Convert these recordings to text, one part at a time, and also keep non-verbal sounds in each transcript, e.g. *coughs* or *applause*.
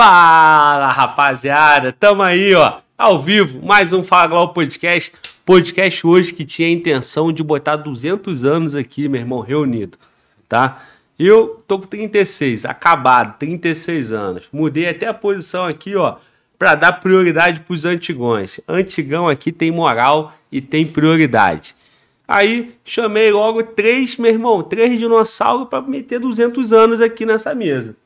Fala, rapaziada! Tamo aí, ó, ao vivo, mais um Fala Podcast. Podcast hoje que tinha a intenção de botar 200 anos aqui, meu irmão, reunido, tá? Eu tô com 36, acabado, 36 anos. Mudei até a posição aqui, ó, para dar prioridade pros antigões. Antigão aqui tem moral e tem prioridade. Aí chamei logo três, meu irmão, três dinossauros para meter 200 anos aqui nessa mesa.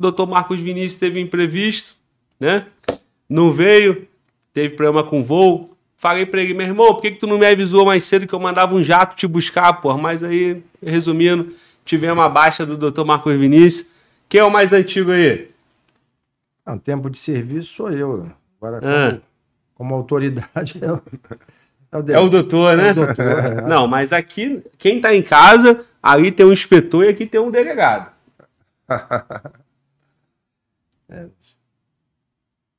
Doutor Marcos Vinícius teve imprevisto, né? Não veio, teve problema com voo. Falei para ele, meu irmão, por que, que tu não me avisou mais cedo que eu mandava um jato te buscar, pô? Mas aí, resumindo, tivemos a baixa do doutor Marcos Vinícius. Quem é o mais antigo aí? Não, tempo de serviço sou eu. Agora, como, Ah. como autoridade, *laughs* é o, é o, É o doutor, né? É o doutor, é. *laughs* Não, mas aqui, quem tá em casa, ali tem um inspetor e aqui tem um delegado. *laughs*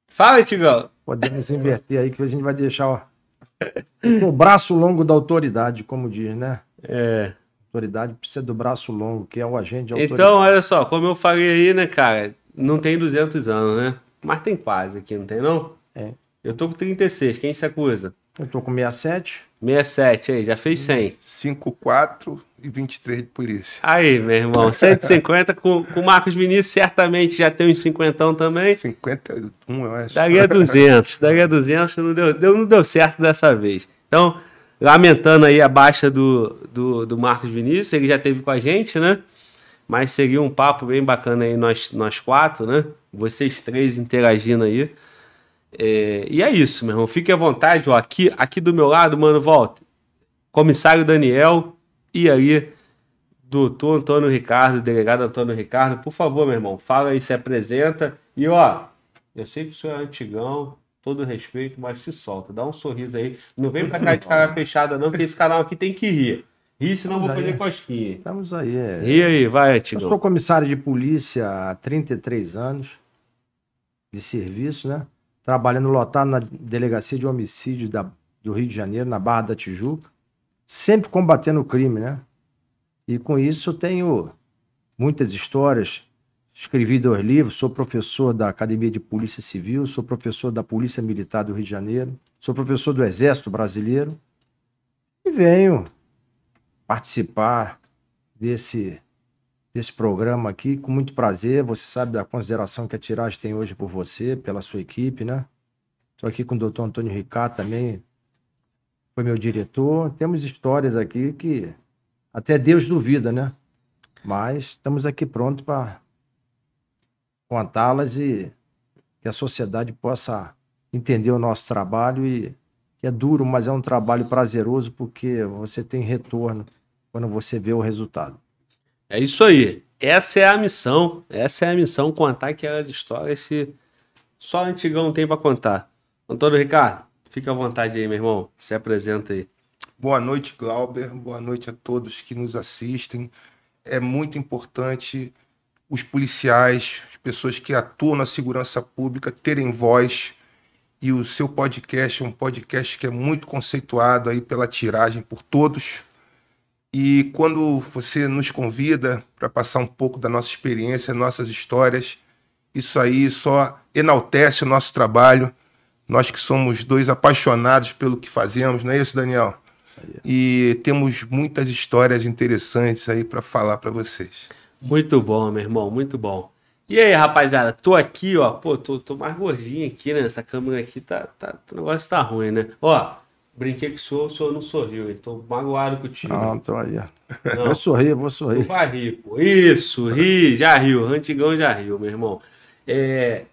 Fala, Tigão. Podemos inverter aí que a gente vai deixar ó, o braço longo da autoridade, como diz, né? É. Autoridade precisa do braço longo, que é o agente de autoridade. Então, olha só, como eu falei aí, né, cara? Não tem 200 anos, né? Mas tem quase aqui, não tem não? É. Eu tô com 36, quem se acusa? Eu tô com 67. 67 aí, já fez 100. 5, 4 e 23 de polícia. Aí, meu irmão, *laughs* 150 com com o Marcos Vinícius, certamente já tem uns 50 também. 51, eu acho. Daria 200, daria 200, não deu, deu- não deu certo dessa vez. Então, lamentando aí a baixa do, do, do Marcos Vinícius, ele já teve com a gente, né? Mas seria um papo bem bacana aí, nós, nós quatro, né? Vocês três interagindo aí. É, e é isso, meu irmão. Fique à vontade, ó. Aqui, aqui do meu lado, mano, volta. Comissário Daniel e aí, doutor Antônio Ricardo, delegado Antônio Ricardo. Por favor, meu irmão, fala aí, se apresenta. E ó, eu sei que o senhor é antigão, todo respeito, mas se solta, dá um sorriso aí. Não vem pra cá de cara *laughs* fechada, não, que esse canal aqui tem que rir. Rir, senão eu vou fazer cosquinha. Estamos aí. É. Ri aí, vai, Eu antigão. sou comissário de polícia há 33 anos de serviço, né? Trabalhando lotado na delegacia de homicídio da- do Rio de Janeiro, na Barra da Tijuca. Sempre combatendo o crime, né? E com isso tenho muitas histórias. Escrevi dois livros, sou professor da Academia de Polícia Civil, sou professor da Polícia Militar do Rio de Janeiro, sou professor do Exército Brasileiro e venho participar desse desse programa aqui com muito prazer. Você sabe da consideração que a Tiragem tem hoje por você, pela sua equipe, né? Estou aqui com o doutor Antônio Ricardo também, foi meu diretor. Temos histórias aqui que até Deus duvida, né? Mas estamos aqui prontos para contá-las e que a sociedade possa entender o nosso trabalho e é duro, mas é um trabalho prazeroso porque você tem retorno quando você vê o resultado. É isso aí. Essa é a missão. Essa é a missão, contar aquelas histórias que só antigão tem pra contar. Antônio Ricardo, fica à vontade aí, meu irmão. Se apresenta aí. Boa noite, Glauber. Boa noite a todos que nos assistem. É muito importante os policiais, as pessoas que atuam na segurança pública terem voz. E o seu podcast é um podcast que é muito conceituado aí pela tiragem por todos. E quando você nos convida para passar um pouco da nossa experiência, nossas histórias, isso aí só enaltece o nosso trabalho. Nós que somos dois apaixonados pelo que fazemos, não é isso, Daniel? E temos muitas histórias interessantes aí para falar para vocês. Muito bom, meu irmão, muito bom. E aí, rapaziada, tô aqui, ó. Pô, tô, tô mais gordinho aqui, né? Essa câmera aqui tá, tá. O negócio tá ruim, né? Ó, brinquei com o senhor, o senhor não sorriu, hein? Tô magoado contigo. Não, tô aí. ó. Não. Vou sorrir, vou Tu sorrir. vai rir, pô. Isso, ri, já riu. Antigão já riu, meu irmão. É,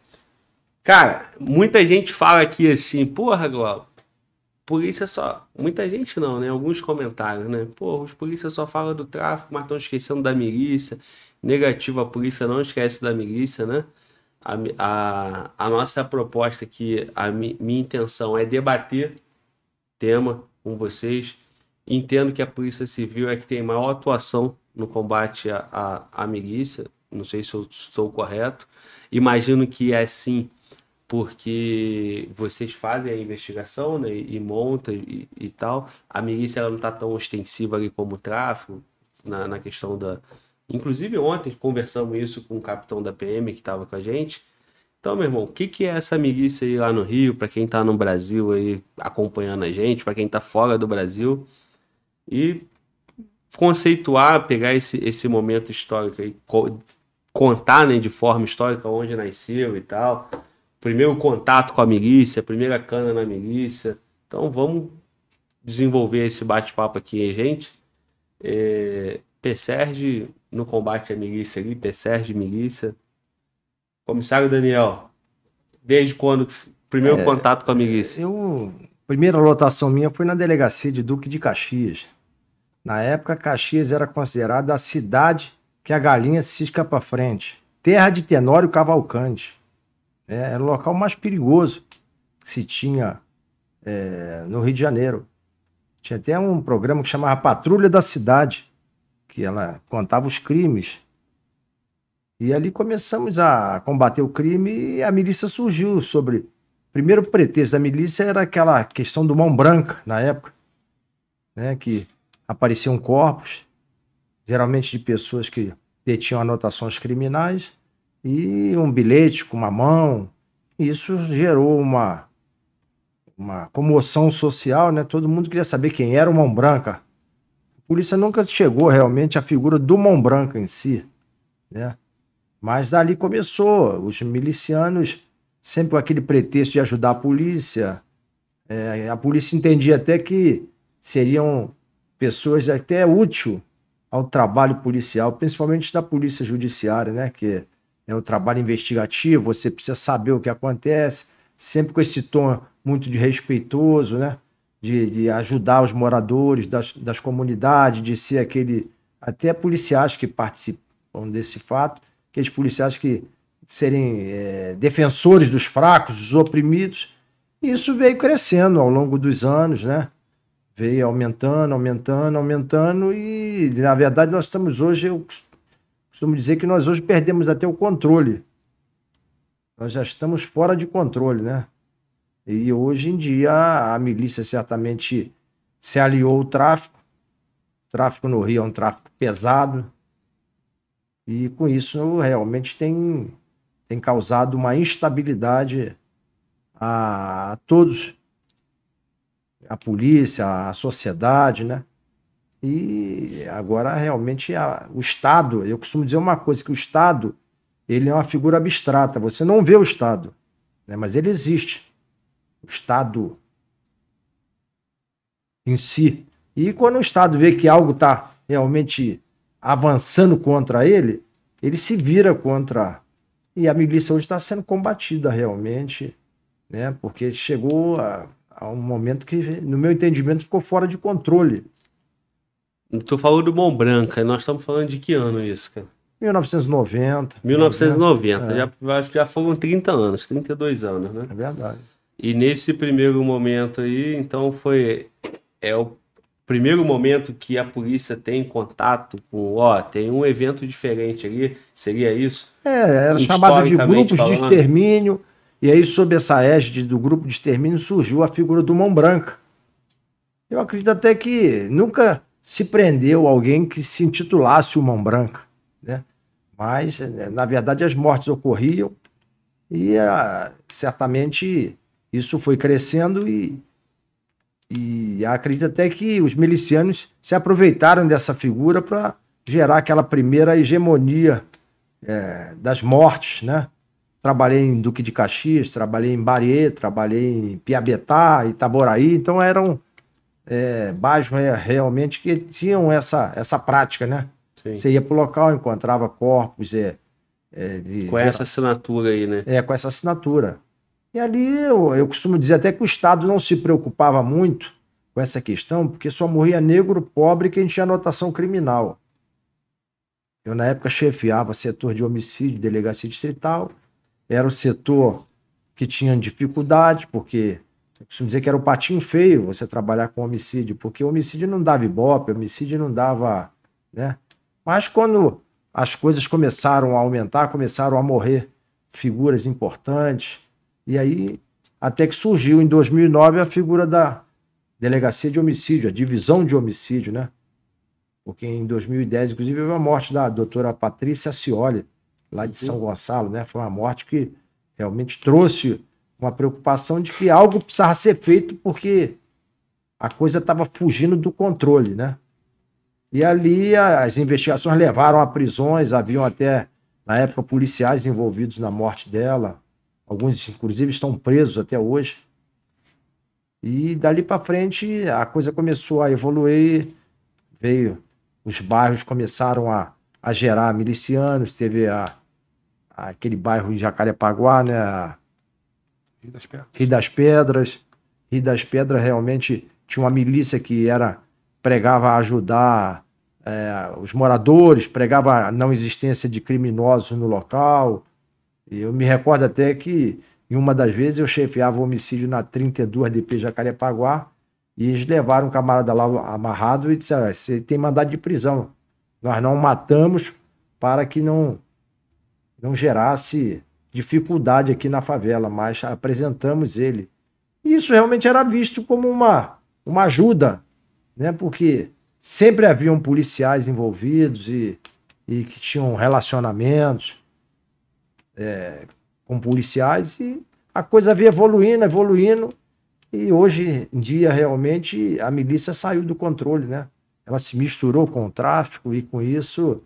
Cara, muita gente fala aqui assim, porra, Glauco, polícia só. Muita gente não, né? Alguns comentários, né? Porra, os polícias só falam do tráfico, mas estão esquecendo da milícia. Negativo, a polícia não esquece da milícia, né? A, a, a nossa proposta aqui, a mi- minha intenção é debater tema com vocês. Entendo que a Polícia Civil é que tem maior atuação no combate à, à, à milícia. Não sei se eu estou correto. Imagino que é sim, porque vocês fazem a investigação né, e montam e, e tal. A milícia ela não está tão ostensiva ali como o tráfico, na, na questão da. Inclusive, ontem conversamos isso com o capitão da PM que estava com a gente. Então, meu irmão, o que, que é essa milícia aí lá no Rio, para quem tá no Brasil aí acompanhando a gente, para quem tá fora do Brasil, e conceituar, pegar esse, esse momento histórico aí, co contar né, de forma histórica onde nasceu e tal. Primeiro contato com a milícia, primeira cana na milícia. Então vamos desenvolver esse bate-papo aqui, gente. É, PSERG no combate à milícia ali, PSERG milícia. Comissário Daniel, desde quando primeiro é, contato com a milícia? Eu, primeira lotação minha foi na delegacia de Duque de Caxias. Na época, Caxias era considerada a cidade que a galinha cisca para frente. Terra de Tenório Cavalcante. É, era o local mais perigoso que se tinha é, no Rio de Janeiro. Tinha até um programa que chamava Patrulha da Cidade, que ela contava os crimes. E ali começamos a combater o crime e a milícia surgiu sobre. Primeiro pretexto da milícia era aquela questão do mão branca, na época, né, que apareciam corpos geralmente de pessoas que detinham anotações criminais, e um bilhete com uma mão. Isso gerou uma, uma comoção social, né? Todo mundo queria saber quem era o Mão Branca. A polícia nunca chegou realmente à figura do Mão Branca em si, né? Mas dali começou, os milicianos sempre com aquele pretexto de ajudar a polícia. É, a polícia entendia até que seriam pessoas até útil ao trabalho policial, principalmente da polícia judiciária, né? Que é o trabalho investigativo, você precisa saber o que acontece, sempre com esse tom muito de respeitoso, né? De, de ajudar os moradores das, das comunidades, de ser aquele. Até policiais que participam desse fato, aqueles policiais que serem é, defensores dos fracos, dos oprimidos. E isso veio crescendo ao longo dos anos, né? veio aumentando, aumentando, aumentando e na verdade nós estamos hoje, eu costumo dizer que nós hoje perdemos até o controle. Nós já estamos fora de controle, né? E hoje em dia a milícia certamente se aliou ao tráfico. O tráfico no Rio é um tráfico pesado. E com isso realmente tem, tem causado uma instabilidade a, todos a polícia, a sociedade, né? E agora realmente a, o Estado, eu costumo dizer uma coisa, que o Estado ele é uma figura abstrata, você não vê o Estado, né? mas ele existe. O Estado em si. E quando o Estado vê que algo está realmente avançando contra ele, ele se vira contra. E a milícia hoje está sendo combatida realmente, né? porque chegou a a um momento que, no meu entendimento, ficou fora de controle. Tu falou do Mão Branca, nós estamos falando de que ano isso, cara? 1990. 1990, é. já, já foram 30 anos, 32 anos, né? É verdade. E nesse primeiro momento aí, então foi. É o primeiro momento que a polícia tem contato com, ó, tem um evento diferente ali, seria isso? É, era chamado de grupos falando. de extermínio e aí, sob essa égide do grupo de extermínio, surgiu a figura do Mão Branca. Eu acredito até que nunca se prendeu alguém que se intitulasse o Mão Branca, né? Mas, eh, na verdade, as mortes ocorriam e ah, certamente isso foi crescendo e, e acredito até que os milicianos se aproveitaram dessa figura para gerar aquela primeira hegemonia é, das mortes, né? trabalhei em Duque de Caxias, trabalhei em Bariê, trabalhei em Piabetá, Itaboraí, então eram é, bairros realmente que tinham essa, essa prática, né? Sim. Você ia para o local, encontrava corpos. É, é, de, com essa assinatura aí, né? É, com essa assinatura. E ali eu, eu costumo dizer até que o Estado não se preocupava muito com essa questão, porque só morria negro pobre quem tinha anotação criminal. Eu, na época, chefiava setor de homicídio, delegacia distrital, era o setor que tinha dificuldade, porque eu costumo dizer que era o patinho feio você trabalhar com homicídio, porque homicídio não dava ibope, homicídio não dava. Né? Mas quando as coisas começaram a aumentar, começaram a morrer figuras importantes, e aí até que surgiu em 2009 a figura da delegacia de homicídio, a divisão de homicídio, né? Porque em 2010, inclusive, houve a morte da doutora Patrícia Cioli, lá de São Gonçalo, né? Foi uma morte que realmente trouxe uma preocupação de que algo precisava ser feito porque a coisa estava fugindo do controle, né? E ali as investigações levaram a prisões, haviam até, na época, policiais envolvidos na morte dela. Alguns, inclusive, estão presos até hoje. E dali para frente a coisa começou a evoluir, veio, os bairros começaram a, a gerar milicianos, teve a, a aquele bairro em Jacarepaguá, né? Rio das Pedras. Rio das Pedras. Rio das Pedras realmente tinha uma milícia que era pregava ajudar é, os moradores, pregava a não existência de criminosos no local. E eu me recordo até que em uma das vezes eu chefiava o homicídio na 32 DP Jacarepaguá e eles levaram um camarada lá amarrado e disseram: você tem mandado de prisão. Nós não matamos para que não, não gerasse dificuldade aqui na favela, mas apresentamos ele. E isso realmente era visto como uma, uma ajuda, né? porque sempre haviam policiais envolvidos e, e que tinham relacionamentos é, com policiais e a coisa veio evoluindo, evoluindo e hoje em dia realmente a milícia saiu do controle, né? Ela se misturou com o tráfico e com isso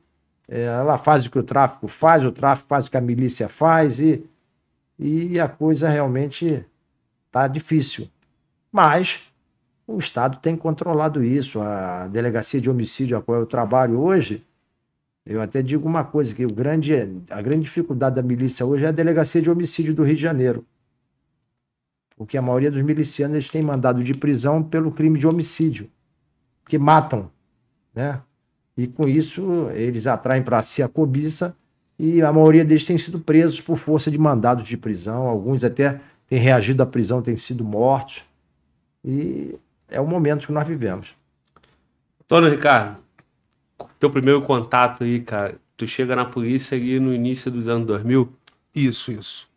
ela faz o que o tráfico faz, o tráfico faz o que a milícia faz e, e a coisa realmente está difícil. Mas o Estado tem controlado isso. A delegacia de homicídio a qual eu trabalho hoje, eu até digo uma coisa, que o grande, a grande dificuldade da milícia hoje é a delegacia de homicídio do Rio de Janeiro. Porque a maioria dos milicianos têm mandado de prisão pelo crime de homicídio, que matam, né? E com isso eles atraem para si a cobiça e a maioria deles tem sido presos por força de mandados de prisão, alguns até têm reagido à prisão, têm sido mortos. E é o momento que nós vivemos. Antônio Ricardo, teu primeiro contato aí, cara, tu chega na polícia ali no início dos anos 2000? Isso, isso.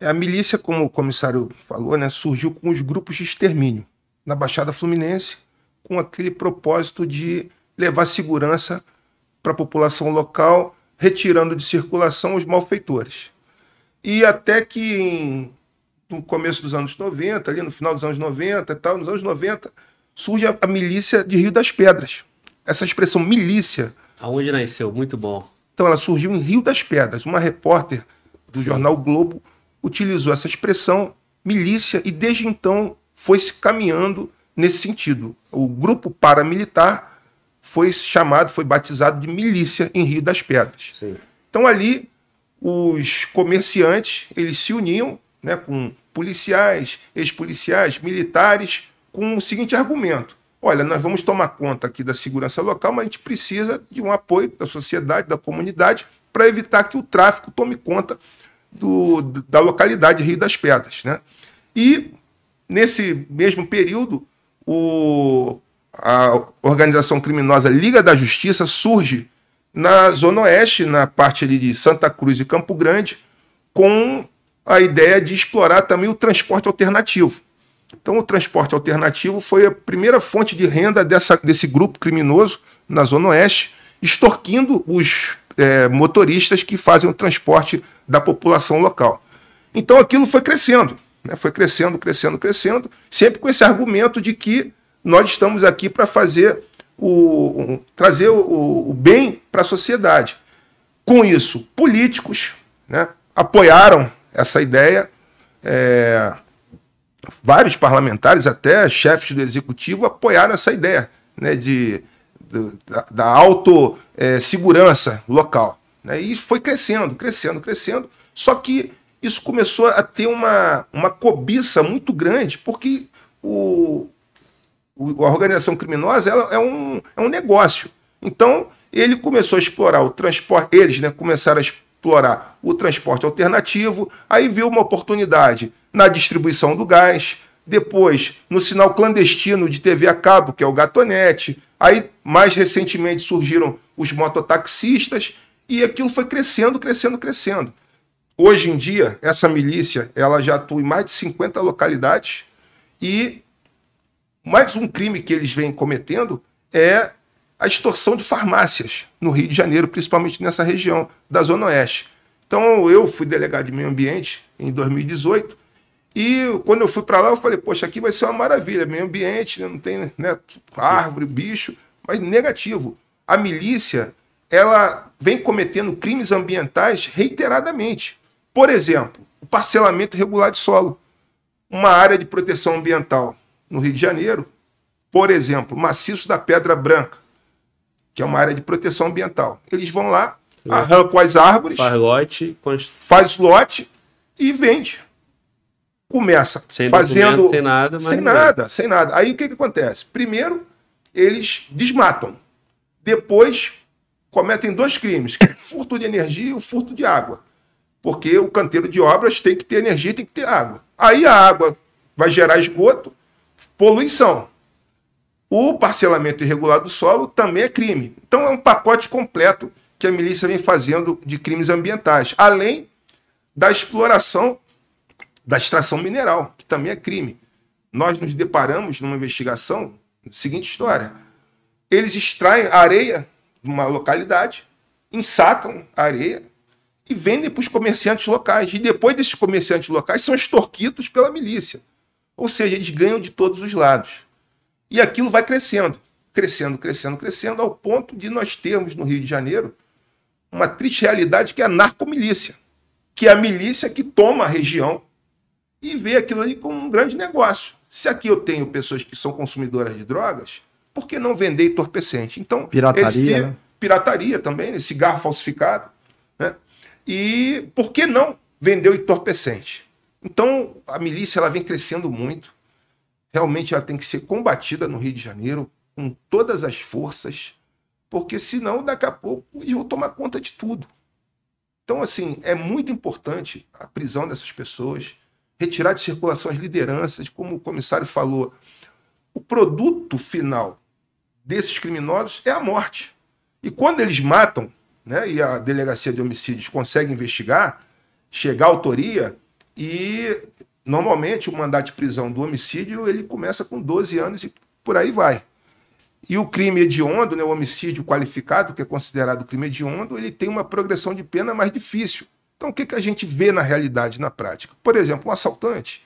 A milícia, como o comissário falou, né, surgiu com os grupos de extermínio na Baixada Fluminense, com aquele propósito de levar segurança para a população local, retirando de circulação os malfeitores. E até que em, no começo dos anos 90, ali no final dos anos 90 e tal, nos anos 90, surge a, a milícia de Rio das Pedras. Essa expressão milícia. Aonde nasceu? Muito bom. Então ela surgiu em Rio das Pedras. Uma repórter do jornal Globo utilizou essa expressão milícia e desde então foi se caminhando nesse sentido. O grupo paramilitar foi chamado, foi batizado de milícia em Rio das Pedras. Sim. Então ali os comerciantes eles se uniam, né, com policiais, ex-policiais, militares, com o seguinte argumento: olha, nós vamos tomar conta aqui da segurança local, mas a gente precisa de um apoio da sociedade, da comunidade, para evitar que o tráfico tome conta do, da localidade Rio das Pedras, né? E nesse mesmo período, o, a organização criminosa Liga da Justiça surge na Zona Oeste, na parte ali de Santa Cruz e Campo Grande, com a ideia de explorar também o transporte alternativo. Então, o transporte alternativo foi a primeira fonte de renda dessa, desse grupo criminoso na Zona Oeste, extorquindo os é, motoristas que fazem o transporte da população local. Então, aquilo foi crescendo, né? foi crescendo, crescendo, crescendo, sempre com esse argumento de que nós estamos aqui para fazer o, trazer o, o bem para a sociedade. Com isso, políticos né, apoiaram essa ideia. É, vários parlamentares, até chefes do executivo, apoiaram essa ideia né, de, de da, da autossegurança é, local. Né, e foi crescendo, crescendo, crescendo. Só que isso começou a ter uma, uma cobiça muito grande, porque o, a organização criminosa ela é, um, é um negócio. Então, ele começou a explorar o transporte, eles né, começaram a explorar o transporte alternativo, aí viu uma oportunidade na distribuição do gás, depois no sinal clandestino de TV a cabo, que é o Gatonete, aí mais recentemente surgiram os mototaxistas, e aquilo foi crescendo, crescendo, crescendo. Hoje em dia, essa milícia ela já atua em mais de 50 localidades e mais um crime que eles vêm cometendo é a extorsão de farmácias no Rio de Janeiro, principalmente nessa região da Zona Oeste. Então eu fui delegado de meio ambiente em 2018 e quando eu fui para lá eu falei, poxa, aqui vai ser uma maravilha, meio ambiente, né? não tem né, árvore, bicho, mas negativo. A milícia, ela vem cometendo crimes ambientais reiteradamente. Por exemplo, o parcelamento irregular de solo. Uma área de proteção ambiental no Rio de Janeiro, por exemplo, maciço da Pedra Branca, que é uma área de proteção ambiental. Eles vão lá, arrancam as árvores, Faz lote, const... faz lote e vende. Começa sem fazendo sem nada, sem nada, sem nada. Aí o que, que acontece? Primeiro, eles desmatam. Depois, cometem dois crimes: é furto de energia e o furto de água. Porque o canteiro de obras tem que ter energia e tem que ter água. Aí a água vai gerar esgoto, poluição. O parcelamento irregular do solo também é crime. Então é um pacote completo que a milícia vem fazendo de crimes ambientais, além da exploração da extração mineral, que também é crime. Nós nos deparamos numa investigação, seguinte história. Eles extraem areia de uma localidade, ensacam a areia e vendem para os comerciantes locais. E depois desses comerciantes locais são extorquidos pela milícia. Ou seja, eles ganham de todos os lados. E aquilo vai crescendo, crescendo, crescendo, crescendo, ao ponto de nós termos no Rio de Janeiro uma triste realidade que é a narcomilícia, que é a milícia que toma a região e vê aquilo ali como um grande negócio. Se aqui eu tenho pessoas que são consumidoras de drogas, por que não vender entorpecente? Então, Pirataria, né? pirataria também, né? cigarro falsificado, né? E por que não vender o entorpecente? Então, a milícia ela vem crescendo muito. Realmente ela tem que ser combatida no Rio de Janeiro com todas as forças, porque senão daqui a pouco eles vão tomar conta de tudo. Então, assim, é muito importante a prisão dessas pessoas, retirar de circulação as lideranças, como o comissário falou. O produto final desses criminosos é a morte. E quando eles matam, né, e a delegacia de homicídios consegue investigar, chegar à autoria, e normalmente o mandato de prisão do homicídio ele começa com 12 anos e por aí vai. E o crime hediondo, né, o homicídio qualificado, que é considerado crime hediondo, ele tem uma progressão de pena mais difícil. Então, o que, que a gente vê na realidade, na prática? Por exemplo, um assaltante,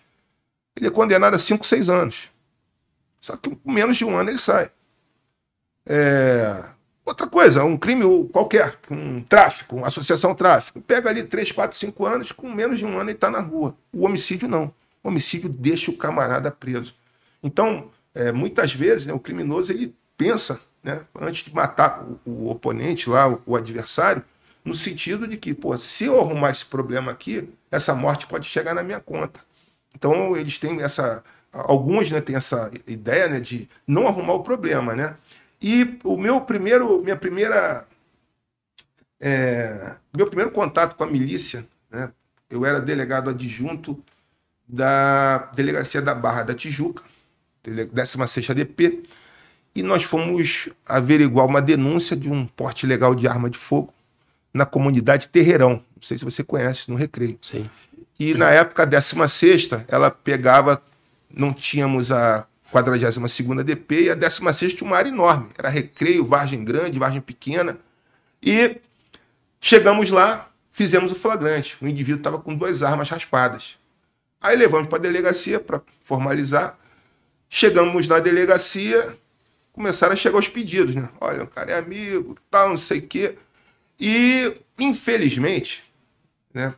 ele é condenado a 5, 6 anos. Só que com menos de um ano ele sai. É, Outra coisa, um crime qualquer, um tráfico, uma associação tráfico, pega ali 3, 4, 5 anos, com menos de um ano ele está na rua. O homicídio não. O homicídio deixa o camarada preso. Então, é, muitas vezes, né, o criminoso ele pensa, né, antes de matar o, o oponente lá, o, o adversário, no sentido de que, pô, se eu arrumar esse problema aqui, essa morte pode chegar na minha conta. Então, eles têm essa. Alguns né, têm essa ideia né, de não arrumar o problema, né? E o meu primeiro, minha primeira, é, meu primeiro contato com a milícia, né, eu era delegado adjunto da delegacia da Barra da Tijuca, 16 DP, e nós fomos averiguar uma denúncia de um porte ilegal de arma de fogo na comunidade Terreirão. Não sei se você conhece, no Recreio. Sim. E na época, a 16 ela pegava, não tínhamos a 42ª DP e a 16 tinha uma área enorme. Era Recreio, Vargem Grande, Vargem Pequena. E chegamos lá, fizemos o flagrante. O indivíduo estava com duas armas raspadas. Aí levamos para a delegacia para formalizar. Chegamos na delegacia, começaram a chegar os pedidos, né? Olha, o cara é amigo, tal, não sei o quê. E, infelizmente, né,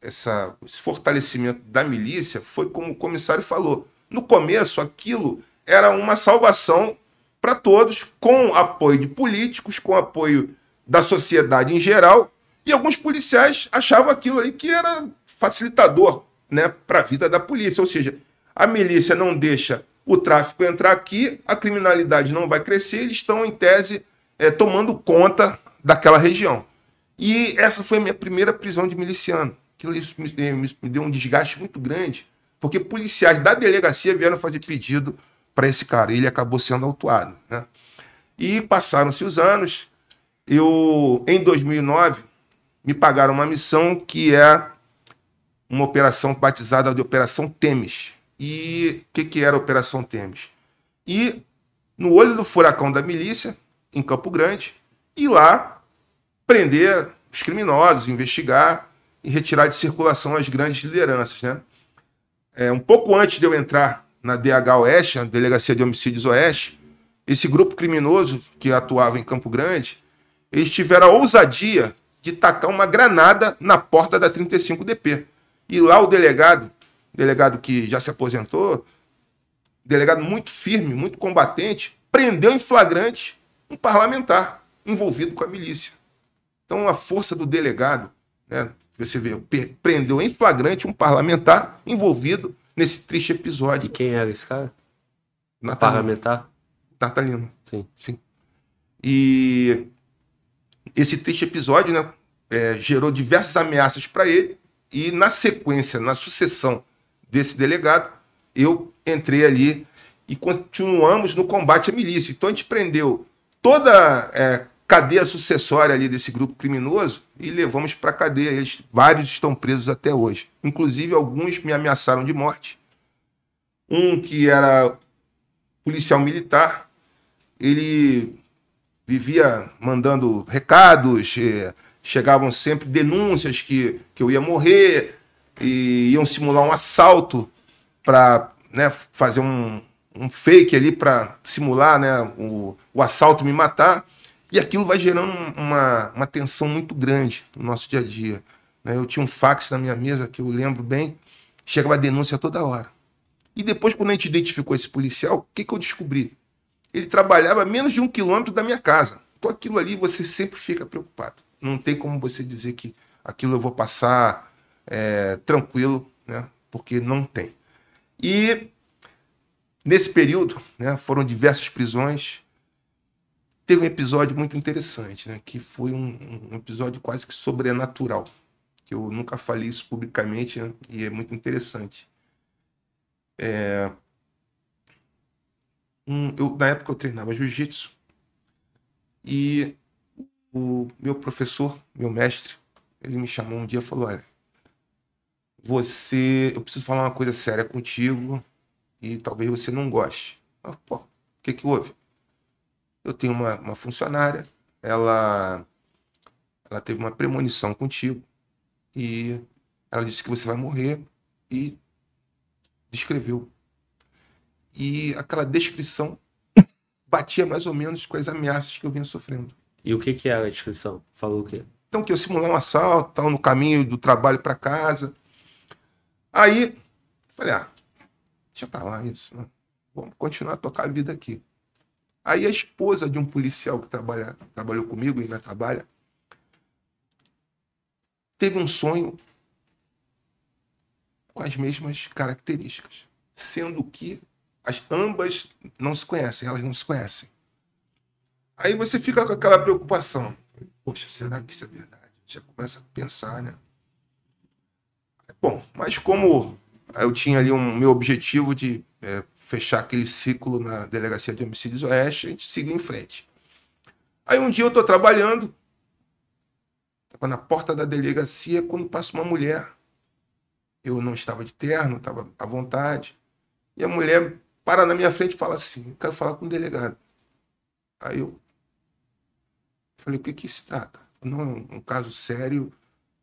essa, esse fortalecimento da milícia foi como o comissário falou. No começo, aquilo era uma salvação para todos, com apoio de políticos, com apoio da sociedade em geral, e alguns policiais achavam aquilo aí que era facilitador né, para a vida da polícia. Ou seja, a milícia não deixa o tráfico entrar aqui, a criminalidade não vai crescer, eles estão, em tese, eh, tomando conta daquela região. E essa foi a minha primeira prisão de miliciano. Aquilo isso me, me- me deu um desgaste muito grande, porque policiais da delegacia vieram fazer pedido para esse cara. e Ele acabou sendo autuado. Né? E passaram-se os anos. Eu, em 2009, me pagaram uma missão que é uma operação batizada de Operação Temes. E o que, que era a Operação Temes? E no olho do furacão da milícia, em Campo Grande, ir lá prender os criminosos, investigar. e retirar de circulação as grandes lideranças. Né? É, um pouco antes de eu entrar na DH Oeste, na Delegacia de Homicídios Oeste, esse grupo criminoso que atuava em Campo Grande, eles tiveram a ousadia de tacar uma granada na porta da 35DP. E lá o delegado, delegado que já se aposentou, delegado muito firme, muito combatente, prendeu em flagrante um parlamentar envolvido com a milícia. Então a força do delegado, né, você vê, prendeu em flagrante um parlamentar envolvido nesse triste episódio. E quem era esse cara? Natalino. Parlamentar? Natalino. Sim. Sim. E esse triste episódio né, é, gerou diversas ameaças para ele, e na sequência, na sucessão desse delegado, eu entrei ali e continuamos no combate à milícia. Então a gente prendeu toda é, cadeia sucessória ali desse grupo criminoso e levamos para cadeia. Eles, vários estão presos até hoje. Inclusive, alguns me ameaçaram de morte. Um que era policial militar, ele vivia mandando recados, eh, chegavam sempre denúncias que, que eu ia morrer, e iam simular um assalto para né, fazer um, um fake ali para simular né, o, o assalto me matar. E aquilo vai gerando uma, uma tensão muito grande no nosso dia a dia. Né? Eu tinha um fax na minha mesa, que eu lembro bem, chegava a denúncia toda hora. E depois, quando a gente identificou esse policial, o que, que eu descobri? Ele trabalhava a menos de um quilômetro da minha casa. Então aquilo ali você sempre fica preocupado. Não tem como você dizer que aquilo eu vou passar é, tranquilo, né? porque não tem. E nesse período, né, foram diversas prisões. Teve um episódio muito interessante, né, que foi um, um episódio quase que sobrenatural, que eu nunca falei isso publicamente né, e é muito interessante. É, um, eu, na época eu treinava jiu-jitsu e o meu professor, meu mestre, ele me chamou um dia e falou: Olha, você, eu preciso falar uma coisa séria contigo e talvez você não goste. Ah, pô, o que que houve? Eu tenho uma, uma funcionária, ela, ela teve uma premonição contigo e ela disse que você vai morrer e descreveu. E aquela descrição batia mais ou menos com as ameaças que eu vinha sofrendo. E o que que era a descrição? Falou o quê? Então, que eu simular um assalto, tal, no caminho do trabalho para casa. Aí, falei, ah, deixa pra lá isso, né? vamos continuar a tocar a vida aqui. Aí a esposa de um policial que trabalha, trabalhou comigo e ainda trabalha, teve um sonho com as mesmas características, sendo que as ambas não se conhecem, elas não se conhecem. Aí você fica com aquela preocupação. Poxa, será que isso é verdade? Você começa a pensar, né? Bom, mas como eu tinha ali um meu objetivo de é, fechar aquele ciclo na Delegacia de Homicídios Oeste, a gente seguiu em frente. Aí um dia eu estou trabalhando, estava na porta da delegacia, quando passa uma mulher. Eu não estava de terno, estava à vontade. E a mulher para na minha frente e fala assim: quero falar com o delegado. Aí eu falei: o que que se trata? Não é um caso sério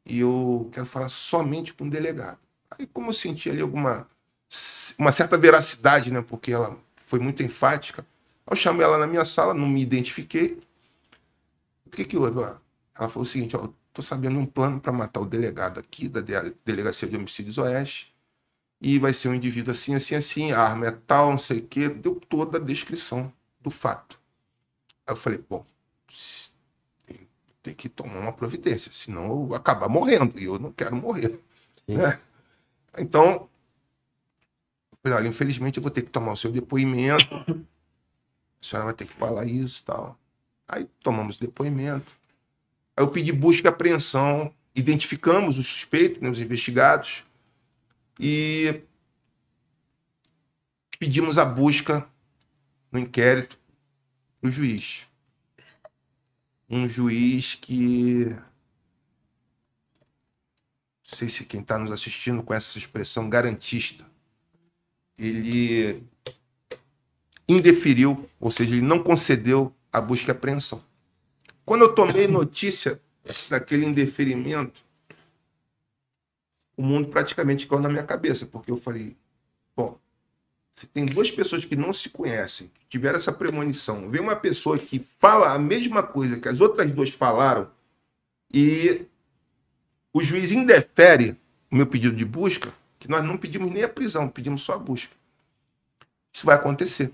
e eu quero falar somente com o delegado. Aí, como eu senti ali alguma uma certa veracidade, né, porque ela foi muito enfática, eu chamei ela na minha sala, não me identifiquei. O que que houve? Ela falou o seguinte: ó, tô sabendo um plano para matar o delegado aqui da Delegacia de Homicídios Oeste e vai ser um indivíduo assim, assim, assim, a arma é tal, não sei o quê. Deu toda a descrição do fato. Aí eu falei, bom, tem, que tomar uma providência, senão eu vou acabar morrendo, e eu não quero morrer. Né? Então, falei, olha, infelizmente eu vou ter que tomar o seu depoimento, a senhora vai ter que falar isso e tal. Aí tomamos o depoimento. Aí eu pedi busca e apreensão, identificamos os suspeitos, né, os investigados, e pedimos a busca no inquérito do juiz. Um juiz que. Não sei se quem está nos assistindo conhece essa expressão garantista. Ele indeferiu, ou seja, ele não concedeu a busca e apreensão. Quando eu tomei notícia daquele indeferimento, o mundo praticamente caiu na minha cabeça, porque eu falei, bom, se tem duas pessoas que não se conhecem, que tiveram essa premonição, vem uma pessoa que fala a mesma coisa que as outras duas falaram, e o juiz indefere o meu pedido de busca, que nós não pedimos nem a prisão, pedimos só a busca. Isso vai acontecer.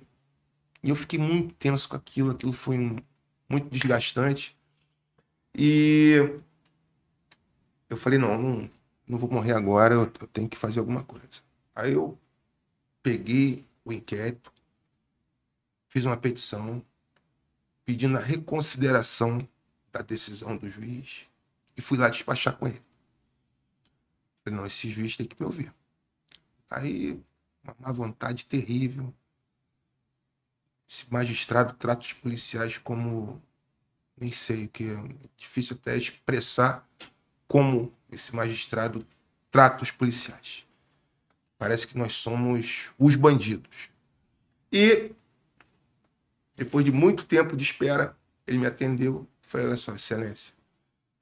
E eu fiquei muito tenso com aquilo, aquilo foi muito desgastante. E eu falei, não, não, não vou morrer agora, eu, eu tenho que fazer alguma coisa. Aí eu peguei o inquérito, fiz uma petição pedindo a reconsideração da decisão do juiz e fui lá despachar com ele. Falei, não, esse juiz tem que me ouvir. Aí, uma má vontade terrível. Esse magistrado trata os policiais como. Nem sei, que é difícil até expressar como esse magistrado trata os policiais. Parece que nós somos os bandidos. E, depois de muito tempo de espera, ele me atendeu. Falei, olha só, excelência,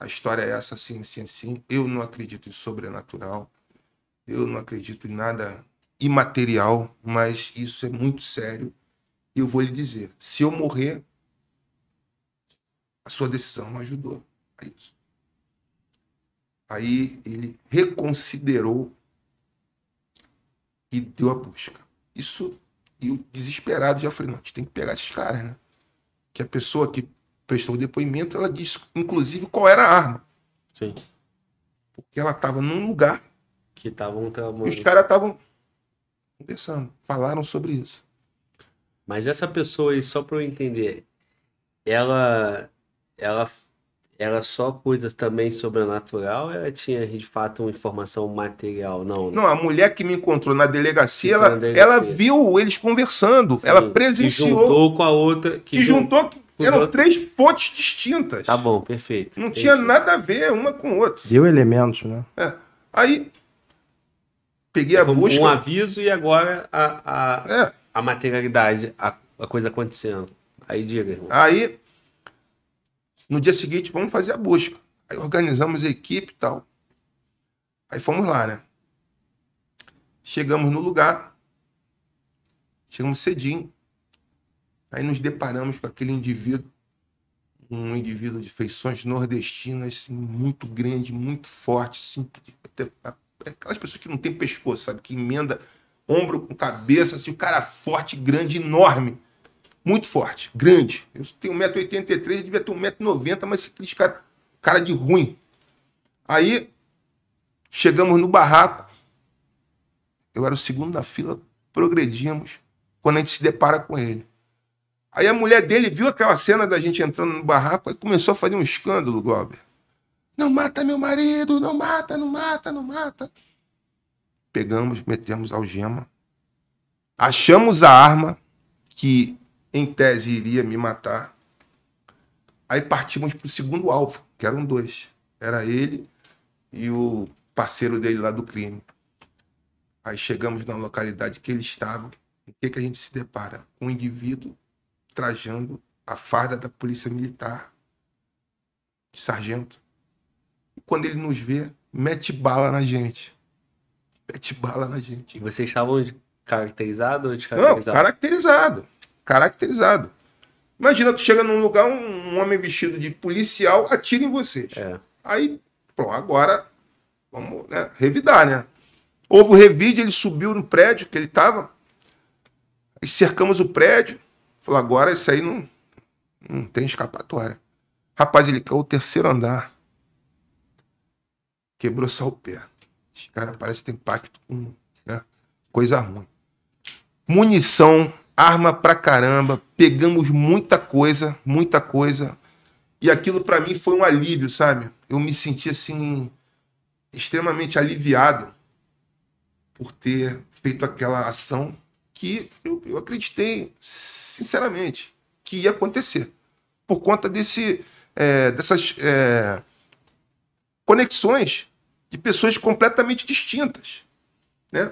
a história é essa, assim, assim, assim. Eu não acredito em sobrenatural. Eu não acredito em nada imaterial, mas isso é muito sério. E eu vou lhe dizer: se eu morrer, a sua decisão ajudou a isso. Aí ele reconsiderou e deu a busca. Isso, e o desesperado já falei: não, a gente tem que pegar esses caras, né? Que a pessoa que prestou o depoimento, ela disse, inclusive, qual era a arma. Sim. Porque ela estava num lugar que estavam os caras estavam conversando, falaram sobre isso. Mas essa pessoa aí, só para eu entender, ela, ela, ela só coisas também sobrenatural ela tinha de fato uma informação material? Não, né? não a mulher que me encontrou na delegacia, ela, delegacia. ela viu eles conversando, Sim, ela presenciou. Que juntou com a outra. Que, que juntou eram três fontes distintas. Tá bom, perfeito. Não tinha nada a ver uma com outra. Deu elementos, né? É. Aí peguei a busca. Um aviso e agora a, a, é. a materialidade, a, a coisa acontecendo. Aí diga, irmão. Aí, no dia seguinte, vamos fazer a busca. Aí organizamos a equipe e tal. Aí fomos lá, né? Chegamos no lugar. Chegamos cedinho. Aí nos deparamos com aquele indivíduo, um indivíduo de feições nordestinas, assim, muito grande, muito forte, assim, aquelas pessoas que não tem pescoço, sabe? Que emenda ombro com cabeça, assim, o cara forte, grande, enorme. Muito forte, grande. Eu tenho 1,83m, devia ter 1,90m, mas aqueles cara, cara de ruim. Aí chegamos no barraco. Eu era o segundo da fila, progredimos. Quando a gente se depara com ele. Aí a mulher dele viu aquela cena da gente entrando no barraco e começou a fazer um escândalo, Glauber. Não mata meu marido, não mata, não mata, não mata. Pegamos, metemos algema. Achamos a arma que, em tese, iria me matar. Aí partimos para o segundo alvo, que eram dois. Era ele e o parceiro dele lá do crime. Aí chegamos na localidade que ele estava. O que, que a gente se depara? Um indivíduo trajando a farda da polícia militar, de sargento. E quando ele nos vê, mete bala na gente. Mete bala na gente. E vocês estavam caracterizados ou descaracterizados? Não, caracterizado. Caracterizado. Imagina, tu chega num lugar, um, um homem vestido de policial atira em vocês. É. Aí, pô, agora vamos né, revidar, né? Houve o revide, ele subiu no prédio que ele estava. Cercamos o prédio, Falou, agora isso aí não, não tem escapatória. Rapaz, ele caiu o terceiro andar. Quebrou só o pé. Esse cara parece que tem pacto com né? coisa ruim. Munição, arma pra caramba. Pegamos muita coisa, muita coisa. E aquilo para mim foi um alívio, sabe? Eu me senti assim, extremamente aliviado por ter feito aquela ação que eu, eu acreditei sinceramente, que ia acontecer. Por conta desse, é, dessas é, conexões de pessoas completamente distintas. Né?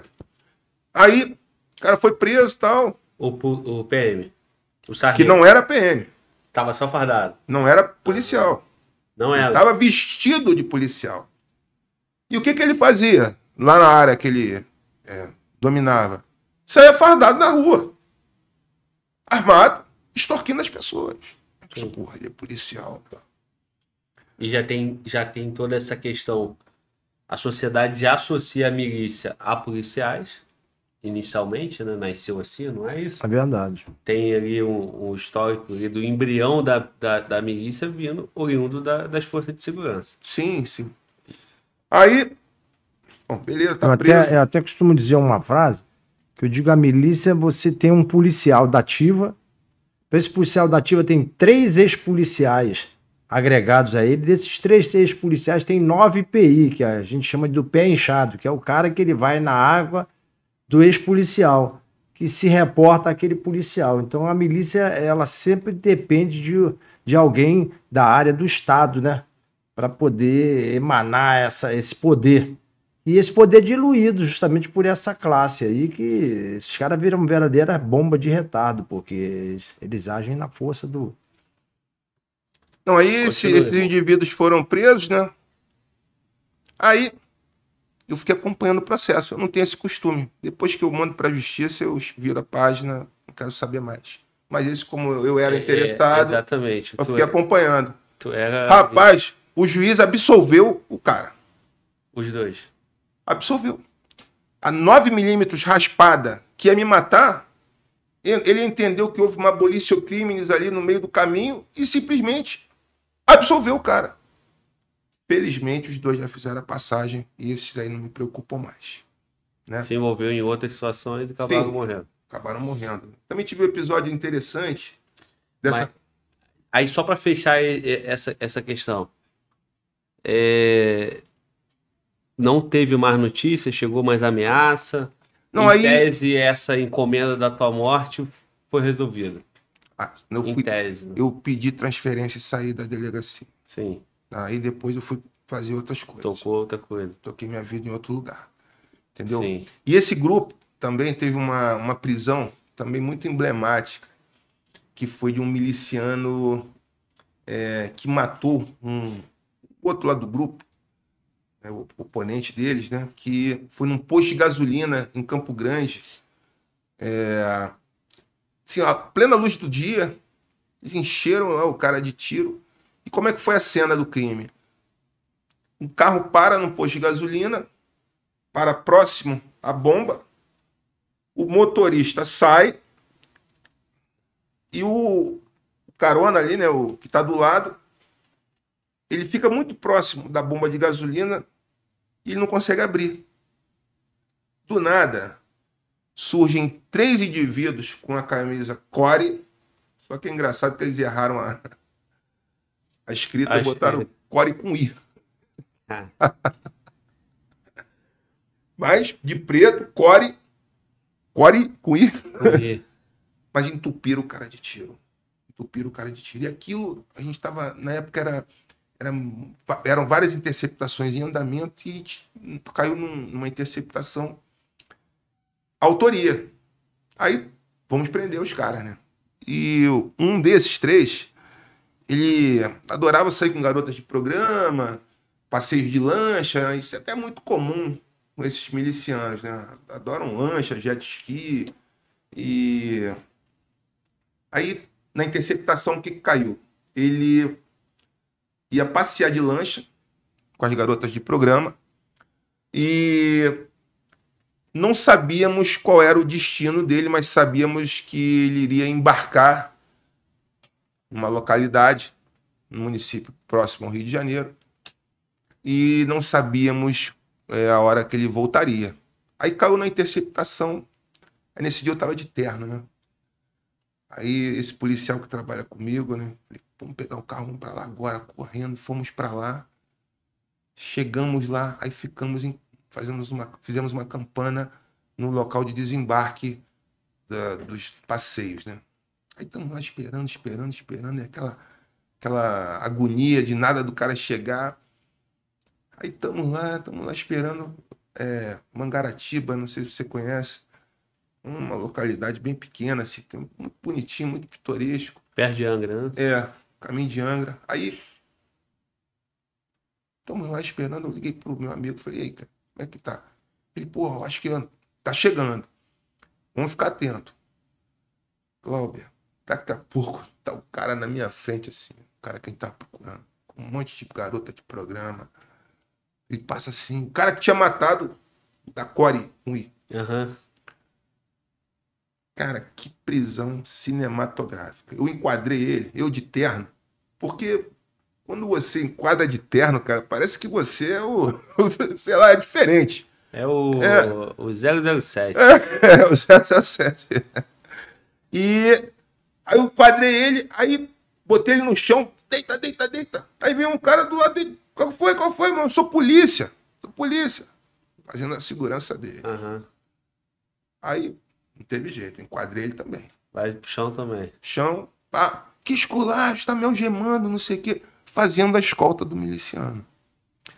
Aí, o cara foi preso e tal. O, o PM. O que não era PM. Tava só fardado. Não era policial. Não era. Tava vestido de policial. E o que, que ele fazia? lá na área que ele é, dominava, saía fardado na rua, armado, extorquindo as pessoas. Sim. Porra, ele é policial. Tá? E já tem, já tem toda essa questão. A sociedade já associa a milícia a policiais, inicialmente, né? Nasceu assim, não é isso? É verdade. Tem ali um, um histórico ali do embrião da, da, da milícia vindo oriundo da, das forças de segurança. Sim, sim. Aí, bom, beleza, tá eu preso. Até, eu até costumo dizer uma frase, que eu digo a milícia, você tem um policial da ativa, esse policial da ativa tem três ex-policiais agregados a ele. Desses três ex-policiais tem nove PI, que a gente chama do pé inchado, que é o cara que ele vai na água do ex-policial, que se reporta àquele policial. Então a milícia, ela sempre depende de, de alguém da área do Estado, né? Para poder emanar essa, esse poder. E esse poder diluído justamente por essa classe aí, que esses caras viram uma verdadeira bomba de retardo, porque eles, agem na força do. Não, aí esse, esses indivíduos foram presos, né? Aí eu fiquei acompanhando o processo. Eu não tenho esse costume. Depois que eu mando para a justiça, eu viro a página, não quero saber mais. Mas esse, como eu era é, é, interessado, é, exatamente. eu fiquei era, acompanhando. Era... Rapaz, o juiz absolveu o cara. Os dois. Absolveu. A 9 milímetros raspada que ia me matar, ele entendeu que houve uma abolição crimes ali no meio do caminho e simplesmente absolveu o cara. Felizmente, os dois já fizeram a passagem e esses aí não me preocupam mais. Né? Se envolveu em outras situações e acabaram Sim, morrendo. Acabaram morrendo. Também tive um episódio interessante dessa. Mas, aí, só para fechar essa, essa questão. É... Não teve mais notícias, chegou mais ameaça. Não, em aí... tese, essa encomenda da tua morte foi resolvida. Ah, eu em fui, tese. Né? Eu pedi transferência e saí da delegacia. Sim. Aí depois eu fui fazer outras coisas. Tocou outra coisa. Toquei minha vida em outro lugar. Entendeu? Sim. E esse grupo também teve uma, uma prisão também muito emblemática, que foi de um miliciano é, que matou um outro lado do grupo, né, o oponente deles, né, que foi num posto de gasolina em Campo Grande. É, assim, a plena luz do dia, eles encheram lá o cara de tiro e como é que foi a cena do crime? Um carro para no posto de gasolina, para próximo à bomba, o motorista sai e o carona ali, né, o que está do lado, ele fica muito próximo da bomba de gasolina e ele não consegue abrir. Do nada, surgem três indivíduos com a camisa Core, só que é engraçado que eles erraram a, *laughs* a escrita Acho botaram que... core com I. Ah. *laughs* Mas de preto, core, core com I. Mas entupiram o cara de tiro. Entupiram o cara de tiro. E aquilo, a gente estava, na época era, era, eram várias interceptações em andamento e caiu num, numa interceptação autoria. Aí vamos prender os caras, né? E um desses três ele adorava sair com garotas de programa, passeios de lancha, isso é até muito comum com esses milicianos, né? Adoram lancha, jet ski. E aí, na interceptação, o que caiu? Ele ia passear de lancha com as garotas de programa e não sabíamos qual era o destino dele, mas sabíamos que ele iria embarcar uma localidade, um município próximo ao Rio de Janeiro, e não sabíamos é, a hora que ele voltaria. Aí caiu na interceptação. Aí nesse dia eu estava de terno, né? Aí esse policial que trabalha comigo, né? Falei, vamos pegar o carro, vamos para lá agora, correndo. Fomos para lá. Chegamos lá, aí ficamos em, fazemos uma, fizemos uma campana no local de desembarque da, dos passeios, né? Aí estamos lá esperando, esperando, esperando, e aquela, aquela agonia de nada do cara chegar. Aí estamos lá, estamos lá esperando é, Mangaratiba, não sei se você conhece, uma localidade bem pequena, assim, muito bonitinho, muito pitoresco. Perto de Angra, né? É, caminho de Angra. Aí estamos lá esperando, eu liguei pro meu amigo, falei, aí, cara, como é que tá? Ele, porra, eu acho que tá chegando. Vamos ficar atento. Cláudia, daqui a pouco tá o cara na minha frente, assim, o cara que a gente tá procurando, um monte de garota de programa. Ele passa assim, o cara que tinha matado da Core Ui. Aham. Cara, que prisão cinematográfica. Eu enquadrei ele, eu de terno, porque quando você enquadra de terno, cara, parece que você é o, *laughs* sei lá, é diferente. É o, É. o 007. *laughs* É, o 007. E aí eu enquadrei ele, aí botei ele no chão, deita, deita, deita. Aí veio um cara do lado dele. Qual foi? Qual foi, mano? Eu sou polícia. Sou polícia. Fazendo a segurança dele. Aham. Aí não teve jeito, enquadrei ele também. Vai pro chão também. Chão, pá, que esculacho, tá me algemando, não sei o quê. Fazendo a escolta do miliciano.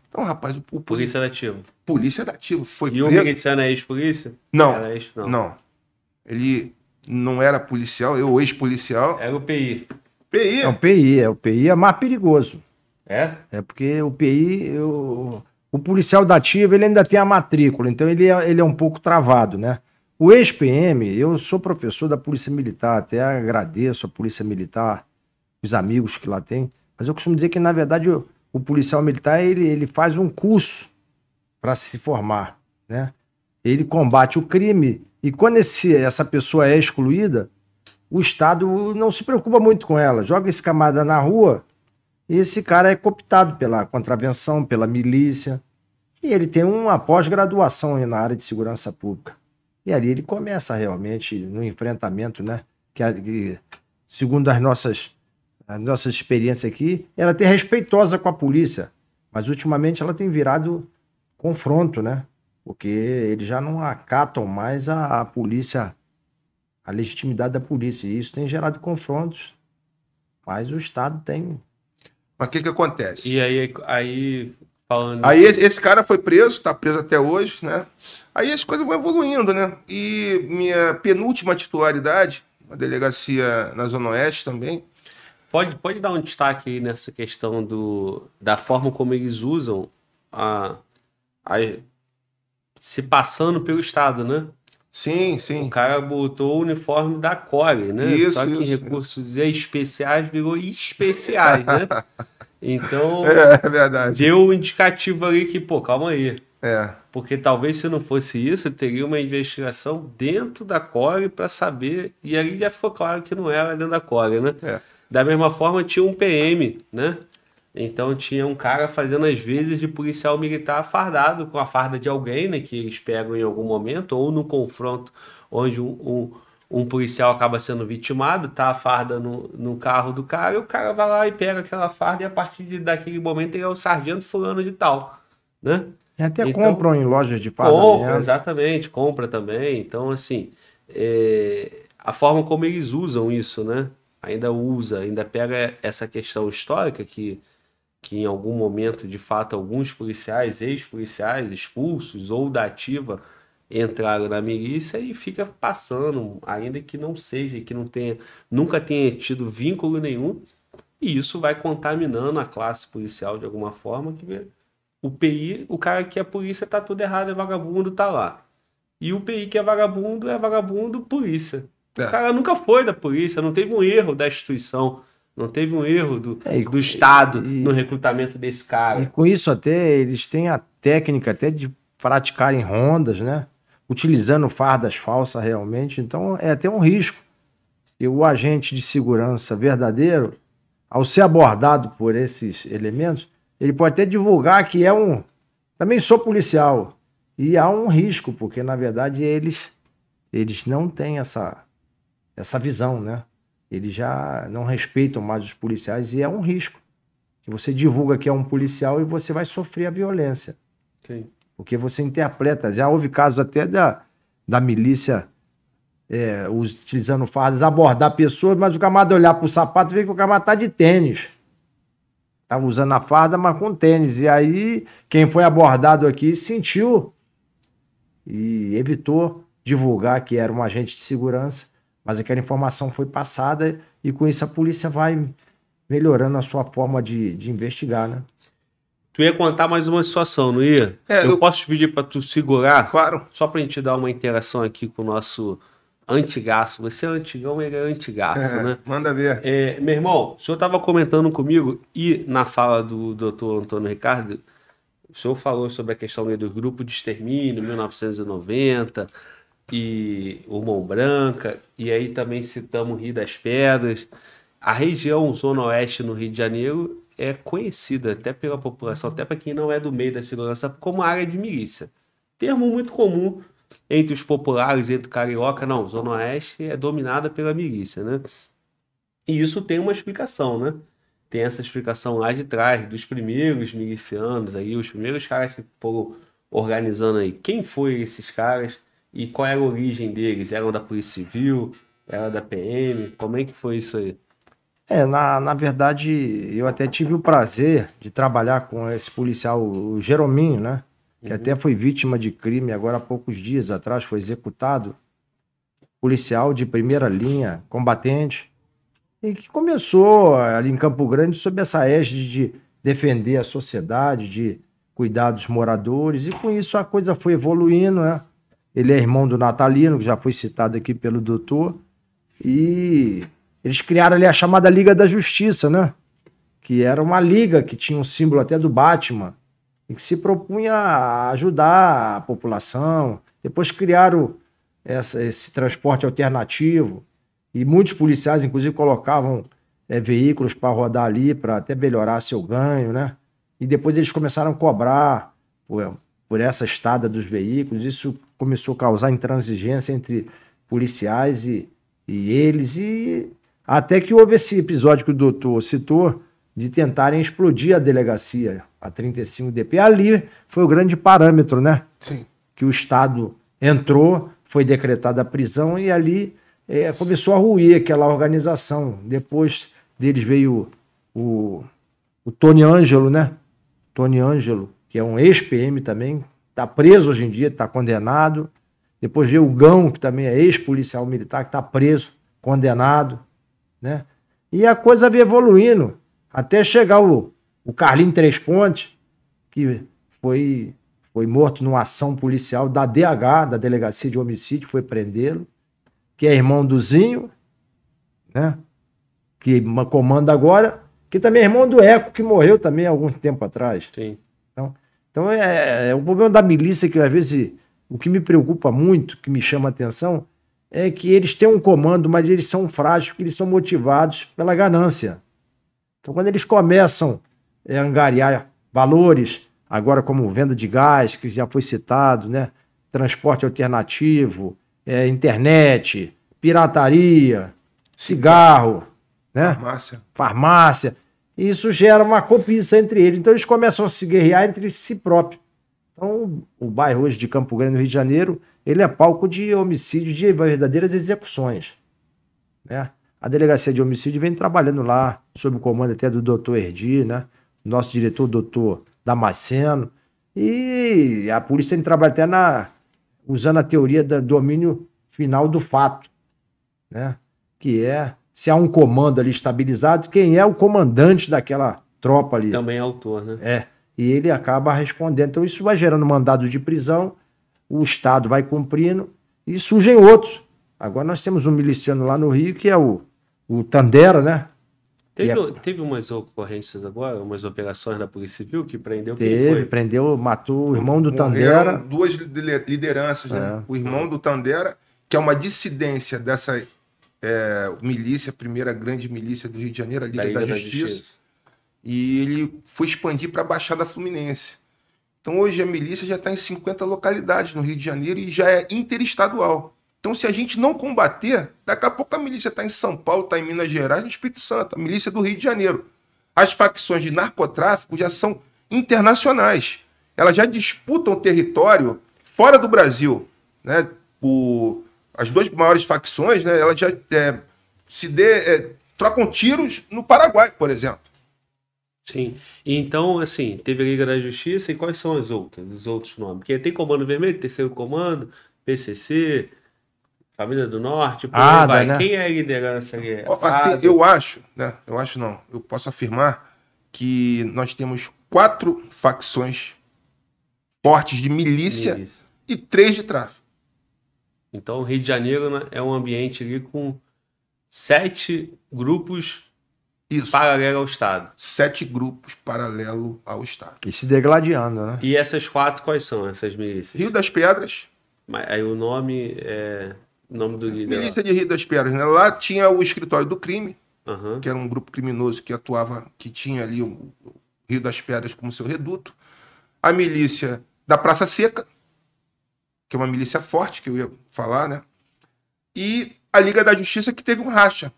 Então, rapaz, o, o polícia, Polícia ativa. polícia da ativa foi E o preso. miliciano é ex-polícia? Não, Era ex, não. não. Ele não era policial, eu ex-policial. Era o PI. PI. É o PI, é o PI é mais perigoso. É? É porque o PI, eu- o policial da ativa, ele ainda tem a matrícula, então ele é, ele é um pouco travado, né? O ex-PM, eu sou professor da Polícia Militar, até agradeço a Polícia Militar, os amigos que lá tem, mas eu costumo dizer que, na verdade, o, o policial militar, ele, ele faz um curso para se formar, né? Ele combate o crime e quando esse, essa pessoa é excluída, o Estado não se preocupa muito com ela, joga esse camarada na rua e esse cara é cooptado pela contravenção, pela milícia. E ele tem uma pós-graduação na área de segurança pública. E ali ele começa realmente no enfrentamento, né? Que, a- que, segundo as nossas, as nossas experiências aqui, ela é respeitosa com a polícia. Mas ultimamente ela tem virado confronto, né? Porque eles já não acatam mais a, a polícia, a legitimidade da polícia. E isso tem gerado confrontos. Mas o Estado tem Mas o que que acontece? E aí, aí falando. Aí esse, esse cara foi preso, tá preso até hoje, né? Aí as coisas vão evoluindo, né? E minha penúltima titularidade, uma delegacia na Zona Oeste também, Pode, pode dar um destaque aí nessa questão do, da forma como eles usam a, a se passando pelo Estado, né? sim, O sim. cara botou o uniforme da Core, né? Isso, Só que isso, recursos especiais virou especiais, né? *laughs* Então, *laughs* É, verdade. deu um indicativo ali que, pô, calma aí. É, Porque talvez se não fosse isso, teria uma investigação dentro da Core para saber. E ali já ficou claro que não era dentro da Core, né? é. Da mesma forma, tinha um PM, né? Então tinha um cara fazendo às vezes de policial militar fardado com a farda de alguém, né? Que eles pegam em algum momento, ou no confronto onde um, um, um policial acaba sendo vitimado, tá a farda no, no carro do cara, e o cara vai lá e pega aquela farda, e a partir de, daquele momento ele é o sargento fulano de tal, né? E até Então- compram em lojas de Compra, fardamento. exatamente, compra também. Então, assim, é, a forma como eles usam isso, né? Ainda usa, ainda pega essa questão histórica que, que em algum momento, de fato, alguns policiais, ex-policiais, expulsos ou da ativa, entraram na milícia e fica passando, ainda que não seja, que não tenha, nunca tenha tido vínculo nenhum, e isso vai contaminando a classe policial de alguma forma, que o PI, o cara que é polícia tá tudo errado, é vagabundo, tá lá. E o PI que é vagabundo é vagabundo, polícia. É. O cara nunca foi da polícia, não teve um erro da instituição, não teve um erro do, É, e- do Estado e- no recrutamento desse E cara. com isso até eles têm a técnica até de praticarem rondas, né? Utilizando fardas falsas realmente. Então é até um risco. E o agente de segurança verdadeiro, ao ser abordado por esses elementos, ele pode até divulgar que é um. Também sou policial. E há um risco, porque na verdade eles, eles não têm essa, essa visão, né? Eles já não respeitam mais os policiais e é um risco que você divulga que é um policial e você vai sofrer a violência. Sim. Porque você interpreta. Já houve casos até da, da milícia é, utilizando fardas, abordar pessoas, mas o camarada olhar para o sapato e ver que o camarada tá de tênis. Tá usando a farda, mas com tênis. E aí, quem foi abordado aqui sentiu e evitou divulgar que era um agente de segurança, mas aquela informação foi passada e com isso a polícia vai melhorando a sua forma de, de investigar, né? Tu ia contar mais uma situação, não ia? É, eu, eu- posso te pedir para tu segurar, Claro. só pra gente dar uma interação aqui com o nosso antigaço. Você é antigão, ele é antigaço, É, né? Manda ver. É, meu irmão, o senhor estava comentando comigo e na fala do doutor Antônio Ricardo, o senhor falou sobre a questão do grupo de extermínio, 1990, e o Mão Branca, e aí também citamos o Rio das Pedras. A região Zona Oeste no Rio de Janeiro é conhecida até pela população, até para quem não é do meio da segurança, como área de milícia. Termo muito comum entre os populares, entre o carioca, não, Zona Oeste é dominada pela milícia, né? E isso tem uma explicação, né? Tem essa explicação lá de trás, dos primeiros milicianos aí, os primeiros caras que foram organizando aí. Quem foi esses caras e qual era a origem deles? Eram da Polícia Civil? Era da PM? Como é que foi isso aí? É, na, na verdade, eu até tive o prazer de trabalhar com esse policial, o Jerominho, né? Que até foi vítima de crime agora há poucos dias atrás, foi executado. Policial de primeira linha, combatente, e que começou ali em Campo Grande sob essa égide de defender a sociedade, de cuidar dos moradores, e com isso a coisa foi evoluindo, né? Ele é irmão do Natalino, que já foi citado aqui pelo doutor, e eles criaram ali a chamada Liga da Justiça, né? Que era uma liga que tinha um símbolo até do Batman e que se propunha a ajudar a população. Depois criaram essa- esse transporte alternativo e muitos policiais, inclusive, colocavam eh, veículos para rodar ali para até melhorar seu ganho, né? E depois eles começaram a cobrar por, por essa estada dos veículos. Isso começou a causar intransigência entre policiais e, e eles e até que houve esse episódio que o doutor citou de tentarem explodir a delegacia, a 35DP. Ali foi o grande parâmetro, né? Sim. Que o Estado entrou, foi decretada a prisão e ali eh, começou a ruir aquela organização. Depois deles veio o, o Tony Ângelo, né? Tony Ângelo, que é um ex-PM também, está preso hoje em dia, está condenado. Depois veio o Gão, que também é ex-policial militar, que está preso, condenado, né? E a coisa veio evoluindo, até chegar o, o Carlinho Três Pontes, que foi, foi morto numa ação policial da DH, da Delegacia de Homicídio, foi prendê-lo, que é irmão do Zinho, né? Que ma- comanda agora, que também é irmão do Eco, que morreu também há algum tempo atrás. Sim. Então é, é o problema da milícia que às vezes o que me preocupa muito, que me chama a atenção, é que eles têm um comando, mas eles são frágeis, porque eles são motivados pela ganância. Então quando eles começam é, a angariar valores, agora como venda de gás, que já foi citado, né? transporte alternativo, é, internet, pirataria, cigarro, né? Farmácia. E isso gera uma cobiça entre eles. Então eles começam a se guerrear entre si próprios. Então, o bairro hoje de Campo Grande, no Rio de Janeiro, ele é palco de homicídio, de verdadeiras execuções. Né? A delegacia de homicídio vem trabalhando lá, sob o comando até do doutor Erdi, né? nosso diretor, doutor Damasceno. E a polícia tem trabalho até na, usando a teoria do domínio final do fato. Né? que é se há um comando ali estabilizado, quem é o comandante daquela tropa ali. Também é autor, né? É, e ele acaba respondendo. Então isso vai gerando mandado de prisão, o Estado vai cumprindo e surgem outros. Agora nós temos um miliciano lá no Rio que é o, o Tandera, né? Teve, a- teve umas ocorrências agora, umas operações da Polícia Civil que prendeu quem Teve, foi? prendeu, matou o irmão do Morreram Tandera. duas lidera- lideranças, né? É. O irmão do Tandera, que é uma dissidência dessa é, milícia, a primeira grande milícia do Rio de Janeiro, a Liga Da da, da Justiça, Justiça. e ele foi expandir para a Baixada Fluminense. Então hoje a milícia já está em 50 localidades no Rio de Janeiro e já é interestadual. Então se a gente não combater, daqui a pouco a milícia está em São Paulo, está em Minas Gerais, no Espírito Santo, a milícia do Rio de Janeiro. As facções de narcotráfico já são internacionais. Elas já disputam território fora do Brasil. Né? O, as duas maiores facções, né, elas já é, se é, trocam tiros no Paraguai, por exemplo. Sim. E então, assim, teve a Liga da Justiça e quais são as outras, os outros nomes? Porque tem Comando Vermelho, Terceiro Comando, PCC, Família do Norte, por aí Ada, vai. né? Quem é a liderança ali? Assim, eu acho, né? Eu acho não. Eu posso afirmar que nós temos quatro facções fortes de milícia, Milícia. e três de tráfico. Então, o Rio de Janeiro né, é um ambiente ali com sete grupos Isso. paralelos ao Estado. Sete grupos paralelo ao Estado. E se degladiando, né? E essas quatro, quais são essas milícias? Rio das Pedras, Mas Aí o nome é. O nome do líder. lá. milícia de Rio das Pedras, né? Lá tinha o escritório do crime, Aham. que era um grupo criminoso que atuava, que tinha ali o o Rio das Pedras como seu reduto. A milícia da Praça Seca, que é uma milícia forte, que eu ia falar, né? E a Liga da Justiça, que teve um racha.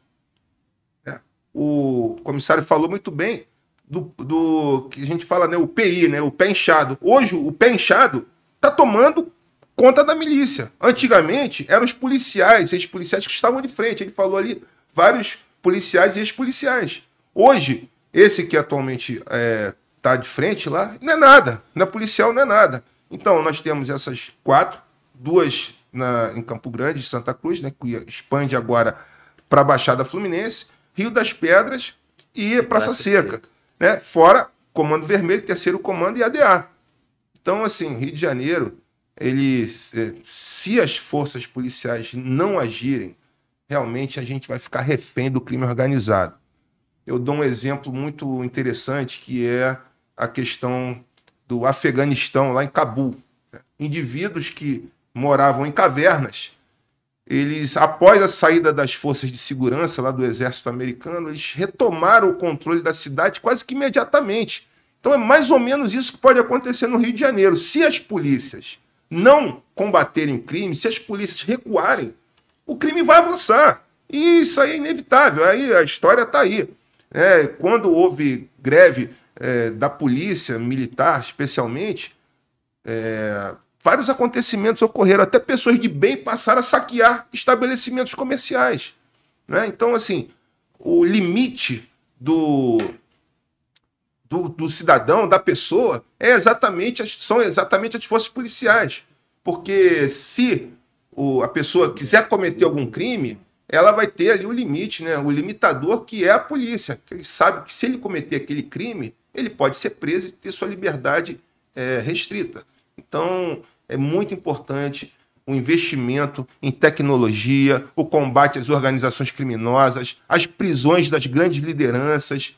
O comissário falou muito bem do, do que a gente fala, né? O PI, né? O pé inchado. Hoje, o pé inchado está tomando conta da milícia. Antigamente, eram os policiais, ex-policiais que estavam de frente. Ele falou ali vários policiais e ex-policiais. Hoje, esse que atualmente está de frente lá, não é nada. Não é policial, não é nada. Então, nós temos essas quatro, duas na, em Campo Grande, Santa Cruz, né, que expande agora para a Baixada Fluminense, Rio das Pedras e Praça, Praça Seca. Né? Fora Comando Vermelho, Terceiro Comando e ADA. Então, assim, Rio de Janeiro, ele, se as forças policiais não agirem, realmente a gente vai ficar refém do crime organizado. Eu dou um exemplo muito interessante, que é a questão do Afeganistão, lá em Cabul. né? Indivíduos que moravam em cavernas, eles, após a saída das forças de segurança lá do exército americano, eles retomaram o controle da cidade quase que imediatamente. Então é mais ou menos isso que pode acontecer no Rio de Janeiro. Se as polícias não combaterem o crime, se as polícias recuarem, o crime vai avançar. E isso aí é inevitável. Aí a história está aí. É, quando houve greve é, da polícia militar, especialmente, é, vários acontecimentos ocorreram. Até pessoas de bem passaram a saquear estabelecimentos comerciais. né? Então, assim, o limite do, do, do cidadão, da pessoa, é exatamente são exatamente as forças policiais. Porque se o- a pessoa quiser cometer algum crime, ela vai ter ali o limite, né? o limitador que é a polícia. Ele sabe que se ele cometer aquele crime, ele pode ser preso e ter sua liberdade eh, restrita. Então, é muito importante o investimento em tecnologia, o combate às organizações criminosas, as prisões das grandes lideranças,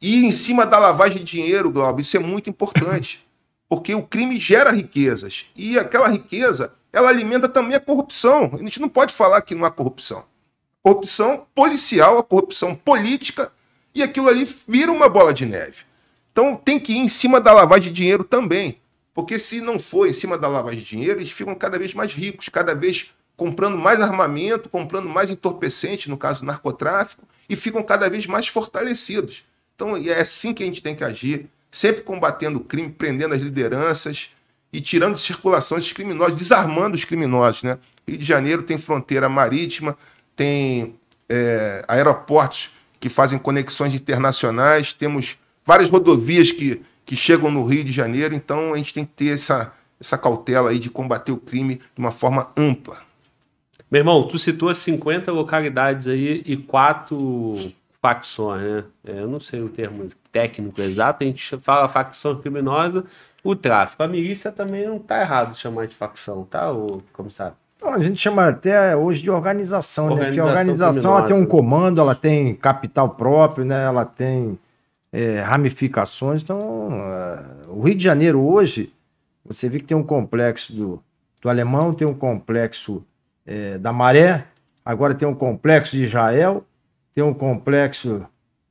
e em cima da lavagem de dinheiro, Glauber, isso é muito importante. *coughs* Porque o crime gera riquezas. E aquela riqueza, ela alimenta também a corrupção. A gente não pode falar que não há corrupção. Corrupção policial, a corrupção política, e aquilo ali vira uma bola de neve. Então tem que ir em cima da lavagem de dinheiro também. Porque se não for em cima da lavagem de dinheiro, eles ficam cada vez mais ricos, cada vez comprando mais armamento, comprando mais entorpecente, no caso narcotráfico, e ficam cada vez mais fortalecidos. Então é assim que a gente tem que agir, sempre combatendo o crime, prendendo as lideranças e tirando de circulação esses criminosos, desarmando os criminosos. Né? Rio de Janeiro tem fronteira marítima, tem é, aeroportos que fazem conexões internacionais, temos várias rodovias que, que chegam no Rio de Janeiro, então a gente tem que ter essa, essa cautela aí de combater o crime de uma forma ampla. Meu irmão, tu citou 50 localidades aí e quatro facções, né? É, eu não sei o termo técnico exato, a gente fala facção criminosa, o tráfico. A milícia também não tá errado de chamar de facção, tá, ô comissário? Então, a gente chama até hoje de organização, né? Porque a Organização organização ela tem um comando, ela tem capital próprio, né? Ela tem é, ramificações. Então, é, o Rio de Janeiro hoje, você vê que tem um complexo do, do alemão, tem um complexo é, da maré, agora tem um complexo de Israel, tem um complexo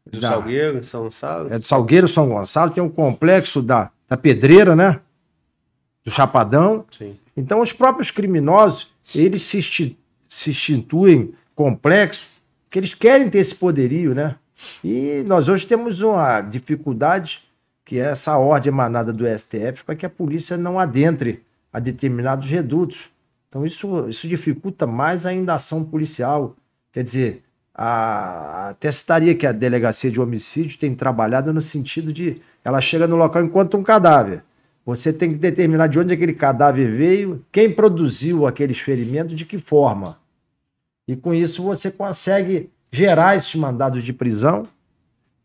Do da- Salgueiro, São Gonçalo. é do Salgueiro São Gonçalo, tem um complexo da, da Pedreira, né? Do Chapadão. Sim. Então, os próprios criminosos, eles se, se instituem complexos, porque eles querem ter esse poderio, né? E nós hoje temos uma dificuldade, que é essa ordem emanada do STF, para que a polícia não adentre a determinados redutos. Então, isso, isso dificulta mais ainda a ação policial. Quer dizer, a, até citaria que a delegacia de homicídio tem trabalhado no sentido de ela chega no local enquanto um cadáver. Você tem que determinar de onde aquele cadáver veio, quem produziu aqueles ferimentos, de que forma. E com isso você consegue gerar esses mandados de prisão.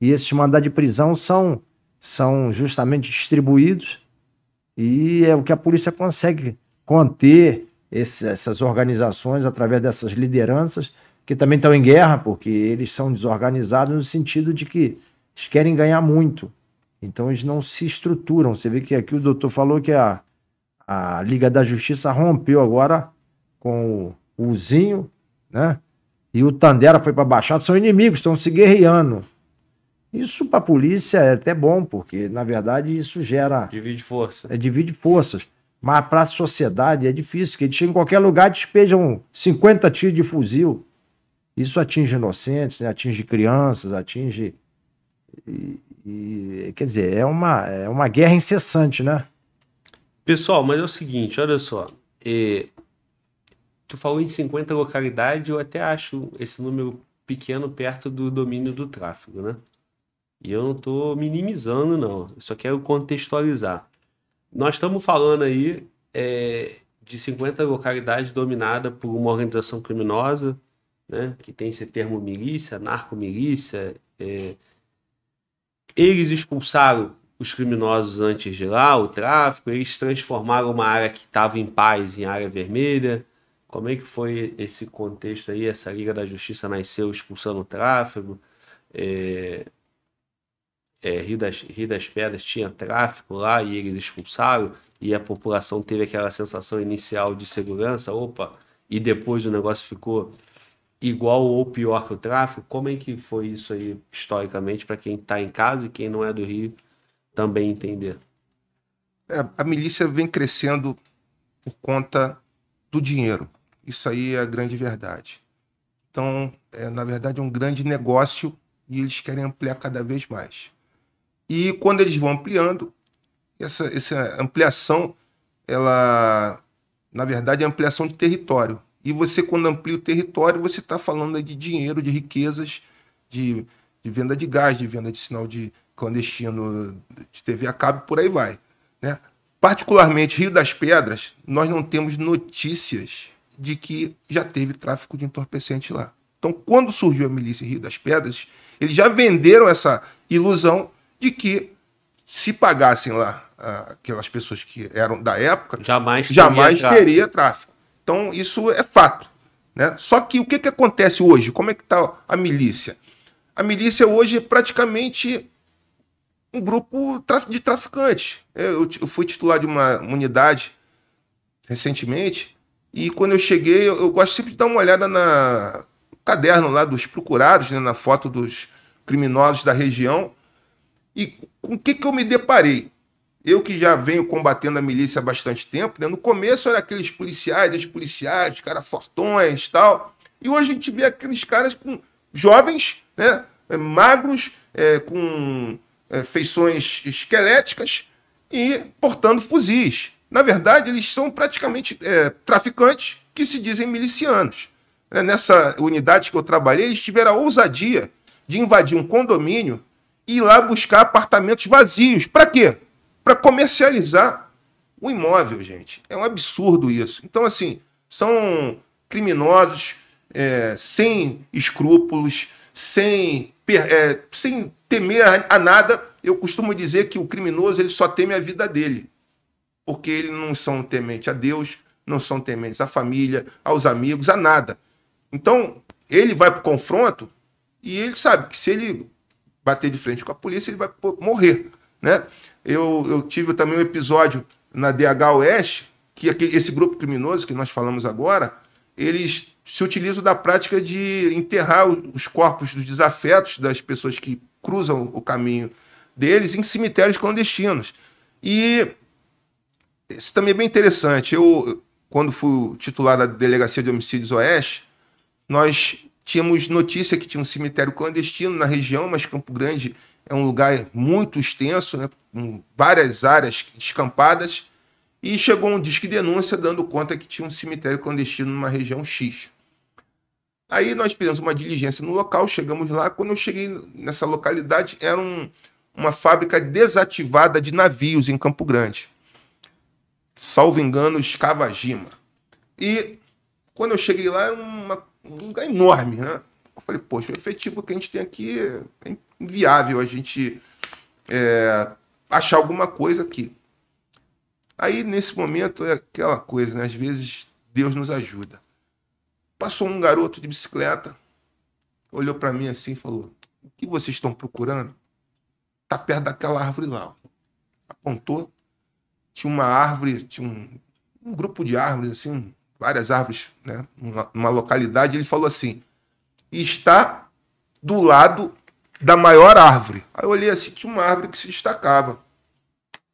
E esses mandados de prisão são são justamente distribuídos e é o que a polícia consegue conter esse, essas organizações através dessas lideranças que também estão em guerra, porque eles são desorganizados no sentido de que eles querem ganhar muito. Então eles não se estruturam. Você vê que aqui o doutor falou que a, a Liga da Justiça rompeu agora com o Zinho, né? E o Tandera foi para Baixada, são inimigos, estão se guerreando. Isso para a polícia é até bom, porque na verdade isso gera. Divide força. É, divide forças. Mas para a sociedade é difícil, porque eles chegam em qualquer lugar despejam 50 tiros de fuzil. Isso atinge inocentes, né? atinge crianças, atinge. E, e, quer dizer, é uma, é uma guerra incessante, né? Pessoal, mas é o seguinte, olha só. É, tu falou em 50 localidades, eu até acho esse número pequeno perto do domínio do tráfego, né? E eu não estou minimizando, não. Eu só quero contextualizar. Nós estamos falando aí é, de 50 localidades dominadas por uma organização criminosa, né, que tem esse termo milícia, narcomilícia. É, eles expulsaram os criminosos antes de lá, o tráfico, eles transformaram uma área que estava em paz em área vermelha. Como é que foi esse contexto aí? Essa Liga da Justiça nasceu expulsando o tráfego. É, é, Rio, das, Rio das Pedras tinha tráfico lá e eles expulsaram, e a população teve aquela sensação inicial de segurança, opa, e depois o negócio ficou igual ou pior que o tráfico. Como é que foi isso aí historicamente para quem está em casa e quem não é do Rio também entender? É, a milícia vem crescendo por conta do dinheiro. Isso aí é a grande verdade. Então, é, na verdade, é um grande negócio e eles querem ampliar cada vez mais. E quando eles vão ampliando, essa, essa ampliação, ela, na verdade, é ampliação de território. E você, quando amplia o território, você está falando de dinheiro, de riquezas, de, de, venda de gás, de venda de sinal de clandestino de TV a cabo, por aí vai. Né? Particularmente Rio das Pedras, nós não temos notícias de que já teve tráfico de entorpecente lá. Então, quando surgiu a milícia Rio das Pedras, eles já venderam essa ilusão de que se pagassem lá aquelas pessoas que eram da época, jamais, jamais teria, teria tráfico. Então, isso é fato. Né? Só que o que, que acontece hoje? Como é que está a milícia? A milícia hoje é praticamente um grupo de traficantes. Eu fui titular de uma unidade recentemente e quando eu cheguei, eu, eu gosto sempre de dar uma olhada na caderno lá dos procurados, né, na foto dos criminosos da região. E com o que, que eu me deparei? Eu que já venho combatendo a milícia há bastante tempo, né? no começo era aqueles policiais, ex-policiais, caras fortões tal. E hoje a gente vê aqueles caras com jovens, né? É, magros, é, com é, feições esqueléticas e portando fuzis. Na verdade, eles são praticamente é, traficantes que se dizem milicianos. É, nessa unidade que eu trabalhei, eles tiveram a ousadia de invadir um condomínio ir lá buscar apartamentos vazios. Para quê? Para comercializar o imóvel, gente. É um absurdo isso. Então, assim, são criminosos é, sem escrúpulos, sem, é, sem temer a, a nada. Eu costumo dizer que o criminoso ele só teme a vida dele, porque eles não são tementes a Deus, não são tementes à família, aos amigos, a nada. Então, ele vai para o confronto e ele sabe que se ele bater de frente com a polícia, ele vai morrer. Né? Eu, eu tive também um episódio na DH Oeste, que aquele, esse grupo criminoso que nós falamos agora, eles se utilizam da prática de enterrar os corpos dos desafetos das pessoas que cruzam o caminho deles em cemitérios clandestinos. E isso também é bem interessante. Eu, quando fui titular da Delegacia de Homicídios Oeste, nós Tínhamos notícia que tinha um cemitério clandestino na região, mas Campo Grande é um lugar muito extenso, né, com várias áreas descampadas. E chegou um disque de denúncia dando conta que tinha um cemitério clandestino numa região X. Aí nós fizemos uma diligência no local, chegamos lá. Quando eu cheguei nessa localidade, era um, uma fábrica desativada de navios em Campo Grande. Salvo engano, Escavagima. E quando eu cheguei lá, era uma um lugar enorme, né? Eu falei, poxa, o efetivo que a gente tem aqui é inviável a gente é, achar alguma coisa aqui. Aí, nesse momento, é aquela coisa, né? Às vezes, Deus nos ajuda. Passou um garoto de bicicleta, olhou para mim assim e falou: O que vocês estão procurando? Tá perto daquela árvore lá. Apontou. Tinha uma árvore, tinha um, um grupo de árvores, assim, várias árvores, né? Numa, numa localidade. Ele falou assim: Está do lado da maior árvore. Aí eu olhei assim: tinha uma árvore que se destacava.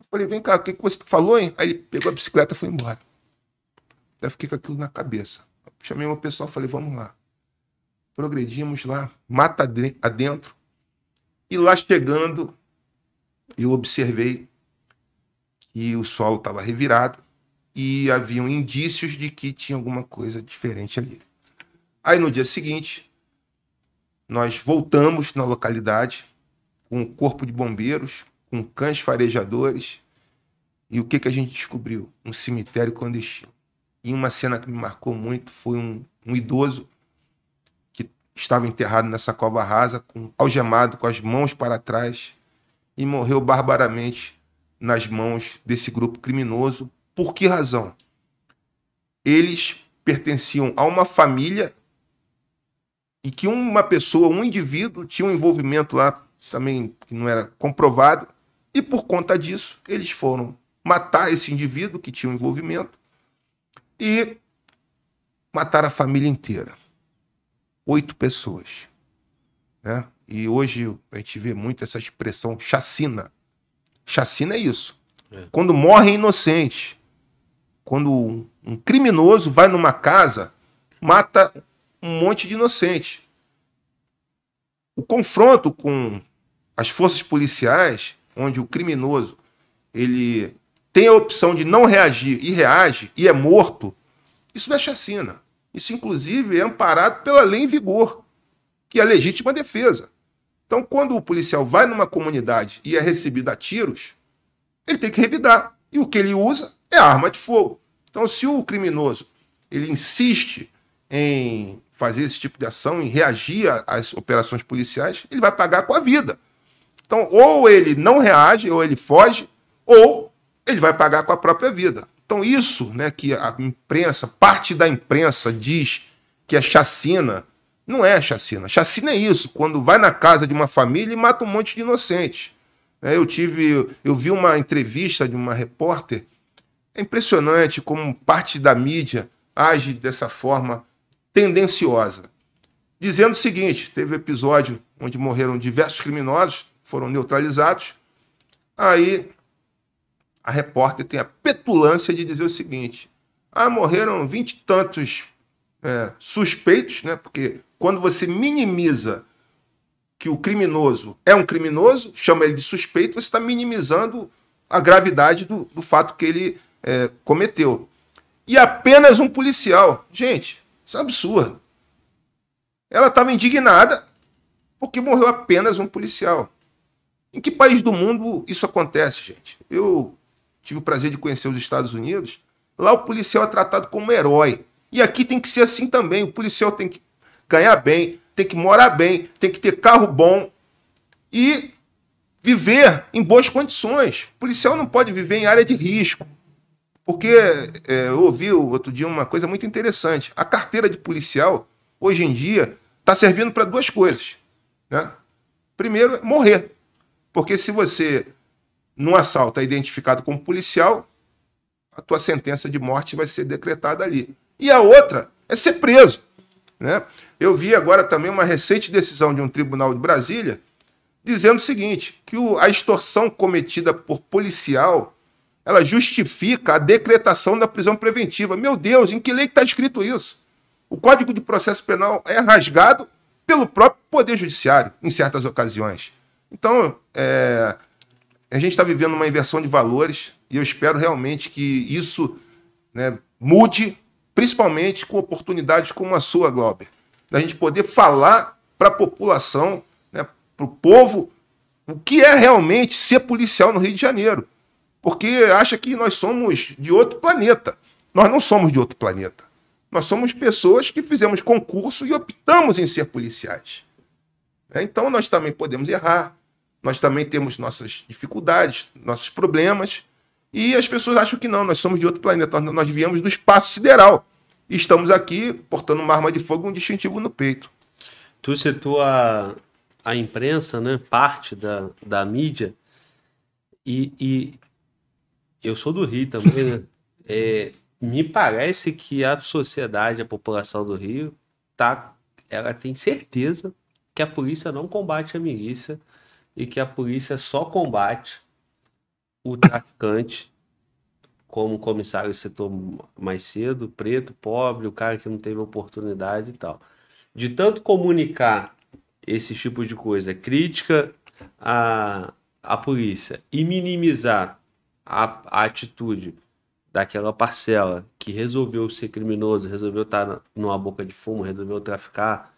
Eu falei: Vem cá, o que, que você falou, hein? Aí ele pegou a bicicleta e foi embora. Eu fiquei com aquilo na cabeça. Chamei o pessoal falei, vamos lá. Progredimos lá, mata adentro. E lá chegando, eu observei que o solo estava revirado e haviam indícios de que tinha alguma coisa diferente ali. Aí no dia seguinte, nós voltamos na localidade com o corpo de bombeiros, com cães farejadores. E o que, que a gente descobriu? Um cemitério clandestino. E uma cena que me marcou muito foi um, um idoso que estava enterrado nessa cova rasa, com, algemado, com as mãos para trás, e morreu barbaramente nas mãos desse grupo criminoso. Por que razão? Eles pertenciam a uma família e que uma pessoa, um indivíduo, tinha um envolvimento lá também que não era comprovado, e por conta disso eles foram matar esse indivíduo que tinha um envolvimento e mataram a família inteira. Oito pessoas. Né? E hoje a gente vê muito essa expressão chacina. Chacina é isso. É. Quando morre inocente. Quando um criminoso vai numa casa, mata um monte de inocente. O confronto com as forças policiais, onde o criminoso ele tem a opção de não reagir e reage e é morto, isso não é chacina. Isso, inclusive, é amparado pela lei em vigor, que é a legítima defesa. Então, quando o policial vai numa comunidade e é recebido a tiros, ele tem que revidar. E o que ele usa é arma de fogo. Então, se o criminoso ele insiste em fazer esse tipo de ação, em reagir às operações policiais, ele vai pagar com a vida. Então, ou ele não reage, ou ele foge, ou ele vai pagar com a própria vida. Então, isso né, que a imprensa, parte da imprensa diz que é chacina, não é chacina. Chacina é isso, quando vai na casa de uma família e mata um monte de inocentes. É, eu tive, eu vi uma entrevista de uma repórter. É impressionante como parte da mídia age dessa forma tendenciosa. Dizendo o seguinte: teve episódio onde morreram diversos criminosos, foram neutralizados. Aí a repórter tem a petulância de dizer o seguinte: ah, morreram vinte e tantos é, suspeitos, né? Porque quando você minimiza que o criminoso é um criminoso, chama ele de suspeito, você está minimizando a gravidade do, do fato que ele é, cometeu. E apenas um policial. Gente, isso é um absurdo. Ela estava indignada porque morreu apenas um policial. Em que país do mundo isso acontece, gente? Eu tive o prazer de conhecer os Estados Unidos, lá o policial é tratado como herói. E aqui tem que ser assim também. O policial tem que ganhar bem, tem que morar bem, tem que ter carro bom e viver em boas condições. O policial não pode viver em área de risco. Porque é, eu ouvi outro dia uma coisa muito interessante. A carteira de policial, hoje em dia, está servindo para duas coisas. Né? Primeiro, morrer. Porque se você num assalto é identificado como policial, a tua sentença de morte vai ser decretada ali. E a outra é ser preso. Né? Eu vi agora também uma recente decisão de um tribunal de Brasília dizendo o seguinte, que a extorsão cometida por policial ela justifica a decretação da prisão preventiva. Meu Deus, em que lei está escrito isso? O Código de Processo Penal é rasgado pelo próprio Poder Judiciário, em certas ocasiões. Então, é, a gente está vivendo uma inversão de valores e eu espero realmente que isso né, mude, principalmente com oportunidades como a sua, Glauber. Da gente poder falar para a população, né, para o povo, o que é realmente ser policial no Rio de Janeiro. Porque acha que nós somos de outro planeta. Nós não somos de outro planeta. Nós somos pessoas que fizemos concurso e optamos em ser policiais. Então nós também podemos errar, nós também temos nossas dificuldades, nossos problemas, e as pessoas acham que não, nós somos de outro planeta, nós viemos do espaço sideral. Estamos aqui portando uma arma de fogo, um distintivo no peito. Tu citou a, a imprensa, né? Parte da, da mídia. E, e eu sou do Rio também, né? *laughs* É, me parece que a sociedade, a população do Rio, tá, ela tem certeza que a polícia não combate a milícia e que a polícia só combate o traficante, como o comissário citou mais cedo, preto, pobre, o cara que não teve oportunidade e tal. De tanto comunicar esse tipo de coisa, crítica à, à polícia e minimizar a, a atitude daquela parcela que resolveu ser criminoso, resolveu estar numa boca de fumo, resolveu traficar,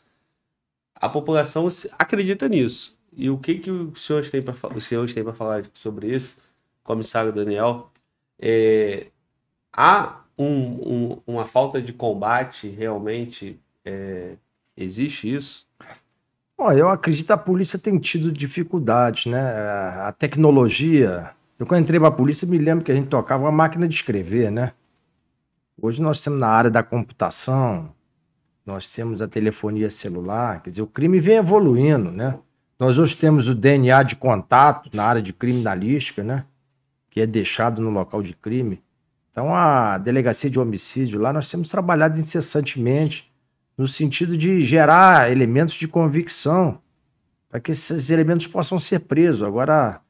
a população acredita nisso. E o que, que os senhores têm para falar sobre isso, comissário Daniel? É, há um, um, uma falta de combate realmente? É, existe isso? Bom, eu acredito que a polícia tem tido dificuldades, né? A tecnologia eu, quando entrei para a polícia, me lembro que a gente tocava uma máquina de escrever, né? Hoje nós temos na área da computação, nós temos a telefonia celular, quer dizer, o crime vem evoluindo, né? Nós hoje temos o DNA de contato na área de criminalística, né? Que é deixado no local de crime. Então, a delegacia de homicídio lá, nós temos trabalhado incessantemente no sentido de gerar elementos de convicção para que esses elementos possam ser presos. Agora,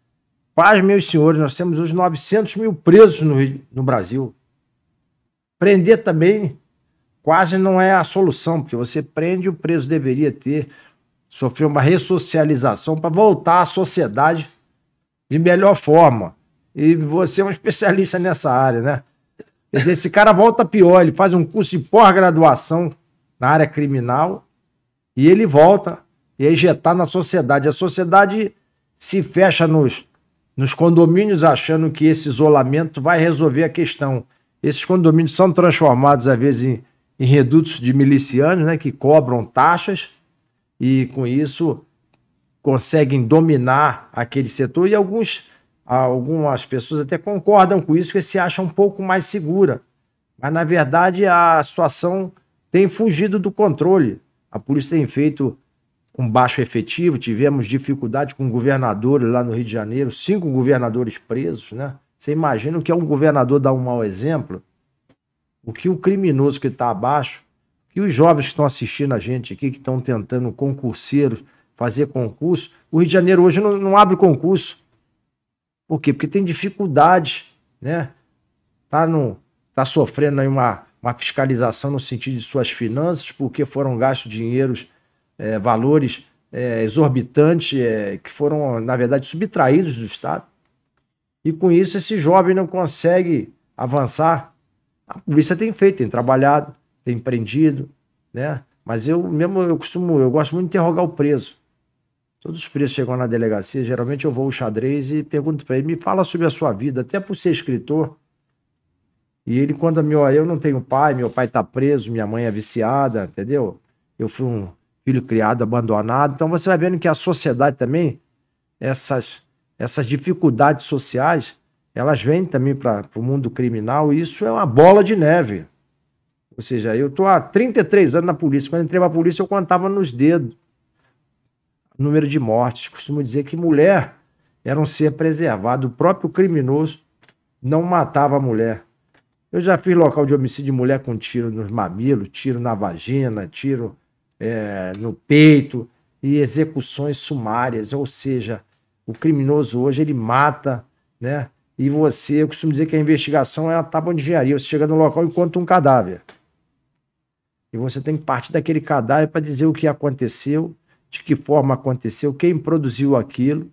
Paz, meus senhores, nós temos hoje 900 mil presos no, no Brasil. Prender também quase não é a solução, porque você prende, o preso deveria ter, sofrer uma ressocialização para voltar à sociedade de melhor forma. E você é um especialista nessa área, né? Dizer, esse cara volta pior, ele faz um curso de pós-graduação na área criminal e ele volta e é injetar na sociedade. A sociedade se fecha nos nos condomínios achando que esse isolamento vai resolver a questão. Esses condomínios são transformados, às vezes, em, em redutos de milicianos, né, que cobram taxas e, com isso, conseguem dominar aquele setor. E alguns, algumas pessoas até concordam com isso, que se acham um pouco mais segura. Mas, na verdade, a situação tem fugido do controle. A polícia tem feito com baixo efetivo, tivemos dificuldade com governadores lá no Rio de Janeiro, cinco governadores presos, né? Você imagina o que é um governador dar um mau exemplo? O que o criminoso que está abaixo, que os jovens que estão assistindo a gente aqui, que estão tentando concurseiros fazer concurso, o Rio de Janeiro hoje não, não abre concurso. Por quê? Porque tem dificuldade, né? Tá, no, tá sofrendo aí uma, uma fiscalização no sentido de suas finanças, porque foram gastos dinheiros é, valores é, exorbitantes é, que foram, na verdade, subtraídos do Estado. E com isso, esse jovem não consegue avançar. A polícia tem feito, tem trabalhado, tem prendido, né? Mas eu mesmo, eu costumo, eu gosto muito de interrogar o preso. Todos os presos chegam na delegacia, geralmente eu vou ao xadrez e pergunto para ele, me fala sobre a sua vida, até por ser escritor. E ele, quando me olha, eu não tenho pai, meu pai está preso, minha mãe é viciada, entendeu? Eu fui um, filho criado abandonado. Então você vai vendo que a sociedade também, essas, essas dificuldades sociais, elas vêm também para o mundo criminal e isso é uma bola de neve. Ou seja, eu estou há 33 anos na polícia. Quando entrei para a polícia, eu contava nos dedos número de mortes. Costumo dizer que mulher era um ser preservado. O próprio criminoso não matava a mulher. Eu já fiz local de homicídio de mulher com tiro nos mamilos, tiro na vagina, tiro é, no peito e execuções sumárias, ou seja, o criminoso hoje ele mata, né? E você, eu costumo dizer que a investigação é a tábua de engenharia. Você chega no local e encontra um cadáver. E você tem que partir daquele cadáver para dizer o que aconteceu, de que forma aconteceu, quem produziu aquilo,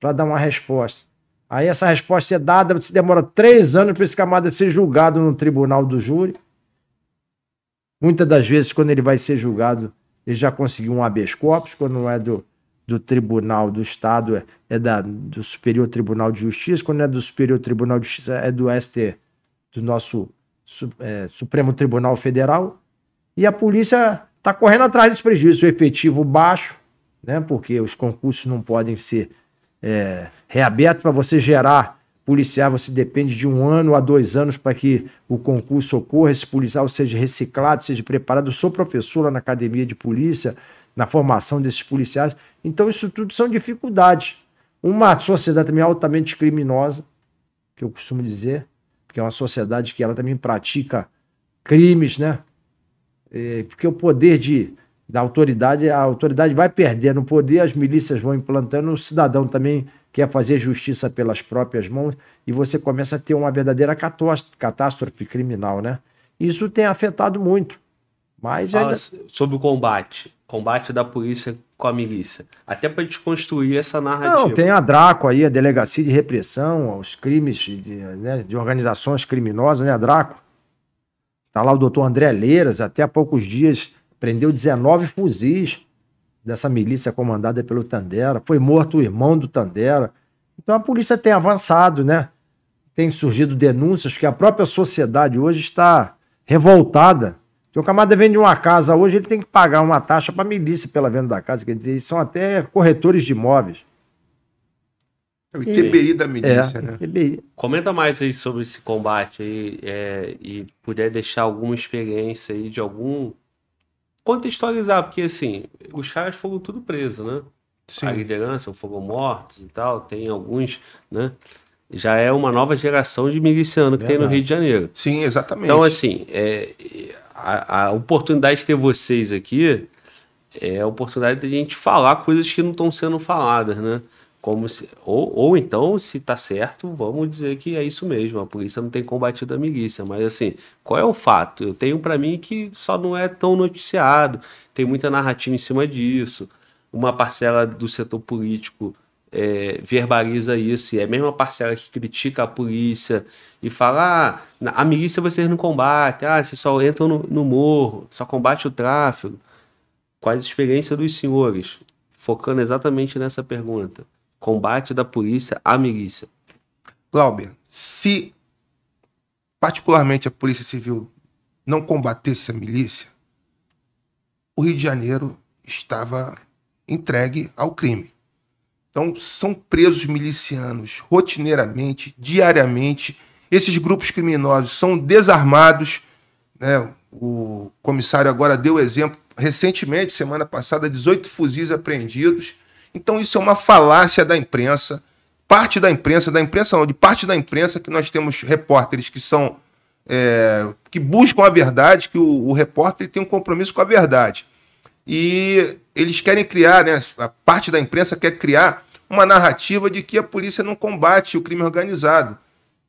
para dar uma resposta. Aí essa resposta é dada, você demora três anos para esse camarada ser julgado no tribunal do júri. Muitas das vezes, quando ele vai ser julgado, ele já conseguiu um habeas corpus, quando não é do, do Tribunal do Estado, é, é da, do Superior Tribunal de Justiça, quando é do Superior Tribunal de Justiça, é do ST, do nosso é, Supremo Tribunal Federal. E a polícia está correndo atrás desse prejuízo, o efetivo baixo, né? porque os concursos não podem ser é, reabertos para você gerar policial, você depende de um ano a dois anos para que o concurso ocorra, esse policial seja reciclado, seja preparado. Eu sou professor na academia de polícia, na formação desses policiais. Então, isso tudo são dificuldades. Uma sociedade também altamente criminosa, que eu costumo dizer, porque é uma sociedade que ela também pratica crimes, né? É, porque o poder de, da autoridade, a autoridade vai perdendo o poder, as milícias vão implantando, o cidadão também quer fazer justiça pelas próprias mãos e você começa a ter uma verdadeira catástrofe criminal, né? Isso tem afetado muito. Mas Fala ainda... sobre o combate, combate da polícia com a milícia, até para desconstruir essa narrativa. Não, tem a Draco aí, a Delegacia de Repressão aos Crimes de, né, de Organizações Criminosas, né, a Draco? Tá lá o doutor André Leiras, até há poucos dias prendeu 19 fuzis dessa milícia comandada pelo Tandera. Foi morto o irmão do Tandera. Então a polícia tem avançado, né? Tem surgido denúncias que a própria sociedade hoje está revoltada. Se o camarada vende uma casa hoje, ele tem que pagar uma taxa para a milícia pela venda da casa. Quer dizer, são até corretores de imóveis. É o ITBI da milícia, é, né? ITBI. Comenta mais aí sobre esse combate aí é, e puder deixar alguma experiência aí de algum contextualizar, porque assim, os caras foram tudo presos, né? Sim. A liderança foram mortos e tal, tem alguns, né? Já é uma nova geração de miliciano que Verdade. tem no Rio de Janeiro. Sim, exatamente. Então, assim, é, a, a oportunidade de ter vocês aqui é a oportunidade de a gente falar coisas que não estão sendo faladas, né? Como se, ou, ou então, se tá certo, vamos dizer que é isso mesmo, a polícia não tem combatido a milícia, mas assim, qual é o fato? Eu tenho para mim que só não é tão noticiado, tem muita narrativa em cima disso, uma parcela do setor político é, verbaliza isso, e é a mesma parcela que critica a polícia e fala, ah, a milícia vocês não combatem, ah, vocês só entram no, no morro, só combate o tráfego. Quais a experiência dos senhores? Focando exatamente nessa pergunta combate da polícia à milícia. Glauber, se particularmente a Polícia Civil não combatesse a milícia, o Rio de Janeiro estava entregue ao crime. Então, são presos milicianos rotineiramente, diariamente. Esses grupos criminosos são desarmados. Né? O comissário agora deu exemplo recentemente, semana passada, 18 fuzis apreendidos. Então isso é uma falácia da imprensa, parte da imprensa, da imprensa não, de parte da imprensa que nós temos repórteres que são é, que buscam a verdade, que o, o repórter tem um compromisso com a verdade. E eles querem criar, né, a parte da imprensa quer criar uma narrativa de que a polícia não combate o crime organizado.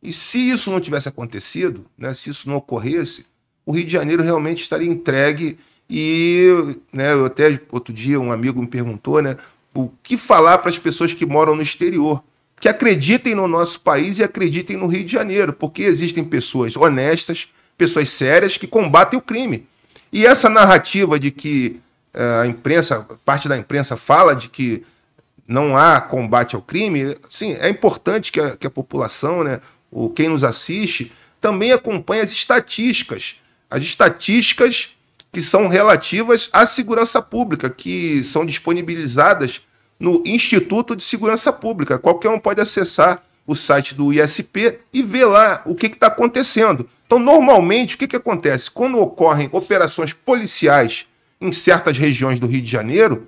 E se isso não tivesse acontecido, né, se isso não ocorresse, o Rio de Janeiro realmente estaria entregue e, né, até outro dia um amigo me perguntou, né, o que falar para as pessoas que moram no exterior, que acreditem no nosso país e acreditem no Rio de Janeiro, porque existem pessoas honestas, pessoas sérias que combatem o crime. E essa narrativa de que uh, a imprensa, parte da imprensa fala de que não há combate ao crime, sim, é importante que a, que a população, né, o, quem nos assiste, também acompanhe as estatísticas. As estatísticas que são relativas à segurança pública, que são disponibilizadas no Instituto de Segurança Pública. Qualquer um pode acessar o site do ISP e ver lá o que está acontecendo. Então, normalmente, o que, que acontece? Quando ocorrem operações policiais em certas regiões do Rio de Janeiro,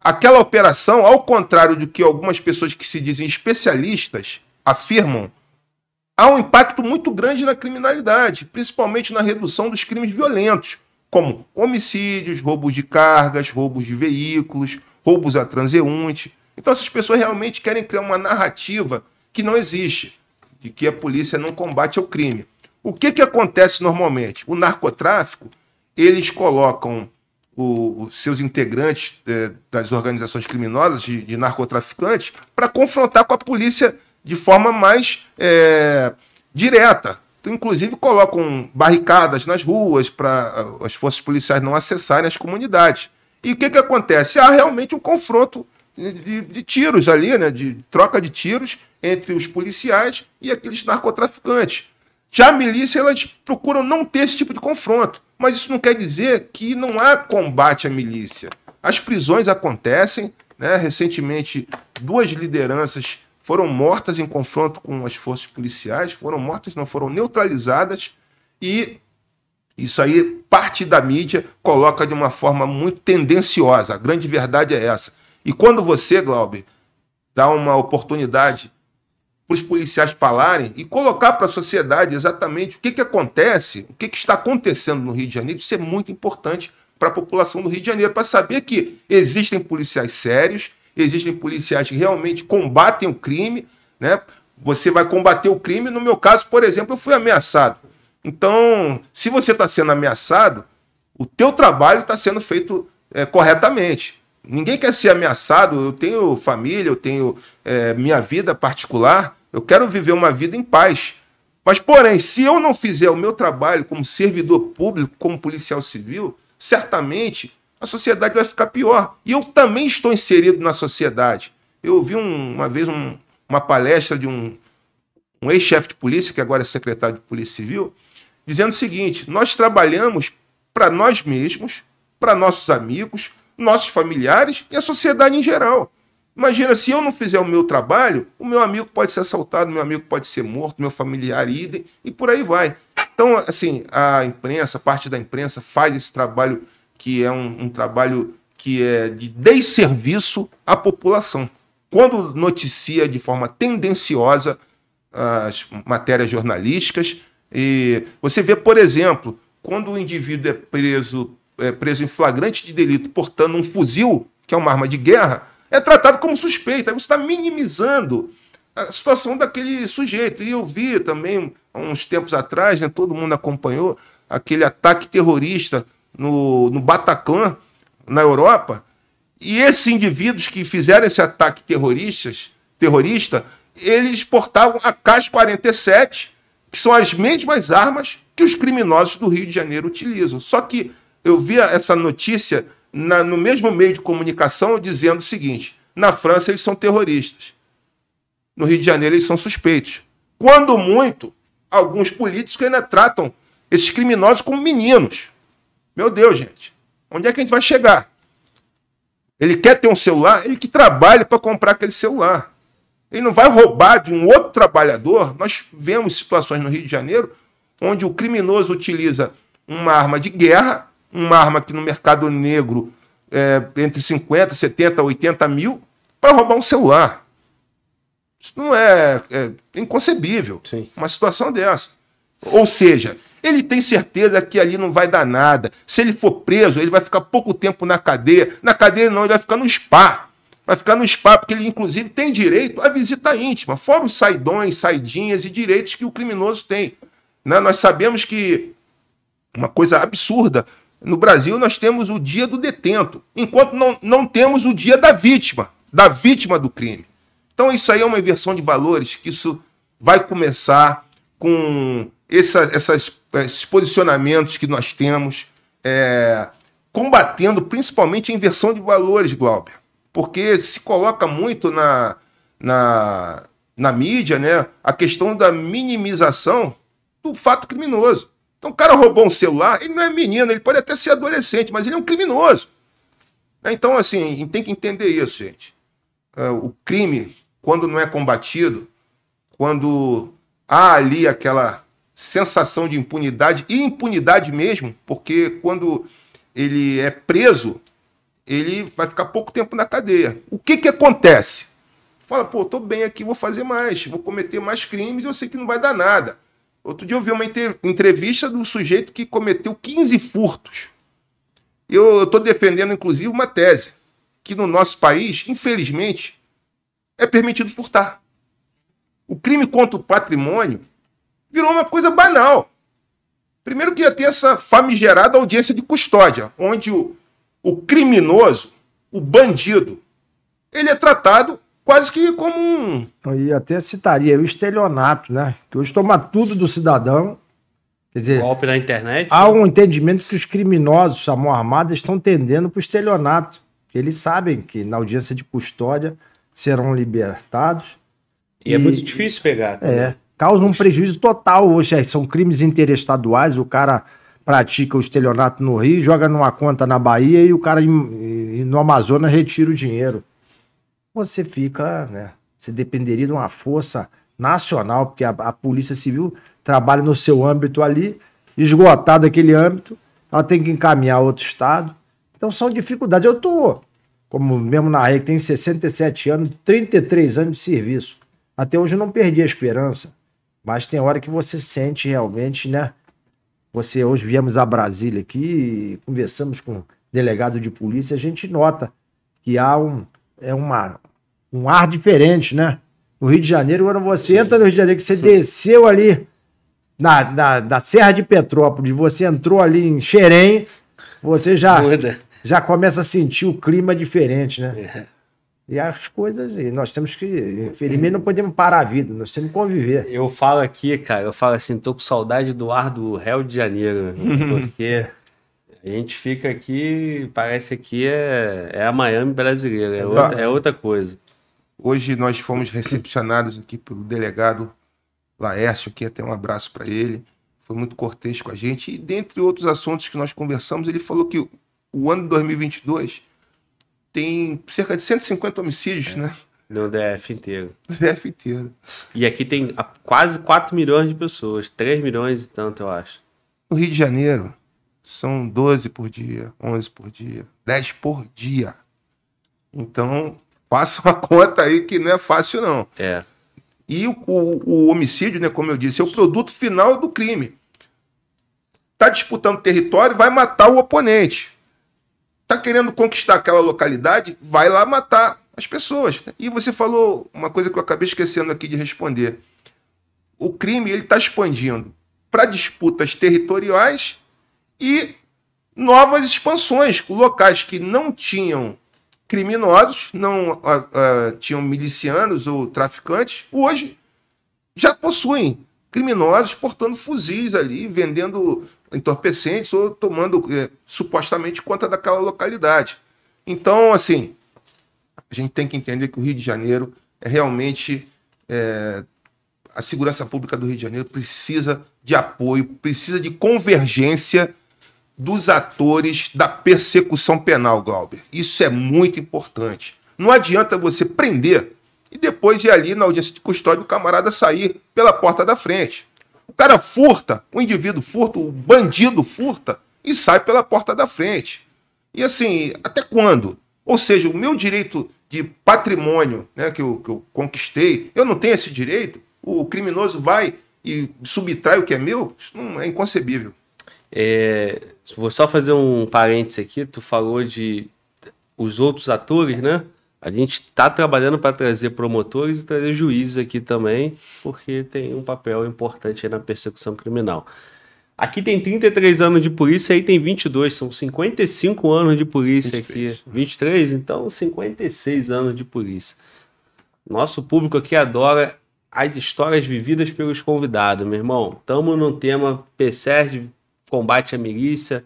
aquela operação, ao contrário do que algumas pessoas que se dizem especialistas afirmam, há um impacto muito grande na criminalidade, principalmente na redução dos crimes violentos como homicídios, roubos de cargas, roubos de veículos, roubos a transeunte. Então essas pessoas realmente querem criar uma narrativa que não existe, de que a polícia não combate o crime. O que, que acontece normalmente? O narcotráfico, eles colocam os seus integrantes é, das organizações criminosas, de, de narcotraficantes, para confrontar com a polícia de forma mais é, direta, inclusive colocam barricadas nas ruas para ah, as forças policiais não acessarem as comunidades. E o que, que acontece? Há realmente um confronto de, de, tiros ali, né? de troca de tiros entre os policiais e aqueles narcotraficantes. Já a milícia, elas procuram não ter esse tipo de confronto. Mas isso não quer dizer que não há combate à milícia. As prisões acontecem, Né? Recentemente, duas lideranças foram mortas em confronto com as forças policiais, foram mortas, não foram neutralizadas, e isso aí, parte da mídia coloca de uma forma muito tendenciosa. A grande verdade é essa. E quando você, Glauber, dá uma oportunidade para os policiais falarem e colocar para a sociedade exatamente o que, que acontece, o que, que está acontecendo no Rio de Janeiro, isso é muito importante para a população do Rio de Janeiro, para saber que existem policiais sérios, existem policiais que realmente combatem o crime, né? Você vai combater o crime. No meu caso, por exemplo, eu fui ameaçado. Então, se você está sendo ameaçado, o teu trabalho está sendo feito é, corretamente. Ninguém quer ser ameaçado. Eu tenho família, eu tenho é, minha vida particular. Eu quero viver uma vida em paz. Mas, porém, se eu não fizer o meu trabalho como servidor público, como policial civil, certamente a sociedade vai ficar pior. E eu também estou inserido na sociedade. Eu ouvi um, uma vez um, uma palestra de um, um ex-chefe de polícia, que agora é secretário de Polícia Civil, dizendo o seguinte: nós trabalhamos para nós mesmos, para nossos amigos, nossos familiares e a sociedade em geral. Imagina, se eu não fizer o meu trabalho, o meu amigo pode ser assaltado, meu amigo pode ser morto, meu familiar idem, e por aí vai. Então, assim, a imprensa, parte da imprensa faz esse trabalho que é um, um trabalho que é de desserviço à população. Quando noticia de forma tendenciosa as matérias jornalísticas, e você vê, por exemplo, quando o indivíduo é preso, é preso em flagrante de delito portando um fuzil, que é uma arma de guerra, é tratado como suspeito. Aí você está minimizando a situação daquele sujeito. E eu vi também, há uns tempos atrás, né, todo mundo acompanhou aquele ataque terrorista no, no Bataclan, na Europa. E esses indivíduos que fizeram esse ataque terroristas, terrorista, eles portavam a CAS-47, que são as mesmas armas que os criminosos do Rio de Janeiro utilizam. Só que eu vi essa notícia na, no mesmo meio de comunicação dizendo o seguinte: na França eles são terroristas, no Rio de Janeiro eles são suspeitos. Quando muito, alguns políticos ainda tratam esses criminosos como meninos. Meu Deus, gente, onde é que a gente vai chegar? Ele quer ter um celular, ele que trabalhe para comprar aquele celular. Ele não vai roubar de um outro trabalhador. Nós vemos situações no Rio de Janeiro onde o criminoso utiliza uma arma de guerra, uma arma que no mercado negro é entre 50, 70, 80 mil, para roubar um celular. Isso não é, é inconcebível. Sim. Uma situação dessa. Ou seja, ele tem certeza que ali não vai dar nada. Se ele for preso, ele vai ficar pouco tempo na cadeia. Na cadeia não, ele vai ficar no spa vai ficar no spa, porque ele, inclusive, tem direito à visita íntima, fora os saidões, saidinhas e direitos que o criminoso tem. Né? Nós sabemos que uma coisa absurda. No Brasil, nós temos o dia do detento, enquanto não, não temos o dia da vítima, da vítima do crime. Então, isso aí é uma inversão de valores, que isso vai começar com essa, essas, esses posicionamentos que nós temos, é, combatendo principalmente a inversão de valores, Glauber porque se coloca muito na, na, na mídia né, a questão da minimização do fato criminoso. Então o cara roubou um celular, ele não é menino, ele pode até ser adolescente, mas ele é um criminoso. Então, assim, tem que entender isso, gente. É, o crime, quando não é combatido, quando há ali aquela sensação de impunidade, e impunidade mesmo, porque quando ele é preso, ele vai ficar pouco tempo na cadeia. O que, que acontece? Fala, pô, tô bem aqui, vou fazer mais, vou cometer mais crimes, eu sei que não vai dar nada. Outro dia eu vi uma entrevista do sujeito que cometeu 15 furtos. Eu estou defendendo, inclusive, uma tese, que no nosso país, infelizmente, é permitido furtar. O crime contra o patrimônio virou uma coisa banal. Primeiro que ia ter essa famigerada audiência de custódia, onde o, o criminoso, o bandido, ele é tratado quase que como um. E até citaria o estelionato, né? Que hoje toma tudo do cidadão. Quer dizer, golpe na internet. Há um entendimento que os criminosos, a mão armada, estão tendendo para o estelionato. Eles sabem que na audiência de custódia serão libertados. E, é e é muito difícil pegar. Tá é. Causa um prejuízo total hoje. É, são crimes interestaduais, o cara pratica o estelionato no Rio, joga numa conta na Bahia e o cara no Amazonas retira o dinheiro. você fica, né? Você dependeria de uma força nacional, porque a, a Polícia Civil trabalha no seu âmbito ali, esgotado aquele âmbito, ela tem que encaminhar a outro estado. Então são dificuldades. Eu tô, como mesmo na REC, tem 67 anos, 33 anos de serviço. Até hoje eu não perdi a esperança. Mas tem hora que você sente realmente, né? Você hoje viemos a Brasília aqui, conversamos com o delegado de polícia, a gente nota que há um, é uma, um ar diferente, né? No Rio de Janeiro, quando você Sim. entra no Rio de Janeiro, que você desceu ali na, na, na Serra de Petrópolis, você entrou ali em Xerém, você já, já começa a sentir o clima diferente, né? É. E as coisas, e nós temos que, infelizmente, não podemos parar a vida, nós temos que conviver. Eu falo aqui, cara, eu falo assim, tô com saudade do ar do Rio de Janeiro, porque a gente fica aqui, parece que é, é a Miami brasileira, é outra, é outra coisa. Hoje nós fomos recepcionados aqui pelo delegado Laércio, que até um abraço para ele, foi muito cortês com a gente, e dentre outros assuntos que nós conversamos, ele falou que o ano de 2022 tem cerca de 150 homicídios, é. né? No DF inteiro. DF inteiro. E aqui tem quase 4 milhões de pessoas, 3 milhões e tanto, eu acho. No Rio de Janeiro, são 12 por dia, 11 por dia, 10 por dia. Então, faça uma *laughs* conta aí que não é fácil, não. É. E o, o, o homicídio, né, como eu disse, é o produto final do crime. Está disputando território, vai matar o oponente está querendo conquistar aquela localidade, vai lá matar as pessoas. E você falou uma coisa que eu acabei esquecendo aqui de responder. O crime ele está expandindo para disputas territoriais e novas expansões, locais que não tinham criminosos, não uh, uh, tinham milicianos ou traficantes, hoje já possuem criminosos portando fuzis ali, vendendo entorpecentes ou tomando é, supostamente conta daquela localidade. Então, assim, a gente tem que entender que o Rio de Janeiro é realmente. É, a segurança pública do Rio de Janeiro precisa de apoio, precisa de convergência dos atores da persecução penal, Glauber. Isso é muito importante. Não adianta você prender e depois ir ali na audiência de custódia o camarada sair pela porta da frente. O cara furta, o indivíduo furta, o bandido furta e sai pela porta da frente. E assim, até quando? Ou seja, o meu direito de patrimônio né, que, eu, que eu conquistei, eu não tenho esse direito? O criminoso vai e subtrai o que é meu? Isso não é inconcebível. É, vou só fazer um parênteses aqui. Tu falou de os outros atores, né? A gente está trabalhando para trazer promotores e trazer juízes aqui também, porque tem um papel importante na persecução criminal. Aqui tem 33 anos de polícia, aí tem 22, são 55 anos de polícia 23. aqui. 23, então 56 anos de polícia. Nosso público aqui adora as histórias vividas pelos convidados, meu irmão. Estamos no tema PCR de combate à milícia,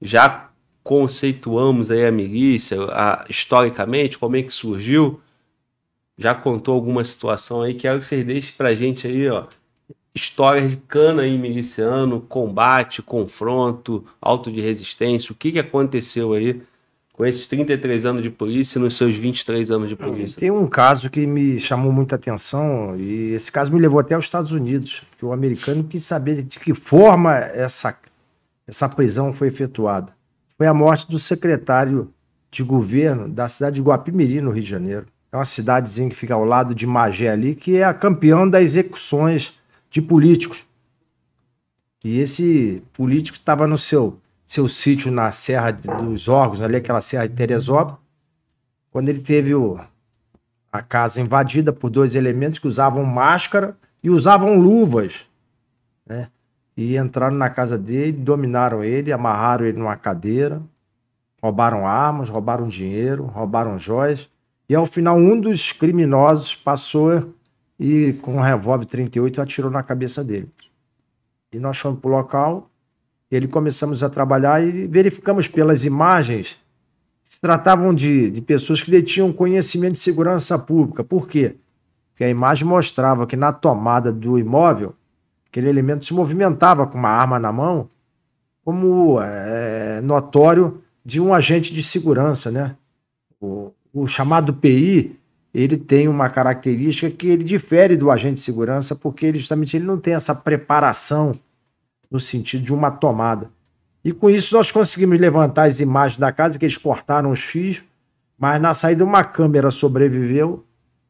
já conceituamos aí a milícia, a, historicamente, como é que surgiu. Já contou alguma situação aí, quero que vocês deixem pra gente aí, ó, histórias de cana aí miliciano, combate, confronto, auto de resistência, o que, que aconteceu aí com esses 33 anos de polícia e nos seus 23 anos de polícia? Tem um caso que me chamou muita atenção e esse caso me levou até aos Estados Unidos, que o americano quis saber de que forma essa, essa prisão foi efetuada foi a morte do secretário de governo da cidade de Guapimirim, no Rio de Janeiro. É uma cidadezinha que fica ao lado de Magé ali, que é a campeã das execuções de políticos. E esse político estava no seu, seu sítio na Serra dos Órgãos, ali aquela Serra de Teresópolis, quando ele teve o, a casa invadida por dois elementos que usavam máscara e usavam luvas. Né? E entraram na casa dele, dominaram ele, amarraram ele numa cadeira, roubaram armas, roubaram dinheiro, roubaram joias. E ao final, um dos criminosos passou e, com um revólver 38, atirou na cabeça dele. E nós fomos para o local, ele começamos a trabalhar e verificamos pelas imagens que se tratavam de, de pessoas que detinham conhecimento de segurança pública. Por quê? Porque a imagem mostrava que na tomada do imóvel aquele elemento se movimentava com uma arma na mão, como é, notório de um agente de segurança, né? O, o, chamado PI ele tem uma característica que ele difere do agente de segurança, porque ele justamente ele não tem essa preparação no sentido de uma tomada. E com isso nós conseguimos levantar as imagens da casa, que eles cortaram os fios, mas na saída uma câmera sobreviveu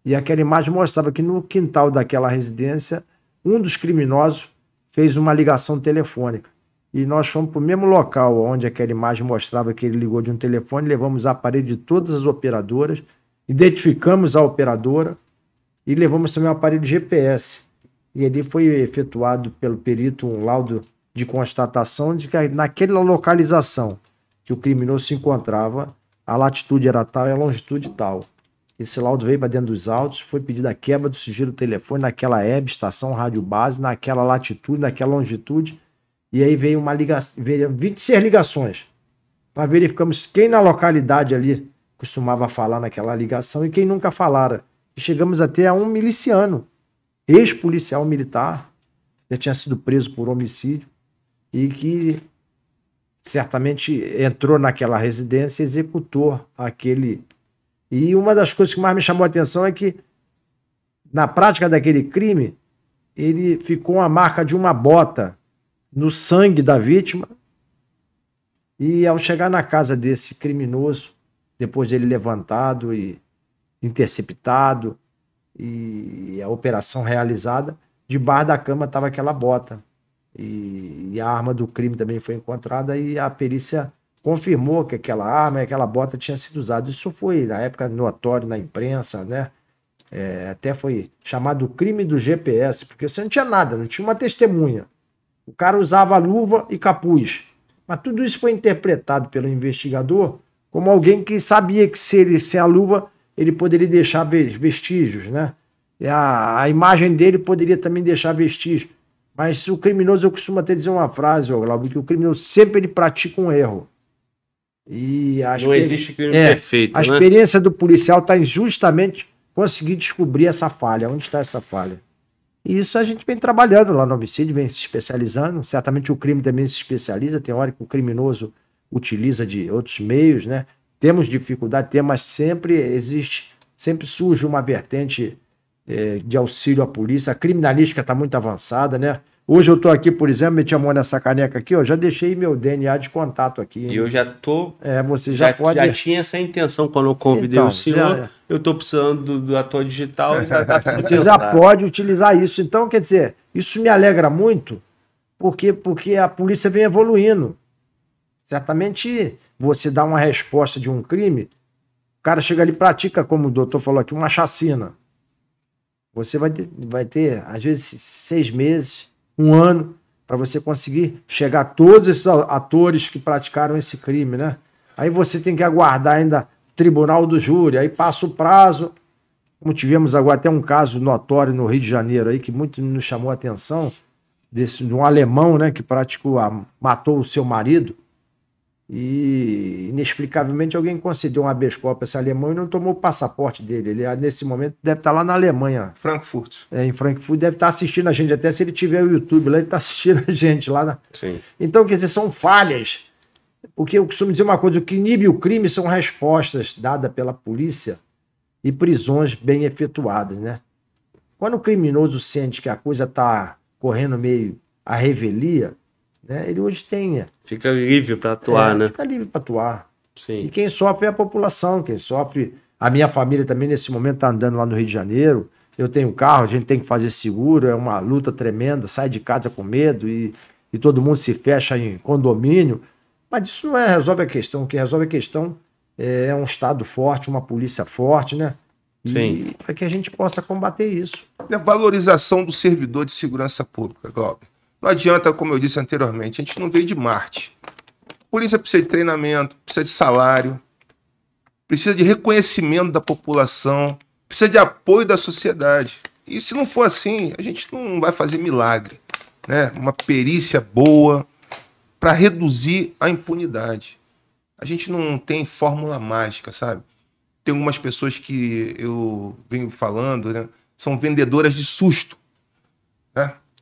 e aquela imagem mostrava que no quintal daquela residência, um dos criminosos fez uma ligação telefônica. E nós fomos para o mesmo local onde aquela imagem mostrava que ele ligou de um telefone, levamos aparelho de todas as operadoras, identificamos a operadora e levamos também o aparelho GPS. E ali foi efetuado pelo perito um laudo de constatação de que naquela localização que o criminoso se encontrava, a latitude era tal e a longitude tal. Esse laudo veio para dentro dos autos, foi pedida a quebra do sigilo do telefone naquela EB, estação rádio base, naquela latitude, naquela longitude, e aí veio uma ligação, veio 26 ligações. Para verificamos quem na localidade ali costumava falar naquela ligação e quem nunca falara. E chegamos até a um miliciano, ex-policial militar, já tinha sido preso por homicídio e que certamente entrou naquela residência e executou aquele. E uma das coisas que mais me chamou a atenção é que, na prática daquele crime, ele ficou a marca de uma bota no sangue da vítima. E ao chegar na casa desse criminoso, depois dele levantado e interceptado e a operação realizada, debaixo da cama estava aquela bota. E, e, a arma do crime também foi encontrada e a perícia confirmou que aquela arma e aquela bota tinha sido usada. Isso foi, na época, notório na imprensa, né? É, até foi chamado crime do GPS, porque você não tinha nada, não tinha uma testemunha. O cara usava luva e capuz. Mas tudo isso foi interpretado pelo investigador como alguém que sabia que se ele sem a luva ele poderia deixar vestígios, né? A, a imagem dele poderia também deixar vestígios. Mas o criminoso, eu costumo até dizer uma frase, Glauber, que o criminoso sempre ele pratica um erro. E a Não existe crime é, perfeito. A né? experiência do policial está em justamente conseguir descobrir essa falha. Onde está essa falha? E isso a gente vem trabalhando lá no homicídio, vem se especializando. Certamente o crime também se especializa. Tem hora que o criminoso utiliza de outros meios, né? Temos dificuldade, temos, mas sempre existe, sempre surge uma vertente é, de auxílio à polícia. A criminalística está muito avançada, né? Hoje eu estou aqui, por exemplo, meti a mão nessa caneca aqui, ó, já deixei meu DNA de contato aqui. E eu já tô. É, você já, já pode. Já tinha essa intenção quando eu convidei então, o senhor. Já... Eu estou precisando do, do, ator digital. Já tá você já pode utilizar isso. Então, quer dizer, isso me alegra muito, porque porque a polícia vem evoluindo. Certamente você dá uma resposta de um crime, o cara chega ali e pratica, como o doutor falou aqui, uma chacina. Você vai ter, vai ter às vezes, seis meses um ano para você conseguir chegar a todos esses atores que praticaram esse crime, né? Aí você tem que aguardar ainda tribunal do júri, aí passa o prazo. Como tivemos agora até um caso notório no Rio de Janeiro aí que muito nos chamou a atenção desse de um alemão, né, que praticou a, matou o seu marido e inexplicavelmente alguém concedeu um habeas corpus a esse alemão e não tomou o passaporte dele. Ele, nesse momento, deve estar lá na Alemanha. Frankfurt. É, em Frankfurt, deve estar assistindo a gente. Até se ele tiver o YouTube lá, ele está assistindo a gente lá. Na... Sim. Então, quer dizer, são falhas. Porque eu costumo dizer uma coisa: o que inibe o crime são respostas dadas pela polícia e prisões bem efetuadas, né? Quando o criminoso sente que a coisa está correndo meio à revelia, né? Ele hoje tem. Fica livre para atuar, é, né? Fica livre para atuar. Sim. E quem sofre é a população, quem sofre. A minha família também, nesse momento, está andando lá no Rio de Janeiro. Eu tenho carro, a gente tem que fazer seguro, é uma luta tremenda, sai de casa com medo e, e todo mundo se fecha em condomínio. Mas isso não é, resolve a questão. O que resolve a questão é, é um Estado forte, uma polícia forte, né? E para que a gente possa combater isso. E a valorização do servidor de segurança pública, Glauber. Não adianta, como eu disse anteriormente, a gente não veio de Marte. A polícia precisa de treinamento, precisa de salário, precisa de reconhecimento da população, precisa de apoio da sociedade. E se não for assim, a gente não vai fazer milagre. Né? Uma perícia boa para reduzir a impunidade. A gente não tem fórmula mágica, sabe? Tem algumas pessoas que eu venho falando, né? São vendedoras de susto.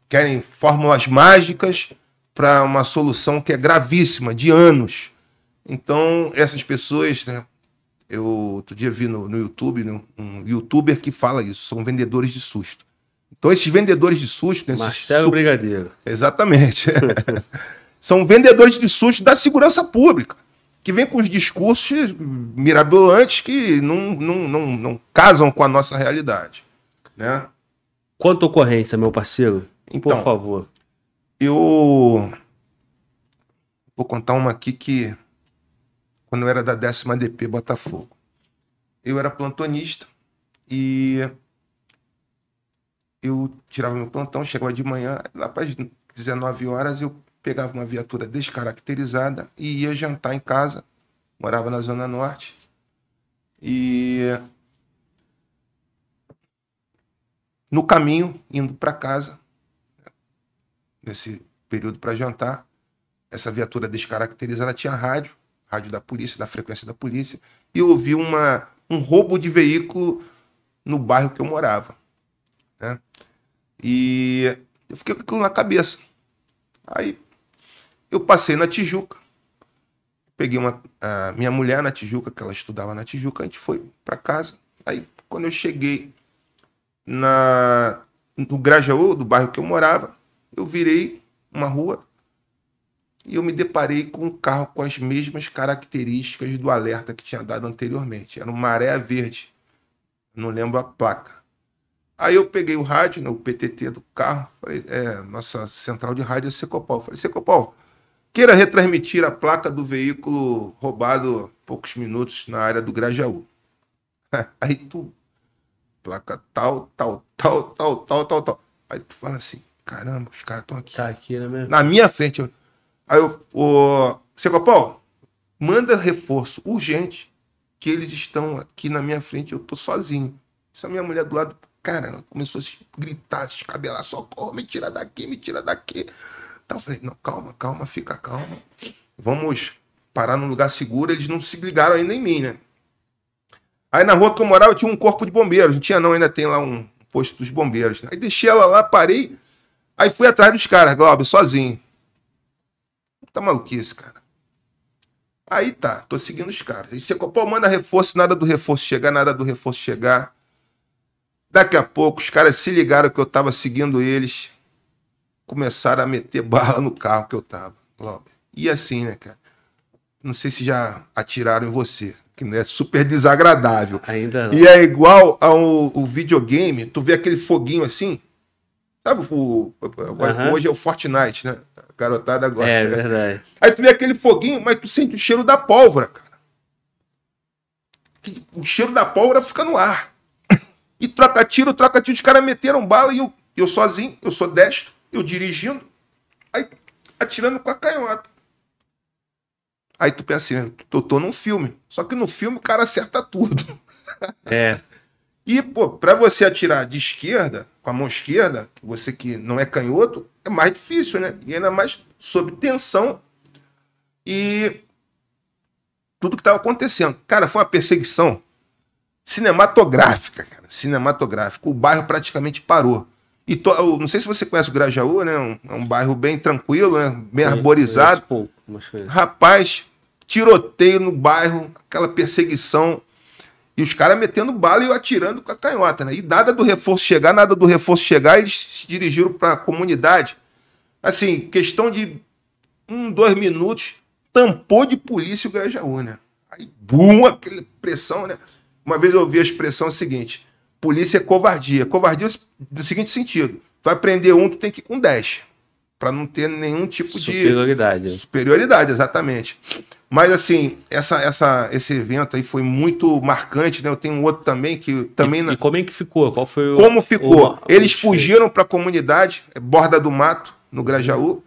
Né? querem fórmulas mágicas para uma solução que é gravíssima, de anos. Então, essas pessoas, né, Eu outro dia vi no, no YouTube no, um youtuber que fala isso, são vendedores de susto. Então, esses vendedores de susto. Esses Marcelo su- Brigadeiro. Exatamente. *laughs* são vendedores de susto da segurança pública, que vem com os discursos mirabolantes que não, não, não, não casam com a nossa realidade. Né? Quanto ocorrência, meu parceiro? Por Então. favor. Eu vou contar uma aqui que quando eu era da décima DP Botafogo. Eu era plantonista e eu tirava meu plantão, chegava de manhã, lá para as 19 horas eu pegava uma viatura descaracterizada e ia jantar em casa. Morava na Zona Norte. E no caminho, indo para casa, nesse período para jantar. Essa viatura descaracterizada tinha rádio, rádio da polícia, da frequência da polícia, e eu ouvi uma, um roubo de veículo no bairro que eu morava. Né? E eu fiquei com aquilo na cabeça. Aí eu passei na Tijuca, peguei uma, a minha mulher na Tijuca, que ela estudava na Tijuca, a gente foi para casa. Aí quando eu cheguei na, no Grajaú, do bairro que eu morava, eu virei uma rua e eu me deparei com um carro com as mesmas características do alerta que tinha dado anteriormente. Era um maré verde. Não lembro a placa. Aí eu peguei o rádio, né, o PTT do carro, falei, é, nossa central de rádio é Secopol. Falei, Secopol, queira retransmitir a placa do veículo roubado poucos minutos na área do Grajaú. *laughs* Aí tu, placa tal, tal, tal, tal, tal, tal, tal. Aí tu fala assim, caramba, os caras estão aqui. Tá aqui, né mesmo? Na minha frente. eu- Aí eu, o Secopol, manda reforço urgente que eles estão aqui na minha frente, eu tô sozinho. Isso a minha mulher do lado, cara, ela começou a se gritar, se escabelar, socorro, me tira daqui, me tira daqui. Então eu falei, não, calma, calma, fica calma. Vamos parar num lugar seguro. Eles não se ligaram ainda em mim, né? Aí na rua que eu morava tinha um corpo de bombeiros. Não tinha não, ainda tem lá um posto dos bombeiros. né? Aí deixei ela lá, parei. Aí fui atrás dos caras, Glauber, sozinho. Tá maluquice, cara. Aí tá, tô seguindo os caras. Aí você, pô, manda reforço, nada do reforço chegar, nada do reforço chegar. Daqui a pouco, os caras se ligaram que eu tava seguindo eles. Começaram a meter *laughs* bala no carro que eu tava, Glauber. E assim, né, cara? Não sei se já atiraram em você, que não é super desagradável. Ainda não. E é igual ao o videogame, tu vê aquele foguinho assim. Sabe, o, agora, hoje é o Fortnite, né? A garotada gosta. É né? verdade. Aí tu vê aquele foguinho, mas tu sente o cheiro da pólvora, cara. O cheiro da pólvora fica no ar. E troca tiro, troca tiro. Os caras meteram bala e eu, eu sozinho, eu sou destro, eu dirigindo, aí atirando com a canhota. Aí tu pensa assim, eu tô num filme. Só que no filme o cara acerta tudo. É. *laughs* E, pô, pra você atirar de esquerda, com a mão esquerda, você que não é canhoto, é mais difícil, né? E ainda mais sob tensão e tudo que estava acontecendo. Cara, foi uma perseguição cinematográfica, cara. Cinematográfica. O bairro praticamente parou. E to- não sei se você conhece o Grajaú, né? Um- É um bairro bem tranquilo, né? Bem arborizado. Conheço pouco, mas conheço. Rapaz, tiroteio no bairro, aquela perseguição. E os caras metendo bala e atirando com a canhota, né? E nada do reforço chegar, nada do reforço chegar, eles se dirigiram para a comunidade. Assim, questão de um, dois minutos, tampou de polícia o Grajaú, né? Aí, bum, aquela pressão, né? Uma vez eu ouvi a expressão seguinte: polícia é covardia. Covardia do seguinte sentido: tu vai prender um, tu tem que ir com 10. Para não ter nenhum tipo de Superioridade. Superioridade, exatamente. Mas assim, essa, essa, esse evento aí foi muito marcante, né? Eu tenho um outro também que também E, na- e como é que ficou? Qual foi o. como ficou? o- eles fugiram para a comunidade, é, Borda do Mato, no Grajaú,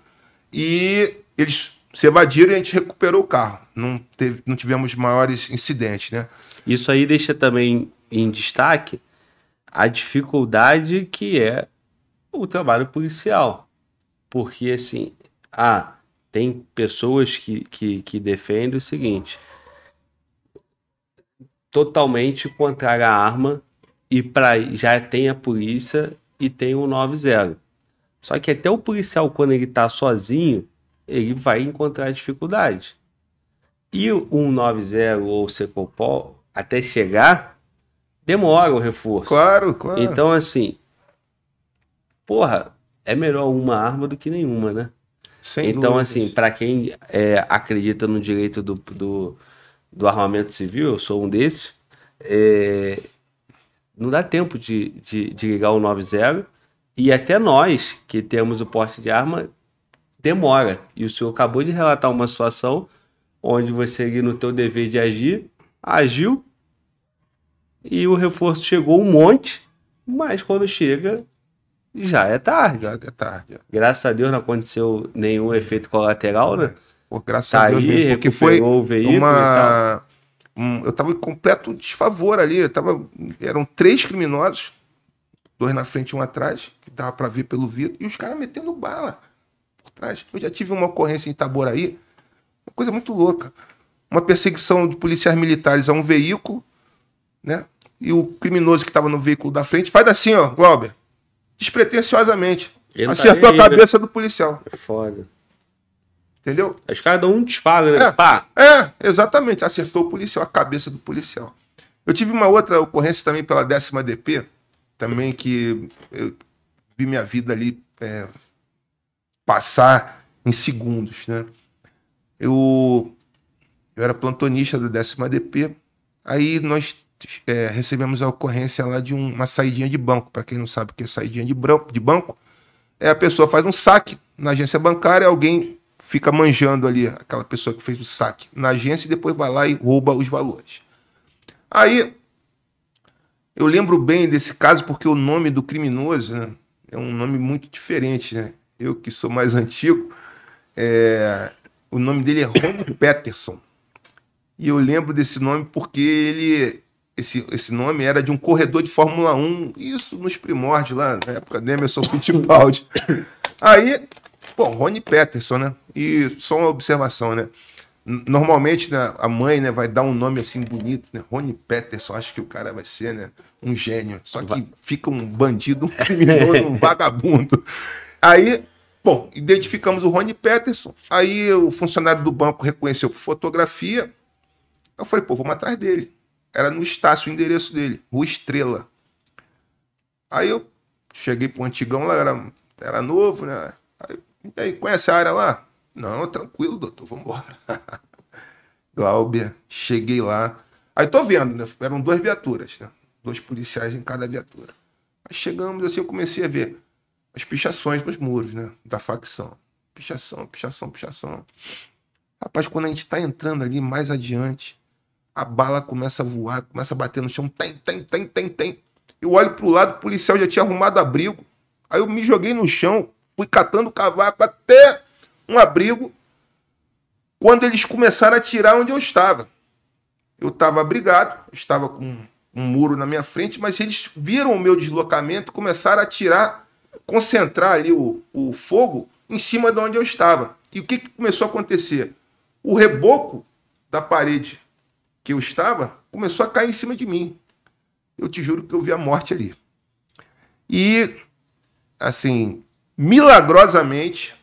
e eles se evadiram e a gente recuperou o carro. Não, teve, não tivemos maiores incidentes, né? Isso aí deixa também em destaque a dificuldade que é o trabalho policial. Porque, assim, ah, tem pessoas que, que, que defendem o seguinte: totalmente contrária à arma, e pra, já tem a polícia e tem o 90. Só que até o policial, quando ele tá sozinho, ele vai encontrar dificuldade. E o 190 ou o Secopol, até chegar, demora o reforço. Claro, claro. Então, assim, porra, é melhor uma arma do que nenhuma, né? Sem então, dúvidas. assim, para quem é, acredita no direito do, do, do armamento civil, eu sou um desses, é, não dá tempo de, de, de ligar o 90 e até nós que temos o porte de arma demora. E o senhor acabou de relatar uma situação onde você ali no teu dever de agir, agiu e o reforço chegou um monte, mas quando chega já é tarde. Já é tarde. Graças a Deus não aconteceu nenhum efeito colateral, né? Pô, graças Tá a Deus aí, mesmo, porque foi o veículo uma. um- eu tava em completo desfavor ali. Eu tava, eram três criminosos, dois na frente e um atrás, que dava pra ver pelo vidro, e os caras metendo bala por trás. Eu já tive uma ocorrência em Itaboraí, uma coisa muito louca. Uma perseguição de policiais militares a um veículo, né? E o criminoso que estava no veículo da frente faz assim, ó, Glauber, despretensiosamente. Ele tá acertou a né? cabeça do policial, É foda. entendeu? Os caras dão um disparo, né? É. Pá! É, exatamente. Acertou o policial, a cabeça do policial. Eu tive uma outra ocorrência também pela décima DP, também que eu vi minha vida ali é, passar em segundos, né? Eu, eu era plantonista da décima DP, aí nós é, recebemos a ocorrência lá de um- uma saidinha de banco. Para quem não sabe o que é saidinha de, bran- de banco, é a pessoa faz um saque na agência bancária, alguém fica manjando ali, aquela pessoa que fez o saque na agência e depois vai lá e rouba os valores. Aí, eu lembro bem desse caso porque o nome do criminoso né, é um nome muito diferente. Né? Eu que sou mais *laughs* antigo, é, o nome dele é Rony Peterson. E eu lembro desse nome porque ele. Esse, esse nome era de um corredor de Fórmula 1, isso nos primórdios lá, na época de Emerson Fittipaldi. *laughs* Aí, pô, Rony Peterson, né? E só uma observação, né? Normalmente, né, a mãe né, vai dar um nome assim bonito, né? Rony Peterson, acho que o cara vai ser né, um gênio. Só que fica um bandido, um criminoso, um *laughs* vagabundo. Aí, bom, identificamos o Rony Peterson. Aí o funcionário do banco reconheceu por fotografia. Eu falei, pô, vamos atrás dele. Era no Estácio o endereço dele, Rua Estrela. Aí eu cheguei pro antigão lá, era, era novo, né? Aí, aí, conhece a área lá? Não, tranquilo, doutor, vambora. *laughs* Glauber, cheguei lá. Aí tô vendo, né? Eram duas viaturas, né? Dois policiais em cada viatura. Aí chegamos assim, eu comecei a ver as pichações nos muros, né? Da facção. Pichação, pichação, pichação. Rapaz, quando a gente tá entrando ali mais adiante, a bala começa a voar, começa a bater no chão, tem, tem, tem, tem, tem. Eu olho pro lado, o policial já tinha arrumado abrigo. Aí eu me joguei no chão, fui catando cavaco até um abrigo. Quando eles começaram a tirar onde eu estava. Eu estava abrigado, estava com um muro na minha frente, mas eles viram o meu deslocamento, começaram a tirar, concentrar ali o, o fogo em cima de onde eu estava. E o que, que começou a acontecer? O reboco da parede que eu estava começou a cair em cima de mim. Eu te juro que eu vi a morte ali. E, assim, milagrosamente,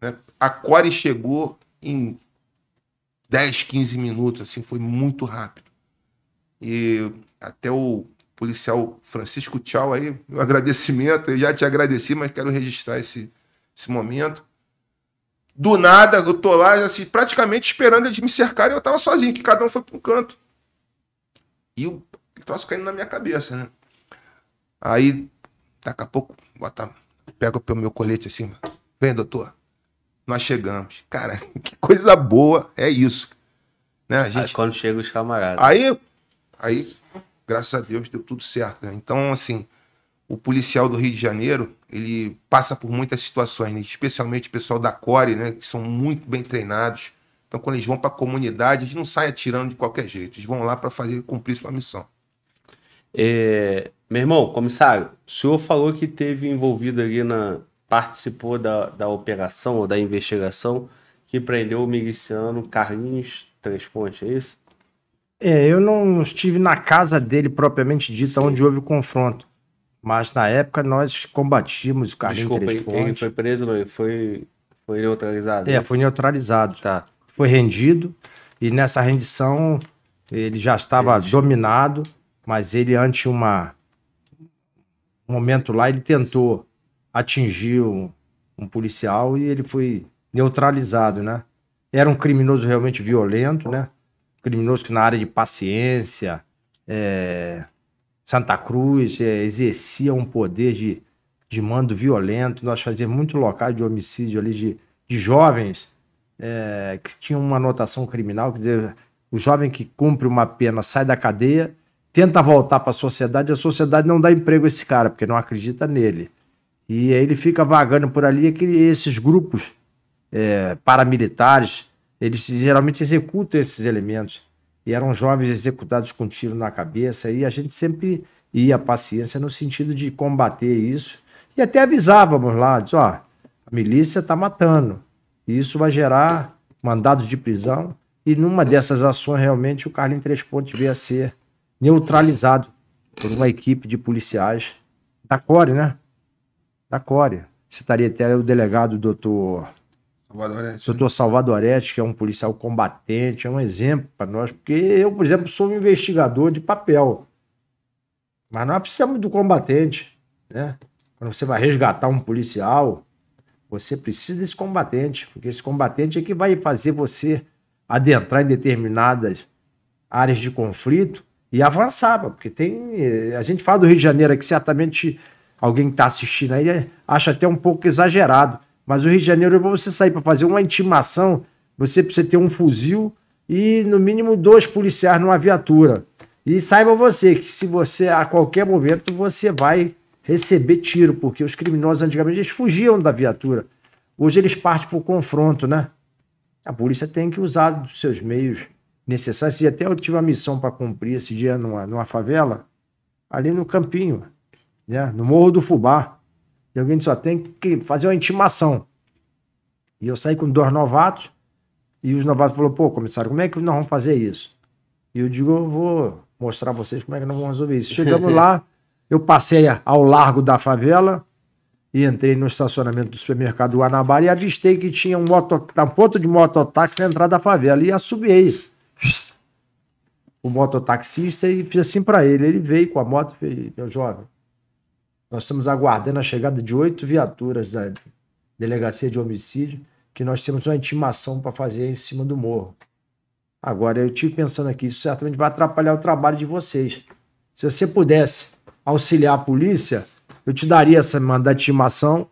né, a Core chegou em 10, 15 minutos, assim, foi muito rápido. E até o policial Francisco Tchau aí, meu agradecimento, eu já te agradeci, mas quero registrar esse, esse momento. Do nada, eu tô lá, assim, praticamente esperando eles me cercarem, eu tava sozinho, que cada um foi para um canto. E o troço caindo na minha cabeça, né? Aí, daqui a pouco, bota, pega pelo meu colete assim, vem, doutor. Nós chegamos. Cara, *laughs* que coisa boa é isso. Né? A Aí gente quando chega os camaradas. Aí, aí, graças a Deus, deu tudo certo. né? Então, assim, o policial do Rio de Janeiro, ele passa por muitas situações, né? especialmente o pessoal da Core, né? Que são muito bem treinados. Então, quando eles vão para a comunidade, eles não saem atirando de qualquer jeito. Eles vão lá para fazer cumprir sua missão. É, meu irmão, comissário, o senhor falou que teve envolvido ali na. participou da, da operação ou da investigação que prendeu o miliciano Carlinhos Três Pontes, é isso? É, eu não estive na casa dele propriamente dita, onde houve o confronto. Mas na época nós combatimos o Carlinhos Desculpa, Três ele Pontes. foi preso, foi, foi neutralizado? É, foi neutralizado. Tá. Foi rendido e nessa rendição Ele já estava dominado, mas ele, ante uma, um momento lá, ele tentou atingir um, um policial e ele foi neutralizado, né? Era um criminoso realmente violento, né? Criminoso que na área de paciência, é, Santa Cruz, é, exercia um poder de, de mando violento. Nós fazíamos muito locais de homicídio ali de, de jovens é, que tinham uma anotação criminal, quer dizer, o jovem que cumpre uma pena sai da cadeia, tenta voltar para a sociedade, a sociedade não dá emprego a esse cara, porque não acredita nele. E aí ele fica vagando por ali, que esses grupos é, paramilitares, eles geralmente executam esses elementos e eram jovens executados com tiro na cabeça, e a gente sempre ia paciência no sentido de combater isso, e até avisávamos lá, diz, ó, a milícia está matando, e isso vai gerar mandados de prisão, e numa dessas ações realmente o Carlinhos Três Pontos veio a ser neutralizado por uma equipe de policiais da Core, né? Da Core. Citaria até o delegado doutor Salvadorete. Doutor Salvadorete, que é um policial combatente, é um exemplo para nós, porque eu, por exemplo, sou um investigador de papel. Mas nós precisamos do combatente, né? Quando você vai resgatar um policial, você precisa desse combatente, porque esse combatente é que vai fazer você adentrar em determinadas áreas de conflito e avançar, porque tem. Eh, a gente fala do Rio de Janeiro aqui, certamente alguém que está assistindo aí acha até um pouco exagerado. Mas o Rio de Janeiro, para você sair para fazer uma intimação, você precisa ter um fuzil e no mínimo dois policiais numa viatura. E saiba você que se você a qualquer momento você vai receber tiro, porque os criminosos antigamente eles fugiam da viatura. Hoje eles partem para o confronto, né? A polícia tem que usar dos seus meios necessários. E até eu tive uma missão para cumprir esse dia numa, numa favela, ali no Campinho, né? no Morro do Fubá. E alguém só tem que fazer uma intimação. E eu saí com dois novatos, e os novatos falaram, pô, comissário, como é que nós vamos fazer isso? E eu digo, eu vou mostrar a vocês como é que nós vamos resolver isso. Chegamos lá, eu passei ao largo da favela e entrei no estacionamento do supermercado Guanabara e avistei que tinha um, moto, um ponto de mototáxi na entrada da favela. E assobiei o mototaxista e fiz assim para ele. Ele veio com a moto e fez, meu jovem, nós estamos aguardando a chegada de oito viaturas da delegacia de homicídio, que nós temos uma intimação para fazer em cima do morro. Agora, eu estive pensando aqui, isso certamente vai atrapalhar o trabalho de vocês. Se você pudesse auxiliar a polícia, eu te daria essa mandada de intimação,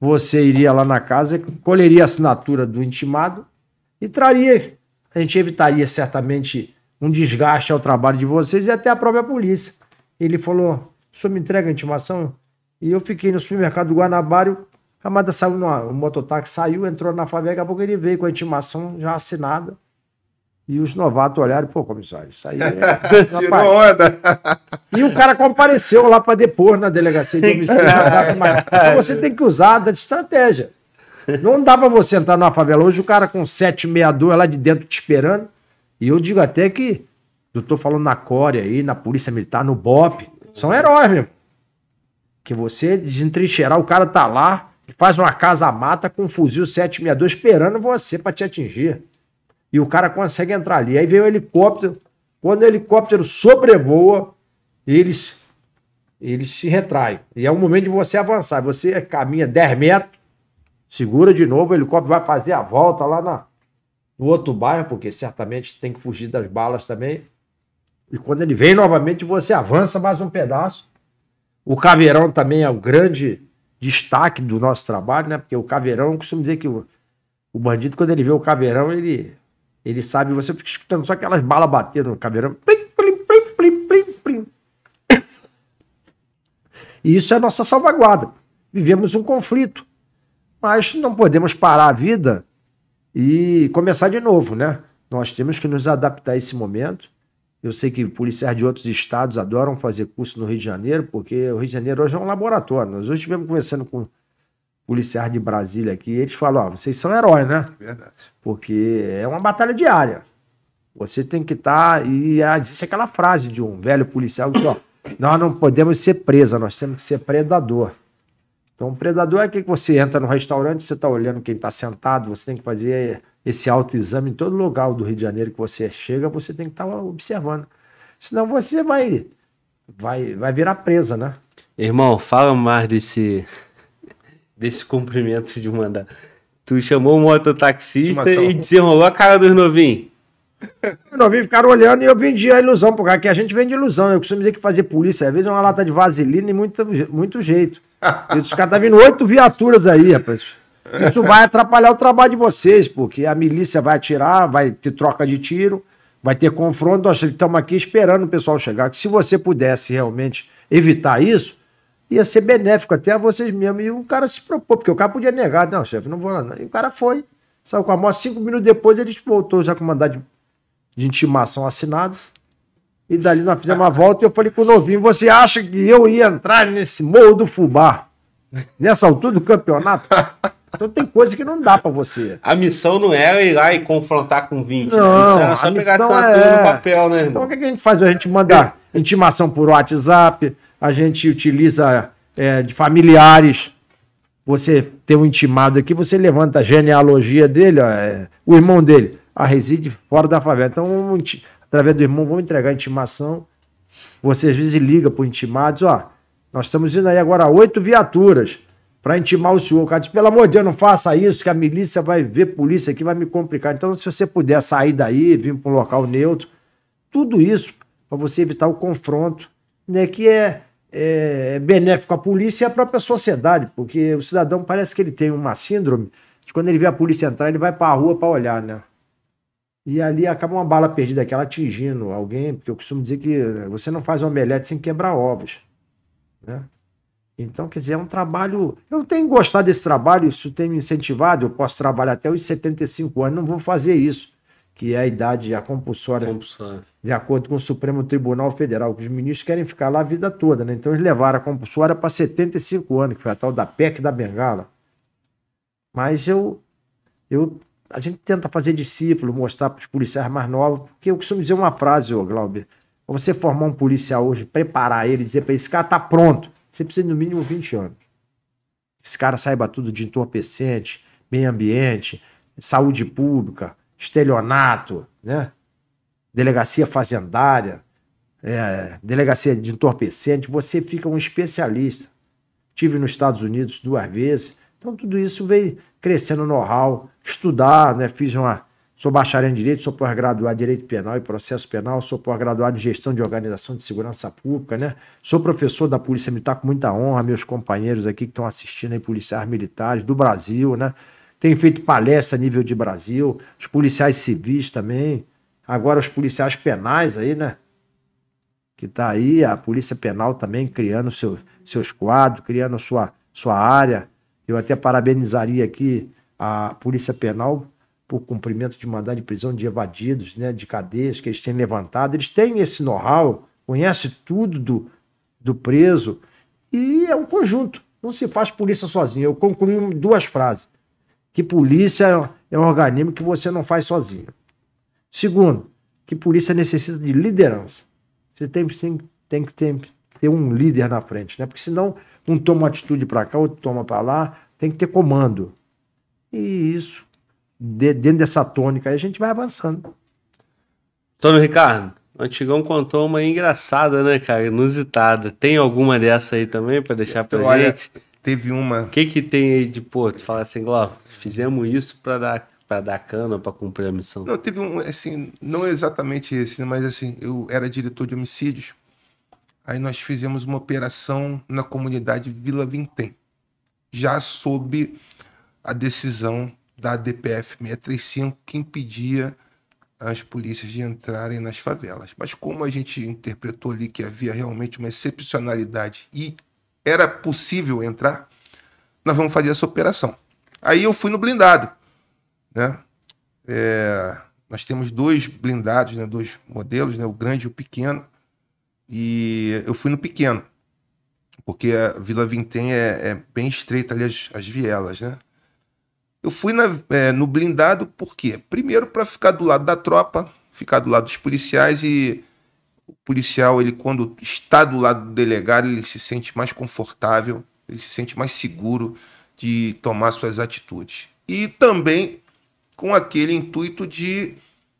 você iria lá na casa, colheria a assinatura do intimado e traria. A gente evitaria certamente um desgaste ao trabalho de vocês e até a própria polícia. Ele falou: o senhor me entrega a intimação? E eu fiquei no supermercado do Guanabara, o camada saiu, no, o mototáxi saiu, entrou na favela, daqui a pouco ele veio com a intimação já assinada. E os novatos olharam, pô, comissário, isso aí é. *laughs* Tirou onda. E o cara compareceu lá para depor na delegacia de homicídio. então você tem que usar da estratégia. Não dá para você entrar numa favela hoje, o cara com 762 lá de dentro te esperando. E eu digo até que, eu tô falando na Core aí, na Polícia Militar, no BOP, são heróis mesmo. Que você desentrincheirar, o cara tá lá, faz uma casa-mata com um fuzil 762 esperando você para te atingir. E o cara consegue entrar ali. Aí vem o helicóptero. Quando o helicóptero sobrevoa, eles, eles se retraem. E é o momento de você avançar. Você caminha 10 metros, segura de novo, o helicóptero vai fazer a volta lá na, no outro bairro, porque certamente tem que fugir das balas também. E quando ele vem novamente, você avança mais um pedaço. O caveirão também é o grande destaque do nosso trabalho, né? Porque o caveirão, eu costumo dizer que o, o bandido, quando ele vê o caveirão, ele, ele sabe, você fica escutando só aquelas balas batendo no caveirão. Plim, plim, plim, plim, plim, plim. E isso é a nossa salvaguarda. Vivemos um conflito. Mas não podemos parar a vida e começar de novo, né? Nós temos que nos adaptar a esse momento eu sei que policiais de outros estados adoram fazer curso no Rio de Janeiro, porque o Rio de Janeiro hoje é um laboratório. Nós hoje estivemos conversando com policiais de Brasília aqui, e eles falam, ó, vocês são heróis, né? Verdade. Porque é uma batalha diária. Você tem que estar. Tá, e existe aquela frase de um velho policial que diz, ó, nós não podemos ser presa, nós temos que ser predador. Então, predador é que você entra no restaurante, você está olhando quem está sentado, você tem que fazer esse autoexame em todo lugar do Rio de Janeiro que você chega, você tem que estar observando. Senão você vai, vai, vai virar presa, né? Irmão, fala mais desse, *laughs* desse cumprimento de mandar. Tu chamou o mototaxista e desenrolou a cara dos novinhos. Os novinhos ficaram olhando e eu vendi a ilusão, porque aqui a gente vende ilusão. Eu costumo dizer que fazer polícia, às vezes, é uma lata de vaselina e muito, muito jeito. *laughs* Os caras tá vindo oito viaturas aí, rapaz. Isso vai atrapalhar o trabalho de vocês, porque a milícia vai atirar, vai ter troca de tiro, vai ter confronto. Nós estamos aqui esperando o pessoal chegar. Se você pudesse realmente evitar isso, ia ser benéfico até a vocês mesmos. E o cara se propôs, porque o cara podia negar, não, chefe, não vou lá. E o cara foi, saiu com a moto. Cinco minutos depois ele voltou já com mandado de, de intimação assinado. E dali nós fizemos uma volta e eu falei com o novinho: você acha que eu ia entrar nesse morro do Fubá? Nessa altura do campeonato? Então tem coisa que não dá pra você. A missão não era ir lá e confrontar com 20. Não, né? A missão era só pegar é- no papel, né, Então irmão? o que, a gente faz? A gente manda intimação por WhatsApp, a gente utiliza é, de familiares. Você tem um intimado aqui, você levanta a genealogia dele, ó, é, o irmão dele, a reside fora da favela. Então, através do irmão, vamos entregar a intimação. Você às vezes liga para intimados, ó, nós estamos indo aí agora oito viaturas para intimar o senhor. O cara diz, pelo amor de Deus, não faça isso, que a milícia vai ver polícia aqui, vai me complicar. Então, se você puder sair daí, vir para um local neutro, tudo isso para você evitar o confronto, né, que é, é benéfico à polícia e à própria sociedade, porque o cidadão parece que ele tem uma síndrome de quando ele vê a polícia entrar, ele vai para a rua para olhar, né? E ali acaba uma bala perdida, aquela atingindo alguém, porque eu costumo dizer que você não faz omelete sem quebrar ovos, né? Então, quer dizer, é um trabalho. Eu tenho gostado desse trabalho, isso tem me incentivado. Eu posso trabalhar até os 75 anos, não vou fazer isso, que é a idade, a compulsória Compulsório. de acordo com o Supremo Tribunal Federal, que os ministros querem ficar lá a vida toda, né? Então eles levaram a compulsória para 75 anos, que foi a tal da PEC da Bengala. Mas eu, eu, a gente tenta fazer discípulo, mostrar para os policiais mais novos, porque eu costumo dizer uma frase, ô Glauber, você formar um policial hoje, preparar ele, dizer para esse cara tá pronto, você precisa de no mínimo 20 anos. Esse cara saiba tudo de entorpecente, meio ambiente, saúde pública, estelionato, né? delegacia fazendária, é, delegacia de entorpecente, você fica um especialista. Tive nos Estados Unidos duas vezes, então tudo isso veio crescendo know-how, estudar, né? Fiz uma, sou bacharel em direito, sou pós-graduado em direito penal e processo penal, sou pós-graduado em gestão de organização de segurança pública, né? Sou professor da Polícia Militar com muita honra, meus companheiros aqui que estão assistindo aí, policiais militares do Brasil, né? Tenho feito palestra a nível de Brasil, os policiais civis também, agora os policiais penais aí, né? Que tá aí, a Polícia Penal também criando seu, seus quadros, criando sua, sua área. Eu até parabenizaria aqui a Polícia Penal por cumprimento de mandado de prisão de evadidos, né, de cadeias que eles têm levantado. Eles têm esse know-how, conhecem tudo do, do preso e é um conjunto. Não se faz polícia sozinho. Eu concluí duas frases. Que polícia é um organismo que você não faz sozinho. Segundo, que polícia necessita de liderança. Você tem, sim, tem que ter, ter um líder na frente, né? Porque senão um toma uma atitude para cá, outro toma para lá, tem que ter comando. E isso, de- dentro dessa tônica, aí a gente vai avançando. Antônio Ricardo, o Antigão contou uma engraçada, né, cara? Inusitada. Tem alguma dessa aí também pra deixar pra Olha, gente? teve uma. O que que tem aí de, pô, tu fala assim, Glau, fizemos isso pra dar, pra dar cana, pra cumprir a missão. Não, teve um, assim, não exatamente esse, né, mas assim, eu era diretor de homicídios. Aí nós fizemos uma operação na comunidade Vila Vintém, já sob a decisão da DPF 635, que impedia as polícias de entrarem nas favelas. Mas como a gente interpretou ali que havia realmente uma excepcionalidade e era possível entrar, nós vamos fazer essa operação. Aí eu fui no blindado, né? É, nós temos dois blindados, né, dois modelos, né, o grande e o pequeno. E eu fui no pequeno, porque a Vila Vintém é, é bem estreita ali as, as vielas, né? Eu fui na- é, no blindado por quê? Primeiro para ficar do lado da tropa, ficar do lado dos policiais e o policial, ele quando está do lado do delegado, ele se sente mais confortável, ele se sente mais seguro de tomar suas atitudes. E também com aquele intuito de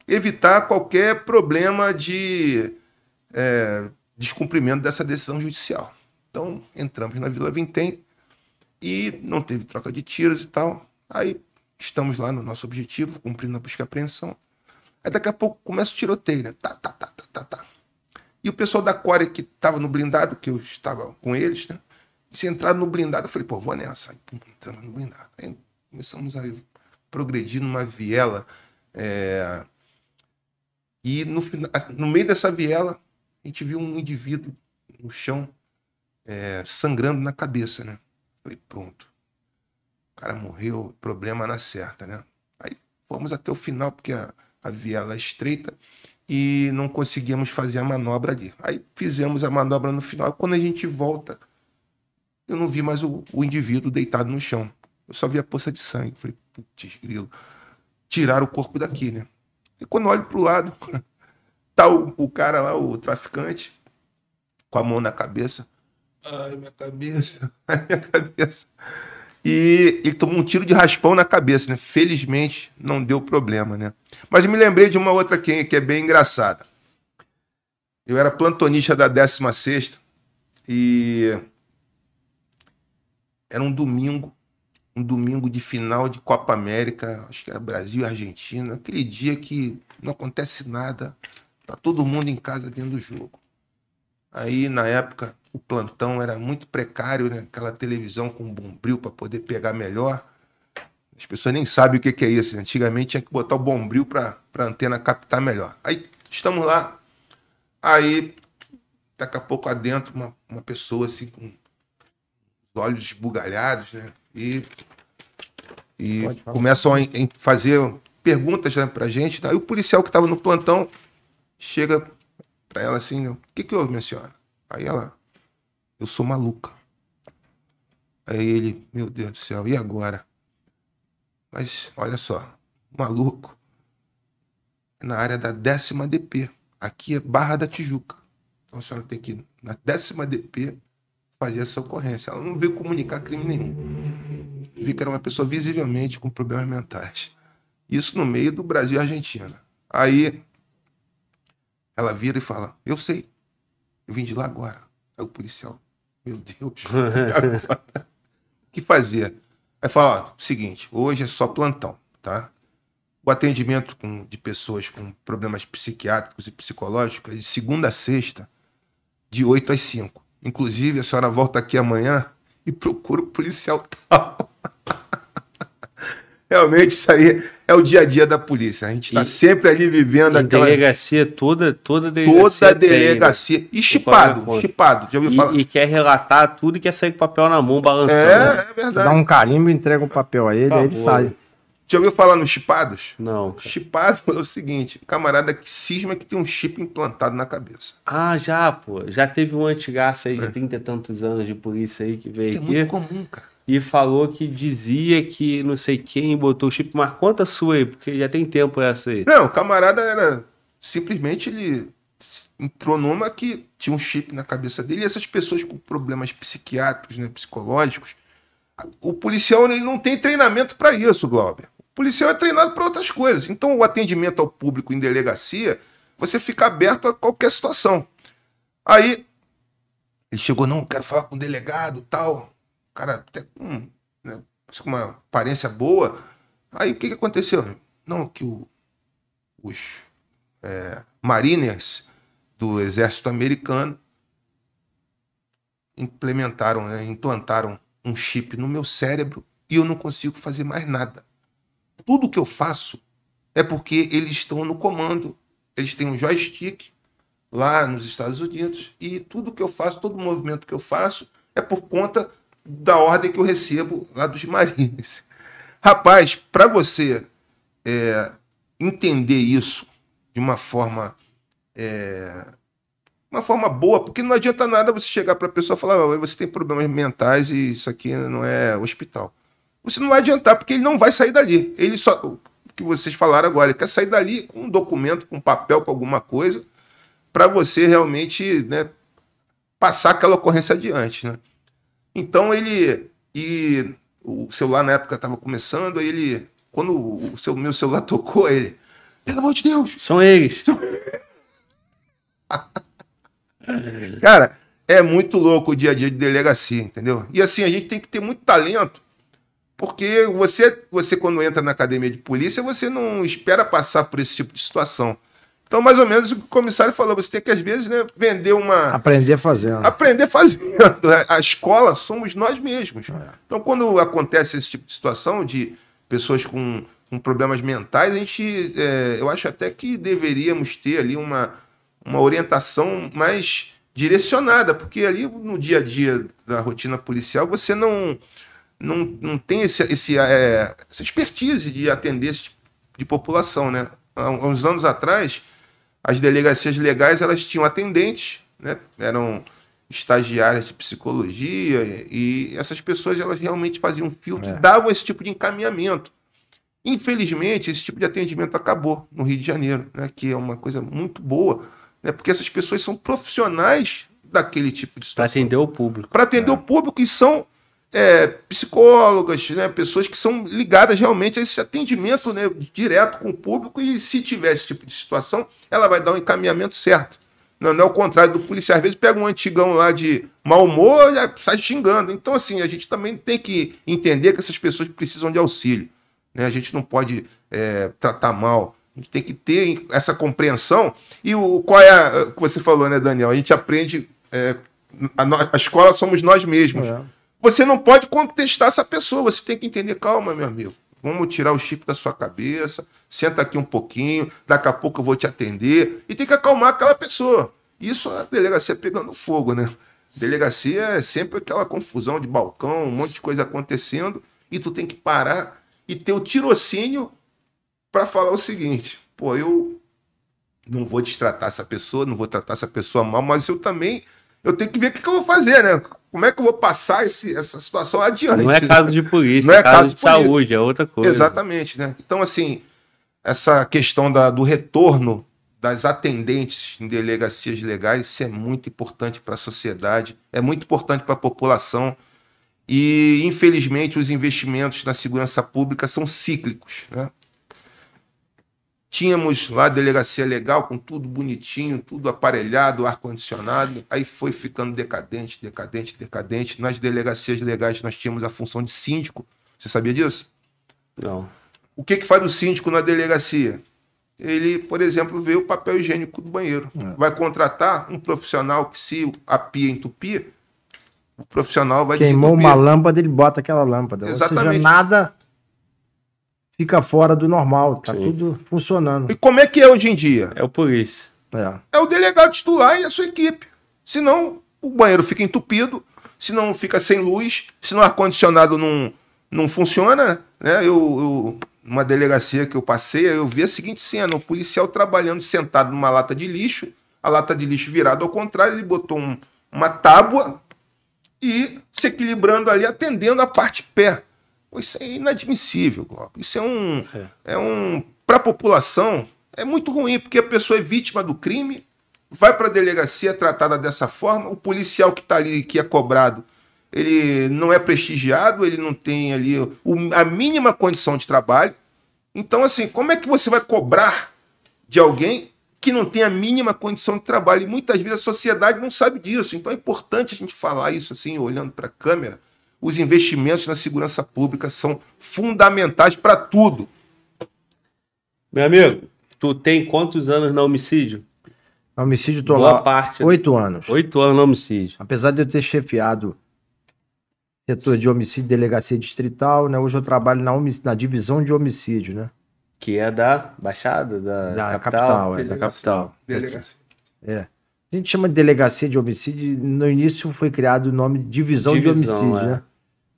evitar qualquer problema de é, descumprimento dessa decisão judicial. Então, entramos na Vila Vintém e não teve troca de tiros e tal. Aí estamos lá no nosso objetivo, cumprindo a busca e apreensão. Aí daqui a pouco começa o tiroteio, né? Tá, tá, tá, tá, tá, tá. E o pessoal da Core que estava no blindado, que eu estava com eles, né? Se entrar no blindado, eu falei, pô, vou nessa. Aí, pum, entramos no blindado. Aí começamos a progredir numa viela. É... E no, no meio dessa viela, a gente viu um indivíduo no chão, é, sangrando na cabeça, né? Falei, pronto. O cara morreu, problema na certa, né? Aí fomos até o final, porque a, a viela é estreita e não conseguíamos fazer a manobra ali. Aí fizemos a manobra no final. Quando a gente volta, eu não vi mais o, o indivíduo deitado no chão. Eu só vi a poça de sangue. Falei, putz, grilo. Tiraram o corpo daqui, né? E quando eu olho pro lado, *laughs* tá o, o cara lá, o traficante, com a mão na cabeça. Ai, minha cabeça, ai, *laughs* minha cabeça. E ele tomou um tiro de raspão na cabeça, né? Felizmente não deu problema, né? Mas me lembrei de uma outra que é bem engraçada. Eu era plantonista da 16 e era um domingo, um domingo de final de Copa América, acho que era Brasil e Argentina, aquele dia que não acontece nada, tá todo mundo em casa vendo o jogo. Aí, na época, o plantão era muito precário, né? Aquela televisão com bombril para poder pegar melhor. As pessoas nem sabem o que, que é isso. Antigamente tinha que botar o bombril para a antena captar melhor. Aí estamos lá. Aí, daqui a pouco adentro, uma, uma pessoa assim com os olhos esbugalhados, né? E, e começam a fazer perguntas né, para a gente. Aí o policial que estava no plantão chega para ela assim: o que, que houve, minha senhora? Aí ela, eu sou maluca. Aí ele, meu Deus do céu, e agora? Mas olha só, maluco é na área da décima DP. Aqui é Barra da Tijuca. Então a senhora tem que ir na décima DP fazer essa ocorrência. Ela não veio comunicar crime nenhum. Vi que era uma pessoa visivelmente com problemas mentais. Isso no meio do Brasil e Argentina. Aí ela vira e fala: Eu sei, eu vim de lá agora. Aí o policial, meu Deus, o *laughs* que fazer? Aí fala: ó, seguinte, hoje é só plantão, tá? O atendimento com, de pessoas com problemas psiquiátricos e psicológicos é de segunda a sexta, de 8 às 5. Inclusive, a senhora volta aqui amanhã e procura o policial tal. Realmente, isso aí é o dia a dia da polícia. A gente está sempre ali vivendo aquela. delegacia, toda, toda delegacia. Toda delegacia. Tem, né? E chipado, chipado. Já ouviu e, falar? E quer relatar tudo e quer sair com o papel na mão, balançando. É, é verdade. Dá um carimbo, entrega um papel a ele, aí ele sai. Já ouviu falar nos chipados? Não. Cara. Chipado *laughs* é o seguinte: camarada que cisma que tem um chip implantado na cabeça. Ah, já, pô. Já teve um antigaço aí de trinta é. e tantos anos de polícia aí que veio Isso aqui. É muito comum, cara e falou que dizia que não sei quem botou o chip, mas conta sua aí, porque já tem tempo essa aí. Não, o camarada era. Simplesmente ele entrou numa que tinha um chip na cabeça dele, e essas pessoas com problemas psiquiátricos, né, psicológicos, o policial ele não tem treinamento para isso, Glauber. O policial é treinado para outras coisas. Então, o atendimento ao público em delegacia, você fica aberto a qualquer situação. Aí, ele chegou, não, quero falar com o delegado, tal cara até com, né, com uma aparência boa. Aí o que, que aconteceu? Não, que o, os é, mariners do exército americano implementaram, né, implantaram um chip no meu cérebro e eu não consigo fazer mais nada. Tudo que eu faço é porque eles estão no comando. Eles têm um joystick lá nos Estados Unidos e tudo que eu faço, todo movimento que eu faço é por conta da ordem que eu recebo lá dos marines. Rapaz, para você é, entender isso de uma forma é, uma forma boa, porque não adianta nada você chegar para a pessoa e falar, você tem problemas mentais e isso aqui não é hospital. Você não vai adiantar, porque ele não vai sair dali. Ele só, o que vocês falaram agora, ele quer sair dali com um documento, com um papel, com alguma coisa, para você realmente né, passar aquela ocorrência adiante. Né? Então ele. E o celular na época estava começando, aí ele Quando o seu, meu celular *laughs* tocou, ele. Pelo amor de Deus! São eles. *laughs* Cara, é muito louco o dia a dia de delegacia, entendeu? E assim, a gente tem que ter muito talento, porque você, você quando entra na academia de polícia, você não espera passar por esse tipo de situação. Então, mais ou menos, o comissário falou, você tem que, às vezes, né, vender uma... Aprender fazendo. Aprender fazendo. A escola somos nós mesmos. Então, quando acontece esse tipo de situação de pessoas com, com problemas mentais, a gente, é, eu acho até que deveríamos ter ali uma, uma orientação mais direcionada, porque ali no dia a dia da rotina policial você não, não, não tem esse, esse, é, essa expertise de atender esse tipo de população. Né? Há uns anos atrás, as delegacias legais elas tinham atendentes, né? eram estagiárias de psicologia e essas pessoas elas realmente faziam filtro, é. davam esse tipo de encaminhamento. Infelizmente, esse tipo de atendimento acabou no Rio de Janeiro, né? que é uma coisa muito boa, né? porque essas pessoas são profissionais daquele tipo de situação. Para atender o público. Para atender é. o público e são é, psicólogas, né, pessoas que são ligadas realmente a esse atendimento né, direto com o público e se tiver esse tipo de situação, ela vai dar o um encaminhamento certo. Não, não é o contrário do policial. Às vezes pega um antigão lá de mau humor e sai xingando. Então, assim, a gente também tem que entender que essas pessoas precisam de auxílio. Né? A gente não pode é, tratar mal. A gente tem que ter essa compreensão. E o, qual é a, que você falou, né, Daniel? A gente aprende. É, a, a, escola somos nós mesmos. É. Você não pode contestar essa pessoa. Você tem que entender, calma, meu amigo. Vamos tirar o chip da sua cabeça. Senta aqui um pouquinho. Daqui a pouco eu vou te atender. E tem que acalmar aquela pessoa. Isso a delegacia pegando fogo, né? Delegacia é sempre aquela confusão de balcão, um monte de coisa acontecendo. E tu tem que parar e ter o tirocínio para falar o seguinte: pô, eu não vou destratar essa pessoa, não vou tratar essa pessoa mal, mas eu também eu tenho que ver o que, que eu vou fazer, né? Como é que eu vou passar esse, essa situação adiante? Não é caso de polícia, não é, é caso, caso de, de saúde, é outra coisa. Exatamente, né? Então, assim, essa questão da, do retorno das atendentes em delegacias legais, isso é muito importante para a sociedade, é muito importante para a população. E, infelizmente, os investimentos na segurança pública são cíclicos. Né? Tínhamos lá a delegacia legal, com tudo bonitinho, tudo aparelhado, ar-condicionado. Aí foi ficando decadente, decadente, decadente. Nas delegacias legais nós tínhamos a função de síndico. Você sabia disso? Não. O que, que faz o síndico na delegacia? Ele, por exemplo, vê o papel higiênico do banheiro. É. Vai contratar um profissional que, se a pia entupir, o profissional vai Queimou uma lâmpada, ele bota aquela lâmpada. Exatamente. Ou seja, nada fica fora do normal, tá Sim. tudo funcionando. E como é que é hoje em dia? É o polícia. É. é o delegado titular e a sua equipe. Senão o banheiro fica entupido, se não fica sem luz, se o ar-condicionado não, não funciona, né? Eu, eu, uma delegacia que eu passei, eu vi a seguinte cena: o policial trabalhando sentado numa lata de lixo, a lata de lixo virada ao contrário, ele botou um, uma tábua e se equilibrando ali, atendendo a parte pé. Isso é inadmissível, Glauco. Isso é um. É, é um. Para a população, é muito ruim, porque a pessoa é vítima do crime, vai para a delegacia tratada dessa forma, o policial que está ali, que é cobrado, ele não é prestigiado, ele não tem ali o, a mínima condição de trabalho. Então, assim, como é que você vai cobrar de alguém que não tem a mínima condição de trabalho? E muitas vezes a sociedade não sabe disso. Então é importante a gente falar isso assim, olhando para a câmera, os investimentos na segurança pública são fundamentais para tudo. Meu amigo, tu tem quantos anos no homicídio? No homicídio, tô Boa lá parte, oito anos. Oito anos no homicídio. Apesar de eu ter chefiado setor de homicídio, delegacia distrital, né? Hoje eu trabalho na, na divisão de homicídio, né? Que é da Baixada, da, da capital. capital é, da capital. Delegacia. É. A gente chama de delegacia de homicídio. No início foi criado o nome divisão, divisão de homicídio, é. né?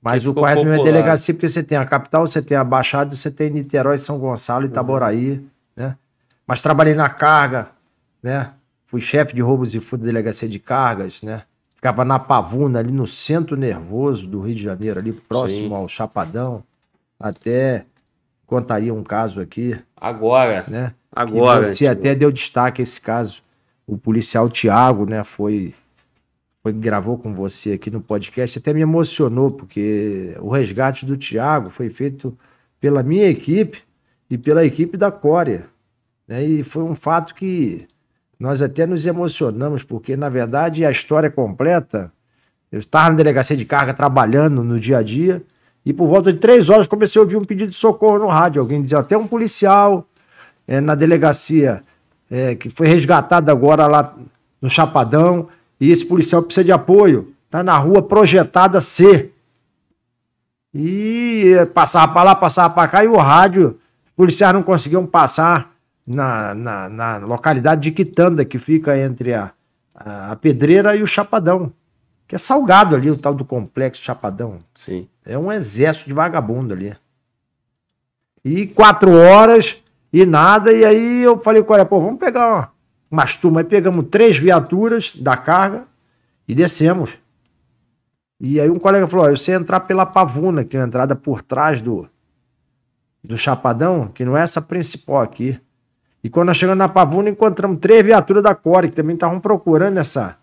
Mas o correto não é delegacia, porque você tem a capital, você tem a Baixada, você tem Niterói, São Gonçalo, Itaboraí, uhum. né? Mas trabalhei na carga, né? Fui chefe de roubos e furto da delegacia de cargas, né? Ficava na Pavuna, ali no centro nervoso do Rio de Janeiro, ali próximo Sim. ao Chapadão. Até contaria um caso aqui. Agora. Né? Agora. Você até deu destaque a esse caso. O policial Tiago, né? Foi foi gravou com você aqui no podcast, até me emocionou, porque o resgate do Tiago foi feito pela minha equipe e pela equipe da Coreia. Né? E foi um fato que nós até nos emocionamos, porque na verdade a história completa. Eu estava na delegacia de carga trabalhando no dia a dia, e por volta de três horas comecei a ouvir um pedido de socorro no rádio. Alguém dizia até um policial é, na delegacia é, que foi resgatado agora lá no Chapadão, e esse policial precisa de apoio. Está na rua projetada C. E passava para lá, passava para cá, e o rádio, os policiais não conseguiam passar na, na, na localidade de Quitanda, que fica entre a, a, a Pedreira e o Chapadão. Que é salgado ali, o tal do complexo Chapadão. Sim. É um exército de vagabundo ali. E quatro horas e nada. E aí eu falei, olha, pô, vamos pegar uma, umas turmas. Aí pegamos três viaturas da carga e descemos. E aí um colega falou: ó, você entrar pela Pavuna, que é uma entrada por trás do, do Chapadão, que não é essa principal aqui. E quando nós chegamos na Pavuna, encontramos três viaturas da Core, que também estavam procurando essa,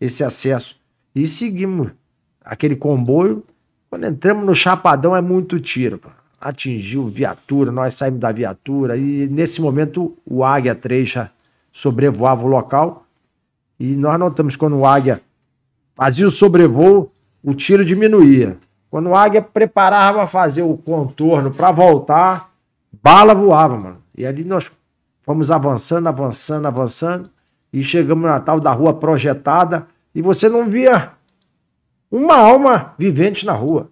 esse acesso. E seguimos aquele comboio. Quando entramos no Chapadão, é muito tiro. Pô. Atingiu viatura, nós saímos da viatura. E nesse momento, o Águia 3 já sobrevoava o local. E nós notamos quando o Águia fazia o sobrevoo, o tiro diminuía. Quando o Águia preparava para fazer o contorno para voltar, bala voava, mano. E ali nós fomos avançando, avançando, avançando, e chegamos na tal da rua projetada, e você não via uma alma vivente na rua.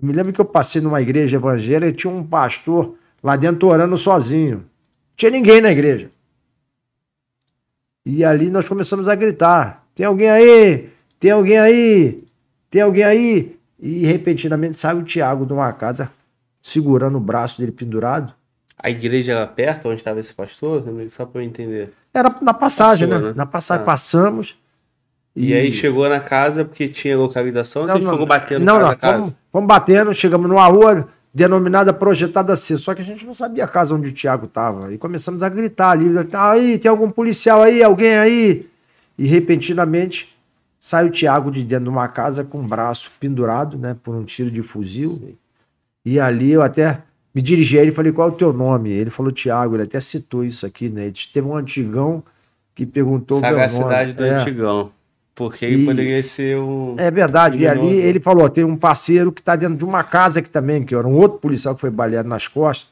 Eu me lembro que eu passei numa igreja evangélica e tinha um pastor lá dentro orando sozinho. Não tinha ninguém na igreja. E ali nós começamos a gritar: tem alguém aí? Tem alguém aí? Tem alguém aí? E repentinamente sai o Tiago de uma casa segurando o braço dele pendurado. A igreja era perto onde estava esse pastor? Só para eu entender. Era na passagem, Passou, né? né? Na passagem Ah. passamos. E... aí chegou na casa porque tinha localização, Não, vocês não, foram batendo não, casa não, casa? fomos, fomos batendo, chegamos numa rua denominada Projetada C, só que a gente não sabia a casa onde o Tiago estava. E começamos a gritar ali, "Ah, aí, tem algum policial aí, alguém aí? E repentinamente sai o Tiago de dentro de uma casa com o braço pendurado, né, por um tiro de fuzil. E ali eu até me dirigi a ele e falei, qual é o teu nome? Ele falou, Tiago, ele até citou isso aqui, né? Teve um antigão que perguntou o meu nome. Sagacidade do É. antigão. Porque ele E- poderia ser um. É verdade. E ali Criminoso. ele falou: tem um parceiro que está dentro de uma casa aqui também, que era um outro policial que foi baleado nas costas.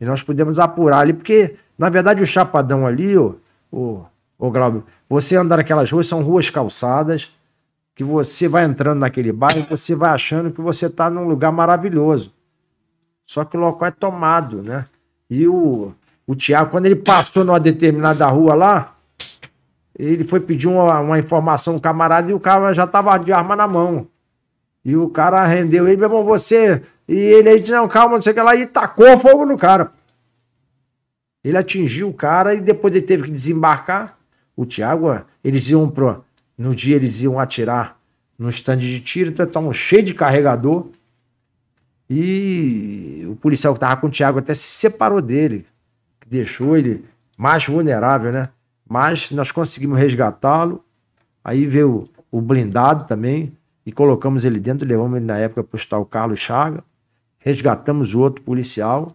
E nós pudemos apurar ali, porque, na verdade, o Chapadão ali, o, o, o Glauber, você andar naquelas ruas, são ruas calçadas, que você vai entrando naquele bairro e você vai achando que você está num lugar maravilhoso. Só que o local é tomado, né? E o, o Tiago, quando ele passou numa determinada rua lá, ele foi pedir uma, uma informação ao camarada e o cara já tava de arma na mão. E o cara rendeu ele, meu irmão, você. E ele aí disse, não, calma, não sei o que lá, e tacou fogo no cara. Ele atingiu o cara e depois ele teve que desembarcar. O Thiago, eles iam pro. No dia eles iam atirar no stand de tiro, então estavam cheio de carregador. E o policial que tava com o Thiago até se separou dele, deixou ele mais vulnerável, né? Mas nós conseguimos resgatá-lo. Aí veio o blindado também e colocamos ele dentro, levamos ele na época para o hospital Carlos Chaga, resgatamos o outro policial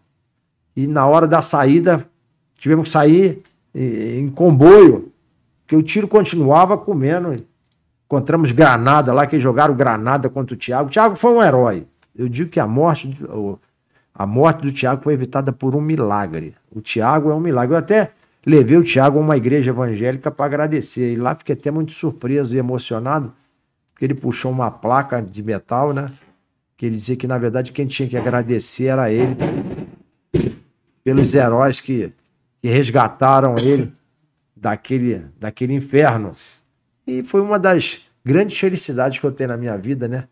e na hora da saída tivemos que sair eh, em comboio, porque o tiro continuava comendo. Encontramos granada lá, que jogaram granada contra o Thiago. O Thiago foi um herói. Eu digo que a morte, a morte do Thiago foi evitada por um milagre. O Thiago é um milagre. Eu até levei o Thiago a uma igreja evangélica para agradecer. E lá fiquei até muito surpreso e emocionado, porque ele puxou uma placa de metal, né? Que ele dizia que, na verdade, quem tinha que agradecer era ele, pelos heróis que, que resgataram ele daquele, daquele inferno. E foi uma das grandes felicidades que eu tenho na minha vida, né?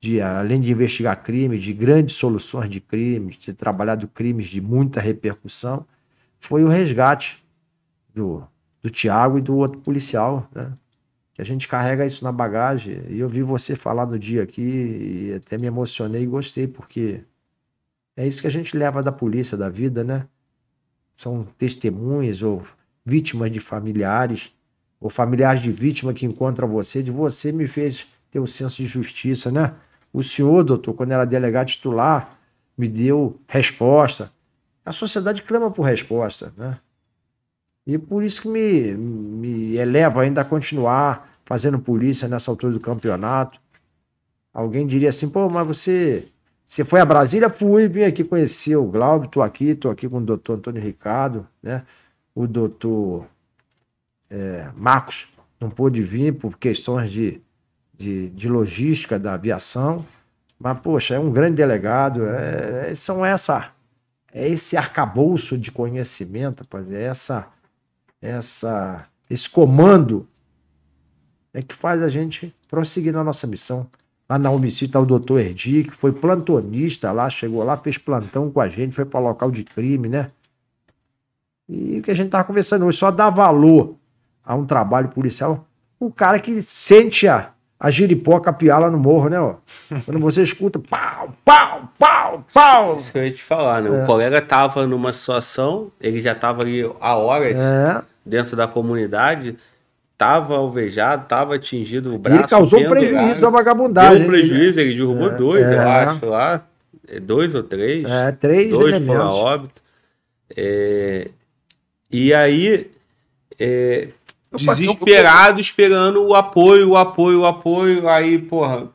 De, além de investigar crimes, de grandes soluções de crimes, de trabalhar de crimes de muita repercussão, foi o resgate do, do Tiago e do outro policial, né? Que a gente carrega isso na bagagem. E eu vi você falar no dia aqui e até me emocionei e gostei, porque é isso que a gente leva da polícia, da vida, né? São testemunhas ou vítimas de familiares, ou familiares de vítima que encontram você, de você me fez ter o senso de justiça, né? O senhor, doutor, quando era delegado titular, me deu resposta. A sociedade clama por resposta, né? E por isso que me, me eleva ainda a continuar fazendo polícia nessa altura do campeonato. Alguém diria assim, pô, mas você, você foi a Brasília? Fui, vim aqui conhecer o Glauber, tô aqui, tô aqui com o doutor Antônio Ricardo, né? O doutor é, Marcos não pôde vir por questões de, de, de, logística da aviação, mas, poxa, é um grande delegado, é, são essa, é esse arcabouço de conhecimento, rapaz, é essa, essa, esse comando é que faz a gente prosseguir na nossa missão. Lá na homicídio está o doutor Erdi, que foi plantonista lá, chegou lá, fez plantão com a gente, foi para local de crime, né? E o que a gente estava conversando hoje, só dá valor a um trabalho policial o cara que sente a, a giripoca piala no morro, né? Ó. Quando você escuta pau, pau, pau, pau. Isso que eu ia te falar, né? É. O colega tava numa situação, ele já tava ali há horas é. dentro da comunidade, tava alvejado, tava atingido o braço. Ele causou um prejuízo à vagabundagem. Deu um prejuízo, ele derrubou é. dois, eu é. acho, lá. É, dois ou três. É, três Dois elementos. foram a óbito. É, e aí, é, desesperado, esperando o apoio, o apoio, o apoio. Aí, porra,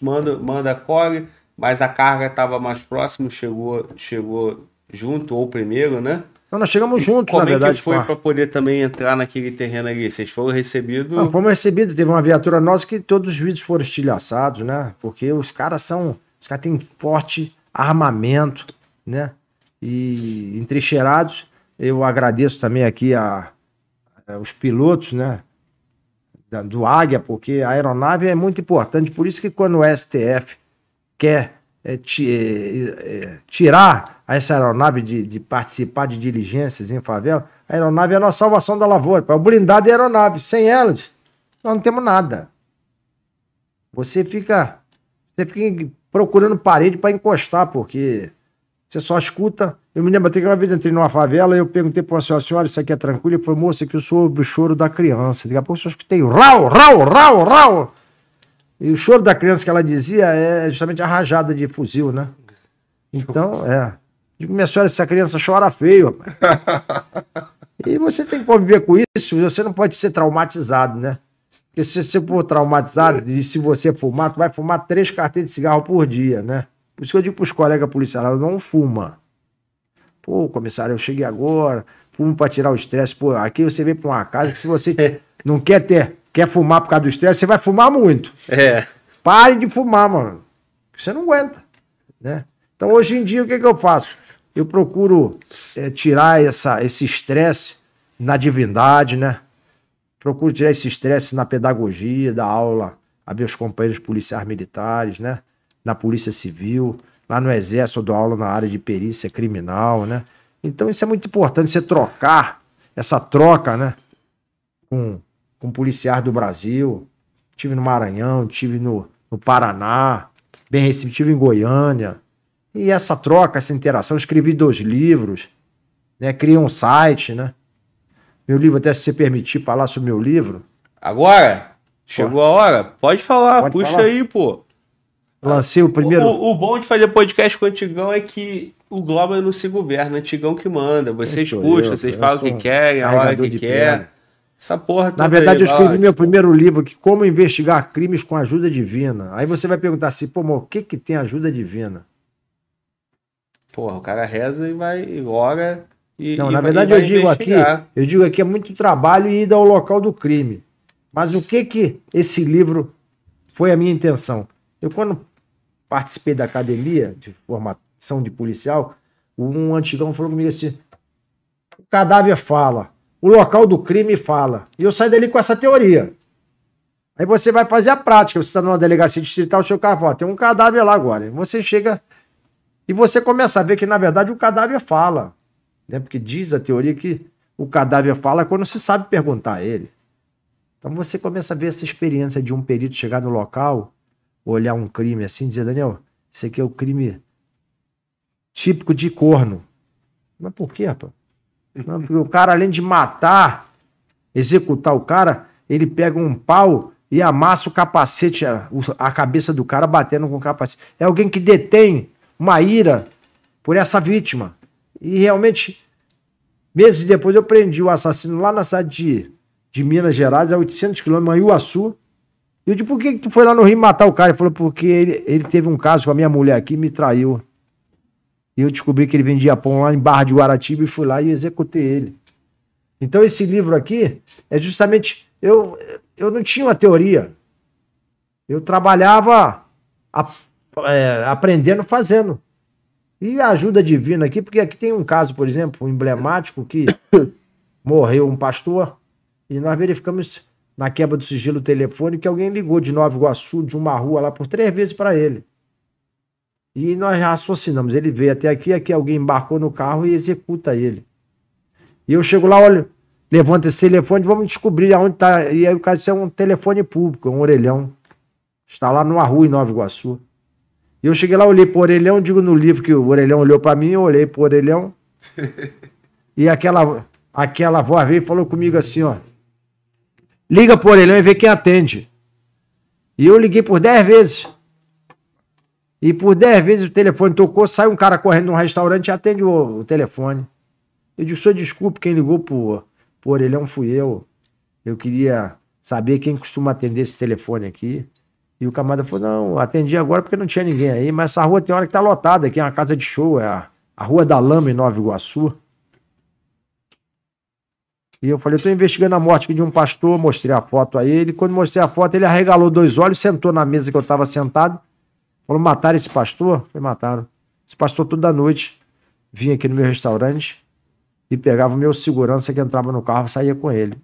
manda, manda a core, mas a carga estava mais próximo, chegou, chegou junto, ou primeiro, né? Não, nós chegamos junto, Como na verdade. Como é que foi para poder também entrar naquele terreno ali? Vocês foram recebidos? Não, fomos recebidos. Teve uma viatura nossa que todos os vidros foram estilhaçados, né? Porque os caras são... Os caras têm forte armamento, né? E entrincheirados. Eu agradeço também aqui a, os pilotos, né? do Águia, porque a aeronave é muito importante. Por isso que quando o STF quer é, é, tirar essa aeronave de, de, participar de diligências em favela, a aeronave é a nossa salvação da lavoura. É o blindado e a aeronave. Sem elas, nós não temos nada. Você fica, você fica procurando parede para encostar, porque você só escuta. Eu me lembro até que uma vez entrei numa favela e eu perguntei para uma senhora, senhora, isso aqui é tranquilo? Ele falou, moça, que eu sou o choro da criança. Daqui a pouco eu só escutei rau, rau, rau, rau. E o choro da criança que ela dizia é justamente a rajada de fuzil, né? Então, é. Digo, minha senhora, essa criança chora feio, rapaz. e você tem que conviver com isso, você não pode ser traumatizado, né? Porque se você for traumatizado e se você fumar, tu vai fumar três carteiras de cigarro por dia, né? Por isso que eu digo para os colegas policiais, não fuma. Pô, comissário, eu cheguei agora, fumo para tirar o estresse. Pô, aqui você vem para uma casa que se você *laughs* não quer ter, quer fumar por causa do estresse, você vai fumar muito. É. Pare de fumar, mano. Você não aguenta, né? Então, hoje em dia, o que, que eu faço? Eu procuro é, tirar essa, esse estresse na divindade, né? Procuro tirar esse estresse na pedagogia da aula a meus companheiros policiais militares, né? Na Polícia Civil, lá no Exército eu dou aula na área de perícia criminal, né? Então isso é muito importante, você trocar, essa troca, né? Com, com policiais do Brasil. Tive no Maranhão, tive no, no Paraná, bem recebido, tive em Goiânia. E essa troca, essa interação, escrevi dois livros, né? Criei um site, né? Meu livro, até se você permitir falar sobre meu livro. Agora? Chegou pô. a hora? Pode falar, Pode puxa falar. aí, pô. Lancei o primeiro. O, o, bom de fazer podcast com o Antigão é que o Globo não se governa, o Antigão que manda. Vocês puxam, vocês falam o que querem, a hora que quer. Essa porra Na verdade, aí, eu escrevi meu primeiro livro aqui, Como Investigar Crimes com Ajuda Divina. Aí você vai perguntar assim, pô, o que que tem ajuda divina? Porra, o cara reza e vai, e ora e. Não, e na verdade eu digo investigar. aqui, eu digo aqui é muito trabalho e ida ao local do crime. Mas o que que esse livro foi a minha intenção? Eu, quando participei da academia de formação de policial, um antigão falou comigo assim: o cadáver fala, o local do crime fala. E eu saí dali com essa teoria. Aí você vai fazer a prática. Você está numa delegacia distrital, o seu fala: tem um cadáver lá agora. Você chega e você começa a ver que, na verdade, o cadáver fala. Né? Porque diz a teoria que o cadáver fala quando se sabe perguntar a ele. Então você começa a ver essa experiência de um perito chegar no local olhar um crime assim e dizer, Daniel, isso aqui é o crime típico de corno. Mas por quê, rapaz? Não, porque o cara, além de matar, executar o cara, ele pega um pau e amassa o capacete, a, a cabeça do cara batendo com o capacete. É alguém que detém uma ira por essa vítima. E realmente, meses depois, eu prendi o assassino lá na cidade de, de Minas Gerais, a 800 quilômetros, em Iguaçu. Eu disse, por que, que tu foi lá no Rio matar o cara? Ele falou, porque ele, ele teve um caso com a minha mulher aqui e me traiu. E eu descobri que ele vendia pão lá em Barra de Guaratiba e fui lá e executei ele. Então esse livro aqui é justamente eu eu não tinha uma teoria. Eu trabalhava a, é, aprendendo fazendo. E a ajuda divina aqui, porque aqui tem um caso, por exemplo, emblemático que *coughs* morreu um pastor e nós verificamos na quebra do sigilo telefônico que alguém ligou de Nova Iguaçu, de uma rua lá, por três vezes para ele. E nós raciocinamos. Ele veio até aqui, aqui alguém embarcou no carro e executa ele. E eu chego lá, olho, levanta esse telefone, vamos descobrir aonde está. E aí o cara disse, é um telefone público, um orelhão. Está lá numa rua em Nova Iguaçu. E eu cheguei lá, olhei pro orelhão, digo no livro que o orelhão olhou para mim, eu olhei pro orelhão. *laughs* e aquela, aquela voz veio e falou comigo assim, ó. Liga pro orelhão e vê quem atende. E eu liguei por dez vezes. E por dez vezes o telefone tocou, sai um cara correndo num restaurante e atende o, o telefone. Eu disse, senhor, desculpe, quem ligou por, por orelhão fui eu. Eu queria saber quem costuma atender esse telefone aqui. E o camarada falou, não, atendi agora porque não tinha ninguém aí, mas essa rua tem hora que tá lotada, aqui é uma casa de show, é a, a Rua da Lama em Nova Iguaçu. E eu falei, tô investigando a morte de um pastor, mostrei a foto a ele. Quando mostrei a foto, ele arregalou dois olhos, sentou na mesa que eu estava sentado Falou, mataram esse pastor? Foi, mataram. Esse pastor toda noite vinha aqui no meu restaurante e pegava o meu segurança que entrava no carro e saía com ele.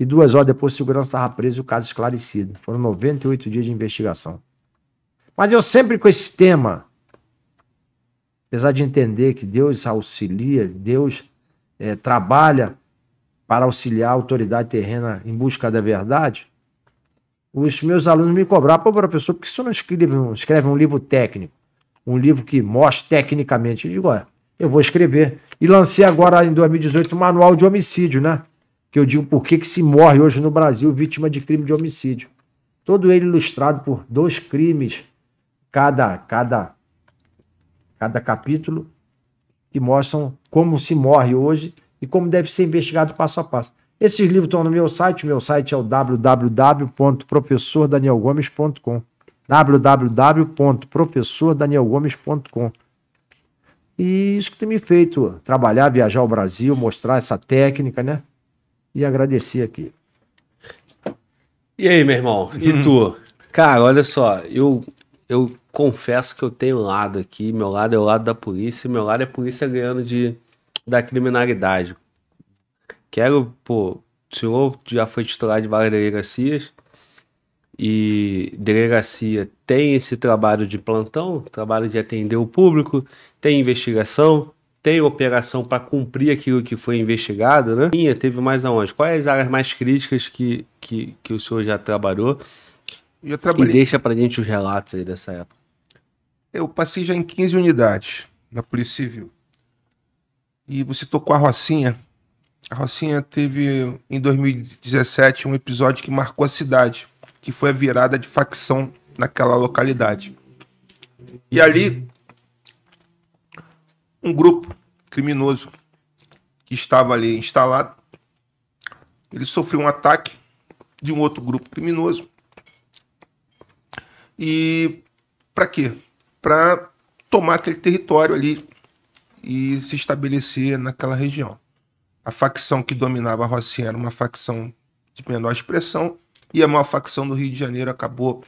E duas horas depois o segurança estava preso e o caso esclarecido. Foram 98 dias de investigação. Mas eu sempre com esse tema, apesar de entender que Deus auxilia, Deus é, trabalha para auxiliar a autoridade terrena em busca da verdade, os meus alunos me cobraram, pô, professor, por que você não escreve, escreve um livro técnico? Um livro que mostre tecnicamente? Eu digo, olha, eu vou escrever. E lancei agora, em 2018, um manual de homicídio, né? Que eu digo por que, que se morre hoje no Brasil vítima de crime de homicídio. Todo ele ilustrado por dois crimes, cada, cada, cada capítulo, que mostram como se morre hoje e como deve ser investigado passo a passo. Esses livros estão no meu site, meu site é o www.professordanielgomes.com www.professordanielgomes.com E isso que tem me feito trabalhar, viajar ao Brasil, mostrar essa técnica, né? E agradecer aqui. E aí, meu irmão? E tu? Cara, olha só, eu, eu confesso que eu tenho um lado aqui, meu lado é o lado da polícia, meu lado é a polícia ganhando de, da criminalidade. Quero, pô, o senhor já foi titular de várias delegacias e delegacia tem esse trabalho de plantão, trabalho de atender o público, tem investigação, tem operação para cumprir aquilo que foi investigado, né? Teve mais aonde? Quais as áreas mais críticas que, que, que o senhor já trabalhou? Já trabalhei. E deixa para gente os relatos aí dessa época. Eu passei já em 15 unidades na Polícia Civil. E você tocou a Rocinha, a Rocinha teve em 2017 um episódio que marcou a cidade, que foi a virada de facção naquela localidade. E ali, um grupo criminoso que estava ali instalado, ele sofreu um ataque de um outro grupo criminoso. E para quê? Para tomar aquele território ali e se estabelecer naquela região a facção que dominava a Rocinha era uma facção de menor expressão e a maior facção do Rio de Janeiro acabou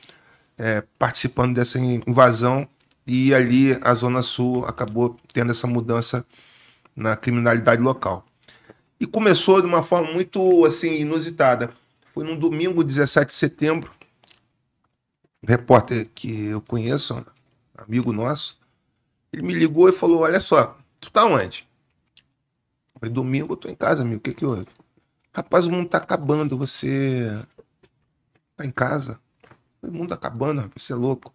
é, participando dessa invasão e ali a Zona Sul acabou tendo essa mudança na criminalidade local. E começou de uma forma muito assim inusitada. Foi num domingo, 17 de setembro, um repórter que eu conheço, amigo nosso, ele me ligou e falou: Olha só, tu tá onde? Foi domingo, eu tô em casa, amigo. O que que houve? Rapaz, o mundo tá acabando. Você tá em casa? O mundo tá acabando, rapaz. Você é louco.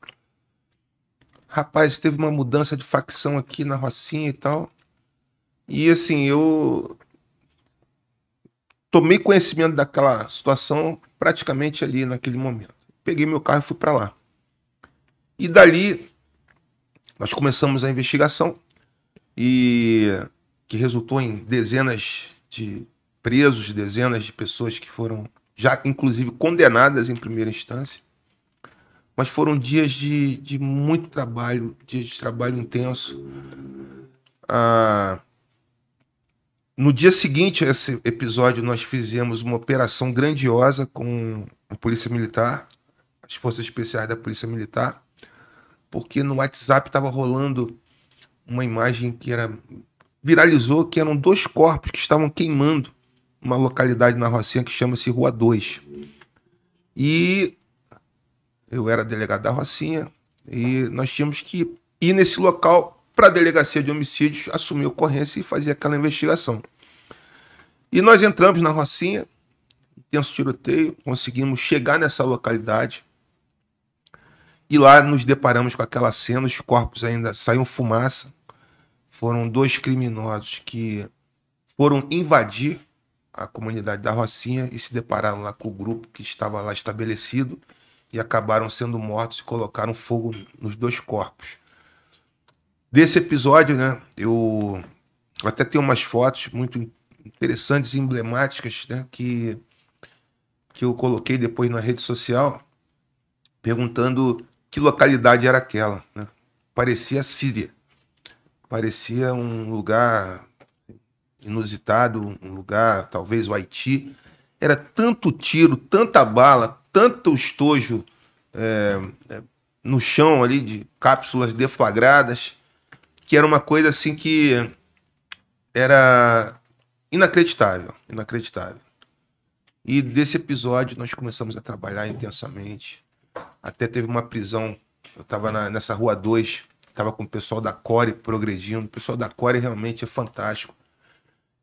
Rapaz, teve uma mudança de facção aqui na Rocinha e tal. E assim, eu tomei conhecimento daquela situação praticamente ali naquele momento. Peguei meu carro e fui para lá. E dali nós começamos a investigação. E que resultou em dezenas de presos, dezenas de pessoas que foram já inclusive condenadas em primeira instância. Mas foram dias de, de muito trabalho, dias de trabalho intenso. Ah, no dia seguinte a esse episódio, nós fizemos uma operação grandiosa com a Polícia Militar, as Forças Especiais da Polícia Militar, porque no WhatsApp estava rolando uma imagem que era viralizou, que eram dois corpos que estavam queimando uma localidade na Rocinha que chama-se Rua 2. E eu era delegado da Rocinha e nós tínhamos que ir nesse local para a delegacia de homicídios assumir a ocorrência e fazer aquela investigação. E nós entramos na Rocinha, intenso tiroteio, conseguimos chegar nessa localidade e lá nos deparamos com aquela cena, os corpos ainda saíam fumaça. Foram dois criminosos que foram invadir a comunidade da Rocinha e se depararam lá com o grupo que estava lá estabelecido e acabaram sendo mortos e colocaram fogo nos dois corpos. Desse episódio, né, eu até tenho umas fotos muito interessantes emblemáticas, né, que, que eu coloquei depois na rede social, perguntando que localidade era aquela. Né? Parecia Síria. Parecia um lugar inusitado, um lugar, talvez o Haiti. Era tanto tiro, tanta bala, tanto estojo é, é, no chão ali de cápsulas deflagradas, que era uma coisa assim que era inacreditável, inacreditável. E desse episódio nós começamos a trabalhar intensamente. Até teve uma prisão, eu estava nessa rua 2, estava com o pessoal da Core progredindo. O pessoal da Core realmente é fantástico.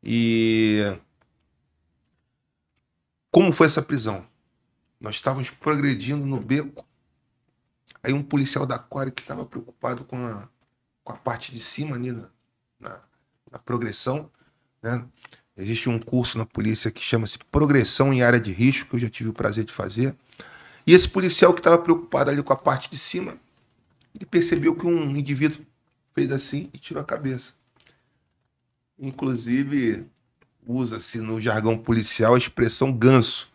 E como foi essa prisão? Nós estávamos progredindo no beco. Aí um policial da Core que estava preocupado com a, com a parte de cima ali na, na, na progressão, né? Existe um curso na polícia que chama-se Progressão em Área de Risco, que eu já tive o prazer de fazer. E esse policial que estava preocupado ali com a parte de cima, ele percebeu que um indivíduo fez assim e tirou a cabeça. Inclusive, usa-se no jargão policial a expressão ganso,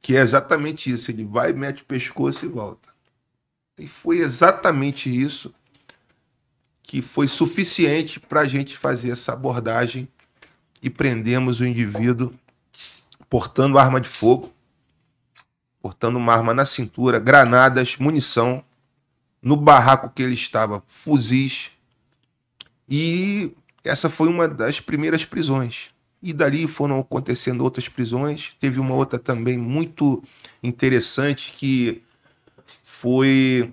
que é exatamente isso. Ele vai, mete o pescoço e volta. E foi exatamente isso que foi suficiente para a gente fazer essa abordagem e prendemos o indivíduo portando arma de fogo, portando uma arma na cintura, granadas, munição, no barraco que ele estava, fuzis e essa foi uma das primeiras prisões. E dali foram acontecendo outras prisões. Teve uma outra também muito interessante que foi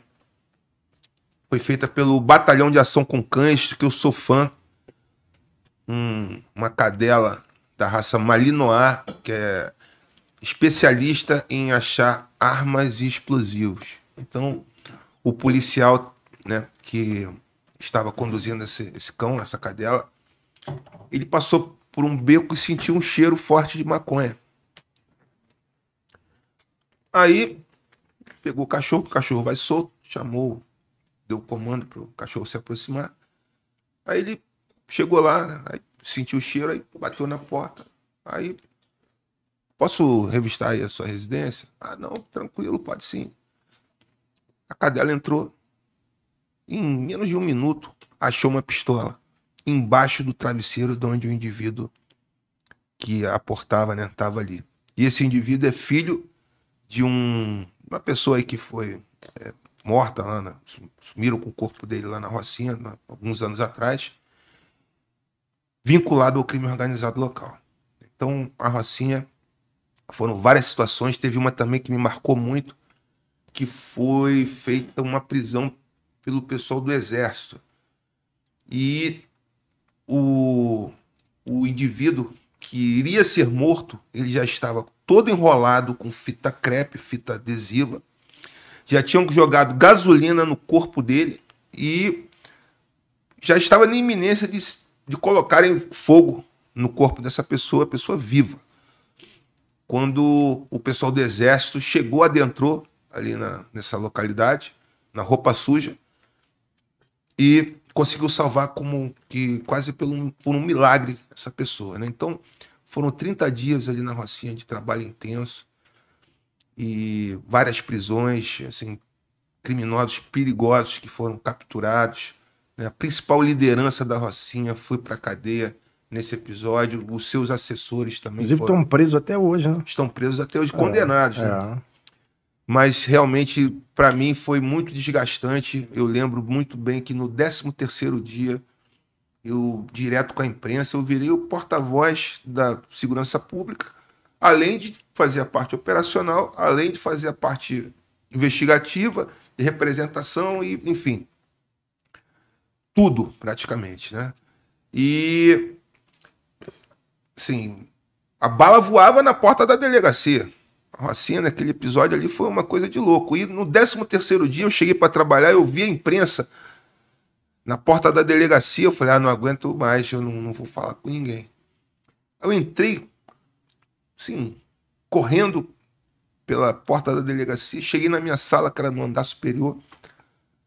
foi feita pelo Batalhão de Ação com Cães, que eu sou fã. Um, uma cadela da raça Malinois, que é especialista em achar armas e explosivos. Então, o policial, né, que estava conduzindo esse, esse cão, essa cadela, ele passou por um beco e sentiu um cheiro forte de maconha. Aí pegou o cachorro, o cachorro vai solto, chamou, deu comando para o cachorro se aproximar. Aí ele chegou lá, aí sentiu o cheiro, aí bateu na porta. Aí, posso revistar aí a sua residência? Ah, não, tranquilo, pode sim. A cadela entrou, em menos de um minuto, achou uma pistola embaixo do travesseiro de onde o indivíduo que aportava estava né, ali. E esse indivíduo é filho de um, uma pessoa aí que foi é, morta lá, sumiram com o corpo dele lá na Rocinha, alguns anos atrás, vinculado ao crime organizado local. Então, a Rocinha foram várias situações, teve uma também que me marcou muito, que foi feita uma prisão pelo pessoal do Exército. E o, o indivíduo que iria ser morto, ele já estava todo enrolado com fita crepe, fita adesiva. Já tinham jogado gasolina no corpo dele e já estava na iminência de, de colocarem fogo no corpo dessa pessoa, pessoa viva. Quando o pessoal do exército chegou, adentrou ali na, nessa localidade, na roupa suja, e conseguiu salvar como que quase por um, por um milagre essa pessoa, né? Então, foram 30 dias ali na Rocinha de trabalho intenso e várias prisões, assim, criminosos perigosos que foram capturados. Né? A principal liderança da Rocinha foi para a cadeia nesse episódio. Os seus assessores também Inclusive foram, estão presos até hoje, né? estão presos até hoje, condenados. né? Mas realmente, para mim, foi muito desgastante. Eu lembro muito bem que no 13 terceiro dia, eu, direto com a imprensa, eu virei o porta-voz da segurança pública, além de fazer a parte operacional, além de fazer a parte investigativa, de representação e, enfim, tudo praticamente, né? E, assim, a bala voava na porta da delegacia. Rocinha, naquele episódio ali, foi uma coisa de louco. E no 13 terceiro dia, eu cheguei para trabalhar, eu vi a imprensa na porta da delegacia. Eu falei, ah, não aguento mais, eu não, não vou falar com ninguém. Eu entrei, assim, correndo pela porta da delegacia, cheguei na minha sala, que era no andar superior.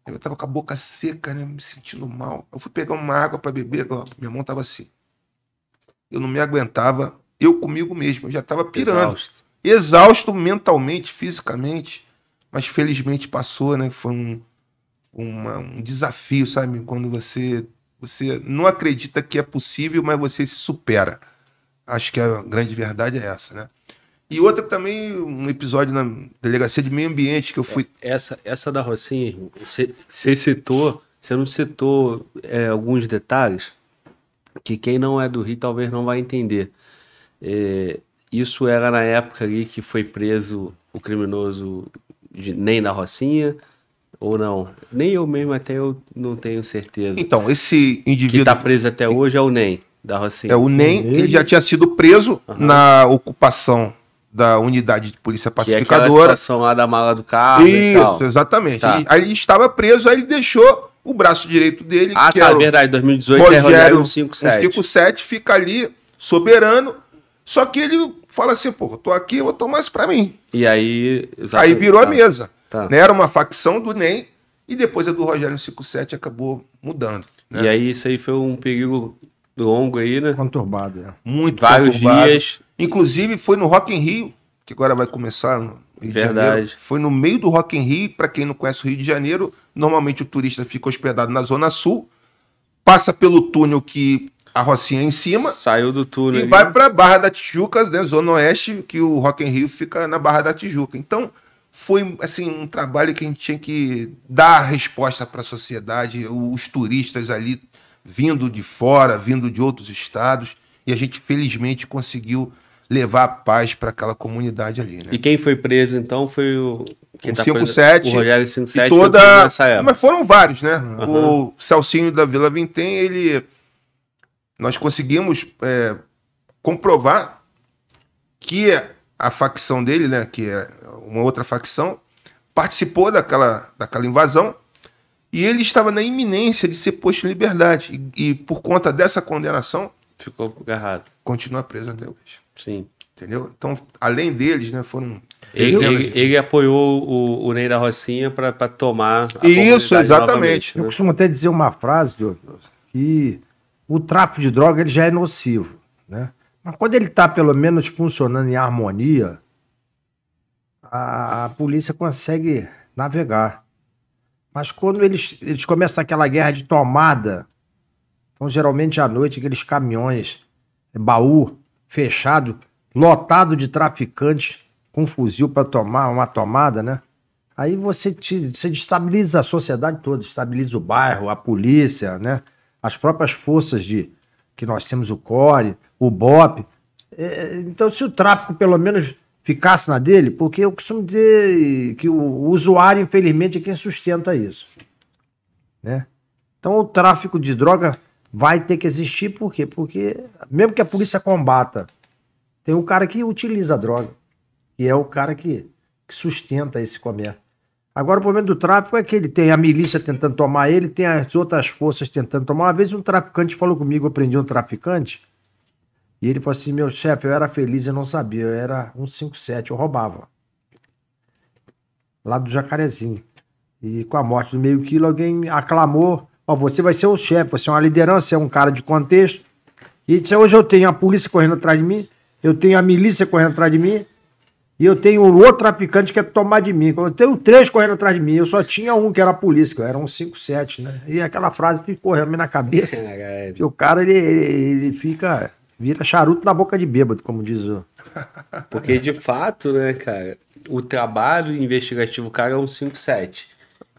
Eu tava com a boca seca, né, me sentindo mal. Eu fui pegar uma água para beber, minha mão tava assim. Eu não me aguentava, eu comigo mesmo, eu já tava pirando Exausto. Exausto mentalmente, fisicamente, mas felizmente passou, né? Foi um, uma- um desafio, sabe? Quando você, você não acredita que é possível, mas você se supera. Acho que a grande verdade é essa, né? E outra também, um episódio na Delegacia de Meio Ambiente que eu fui. Essa, essa da Rocinha, você, você citou, você não citou é, alguns detalhes que quem não é do Rio talvez não vai entender. É, isso era na época ali que foi preso o criminoso de, nem da Rocinha ou não? Nem eu mesmo até eu não tenho certeza. Então, esse Que indivíduo. tá preso até hoje é o NEM da Rocinha. É o NEM, Ele- ele já tinha sido preso na ocupação da unidade de polícia que é pacificadora. lá da mala do carro e tal. Isso, exatamente. Tá. Ele- aí ele estava preso, aí ele deixou o braço direito dele, Ah, que tá, era o verdade, 2018 é Rogério 157. 157, fica ali soberano. Só que ele fala assim, pô, eu tô aqui, eu vou tomar isso pra mim. E aí... Aí virou a tá. mesa. Tá. Né? Era uma facção do NEM e depois a do Rogério 157 acabou mudando. né? E aí isso aí foi um perigo longo aí, né? Conturbado, é. Muito Vários conturbado. dias. Inclusive foi no Rock in Rio, que agora vai começar no Rio de Verdade. Janeiro. Foi no meio do Rock in Rio, para quem não conhece o Rio de Janeiro, normalmente o turista fica hospedado na Zona Sul, passa pelo túnel que a Rocinha em cima Saiu do túnel. e ali. vai para Barra da Tijuca, né, Zona Oeste, que o Rock in Rio fica na Barra da Tijuca. Então, foi assim um trabalho que a gente tinha que dar resposta para a sociedade, os turistas ali vindo de fora, vindo de outros estados, e a gente felizmente conseguiu levar a paz para aquela comunidade ali, né? E quem foi preso então foi o. O tá 57, preso- O Rogério e 57 toda, foi preso nessa época. mas foram vários, né? O Celcinho da Vila Vintém, ele nós conseguimos é, comprovar que a facção dele, né, que é uma outra facção, participou daquela, daquela invasão e ele estava na iminência de ser posto em liberdade e, e por conta dessa condenação Ficou agarrado. continua preso até hoje, Sim. entendeu? Então, além deles, né, foram Ele, ele, ele apoiou o, o Ney da Rocinha para tomar. a Isso, exatamente. novamente, Eu né? costumo até dizer uma frase, que o tráfico de droga ele já é nocivo, né? Mas quando ele está pelo menos funcionando em harmonia, a, a polícia consegue navegar. Mas quando eles, eles começam aquela guerra de tomada, então geralmente à noite aqueles caminhões, baú fechado, lotado de traficantes com fuzil para tomar uma tomada, né? Aí você, te, você destabiliza a sociedade toda, destabiliza o bairro, a polícia, né? As próprias forças de que nós temos o CORE, o BOP. É, então, se o tráfico pelo menos ficasse na dele, porque eu costumo dizer que o, o usuário, infelizmente, é quem sustenta isso. Né? Então, o tráfico de droga vai ter que existir, por quê? Porque, mesmo que a polícia combata, tem um cara que utiliza a droga, que é o cara que, que sustenta esse comércio. Agora, o problema do tráfico é que ele tem a milícia tentando tomar ele, tem as outras forças tentando tomar. Uma vez um traficante falou comigo, eu prendi um traficante, e ele falou assim: meu chefe, eu era feliz, eu não sabia, eu era 157, eu roubava. Lá do Jacarezinho. E com a morte do meio quilo, alguém aclamou Ó, você vai ser o chefe, você é uma liderança, é um cara de contexto. E disse, hoje eu tenho a polícia correndo atrás de mim, eu tenho a milícia correndo atrás de mim, e eu tenho o outro traficante que quer tomar de mim. Eu tenho três correndo atrás de mim, eu só tinha um que era a polícia, que era um 5-7, né? E aquela frase ficou realmente na cabeça. que *laughs* o cara, ele, ele, ele fica, vira charuto na boca de bêbado, como diz o... Porque de fato, né, cara, o trabalho investigativo, o cara é um 5-7.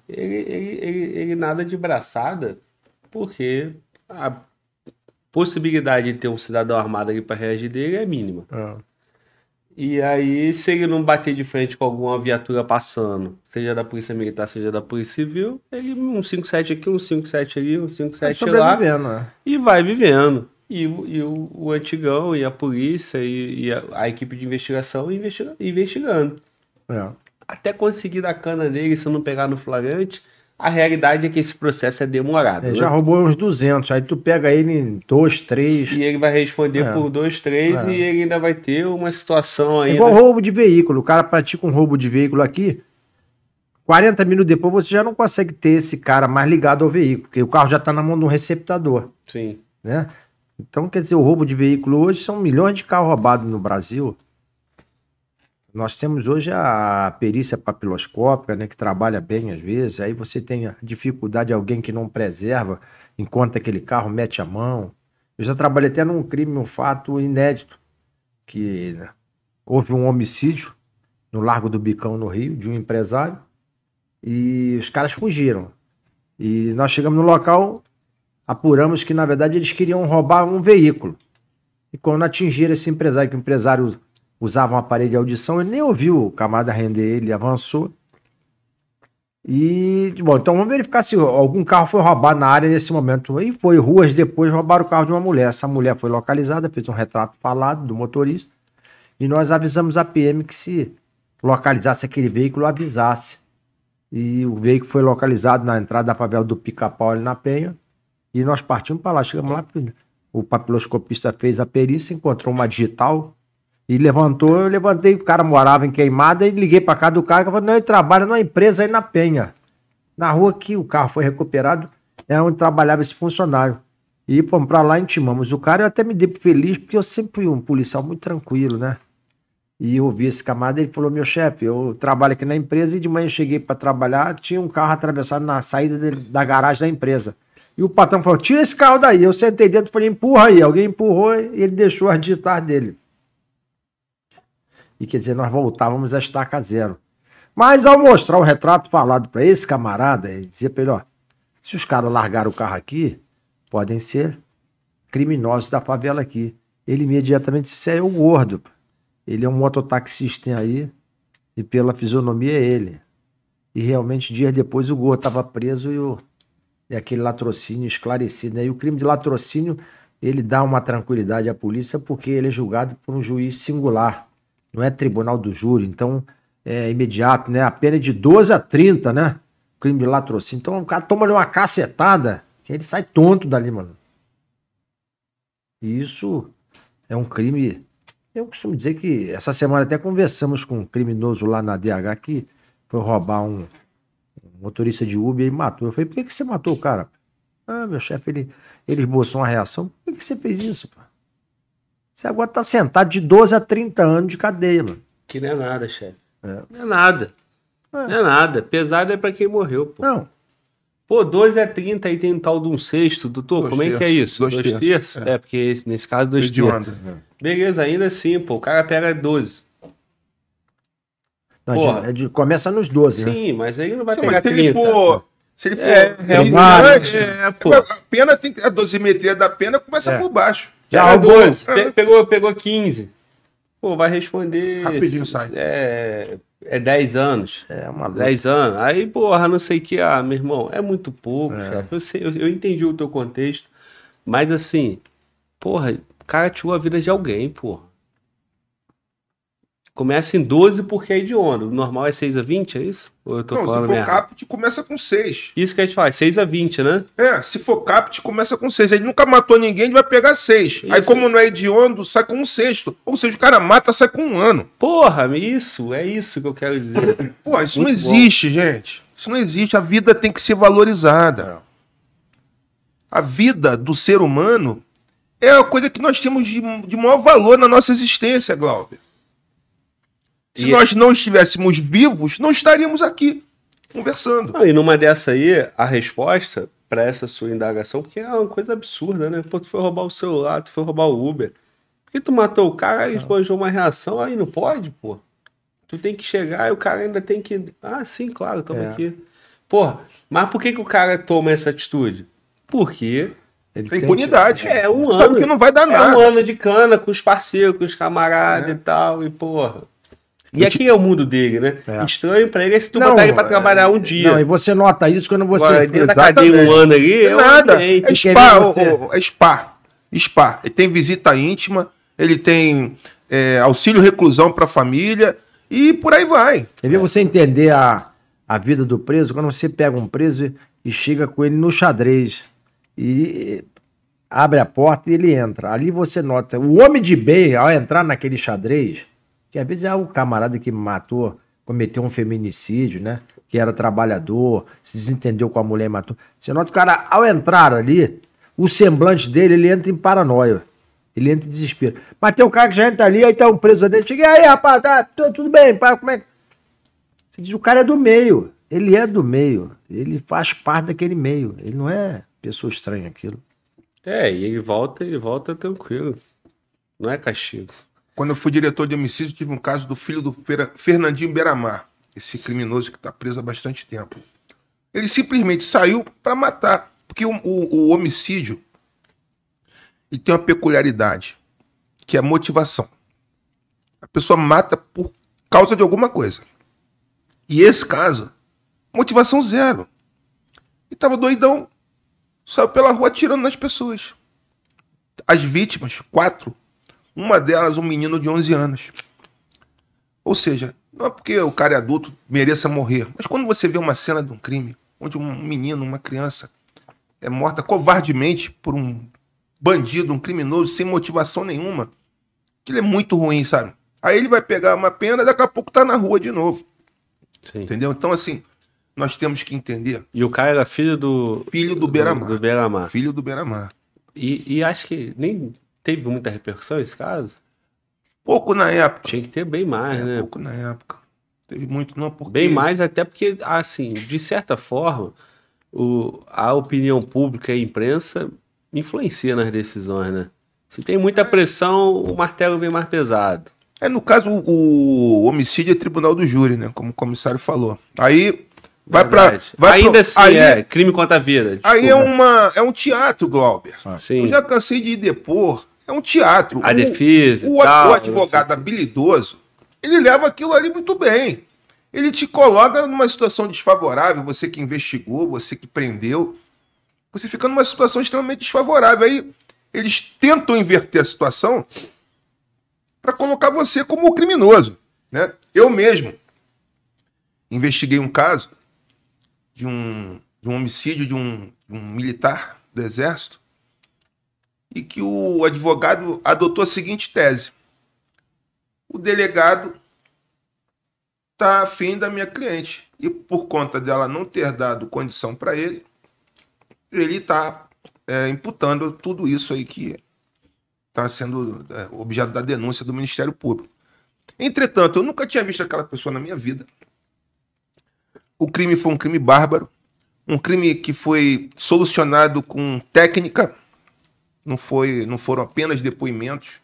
Ele, ele, ele, ele nada de braçada, porque a possibilidade de ter um cidadão armado ali para reagir dele é mínima. É. E aí, se ele não bater de frente com alguma viatura passando, seja da Polícia Militar, seja da Polícia Civil, ele um 57 aqui, um 57 ali, um 57 lá. né? E vai vivendo. E, o- e o, o antigão, e a polícia, e, e a, a equipe de investigação investiga- investigando. É. Até conseguir dar cana dele, se não pegar no flagrante, a realidade é que esse processo é demorado. Ele né? já roubou uns 200, aí tu pega ele em dois, três. E ele vai responder É. por dois, três, É. e ele ainda vai ter uma situação É ainda. igual roubo de veículo. O cara pratica um roubo de veículo aqui. 40 minutos depois você já não consegue ter esse cara mais ligado ao veículo, porque o carro já está na mão de um receptador, Sim. né? Então, quer dizer, o roubo de veículo hoje são milhões de carros roubados no Brasil. Nós temos hoje a perícia papiloscópica, né, que trabalha bem às vezes. Aí você tem a dificuldade de alguém que não preserva, enquanto aquele carro mete a mão. Eu já trabalhei até num crime, um fato inédito, que né, houve um homicídio no Largo do Bicão, no Rio, de um empresário, e os caras fugiram. E nós chegamos no local, apuramos que, na verdade, eles queriam roubar um veículo. E quando atingiram esse empresário, que o empresário usava um aparelho de audição, ele nem ouviu o camarada render ele, avançou. E, bom, então vamos verificar se algum carro foi roubado na área nesse momento. E foi, ruas depois roubaram o carro de uma mulher. Essa mulher foi localizada, fez um retrato falado do motorista. E nós avisamos a PM que se localizasse aquele veículo, avisasse. E o veículo foi localizado na entrada da favela do Pica-Pau, ali na Penha. E nós partimos para lá. Chegamos lá, o papiloscopista fez a perícia, encontrou uma digital e levantou. Eu levantei, o cara morava em Queimada e liguei para casa do cara falei: não, ele trabalha numa empresa aí na Penha. Na rua que o carro foi recuperado, é onde trabalhava esse funcionário. E fomos para lá, intimamos o cara. Eu até me dei feliz, porque eu sempre fui um policial muito tranquilo, né? E eu vi esse camarada, ele falou: Meu chefe, eu trabalho aqui na empresa e de manhã cheguei para trabalhar, tinha um carro atravessado na saída da garagem da empresa. E o patrão falou: Tira esse carro daí. Eu sentei dentro falei: Empurra aí. Alguém empurrou e ele deixou as digitar dele. E quer dizer, nós voltávamos a estaca zero. Mas ao mostrar o retrato falado para esse camarada, ele dizia para ele: Ó, se os caras largaram o carro aqui, podem ser criminosos da favela aqui. Ele imediatamente disse: é o gordo. Ele é um mototaxista aí, e pela fisionomia é ele. E realmente, dias depois, o gordo estava preso e, o, e aquele latrocínio esclarecido. Né? E o crime de latrocínio, ele dá uma tranquilidade à polícia porque ele é julgado por um juiz singular, não é tribunal do júri. Então, é imediato, né? A pena é de 12 a 30, né? Crime de latrocínio. Então, o cara toma ali uma cacetada, que ele sai tonto dali, mano. E isso é um crime. Eu costumo dizer que essa semana até conversamos com um criminoso lá na DH que foi roubar um, motorista de Uber e matou. Eu falei, por que, que você matou o cara? Ah, meu chefe, ele, ele esboçou uma reação. Por que, que você fez isso? Pô? Você agora tá sentado de 12 a 30 anos de cadeia, mano. Que não é nada, chefe. É. Não é nada. É. Não é nada. Pesado é pra quem morreu, pô. Não, Pô, 2 é 30 e tem um tal de um sexto, doutor. Dois como é que é terços. isso? Dois terços? terços, É. porque esse- nesse caso, dois terços. Hedionda. Beleza, ainda assim, pô. O cara pega 12. não Porra. de- é de- começa nos 12, né? Sim, mas aí não vai Sim, pegar mas se ele 30. for. Se ele for É, ignorante, é, pô. a pena tem que- a dosimetria da pena começa É. por baixo. Já Pega roubou. 12. Pe- pegou, pegou 15. Pô, vai responder. Rapidinho sai. É, é 10 anos. É uma luta. 10 anos. Aí, porra, não sei o que. Ah, meu irmão, é muito pouco, É. chefe. Eu, sei, eu, eu entendi o teu contexto. Mas assim, porra, o cara tirou a vida de alguém, porra. Começa em 12 porque é hediondo. O normal é 6 a 20, é isso? Ou eu tô Não, se falando for merda? caput, começa com 6. Isso que a gente faz, 6 a 20, né? É, se for caput, começa com 6. Ele nunca matou ninguém, ele vai pegar 6. Aí, como não é hediondo, sai com um sexto. Ou seja, o cara mata, sai com um ano. Porra, isso, é isso que eu quero dizer. *coughs* Pô, isso Muito não existe, gente. Isso não existe. A vida tem que ser valorizada. a vida do ser humano é a coisa que nós temos de, de maior valor na nossa existência, Glauber. Se E- nós não estivéssemos vivos, não estaríamos aqui conversando. Não, e numa dessa aí, a resposta pra essa sua indagação, porque é uma coisa absurda, né? Pô, tu foi roubar o celular, tu foi roubar o Uber. Por que tu matou o cara e esbanjou uma reação? Aí não pode, pô. Tu tem que chegar e o cara ainda tem que. Ah, sim, claro, tamo É. aqui. Porra, mas por que, que o cara toma essa atitude? Porque Ele Tem impunidade. é um Sabe ano. que não vai dar É nada. um ano de cana com os parceiros, com os camaradas É. e tal, e porra. E aqui é o mundo dele, né? É. Estranho pra ele é se tu Não, botar ele pra é- trabalhar um dia. Não, e você nota isso quando você. Agora, dentro da cadeia um ano ali, É é nada. ambiente. É que spa, você- é spa. Spa. Ele tem visita íntima, ele tem é, auxílio reclusão para a família e por aí vai. Você vê você entender a, a vida do preso quando você pega um preso e- e chega com ele no xadrez e abre a porta e ele entra. Ali você nota. O homem de bem, ao entrar naquele xadrez, que às vezes é o camarada que matou, cometeu um feminicídio, né? Que era trabalhador, se desentendeu com a mulher e matou. Você nota que o cara, ao entrar ali, o semblante dele, ele entra em paranoia. Ele entra em desespero. Mas tem um cara que já entra ali, aí tá um preso dele. Chega aí, rapaz, tá, tu- tudo bem, pá, como é que. Você diz, o cara é do meio. Ele é do meio. Ele faz parte daquele meio. Ele não é pessoa estranha aquilo. É, e ele volta, ele volta tranquilo. Não é castigo. Quando eu fui diretor de homicídio, tive um caso do filho do Fer- Fernandinho Beiramar, esse criminoso que está preso há bastante tempo. Ele simplesmente saiu para matar, porque o, o- o homicídio ele tem uma peculiaridade, que é a motivação. A pessoa mata por causa de alguma coisa. E esse caso, motivação zero. E tava doidão, saiu pela rua atirando nas pessoas. As vítimas, quatro, uma delas, um menino de 11 anos. Ou seja, não é porque o cara é adulto mereça morrer, mas quando você vê uma cena de um crime, onde um menino, uma criança, é morta covardemente por um bandido, um criminoso, sem motivação nenhuma, aquilo é muito ruim, sabe? Aí ele vai pegar uma pena, daqui a pouco tá na rua de novo, Sim. entendeu? Então, assim, nós temos que entender. E o cara era filho do. Filho do Beira-Mar. Do, do. Filho do Beira-Mar. E, e acho que nem teve muita repercussão esse caso. Pouco na época. Tinha que ter bem mais, É, né? pouco na época. Teve muito, não, porque... Bem mais, até porque, assim, de certa forma, o, a opinião pública e a imprensa influencia nas decisões, né? Se tem muita pressão, o martelo vem mais pesado. É, no caso, o, homicídio é tribunal do júri, né? Como o comissário falou. Aí vai. Vai Ainda pro- assim, aí, é crime contra a vida. aí é, desculpa. uma, é um teatro, Glauber. Sim. Eu já cansei de depor. É um teatro. A O- defesa O, tal, o advogado habilidoso, ele leva aquilo ali muito bem. Ele te coloca numa situação desfavorável, você que investigou, você que prendeu. Você fica numa situação extremamente desfavorável. Aí eles tentam inverter a situação para colocar você como o criminoso. Né? Eu mesmo investiguei um caso de um, de um homicídio de um, de um militar do Exército e que o advogado adotou a seguinte tese: o delegado está afim da minha cliente e por conta dela não ter dado condição para ele, ele está imputando tudo isso aí que está sendo é, objeto da denúncia do Ministério Público. Entretanto, eu nunca tinha visto aquela pessoa na minha vida. O crime foi um crime bárbaro, um crime que foi solucionado com técnica, não, foi, não foram apenas depoimentos.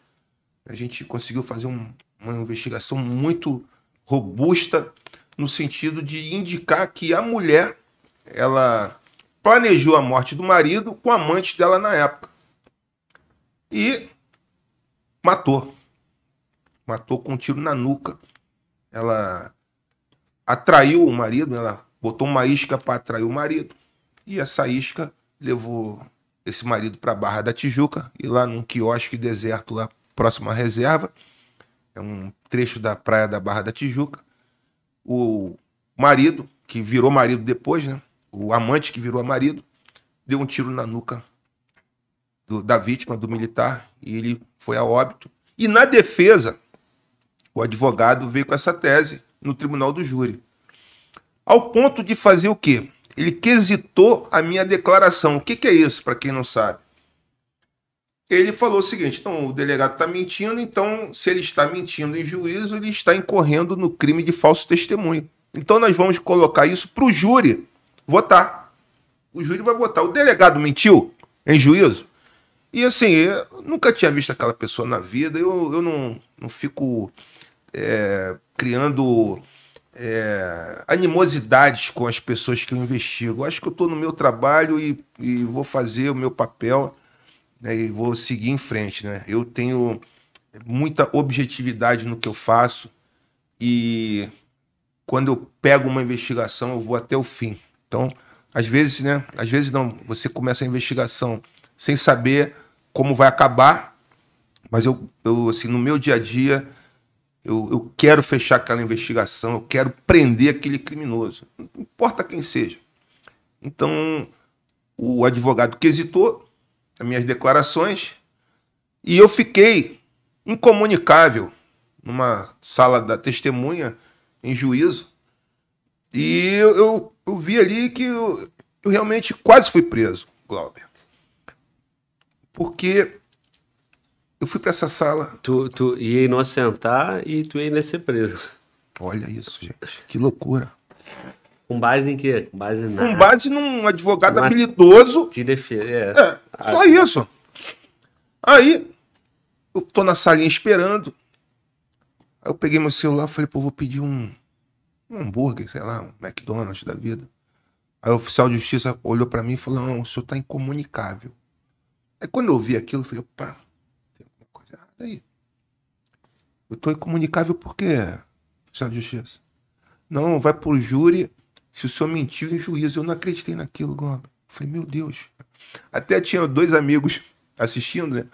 A gente conseguiu fazer um- uma investigação muito robusta no sentido de indicar que a mulher ela planejou a morte do marido com a amante dela na época e matou, matou com um tiro na nuca. Ela atraiu o marido, ela botou uma isca para atrair o marido e essa isca levou esse marido para Barra da Tijuca e lá num quiosque deserto lá próximo à reserva, é um trecho da praia da Barra da Tijuca. O marido, que virou marido depois, né? O amante que virou marido, deu um tiro na nuca do- da vítima, do militar, e ele foi a óbito. E na defesa, o advogado veio com essa tese no tribunal do júri. Ao ponto de fazer o quê? Ele quesitou a minha declaração. O que, que é isso, para quem não sabe? Ele falou o seguinte: então, o delegado está mentindo, então, se ele está mentindo em juízo, ele está incorrendo no crime de falso testemunho. Então, nós vamos colocar isso para o júri votar. O júri vai votar. O delegado mentiu em juízo? E assim, eu nunca tinha visto aquela pessoa na vida, eu, eu não, não fico é, criando é, animosidades com as pessoas que eu investigo. Acho que eu estou no meu trabalho e, e, vou fazer o meu papel né, e vou seguir em frente. Né? Eu tenho muita objetividade no que eu faço e quando eu pego uma investigação eu vou até o fim. Então, às vezes, né? Às vezes não, você começa a investigação sem saber como vai acabar, mas eu, eu assim, no meu dia a dia, eu, eu quero fechar aquela investigação, eu quero prender aquele criminoso, não importa quem seja. Então, o advogado quesitou as minhas declarações e eu fiquei incomunicável numa sala da testemunha em juízo. E eu, eu, eu vi ali que eu, eu realmente quase fui preso, Glauber porque eu fui para essa sala. Tu, tu ia inocentar e tu ia ainda ser preso. Olha isso, gente. Que loucura. Com base em quê? Com base, na... Com base num advogado Uma... habilidoso. De defesa. É, é só ah, isso. Aí, eu tô na salinha esperando. Aí eu peguei meu celular e falei, pô, vou pedir um, um hambúrguer, sei lá, um McDonald's da vida. Aí o oficial de justiça olhou para mim e falou: Não, o senhor tá incomunicável. Aí quando eu vi aquilo, eu falei, opa, tem alguma coisa errada aí. Eu tô incomunicável por quê, oficial de justiça? Não, vai pro júri se o senhor mentiu em juízo. Eu não acreditei naquilo, Gomes. Falei, meu Deus. Até tinha dois amigos assistindo, né?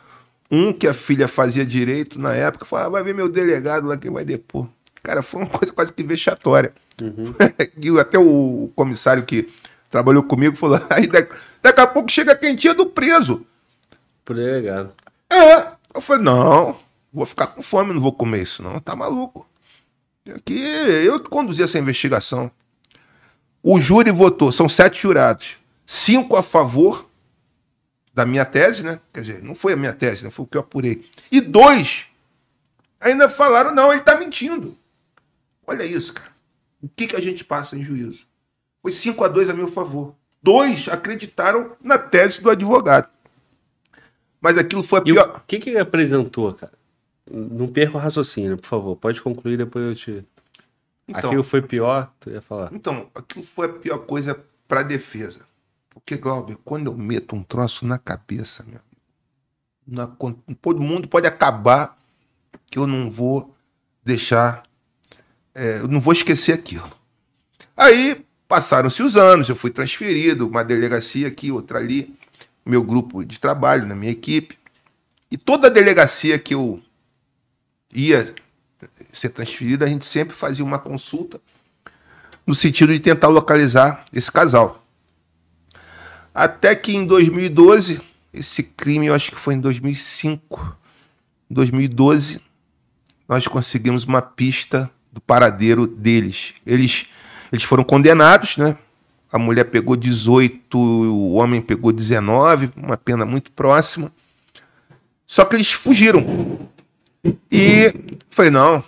Um que a filha fazia direito na época, falava, ah, vai ver meu delegado lá que vai depor. Cara, foi uma *laughs* coisa quase que vexatória. Uhum. *laughs* e até o comissário que trabalhou comigo falou, aí daqui, daqui a pouco chega quem tinha do preso. Pro delegado. É. Eu falei, não, vou ficar com fome, não vou comer isso, não. Tá maluco. Aqui, eu conduzi essa investigação. O júri votou, são sete jurados. Cinco a favor da minha tese, né? Quer dizer, não foi a minha tese, né? Foi o que eu apurei. E dois ainda falaram, não, ele tá mentindo. Olha isso, cara. O que, que a gente passa em juízo? Foi 5 a 2 a meu favor. Dois acreditaram na tese do advogado. Mas aquilo foi a pior. O que, que ele apresentou, cara? Não perca o raciocínio, por favor. Pode concluir, depois eu te. Então, aquilo foi pior, tu ia falar. Então, aquilo foi a pior coisa para defesa. Porque, Glauber, quando eu meto um troço na cabeça, meu na, todo mundo pode acabar que eu não vou deixar, é, eu não vou esquecer aquilo. Aí passaram-se os anos, eu fui transferido, uma delegacia aqui, outra ali meu grupo de trabalho, na minha equipe. E toda a delegacia que eu ia ser transferida, a gente sempre fazia uma consulta no sentido de tentar localizar esse casal. Até que em 2012, esse crime eu acho que foi em 2005, 2012, nós conseguimos uma pista do paradeiro deles. Eles, eles foram condenados, né? A mulher pegou 18, o homem pegou 19, uma pena muito próxima. Só que eles fugiram. E falei, não,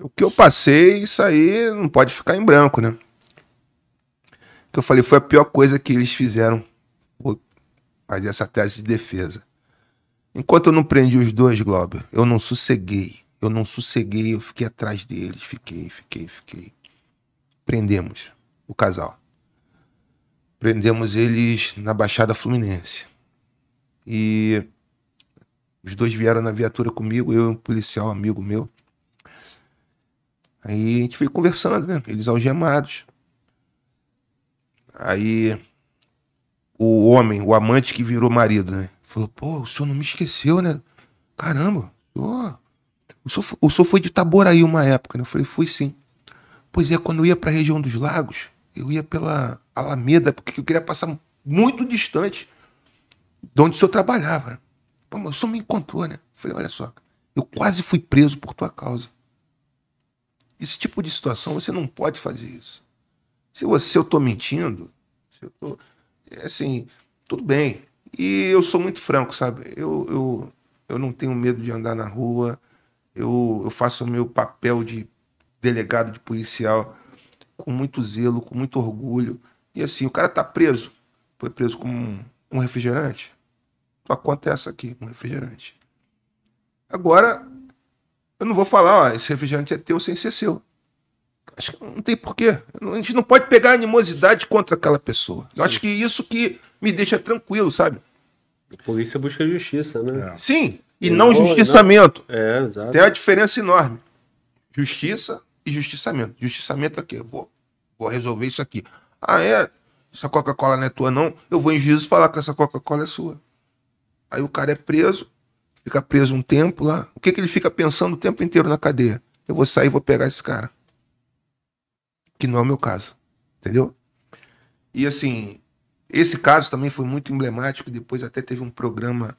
o que eu passei, isso aí não pode ficar em branco, né? O que eu falei foi a pior coisa que eles fizeram, fazer essa tese de defesa. Enquanto eu não prendi os dois, Glauber, eu não sosseguei. Eu não sosseguei, eu fiquei atrás deles, fiquei, fiquei, fiquei. Prendemos o casal prendemos eles na Baixada Fluminense. E os dois vieram na viatura comigo, eu e um policial amigo meu. Aí a gente foi conversando, né? Eles algemados. Aí o homem, o amante que virou marido, né? Falou, pô, o senhor não me esqueceu, né? Caramba, o senhor, o senhor foi de Itaboraí uma época, né? Eu falei, fui sim. Pois é, quando eu ia para a região dos lagos, eu ia pela Alameda, porque eu queria passar muito distante de onde o senhor trabalhava. Pô, mas o senhor me encontrou, né? Falei, olha só, eu quase fui preso por tua causa. Esse tipo de situação você não pode fazer isso. Se você eu estou mentindo, Eu tô, é assim, tudo bem. E eu sou muito franco, sabe? Eu, eu, eu não tenho medo de andar na rua. Eu, eu faço o meu papel de delegado de policial com muito zelo, com muito orgulho. E assim, o cara tá preso. Foi preso com um, um refrigerante. Tua conta é essa aqui, um refrigerante. Agora, eu não vou falar, ó, esse refrigerante é teu sem ser seu. Acho que não tem porquê. A gente não pode pegar animosidade contra aquela pessoa. Eu acho que isso que me deixa tranquilo, sabe? A polícia busca justiça, né? É. Sim, e não, não justiçamento. Não. É, exato. Tem uma diferença enorme. Justiça e justiçamento. Justiçamento é o quê? Vou, vou resolver isso aqui. Ah, é? Essa Coca-Cola não é tua, não? Eu vou em juízo falar que essa Coca-Cola é sua. Aí o cara é preso, fica preso um tempo lá. O que, que ele fica pensando o tempo inteiro na cadeia? Eu vou sair e vou pegar esse cara. Que não é o meu caso. Entendeu? E assim, esse caso também foi muito emblemático. Depois até teve um programa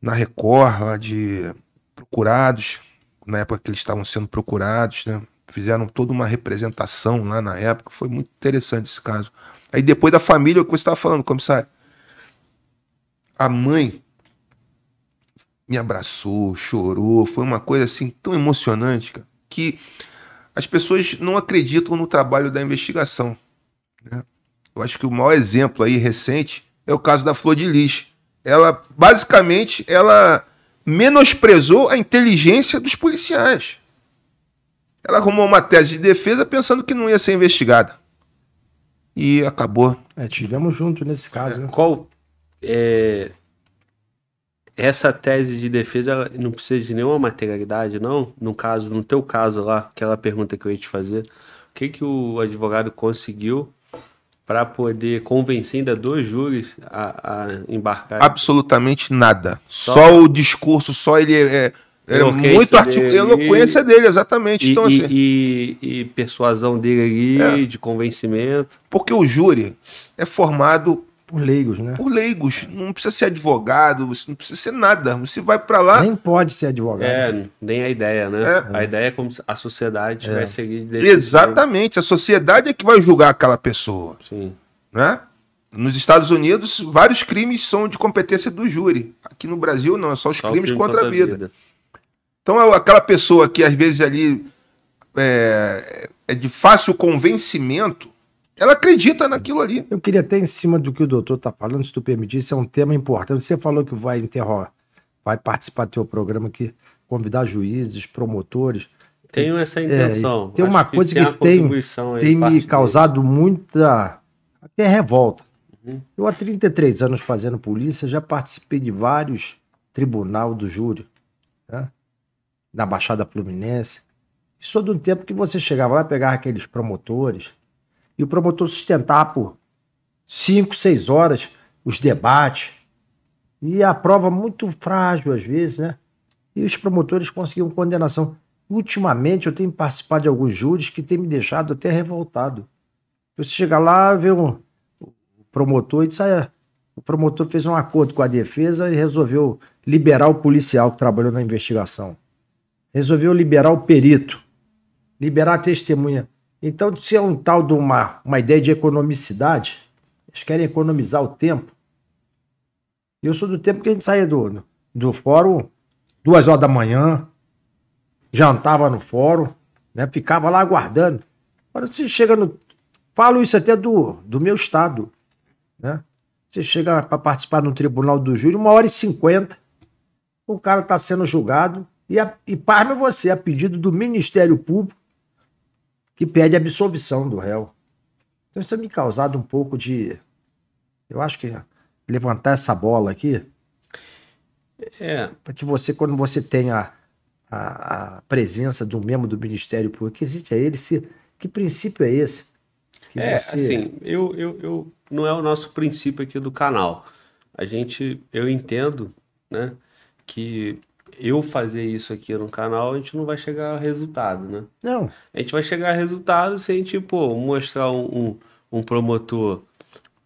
na Record lá de procurados, na época que eles estavam sendo procurados, né? Fizeram toda uma representação lá na época. Foi muito interessante esse caso. Aí depois da família, o que você estava falando, comissário. A mãe me abraçou, chorou. Foi uma coisa assim tão emocionante cara, que as pessoas não acreditam no trabalho da investigação. Né? Eu acho que o maior exemplo aí recente é o caso da Flor de Lis. Ela, basicamente, ela menosprezou a inteligência dos policiais. Ela arrumou uma tese de defesa pensando que não ia ser investigada. E acabou. É, tivemos junto nesse caso. Né? Qual. É, essa tese de defesa não precisa de nenhuma materialidade, não? No caso, no teu caso lá, aquela pergunta que eu ia te fazer. O que, que o advogado conseguiu para poder convencer ainda dois júris a, a embarcar? Absolutamente nada. Só, só o discurso, só ele é, é, é muito artigo, dele, eloquência dele, exatamente. E, então, assim, e, e, persuasão dele ali, é. de convencimento. Porque o júri é formado por leigos, né? Por leigos. Não precisa ser advogado, você não precisa ser nada. Você vai para lá. Nem pode ser advogado. É, nem a ideia, né? É. A ideia é como a sociedade é. vai seguir. Exatamente. A sociedade é que vai julgar aquela pessoa. Sim. Né? Nos Estados Unidos, vários crimes são de competência do júri. Aqui no Brasil, não, é só os só crimes crime contra, contra, a vida. vida. Então, é aquela pessoa que às vezes ali é, é de fácil convencimento, ela acredita naquilo ali. Eu queria até em cima do que o doutor está falando, se tu permitir, isso é um tema importante. Você falou que vai interrogar, vai participar do teu programa aqui, convidar juízes, promotores. Tenho essa intenção. É, tem uma Acho coisa que, que tem, tem me causado dele. muita até revolta. Uhum. Eu há 33 anos fazendo polícia, já participei de vários tribunal do júri? Na Baixada Fluminense. E de um tempo que você chegava lá, pegava aqueles promotores, e o promotor sustentar por cinco, seis horas os debates. E a prova muito frágil às vezes, né? E os promotores conseguiam condenação. Ultimamente eu tenho participado de alguns júris que têm me deixado até revoltado. Você chega lá, vê um promotor e diz, ah, o promotor fez um acordo com a defesa e resolveu liberar o policial que trabalhou na investigação. Resolveu liberar o perito, liberar a testemunha. Então, se é um tal de uma, uma ideia de economicidade, eles querem economizar o tempo. Eu sou do tempo que a gente saía do, do fórum duas horas da manhã, jantava no fórum, né, ficava lá aguardando. Agora você chega no. Falo isso até do, do meu estado. Né? Você chega para participar no tribunal do júri, uma hora e cinquenta. O cara está sendo julgado e, a, e pasma você, a pedido do Ministério Público, que pede absolvição do réu. Então isso tem me causado um pouco de. Eu acho que levantar essa bola aqui. É. Para que você, quando você tenha a, a, presença de um membro do Ministério Público, que existe a ele, se, que princípio é esse? Que é, você... assim, eu, eu, eu, não é o nosso princípio aqui do canal. A gente, eu entendo, né, que eu fazer isso aqui no canal, a gente não vai chegar a resultado, né? Não. A gente vai chegar a resultado se a gente, pô, mostrar um, um, um promotor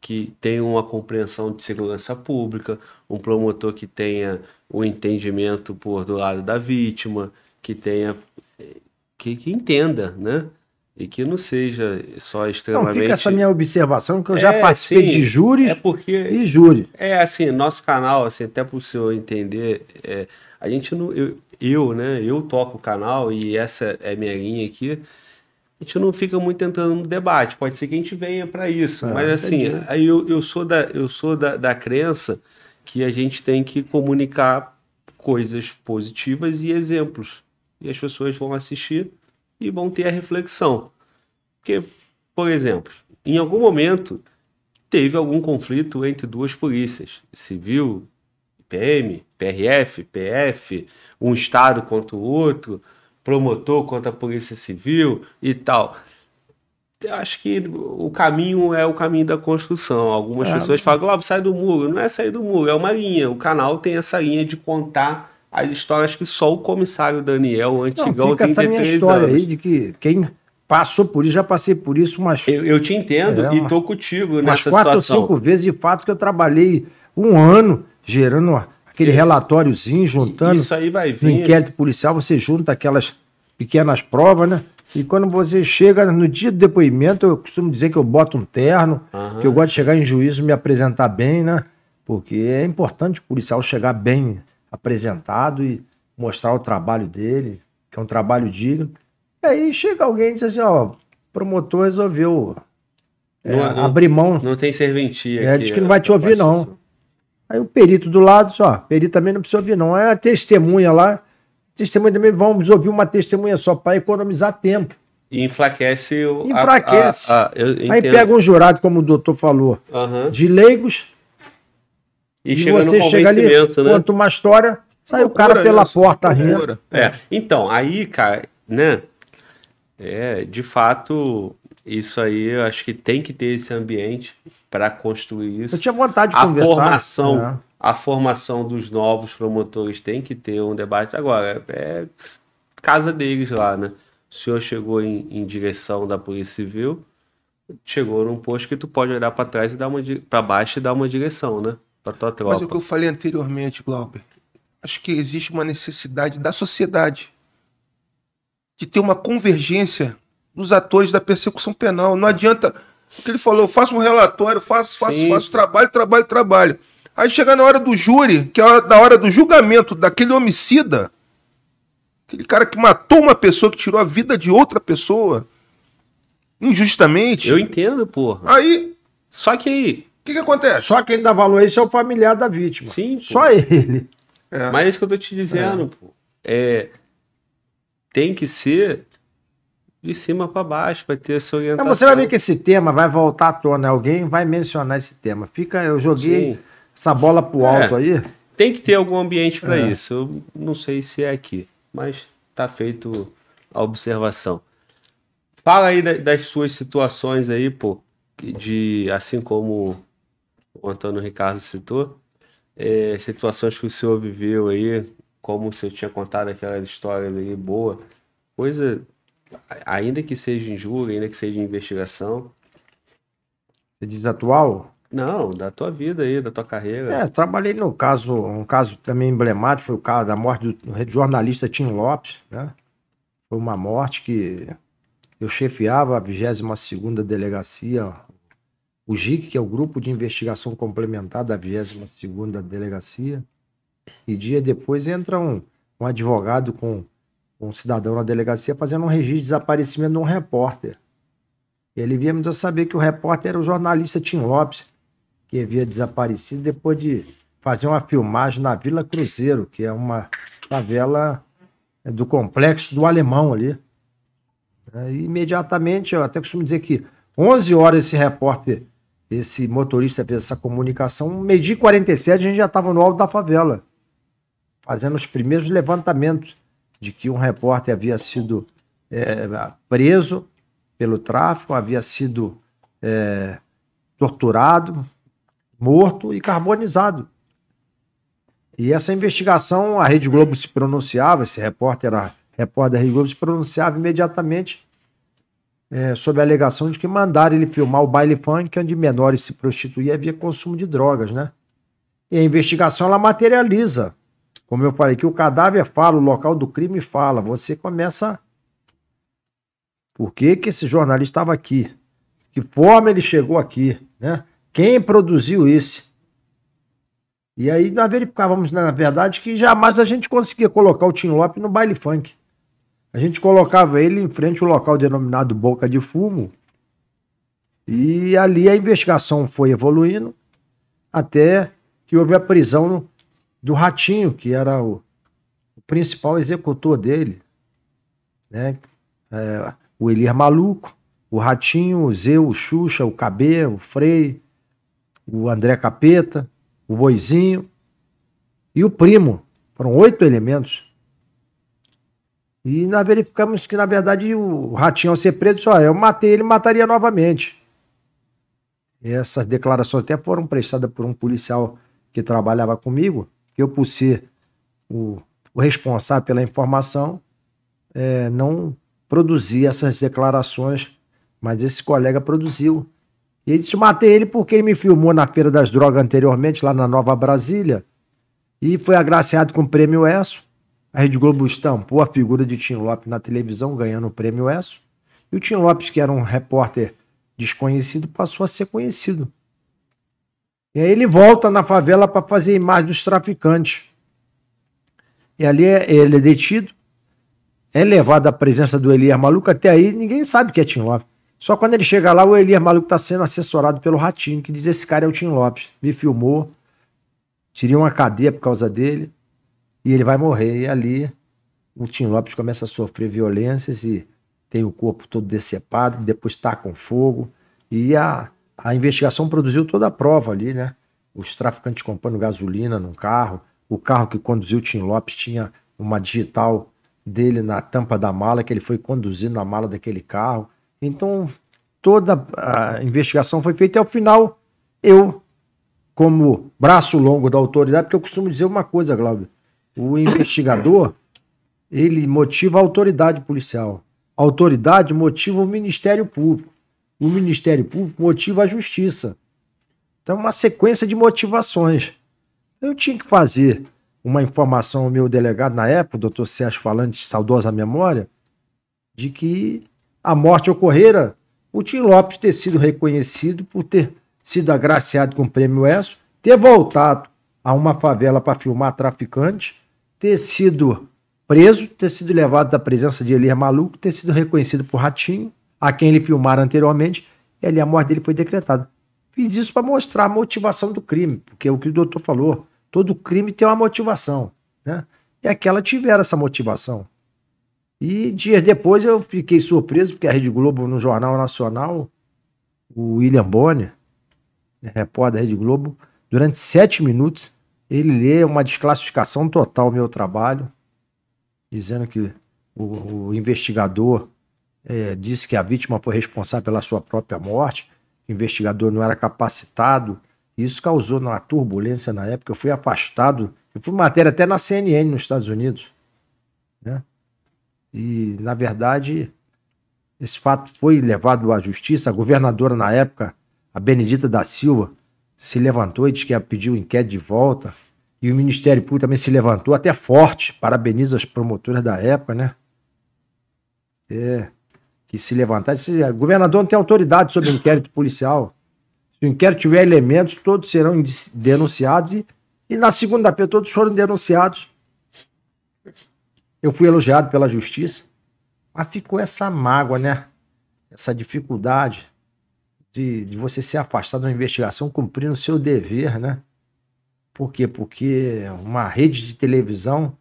que tenha uma compreensão de segurança pública, um promotor que tenha o um entendimento por do lado da vítima, que tenha que, que entenda, né? e que não seja só Não, extremamente. fica essa minha observação, que eu já É, participei sim. de júris É porque e júri. É assim, nosso canal, assim, até para o senhor entender, é, a gente não. Eu, eu, né? Eu toco o canal e essa é minha linha aqui. A gente não fica muito entrando no debate. Pode ser que a gente venha para isso. É, mas assim, entendi. aí eu, eu sou, da, eu sou da, da crença que a gente tem que comunicar coisas positivas e exemplos. E as pessoas vão assistir e vão ter a reflexão. Porque, por exemplo, em algum momento teve algum conflito entre duas polícias, civil, PM, PRF, PF, um estado contra o outro, promotor contra a polícia civil e tal. Eu acho que o caminho é o caminho da construção. Algumas É. pessoas falam, Globo, sai do muro. Não é sair do muro, é uma linha. O canal tem essa linha de contar as histórias que só o comissário Daniel, o Não, antigão, fica essa minha 33 história anos. aí de que quem passou por isso, já passei por isso umas, Eu, eu te entendo É, e tô contigo umas nessa quatro situação. ou cinco vezes, de fato, que eu trabalhei um ano gerando aquele relatóriozinho, juntando. Isso aí vai No vir. inquérito policial, você junta aquelas pequenas provas, né? E quando você chega no dia do depoimento, eu costumo dizer que eu boto um terno, Aham. que eu gosto de chegar em juízo e me apresentar bem, né? Porque é importante o policial chegar bem apresentado e mostrar o trabalho dele, que é um trabalho digno. E aí chega alguém e diz assim, ó, o promotor resolveu é, Não- abrir mão. Não tem serventia É, aqui. diz que não vai te ouvir, não. Aí o perito do lado, só, perito também não precisa ouvir, não. É a testemunha lá. Testemunha também, vamos ouvir uma testemunha só para economizar tempo. E enfraquece o. a- Enfraquece. a- a- eu Aí pega um jurado, como o doutor falou, Aham. de leigos, E, e, chega no você chega ali, né? conta uma história, sai o cara pela isso, porta rindo. É. Então, aí, cara, né? É, de fato, isso aí eu acho que tem que ter esse ambiente para construir isso. Eu tinha vontade de a conversar. formação, É. a formação dos novos promotores tem que ter um debate agora. É, casa deles lá, né? O senhor chegou em, em direção da Polícia Civil, chegou num posto que tu pode olhar para trás e dar uma para baixo e dar uma direção, né? Para tua tropa. Mas é o que eu falei anteriormente, Glauber, acho que existe uma necessidade da sociedade de ter uma convergência dos atores da persecução penal. Não adianta que ele falou, eu faço um relatório, faço, faço, Sim. faço trabalho, trabalho, trabalho. Aí chega na hora do júri, que é hora, da hora do julgamento daquele homicida, aquele cara que matou uma pessoa, que tirou a vida de outra pessoa, injustamente. Eu entendo, porra. Aí, Só que aí, o que, que acontece? Só quem dá valor a isso é o familiar da vítima. Sim, pô. Só ele. É. Mas é isso que eu tô te dizendo, pô. É, tem que ser de cima para baixo, vai ter essa orientação. você vai ver que esse tema vai voltar à tona. Alguém vai mencionar esse tema. Fica, eu joguei Sim. essa bola pro alto É. aí. Tem que ter algum ambiente para É. isso. Eu não sei se é aqui, mas tá feito a observação. Fala aí da- das suas situações aí, pô, de assim como o Antônio Ricardo citou, é, situações que o senhor viveu aí, como o senhor tinha contado aquela história aí boa, coisa, ainda que seja injúria, ainda que seja investigação, Você diz atual? não, da tua vida aí, da tua carreira. É, trabalhei no caso, um caso também emblemático, foi o caso da morte do jornalista Tim Lopes, né? Foi uma morte que eu chefiava a 22ª Delegacia, o GIC, que é o Grupo de Investigação Complementar da 22ª Delegacia, e dia depois entra um, um advogado com um cidadão na delegacia fazendo um registro de desaparecimento de um repórter. Ele viemos a saber que o repórter era o jornalista Tim Lopes, que havia desaparecido depois de fazer uma filmagem na Vila Cruzeiro, que é uma favela é, do complexo do Alemão ali. É, e imediatamente, eu até costumo dizer que 11 horas esse repórter, esse motorista fez essa comunicação, meio-dia e 47 a gente já estava no alto da favela, fazendo os primeiros levantamentos de que um repórter havia sido é, preso pelo tráfico, havia sido é, torturado, morto e carbonizado. E essa investigação, a Rede Globo se pronunciava, esse repórter era repórter da Rede Globo, se pronunciava imediatamente é, sob a alegação de que mandaram ele filmar o baile funk, onde menores se prostituíam e havia consumo de drogas, né? E a investigação, ela materializa. Como eu falei, que o cadáver fala, o local do crime fala. Você começa Por que, que esse jornalista estava aqui? Que forma ele chegou aqui? Né? Quem produziu isso? E aí nós verificávamos, na verdade, que jamais a gente conseguia colocar o Tim Lopes no baile funk. A gente colocava ele em frente ao local denominado Boca de Fumo. E ali a investigação foi evoluindo até que houve a prisão do Ratinho, que era o, o principal executor dele. Né? É, o Elir Maluco, o Ratinho, o Zeu, o Xuxa, o Cabê, o Frei, o André Capeta, o Boizinho e o Primo. Foram oito elementos. E nós verificamos que, na verdade, o Ratinho, ao ser preso, só eu matei ele mataria novamente. Essas declarações até foram prestadas por um policial que trabalhava comigo, eu, por ser o, o responsável pela informação, é, não produzi essas declarações, mas esse colega produziu. E ele disse: matei ele porque ele me filmou na Feira das Drogas anteriormente, lá na Nova Brasília, e foi agraciado com o prêmio ESSO. A Rede Globo estampou a figura de Tim Lopes na televisão, ganhando o prêmio ESSO. E o Tim Lopes, que era um repórter desconhecido, passou a ser conhecido. E aí ele volta na favela para fazer imagem dos traficantes. E ali é, ele é detido, é levado à presença do Elias Maluco. Até aí ninguém sabe que é Tim Lopes. Só quando ele chega lá, o Elias Maluco está sendo assessorado pelo Ratinho, que diz: Esse cara é o Tim Lopes. Me filmou, tirei uma cadeia por causa dele, e ele vai morrer. E ali o Tim Lopes começa a sofrer violências e tem o corpo todo decepado, depois está com fogo. E a, a investigação produziu toda a prova ali, né? Os traficantes comprando gasolina num carro, o carro que conduziu o Tim Lopes tinha uma digital dele na tampa da mala, que ele foi conduzindo na mala daquele carro. Então, toda a investigação foi feita e ao final eu, como braço longo da autoridade, porque eu costumo dizer uma coisa, Glauber, o investigador, ele motiva a autoridade policial. A autoridade motiva o Ministério Público. O Ministério Público motiva a Justiça. Então, uma sequência de motivações. Eu tinha que fazer uma informação ao meu delegado na época, o doutor Sérgio Falante, saudosa memória, de que a morte ocorrera, o Tim Lopes ter sido reconhecido por ter sido agraciado com o prêmio ESSO, ter voltado a uma favela para filmar traficante, ter sido preso, ter sido levado da presença de Elias Maluco, ter sido reconhecido por Ratinho, a quem ele filmara anteriormente, e ali a morte dele foi decretada. Fiz isso para mostrar a motivação do crime, porque é o que o doutor falou, todo crime tem uma motivação, né? E aquela tiveram essa motivação. E dias depois eu fiquei surpreso, porque a Rede Globo, no Jornal Nacional, o William Bonner, repórter da Rede Globo, durante sete minutos, ele lê uma desclassificação total ao meu trabalho, dizendo que o, o investigador é, disse que a vítima foi responsável pela sua própria morte, o investigador não era capacitado. Isso causou uma turbulência na época. Eu fui afastado, eu fui matéria até na CNN nos Estados Unidos. Né? E, na verdade, esse fato foi levado à justiça. A governadora, na época, a Benedita da Silva, se levantou e disse que ia pedir o inquérito de volta. E o Ministério Público também se levantou, até forte. Parabeniza as promotoras da época, né? É, que se levantasse. O governador não tem autoridade sobre o inquérito policial. Se o inquérito tiver elementos, todos serão denunciados. E, e na segunda-feira, todos foram denunciados. Eu fui elogiado pela justiça, mas ficou essa mágoa, né? Essa dificuldade de, de você ser afastado da investigação cumprindo o seu dever, né? Por quê? Porque uma rede de televisão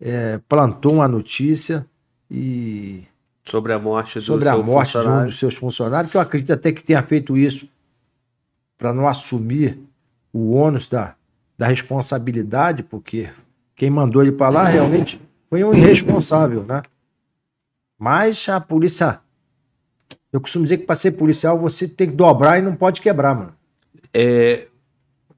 é, plantou uma notícia e. Sobre a morte, do sobre a morte de um dos seus funcionários, que eu acredito até que tenha feito isso para não assumir o ônus da, da responsabilidade, porque quem mandou ele para lá realmente foi um irresponsável, né? Mas a polícia. Eu costumo dizer que para ser policial você tem que dobrar e não pode quebrar, mano. É,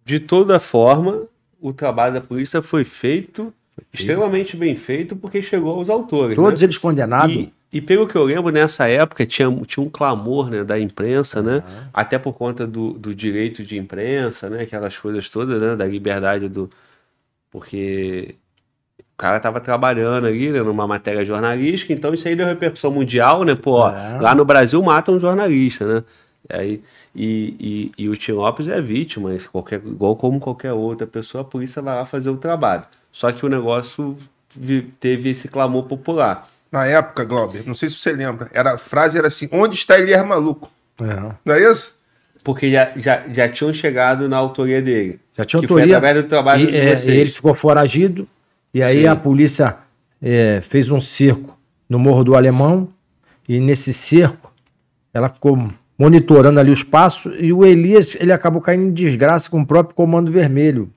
de toda forma, o trabalho da polícia foi feito, foi feito. extremamente bem feito, porque chegou aos autores. Todos né? eles condenados. E, e, pelo que eu lembro, nessa época tinha, tinha um clamor né, da imprensa, uhum. né? Até por conta do, do direito de imprensa, né? Aquelas coisas todas, né? Da liberdade do. Porque cara tava trabalhando ali, né, numa matéria jornalística, então isso aí deu repercussão mundial, né? Pô, É. lá no Brasil matam um jornalista, né? E, aí, e, e, e o Tim Lopes é vítima, qualquer, igual como qualquer outra pessoa, a polícia vai lá fazer o trabalho. Só que o negócio teve esse clamor popular. Na época, Glauber, não sei se você lembra, era, a frase era assim: onde está Elias Maluco? É. Não é isso? Porque já, já, já tinham chegado na autoria dele. Já tinha que foi autoria. através do trabalho e, de é, vocês. ele ficou foragido. E aí Sim. a polícia é, fez um cerco no Morro do Alemão. E nesse cerco, ela ficou monitorando ali os passos. E o Elias, ele acabou caindo em desgraça com o próprio Comando Vermelho.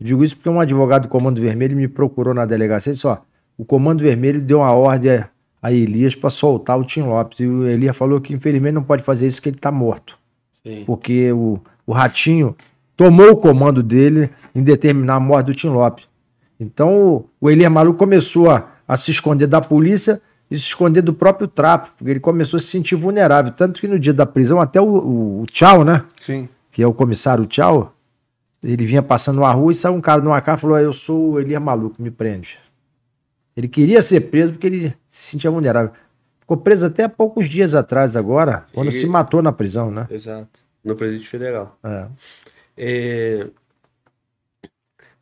Eu digo isso porque um advogado do Comando Vermelho me procurou na delegacia e disse: ó, o Comando Vermelho deu uma ordem a Elias para soltar o Tim Lopes. E o Elias falou que infelizmente não pode fazer isso, que ele está morto Sim. porque o, o Ratinho tomou o comando dele em determinar a morte do Tim Lopes. Então o, o Elias Maluco começou a, a se esconder da polícia e se esconder do próprio tráfico, porque ele começou a se sentir vulnerável. Tanto que no dia da prisão, até o, o, o Tchau, né? Sim. Que é o comissário Tchau, ele vinha passando uma rua e saiu um cara numa cara e falou: Eu sou o Elias Maluco, me prende. Ele queria ser preso porque ele se sentia vulnerável. Ficou preso até há poucos dias atrás, agora, quando E- se matou na prisão, né? Exato. No Presídio Federal. É. É,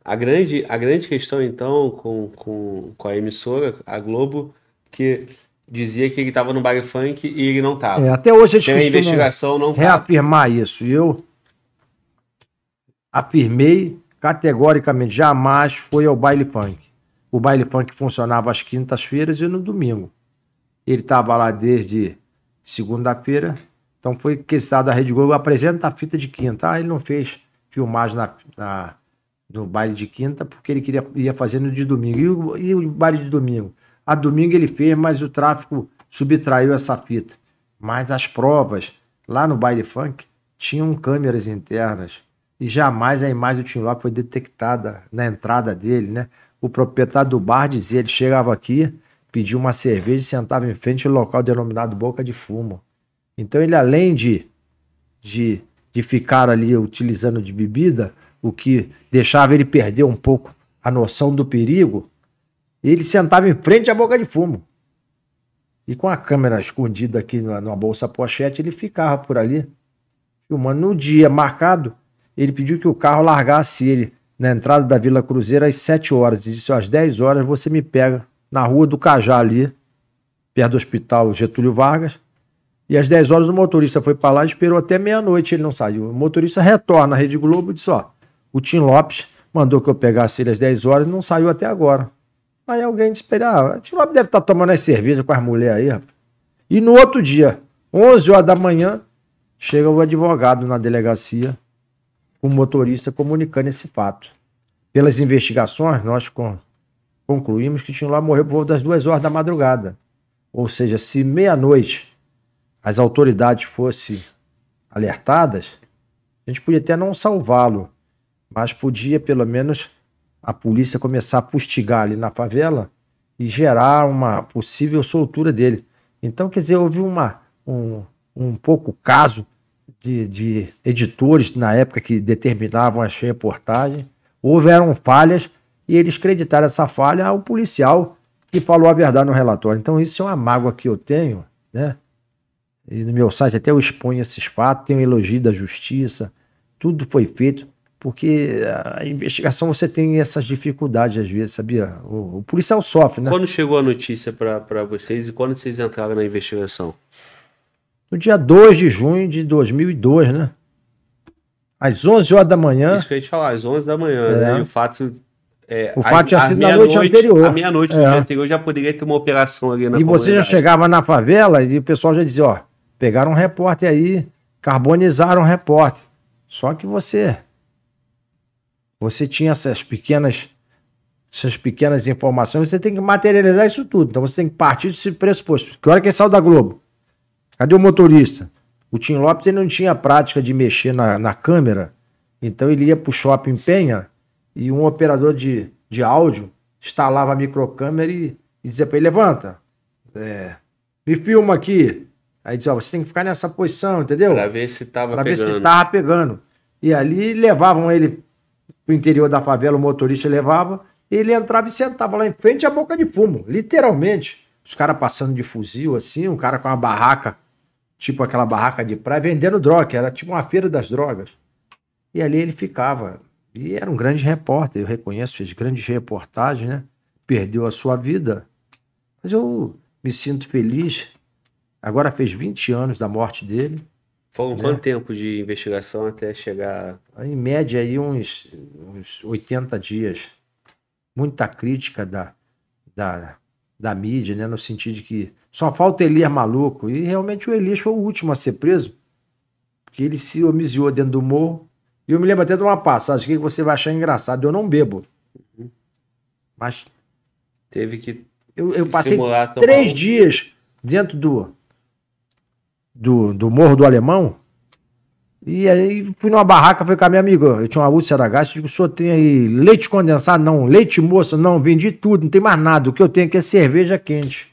A, grande, a grande questão, então, com, com, com a emissora, a Globo, que dizia que ele estava no baile funk e ele não estava. É, até hoje eles Tem a investigação, não tá. reafirmar isso. E eu afirmei categoricamente, jamais foi ao baile funk. O baile funk funcionava às quintas-feiras e no domingo. Ele estava lá desde segunda-feira, então foi questionado a Rede Globo, apresenta a fita de quinta. Ah, ele não fez filmagem na, na- no baile de quinta porque ele queria ia fazer no de domingo. E o, e o baile de domingo? A domingo ele fez, mas o tráfico subtraiu essa fita. Mas as provas lá no baile funk tinham câmeras internas e jamais a imagem do Tim Lopes foi detectada na entrada dele, né? O proprietário do bar dizia, ele chegava aqui, pedia uma cerveja e sentava em frente ao local denominado Boca de Fumo. Então ele além de, de, de ficar ali utilizando de bebida, o que deixava ele perder um pouco a noção do perigo, ele sentava em frente à Boca de Fumo. E com a câmera escondida aqui na, numa bolsa pochete, ele ficava por ali, filmando. No dia marcado, ele pediu que o carro largasse ele na entrada da Vila Cruzeiro às 7 horas. E disse: "Ó, às 10 horas você me pega na rua do Cajá ali, perto do hospital Getúlio Vargas. E às 10 horas o motorista foi para lá e esperou até meia-noite, ele não saiu. O motorista retorna à Rede Globo e disse: Ó, o Tim Lopes mandou que eu pegasse ele às 10 horas e não saiu até agora. Aí alguém disse ah, o Tim Lopes deve estar tomando as cervejas com as mulheres aí, rapaz. E no outro dia, 11 horas da manhã, chega o advogado na delegacia com o motorista comunicando esse fato. Pelas investigações, nós con- concluímos que Lopes morreu por volta das duas horas da madrugada. Ou seja, se meia-noite as autoridades fossem alertadas, a gente podia até não salvá-lo, mas podia pelo menos a polícia começar a fustigar ali na favela e gerar uma possível soltura dele. Então, quer dizer, houve uma, um, um pouco caso de, de editores na época que determinavam as reportagens, houveram falhas e eles creditaram essa falha ao policial que falou a verdade no relatório. Então, isso é uma mágoa que eu tenho, né? E no meu site até eu exponho esses fatos, tenho elogio da justiça, tudo foi feito, porque a investigação você tem essas dificuldades às vezes, sabia? O, o policial sofre, né? Quando chegou a notícia para vocês e quando vocês entraram na investigação? No dia 2 de junho de 2002, né? Às 11 horas da manhã, Isso que eu ia te falar, às 11 da manhã, É. né? E o fato. É, O fato tinha sido na noite meia-noite- anterior. A meia-noite É. anterior já poderia ter uma operação ali na e você já comunidade. chegava na favela e o pessoal já dizia, ó, pegaram um repórter aí, carbonizaram um repórter. Só que você você tinha essas pequenas essas pequenas informações, você tem que materializar isso tudo. Então você tem que partir desse pressuposto. Que hora que ele saiu da Globo? Cadê o motorista? O Tim Lopes ele não tinha prática de mexer na, na câmera, então ele ia pro shopping Penha e um operador de, de áudio instalava a microcâmera e, e dizia para ele, levanta, é, me filma aqui. Aí dizia, ó, você tem que ficar nessa posição, entendeu? Pra ver se tava Pra ver pegando. se tava pegando. E ali levavam ele pro interior da favela, o motorista levava, Ele entrava e sentava lá em frente à boca de fumo, literalmente. Os caras passando de fuzil, assim, um cara com uma barraca, tipo aquela barraca de praia, vendendo droga, era tipo uma feira das drogas. E ali ele ficava. E era um grande repórter, eu reconheço, fez grandes reportagens, né? Perdeu a sua vida. Mas eu me sinto feliz. Agora fez 20 anos da morte dele. Foram quanto tempo de investigação até chegar? Em média, aí uns, uns 80 dias. Muita crítica da, da, da mídia, né? No sentido de que só falta Elias maluco. E realmente o Elias foi o último a ser preso. Porque ele se homiziou dentro do morro. E eu me lembro até de uma passagem que você vai achar engraçado. Eu não bebo. Mas. Teve que. Eu, eu passei três um... dias dentro do, do, do Morro do Alemão. E aí fui numa barraca, falei com a minha amiga, eu tinha uma úlcera gástrica, digo, o senhor tem aí leite condensado? Não, leite moça? Não, vendi tudo, não tem mais nada, o que eu tenho aqui é cerveja quente.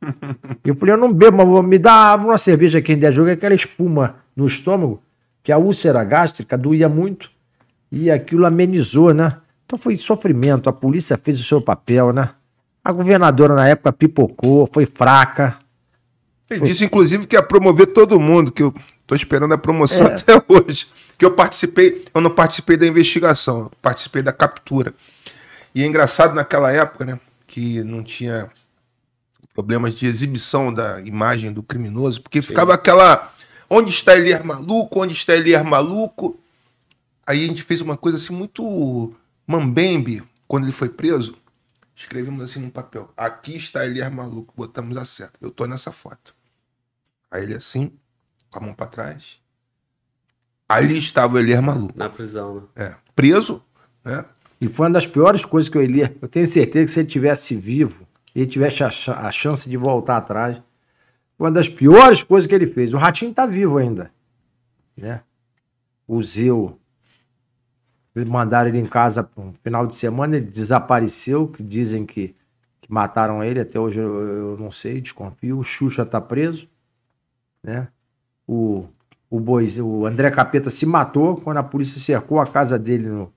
*laughs* eu falei, eu não bebo, mas me dá uma cerveja quente, de jogo, aquela espuma no estômago, que a úlcera gástrica doía muito, e aquilo amenizou, né? Então foi sofrimento, a polícia fez o seu papel, né? A governadora na época pipocou, foi fraca, ele disse, inclusive, que ia promover todo mundo, que eu tô esperando a promoção é. até hoje. Que eu participei, eu não participei da investigação, participei da captura. E é engraçado naquela época, né? Que não tinha problemas de exibição da imagem do criminoso, porque Sim. ficava aquela. Onde está Elias maluco? Onde está Elias maluco? Aí a gente fez uma coisa assim muito mambembe quando ele foi preso. Escrevemos assim no papel: Aqui está Elias maluco, botamos a seta. Eu tô nessa foto. Aí ele assim, com a mão para trás. Ali estava o Elias maluco. Na prisão, né? É. Preso, né? E foi uma das piores coisas que o Elias. Eu tenho certeza que se ele tivesse vivo, ele tivesse a, chance de voltar atrás. Uma das piores coisas que ele fez. O Ratinho tá vivo ainda. Né? O Zeu. Mandaram ele em casa no final de semana, ele desapareceu, que dizem que, que mataram ele, até hoje eu, eu não sei, desconfio. O Xuxa tá preso né? O, o, Bois, o André Capeta se matou quando a polícia cercou a casa dele no,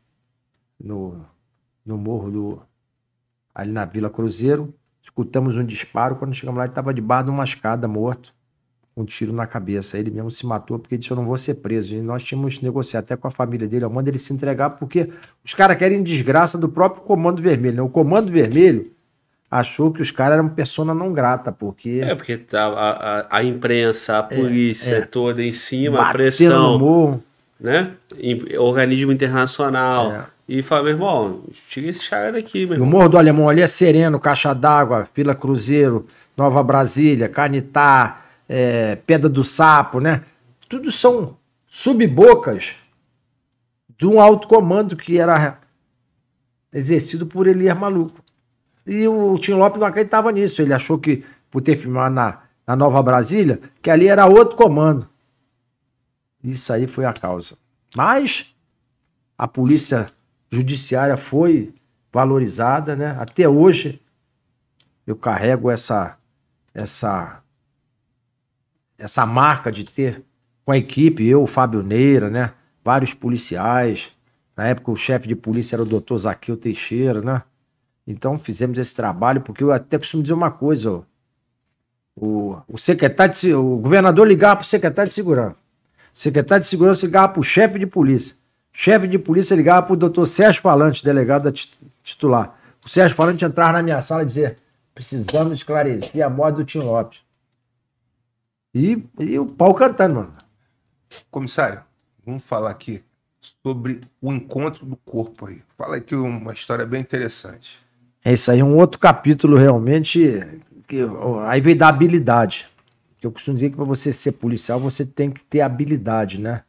no, no morro do. ali na Vila Cruzeiro. Escutamos um disparo. Quando chegamos lá, ele estava debaixo de uma escada, morto, com um tiro na cabeça. Ele mesmo se matou porque disse: Eu não vou ser preso. E nós tínhamos negociado até com a família dele. Eu mando ele se entregar porque os caras querem desgraça do próprio Comando Vermelho. Né? O Comando Vermelho achou que os caras eram persona não grata, porque. É, porque tá, a, a, a imprensa, a é, polícia é, é. toda em cima, Batendo a pressão. No Né? Organismo internacional. É. E fala, meu irmão, tira esse cara daqui, meu irmão. O Morro do Alemão ali é sereno, Caixa d'Água, Vila Cruzeiro, Nova Brasília, Canitá, é, Pedra do Sapo, né? Tudo são subbocas de um alto comando que era exercido por Elias Maluco. E o Tim Lopes não acreditava nisso. Ele achou que, por ter filmado na, na Nova Brasília, que ali era outro comando. Isso aí foi a causa. Mas a polícia judiciária foi valorizada, né? Até hoje eu carrego essa essa essa marca de ter com a equipe, eu, Fábio Neira, né? Vários policiais. Na época o chefe de polícia era o doutor Zaqueu Teixeira, né? Então fizemos esse trabalho, porque eu até costumo dizer uma coisa, ó, o, o secretário de, o governador ligava para o secretário de segurança. O secretário de segurança ligava para o chefe de polícia. Chefe de polícia ligava para o doutor Sérgio Falante, delegado titular. O Sérgio Falante entrava na minha sala e dizia: precisamos esclarecer a morte do Tim Lopes. E, e o pau cantando, mano. Comissário, vamos falar aqui sobre o encontro do corpo aí. Fala aqui uma história bem interessante. É isso aí, um outro capítulo realmente. Que, aí veio da habilidade. Eu costumo dizer que para você ser policial, você tem que ter habilidade, né?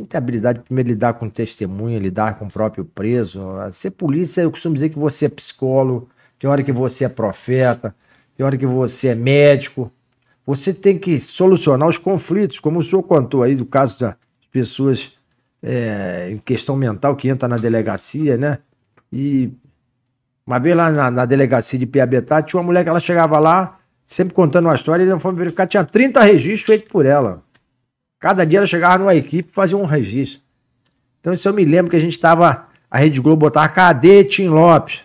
Tem que ter habilidade para lidar com testemunha, lidar com o próprio preso. Ser polícia, eu costumo dizer que você é psicólogo, tem hora que você é profeta, tem hora que você é médico. Você tem que solucionar os conflitos, como o senhor contou aí do caso das pessoas é, em questão mental que entra na delegacia, né? E uma vez lá na, na delegacia de Piabetá, tinha uma mulher que ela chegava lá, sempre contando uma história, e nós fomos verificar, tinha 30 registros feitos por ela. Cada dia ela chegava numa equipe fazia um registro. Então isso eu me lembro que a gente estava a Rede Globo botava cadê Tim Lopes?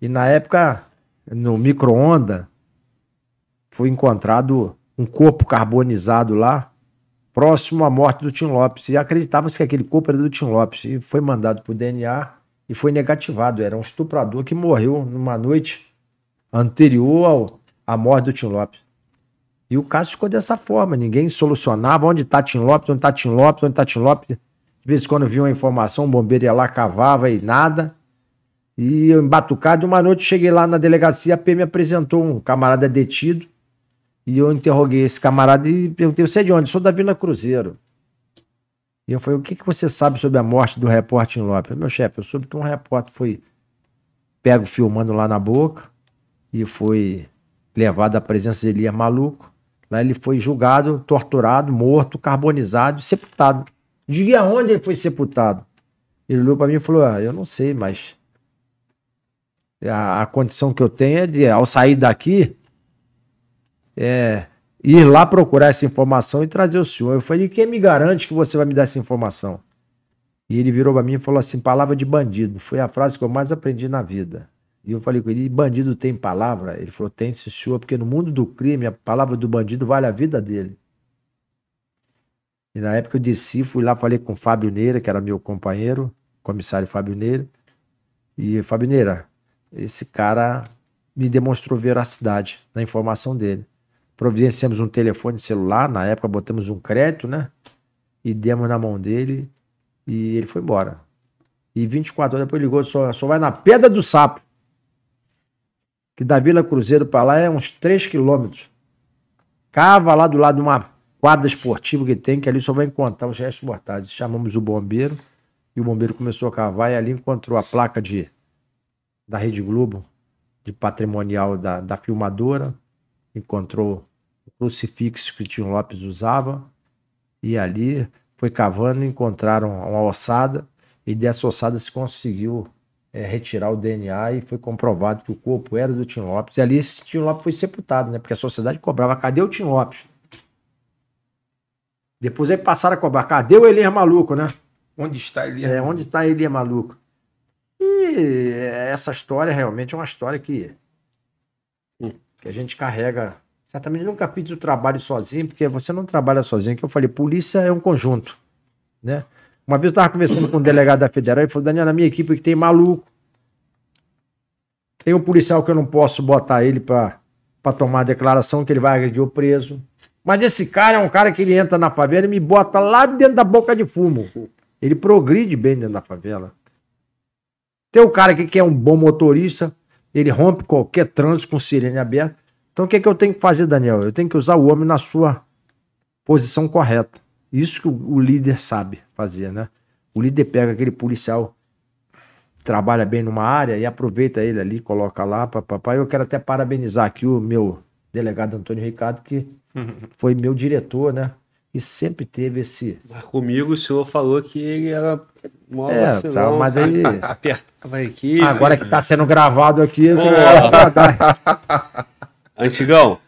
E na época, no micro-onda, foi encontrado um corpo carbonizado lá, próximo à morte do Tim Lopes. E acreditava-se que aquele corpo era do Tim Lopes. E foi mandado para o DNA e foi negativado. Era um estuprador que morreu numa noite anterior ao, à morte do Tim Lopes. E o caso ficou dessa forma. Ninguém solucionava onde está Tim Lopes, onde está Tim Lopes, onde está Tim Lopes. De vez em quando viu uma informação, o bombeiro ia lá, cavava e nada. E eu embatucado, uma noite cheguei lá na delegacia, a P me apresentou um camarada detido. E eu interroguei esse camarada e perguntei, você é de onde? Sou da Vila Cruzeiro. E eu falei, o que, que você sabe sobre a morte do repórter Lopes? Meu chefe, eu soube que um repórter foi pego filmando lá na boca e foi levado à presença de Elias Maluco. Lá ele foi julgado, torturado, morto, carbonizado sepultado. Diga aonde ele foi sepultado. Ele olhou para mim e falou: ah, Eu não sei, mas a, a, condição que eu tenho é de, ao sair daqui, é, ir lá procurar essa informação e trazer o senhor. Eu falei: Quem me garante que você vai me dar essa informação? E ele virou para mim e falou assim: Palavra de bandido. Foi a frase que eu mais aprendi na vida. E eu falei com ele, bandido tem palavra? Ele falou, tem, sim, senhor, porque no mundo do crime, a palavra do bandido vale a vida dele. E na época eu desci, fui lá, falei com o Fábio Neira, que era meu companheiro, comissário Fábio Neira. E, Fábio Neira, esse cara me demonstrou veracidade na informação dele. Providenciamos um telefone celular, na época botamos um crédito, né? E demos na mão dele e ele foi embora. E 24 horas depois ligou, só, só vai na pedra do sapo que da Vila Cruzeiro para lá é uns 3 quilômetros. Cava lá do lado de uma quadra esportiva que tem, que ali só vai encontrar os restos mortais. Chamamos o bombeiro e o bombeiro começou a cavar e ali encontrou a placa de da Rede Globo, de patrimonial da, da filmadora, encontrou o crucifixo que Tio Lopes usava e ali foi cavando encontraram uma ossada e dessa ossada se conseguiu é, retirar o DNA e foi comprovado que o corpo era do Tim Lopes. E ali esse Tim Lopes foi sepultado, né? Porque a sociedade cobrava, cadê o Tim Lopes? Depois aí passaram a cobrar, cadê o Elias Maluco, né? Onde está Elias? É, onde está Elias Maluco? E essa história realmente é uma história que, que a gente carrega. Certamente nunca fiz o trabalho sozinho, porque você não trabalha sozinho, que eu falei, polícia é um conjunto, né? Uma vez eu estava conversando com um delegado da Federal e falou: Daniel, na minha equipe que tem maluco. Tem um policial que eu não posso botar ele para tomar declaração que ele vai agredir o preso. Mas esse cara é um cara que ele entra na favela e me bota lá dentro da boca de fumo. Ele progride bem dentro da favela. Tem o cara que é um bom motorista, ele rompe qualquer trânsito com sirene aberta. Então o que, é que eu tenho que fazer, Daniel? Eu tenho que usar o homem na sua posição correta. Isso que o, líder sabe fazer, né? O líder pega aquele policial trabalha bem numa área e aproveita ele ali, coloca lá, papai. Eu quero até parabenizar aqui o meu delegado Antônio Ricardo, que *laughs* foi meu diretor, né? E sempre teve esse. Mas comigo o senhor falou que ele era mó é, vacilão, tá, mas aí... *laughs* apertava aqui. Agora que tá sendo gravado aqui. Eu *laughs* Antigão,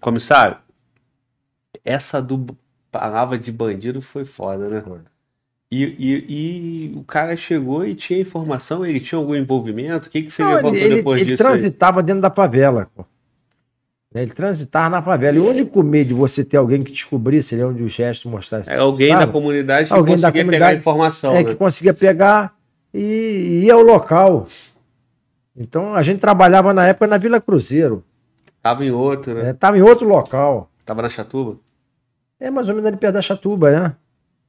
comissário, essa do palavra de bandido foi foda, né? E, e, e, o cara chegou e tinha informação, ele tinha algum envolvimento? O que, que você Não, levantou ele, depois ele, disso? Ele transitava aí? dentro da favela. Pô. Ele transitava na favela. E o único medo de você ter alguém que descobrisse ali onde os gestos mostrassem. É alguém sabe? da comunidade que alguém conseguia da comunidade, pegar informação. É, né? que conseguia pegar e ia ao local. Então a gente trabalhava na época na Vila Cruzeiro. Tava em outro, né? É, tava em outro local. Tava na Chatuba? É mais ou menos ali perto da Chatuba, né?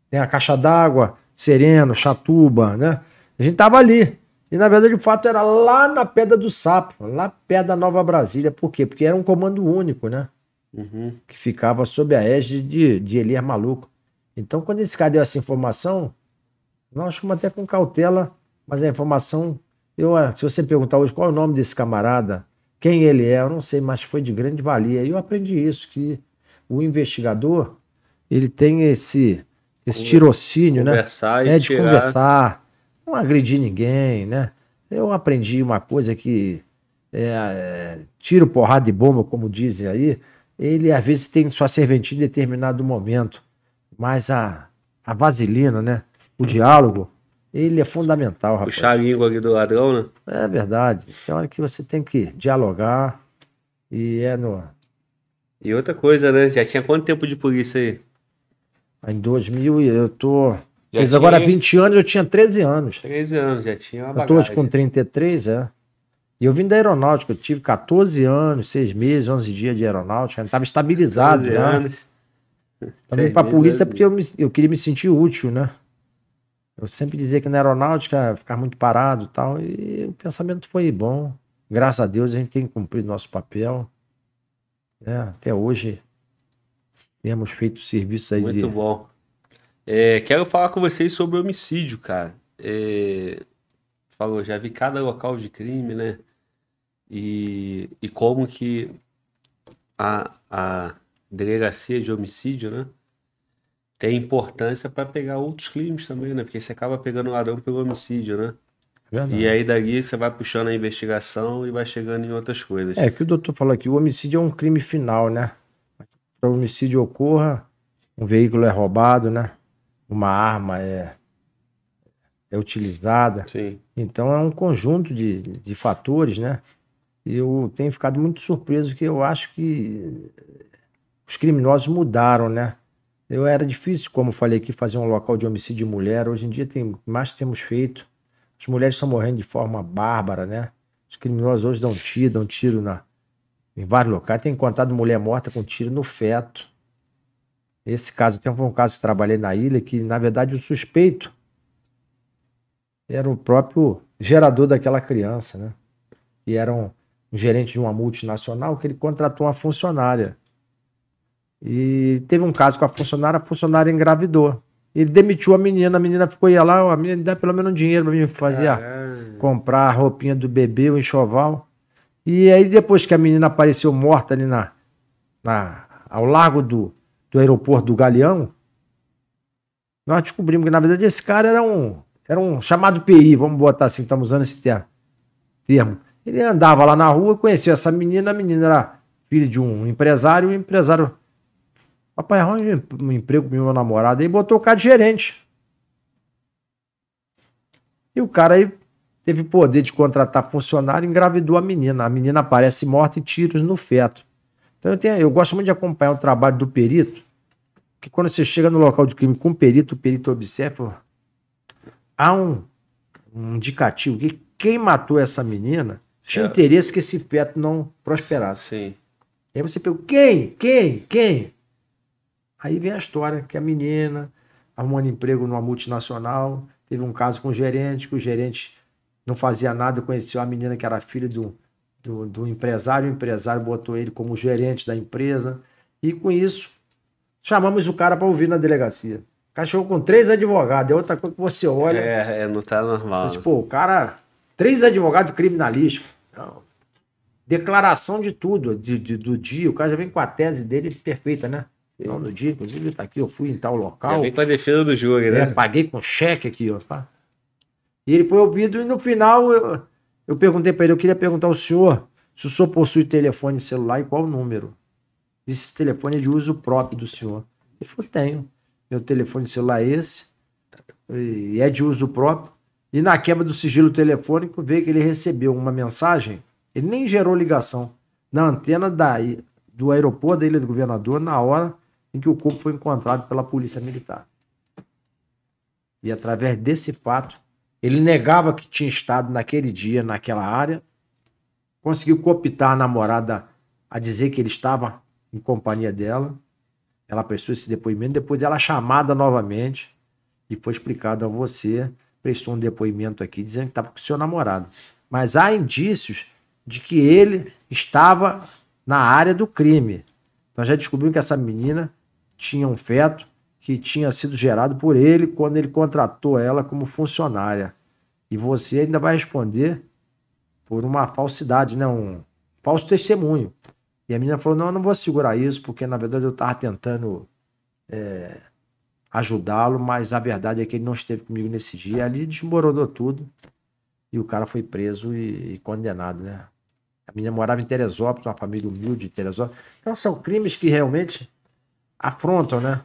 Tem a caixa d'água, Sereno, Chatuba, né? A gente tava ali. E na verdade o fato era lá na Pedra do Sapo, lá perto da Nova Brasília. Por quê? Porque era um comando único, né? Uhum. Que ficava sob a égide de, de Elias Maluco. Então, quando esse cara deu essa informação, nós ficamos até com cautela, mas a informação. Eu, ah, se você perguntar hoje qual é o nome desse camarada, quem ele é, eu não sei, mas foi de grande valia. E eu aprendi isso, que o investigador ele tem esse esse tirocínio, né? Conversar é de tirar... conversar, não agredir ninguém, né? Eu aprendi uma coisa que é, é, tiro, porrada de bomba, como dizem aí, ele às vezes tem sua serventia em determinado momento, mas a, a vaselina, né? O diálogo, Ele é fundamental, rapaz. Puxar a língua ali do ladrão, né? É verdade. Tem hora que você tem que dialogar e é no. E outra coisa, né? Já tinha quanto tempo de polícia aí? Em 2000 e eu tô. Já Fez tinha agora 20 anos, eu tinha 13 anos. 13 anos, já tinha uma Eu tô hoje bagagem. com 33, é. E eu vim da aeronáutica, eu tive 14 anos, 6 meses, 11 dias de aeronáutica, estava estabilizado 13 já. anos. Também pra meses, polícia porque eu, me- eu queria me sentir útil, né? Eu sempre dizia que na aeronáutica ficar muito parado e tal, e o pensamento foi bom. Graças a Deus a gente tem cumprido nosso papel. né? Até hoje temos feito serviço aí Muito de... bom. É, quero falar com vocês sobre homicídio, cara. É, falou, já vi cada local de crime, né? E, e como que a, a delegacia de homicídio, né? Tem importância para pegar outros crimes também, né? Porque você acaba pegando o ladrão pelo homicídio, né? Verdade. E aí dali você vai puxando a investigação e vai chegando em outras coisas. É, que o doutor falou aqui, o homicídio é um crime final, né? Para o homicídio ocorra, um veículo é roubado, né? Uma arma é, é utilizada. Sim. Então é um conjunto de, de fatores, né? E eu tenho ficado muito surpreso que eu acho que os criminosos mudaram, né? Eu era difícil, como falei aqui, fazer um local de homicídio de mulher. Hoje em dia tem mais temos feito. As mulheres estão morrendo de forma bárbara, né? Os criminosos hoje dão tiro, dão tiro na, em vários locais. Tem encontrado mulher morta com tiro no feto. Esse caso, tem um caso que trabalhei na ilha que, na verdade, o suspeito era o próprio gerador daquela criança, né? E era um, um gerente de uma multinacional que ele contratou uma funcionária. E teve um caso com a funcionária, a funcionária engravidou. Ele demitiu a menina, a menina ficou ia lá, a menina dá pelo menos um dinheiro para mim fazer comprar a roupinha do bebê, o enxoval. E aí, depois que a menina apareceu morta ali na, na, ao largo do, do aeroporto do Galeão, nós descobrimos que, na verdade, esse cara era um, era um chamado PI, vamos botar assim, estamos usando esse termo. termo. Ele andava lá na rua, conhecia essa menina, a menina era filha de um empresário, o empresário. Papai, arranja um emprego pro meu namorado. Aí botou o cara de gerente. E o cara aí teve poder de contratar funcionário e engravidou a menina. A menina aparece morta e tiros no feto. Então eu, tenho, eu gosto muito de acompanhar o trabalho do perito, que quando você chega no local de crime com o perito, o perito observa, há um, um indicativo que quem matou essa menina tinha É. interesse que esse feto não prosperasse. Sim. Aí você pergunta, quem? Quem? Quem? Aí vem a história que a menina arrumando emprego numa multinacional, teve um caso com o gerente, que o gerente não fazia nada, conheceu a menina que era filha do, do, do empresário, o empresário botou ele como gerente da empresa, e com isso chamamos o cara para ouvir na delegacia. O cara chegou com três advogados, é outra coisa que você olha, É, é, não tá normal. Tipo, o cara, três advogados criminalísticos. Não. Declaração de tudo, de, de- do dia. O cara já vem com a tese dele perfeita, né? Não, no dia, inclusive, tá aqui, eu fui em tal Já local. vem com a defesa do jogo, é, né? paguei com cheque aqui, ó. tá? E ele foi ouvido e no final eu, eu perguntei para ele, eu queria perguntar ao senhor se o senhor possui telefone celular e qual o número. Esse telefone é de uso próprio do senhor. Ele falou, tenho. Meu telefone celular é esse, e é de uso próprio. E na quebra do sigilo telefônico, veio que ele recebeu uma mensagem, ele nem gerou ligação, na antena da, do aeroporto da Ilha do Governador, na hora em que o corpo foi encontrado pela Polícia Militar. E através desse fato, ele negava que tinha estado naquele dia, naquela área, conseguiu cooptar a namorada a dizer que ele estava em companhia dela. Ela prestou esse depoimento, depois ela é chamada novamente e foi explicado a você, prestou um depoimento aqui dizendo que estava com seu namorado. Mas há indícios de que ele estava na área do crime. Nós já descobrimos que essa menina tinha um feto que tinha sido gerado por ele quando ele contratou ela como funcionária. E você ainda vai responder por uma falsidade, né? um falso testemunho. E a menina falou: Não, eu não vou segurar isso, porque na verdade eu estava tentando é, ajudá-lo, mas a verdade é que ele não esteve comigo nesse dia. Ali desmoronou tudo e o cara foi preso e, e condenado, né? A menina morava em Teresópolis, uma família humilde de Teresópolis. Então são crimes que realmente afrontam, né?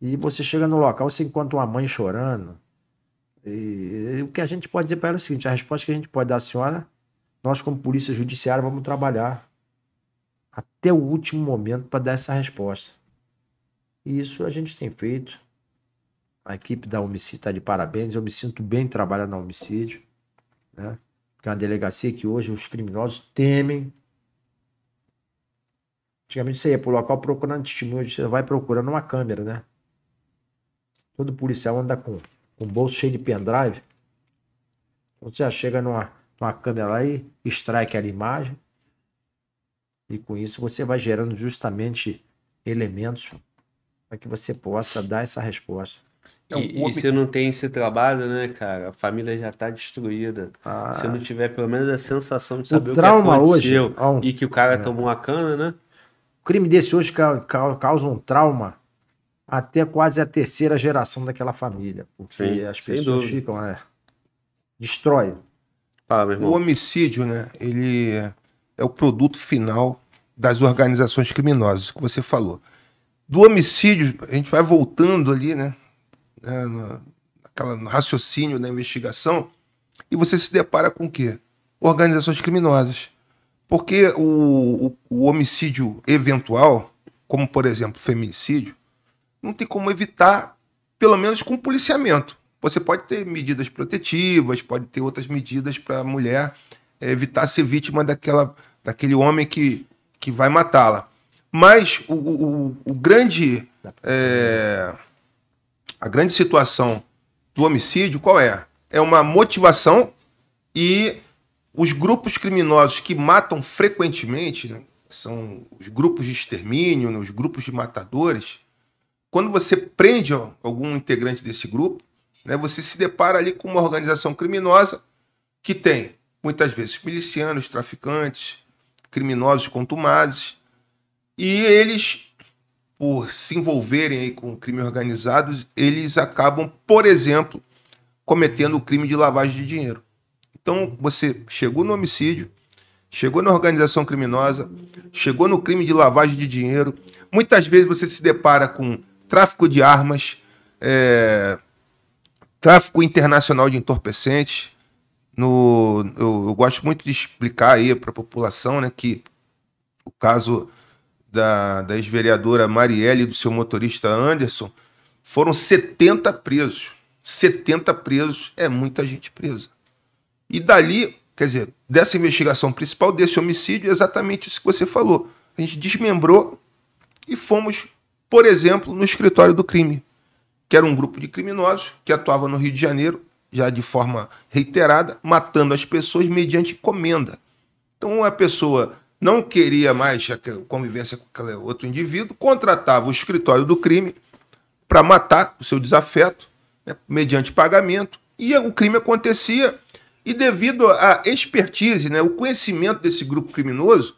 E você chega no local, você encontra uma mãe chorando, E, o que a gente pode dizer para ela é o seguinte: a resposta que a gente pode dar à senhora, nós, como Polícia Judiciária, vamos trabalhar até o último momento para dar essa resposta. E isso a gente tem feito. A equipe da homicídio está de parabéns. Eu me sinto bem trabalhando na homicídio. Né? Porque é uma delegacia que hoje os criminosos temem. Antigamente você ia para o local procurando testemunho, você vai procurando uma câmera, né? Todo policial anda com um bolso cheio de pendrive. Então você já chega numa, numa câmera lá e extrai aquela imagem. E com isso você vai gerando justamente elementos para que você possa dar essa resposta. É e, e, se não tem esse trabalho, né, cara, a família já está destruída. Ah. Se não tiver pelo menos a sensação de saber o, o que aconteceu hoje, um, e que o cara é. tomou uma cana, né? O crime desse hoje causa um trauma até quase a terceira geração daquela família. Porque Sim, as pessoas ficam. É, destrói. Fala, o homicídio, né? Ele é o produto final das organizações criminosas, que você falou. Do homicídio, a gente vai voltando ali, né? né no, aquela, no raciocínio da investigação, e você se depara com o quê? Organizações criminosas. Porque o, o, o homicídio eventual, como por exemplo feminicídio, não tem como evitar, pelo menos com policiamento. Você pode ter medidas protetivas, pode ter outras medidas para a mulher é, evitar ser vítima daquela, daquele homem que, que vai matá-la. Mas o, o, o grande. É, a grande situação do homicídio qual é? É uma motivação e os grupos criminosos que matam frequentemente, né, são os grupos de extermínio, né, os grupos de matadores, quando você prende algum integrante desse grupo, né, você se depara ali com uma organização criminosa que tem, muitas vezes, milicianos, traficantes, criminosos contumazes, e eles, por se envolverem com crime organizado, eles acabam, por exemplo, cometendo o crime de lavagem de dinheiro. Então, você chegou no homicídio, chegou na organização criminosa, chegou no crime de lavagem de dinheiro. Muitas vezes você se depara com tráfico de armas, é, tráfico internacional de entorpecentes. No, eu, eu gosto muito de explicar aí para a população né, que o caso da, da ex-vereadora Marielle e do seu motorista Anderson foram 70 presos. 70 presos é muita gente presa. E dali, quer dizer, dessa investigação principal, desse homicídio, é exatamente isso que você falou. A gente desmembrou e fomos por exemplo, no escritório do crime, que era um grupo de criminosos que atuava no Rio de Janeiro, já de forma reiterada, matando as pessoas mediante encomenda. Então, a pessoa não queria mais a convivência com aquele outro indivíduo, contratava o escritório do crime para matar o seu desafeto, né, mediante pagamento, e o crime acontecia. E devido à expertise, né, o conhecimento desse grupo criminoso,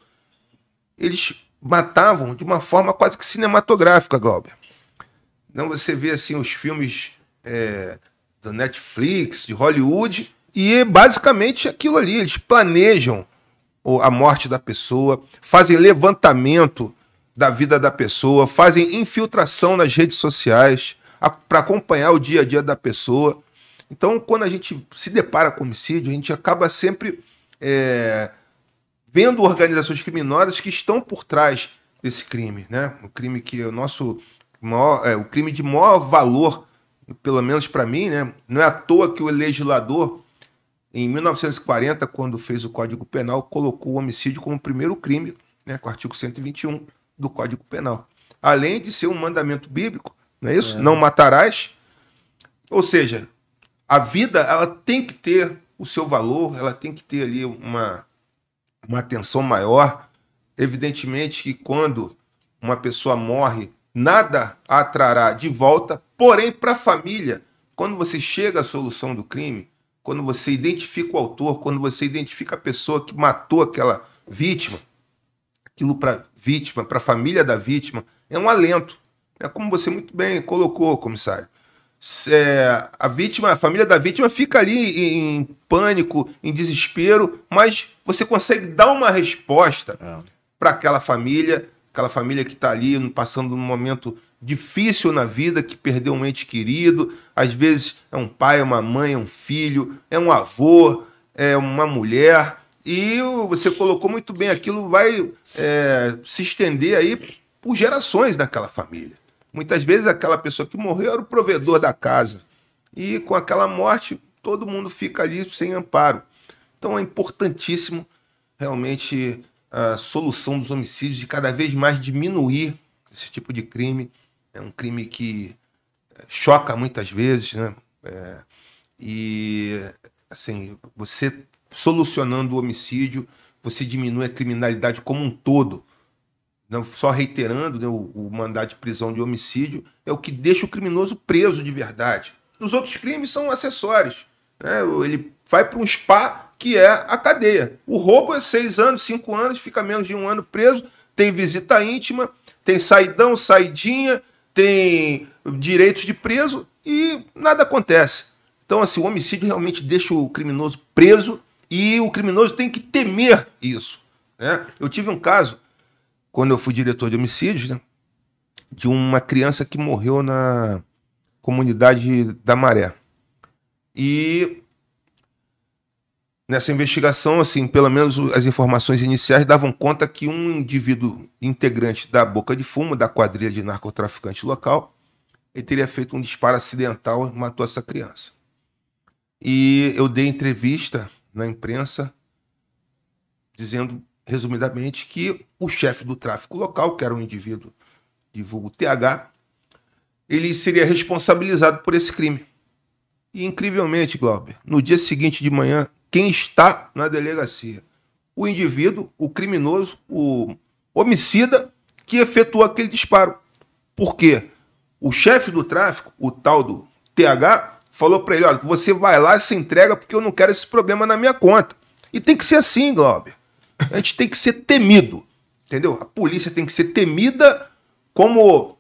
eles matavam de uma forma quase que cinematográfica, Glauber. Não você vê assim os filmes é, do Netflix, de Hollywood, e é basicamente aquilo ali. Eles planejam a morte da pessoa, fazem levantamento da vida da pessoa, fazem infiltração nas redes sociais para acompanhar o dia a dia da pessoa. Então, quando a gente se depara com homicídio, a gente acaba sempre é, vendo organizações criminosas que estão por trás desse crime, né? O crime que é o nosso maior, é, o crime de maior valor, pelo menos para mim, né? Não é à toa que o legislador em 1940, quando fez o Código Penal, colocou o homicídio como o primeiro crime, né, com o artigo 121 do Código Penal. Além de ser um mandamento bíblico, não é isso? É. Não matarás. Ou seja, a vida ela tem que ter o seu valor, ela tem que ter ali uma uma atenção maior. Evidentemente que quando uma pessoa morre, nada a trará de volta, porém, para a família, quando você chega à solução do crime, quando você identifica o autor, quando você identifica a pessoa que matou aquela vítima, aquilo para vítima, para a família da vítima, é um alento. É como você muito bem colocou, comissário é, a vítima, a família da vítima fica ali em pânico, em desespero, mas você consegue dar uma resposta é. para aquela família aquela família que está ali passando um momento difícil na vida, que perdeu um ente querido, às vezes é um pai, é uma mãe, é um filho, é um avô, é uma mulher, e você colocou muito bem, aquilo vai é, se estender aí por gerações naquela família. Muitas vezes aquela pessoa que morreu era o provedor da casa, e com aquela morte todo mundo fica ali sem amparo. Então é importantíssimo realmente a solução dos homicídios e cada vez mais diminuir esse tipo de crime. É um crime que é, choca muitas vezes, né? É, e assim, você solucionando o homicídio, você diminui a criminalidade como um todo. Não só reiterando né, o, o mandado de prisão de homicídio, é o que deixa o criminoso preso de verdade. Os outros crimes são acessórios. Né? Ele vai para um spa que é a cadeia. O roubo é seis anos, cinco anos, fica menos de um ano preso, tem visita íntima, tem saidão, saidinha, tem direitos de preso e nada acontece. Então, assim, o homicídio realmente deixa o criminoso preso e o criminoso tem que temer isso. Né? Eu tive um caso, quando eu fui diretor de homicídios, né, de uma criança que morreu na comunidade da Maré. E nessa investigação, assim, pelo menos as informações iniciais davam conta que um indivíduo integrante da Boca de Fumo, da quadrilha de narcotraficante local, ele teria feito um disparo acidental e matou essa criança. E eu dei entrevista na imprensa dizendo, resumidamente, que o chefe do tráfico local, que era um indivíduo de vulgo TH, ele seria responsabilizado por esse crime. E incrivelmente, Glauber, no dia seguinte de manhã, quem está na delegacia? O indivíduo, o criminoso, o homicida que efetuou aquele disparo. Por quê? O chefe do tráfico, o tal do TH, falou para ele: olha, você vai lá e se entrega porque eu não quero esse problema na minha conta. E tem que ser assim, Glauber. A gente tem que ser temido. Entendeu? A polícia tem que ser temida como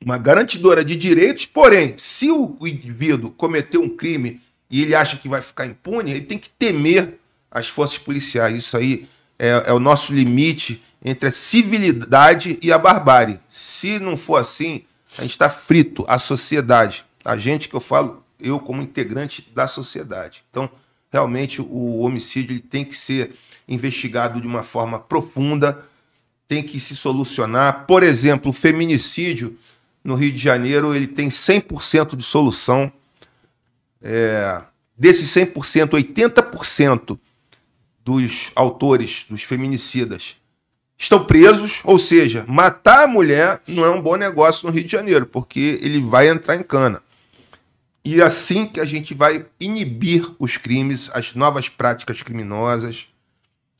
uma garantidora de direitos, porém, se o indivíduo cometeu um crime e ele acha que vai ficar impune, ele tem que temer as forças policiais. Isso aí é, é o nosso limite entre a civilidade e a barbárie. Se não for assim, a gente está frito, a sociedade. A gente que eu falo, eu como integrante da sociedade. Então, realmente, o homicídio ele tem que ser investigado de uma forma profunda, tem que se solucionar. Por exemplo, o feminicídio no Rio de Janeiro ele tem 100% de solução é, desses 100%, 80% dos autores, dos feminicidas, estão presos, ou seja, matar a mulher não é um bom negócio no Rio de Janeiro, porque ele vai entrar em cana. E assim que a gente vai inibir os crimes, as novas práticas criminosas,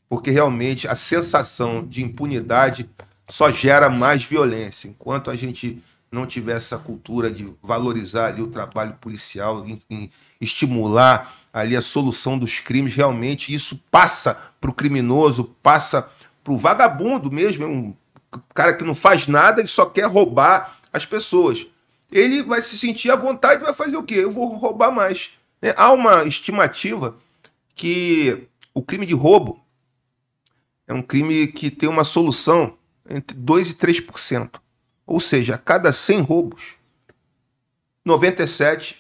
porque realmente a sensação de impunidade só gera mais violência. Enquanto a gente não tiver essa cultura de valorizar ali o trabalho policial, em, em estimular ali a solução dos crimes, realmente isso passa para o criminoso, passa para o vagabundo mesmo, é um cara que não faz nada e só quer roubar as pessoas. Ele vai se sentir à vontade e vai fazer o quê? Eu vou roubar mais. É, há uma estimativa que o crime de roubo é um crime que tem uma solução entre 2% e 3%. Ou seja, a cada 100 roubos, 97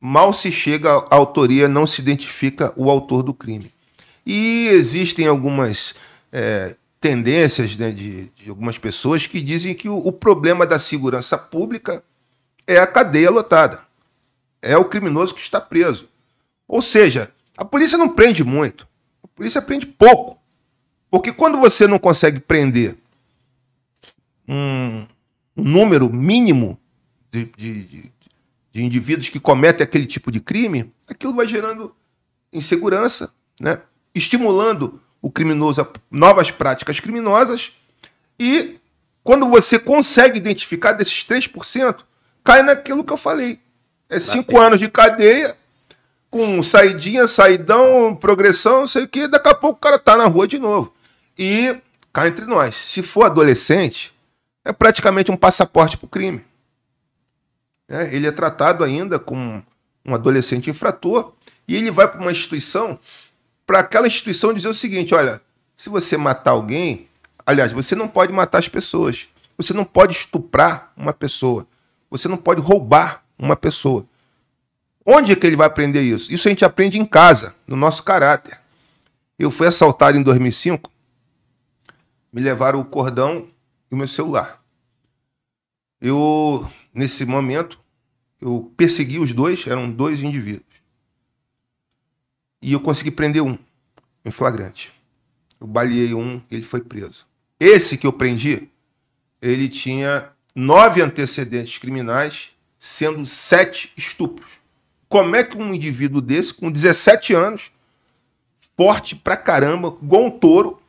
mal se chega à autoria, não se identifica o autor do crime. E existem algumas é, tendências né, de, de, algumas pessoas que dizem que o, o problema da segurança pública é a cadeia lotada. É o criminoso que está preso. Ou seja, a polícia não prende muito. A polícia prende pouco. Porque quando você não consegue prender um, um número mínimo de, de, de, de, indivíduos que cometem aquele tipo de crime, aquilo vai gerando insegurança, né? estimulando o criminoso a novas práticas criminosas. E quando você consegue identificar desses 3%, cai naquilo que eu falei. É cinco anos de cadeia, com saidinha, saidão, progressão, não sei o que, daqui a pouco o cara tá na rua de novo. E cá entre nós, se for adolescente, é praticamente um passaporte para o crime. É, ele é tratado ainda como um adolescente infrator e ele vai para uma instituição para aquela instituição dizer o seguinte: olha, se você matar alguém, Aliás, você não pode matar as pessoas. Você não pode estuprar uma pessoa. Você não pode roubar uma pessoa. Onde é que ele vai aprender isso? Isso a gente aprende em casa, no nosso caráter. Eu fui assaltado em 2005, me levaram o cordão meu celular. Eu, nesse momento, eu persegui os dois, eram dois indivíduos. E eu consegui prender um, em flagrante. Eu baleei um, ele foi preso. Esse que eu prendi, ele tinha nove antecedentes criminais, sendo sete estupros. Como é que um indivíduo desse, com 17 anos, forte pra caramba, igual um touro,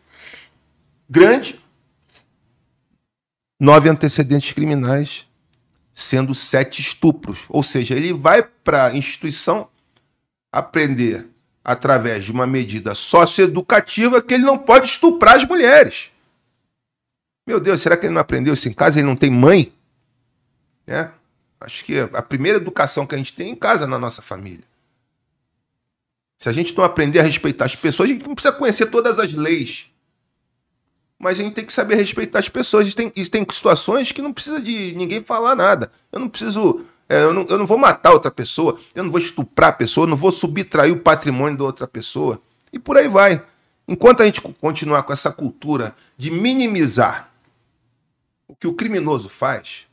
grande, nove antecedentes criminais, sendo sete estupros. Ou seja, ele vai para a instituição aprender através de uma medida socioeducativa que ele não pode estuprar as mulheres. Meu Deus, será que ele não aprendeu isso em casa? Ele não tem mãe? Né? Acho que a primeira educação que a gente tem é em casa, na nossa família. Se a gente não aprender a respeitar as pessoas, a gente não precisa conhecer todas as leis. Mas a gente tem que saber respeitar as pessoas. Tem, tem situações que não precisa de ninguém falar nada. Eu não preciso. É, eu, não, eu não vou matar outra pessoa, eu não vou estuprar a pessoa, eu não vou subtrair o patrimônio da outra pessoa. E por aí vai. Enquanto a gente continuar com essa cultura de minimizar o que o criminoso faz,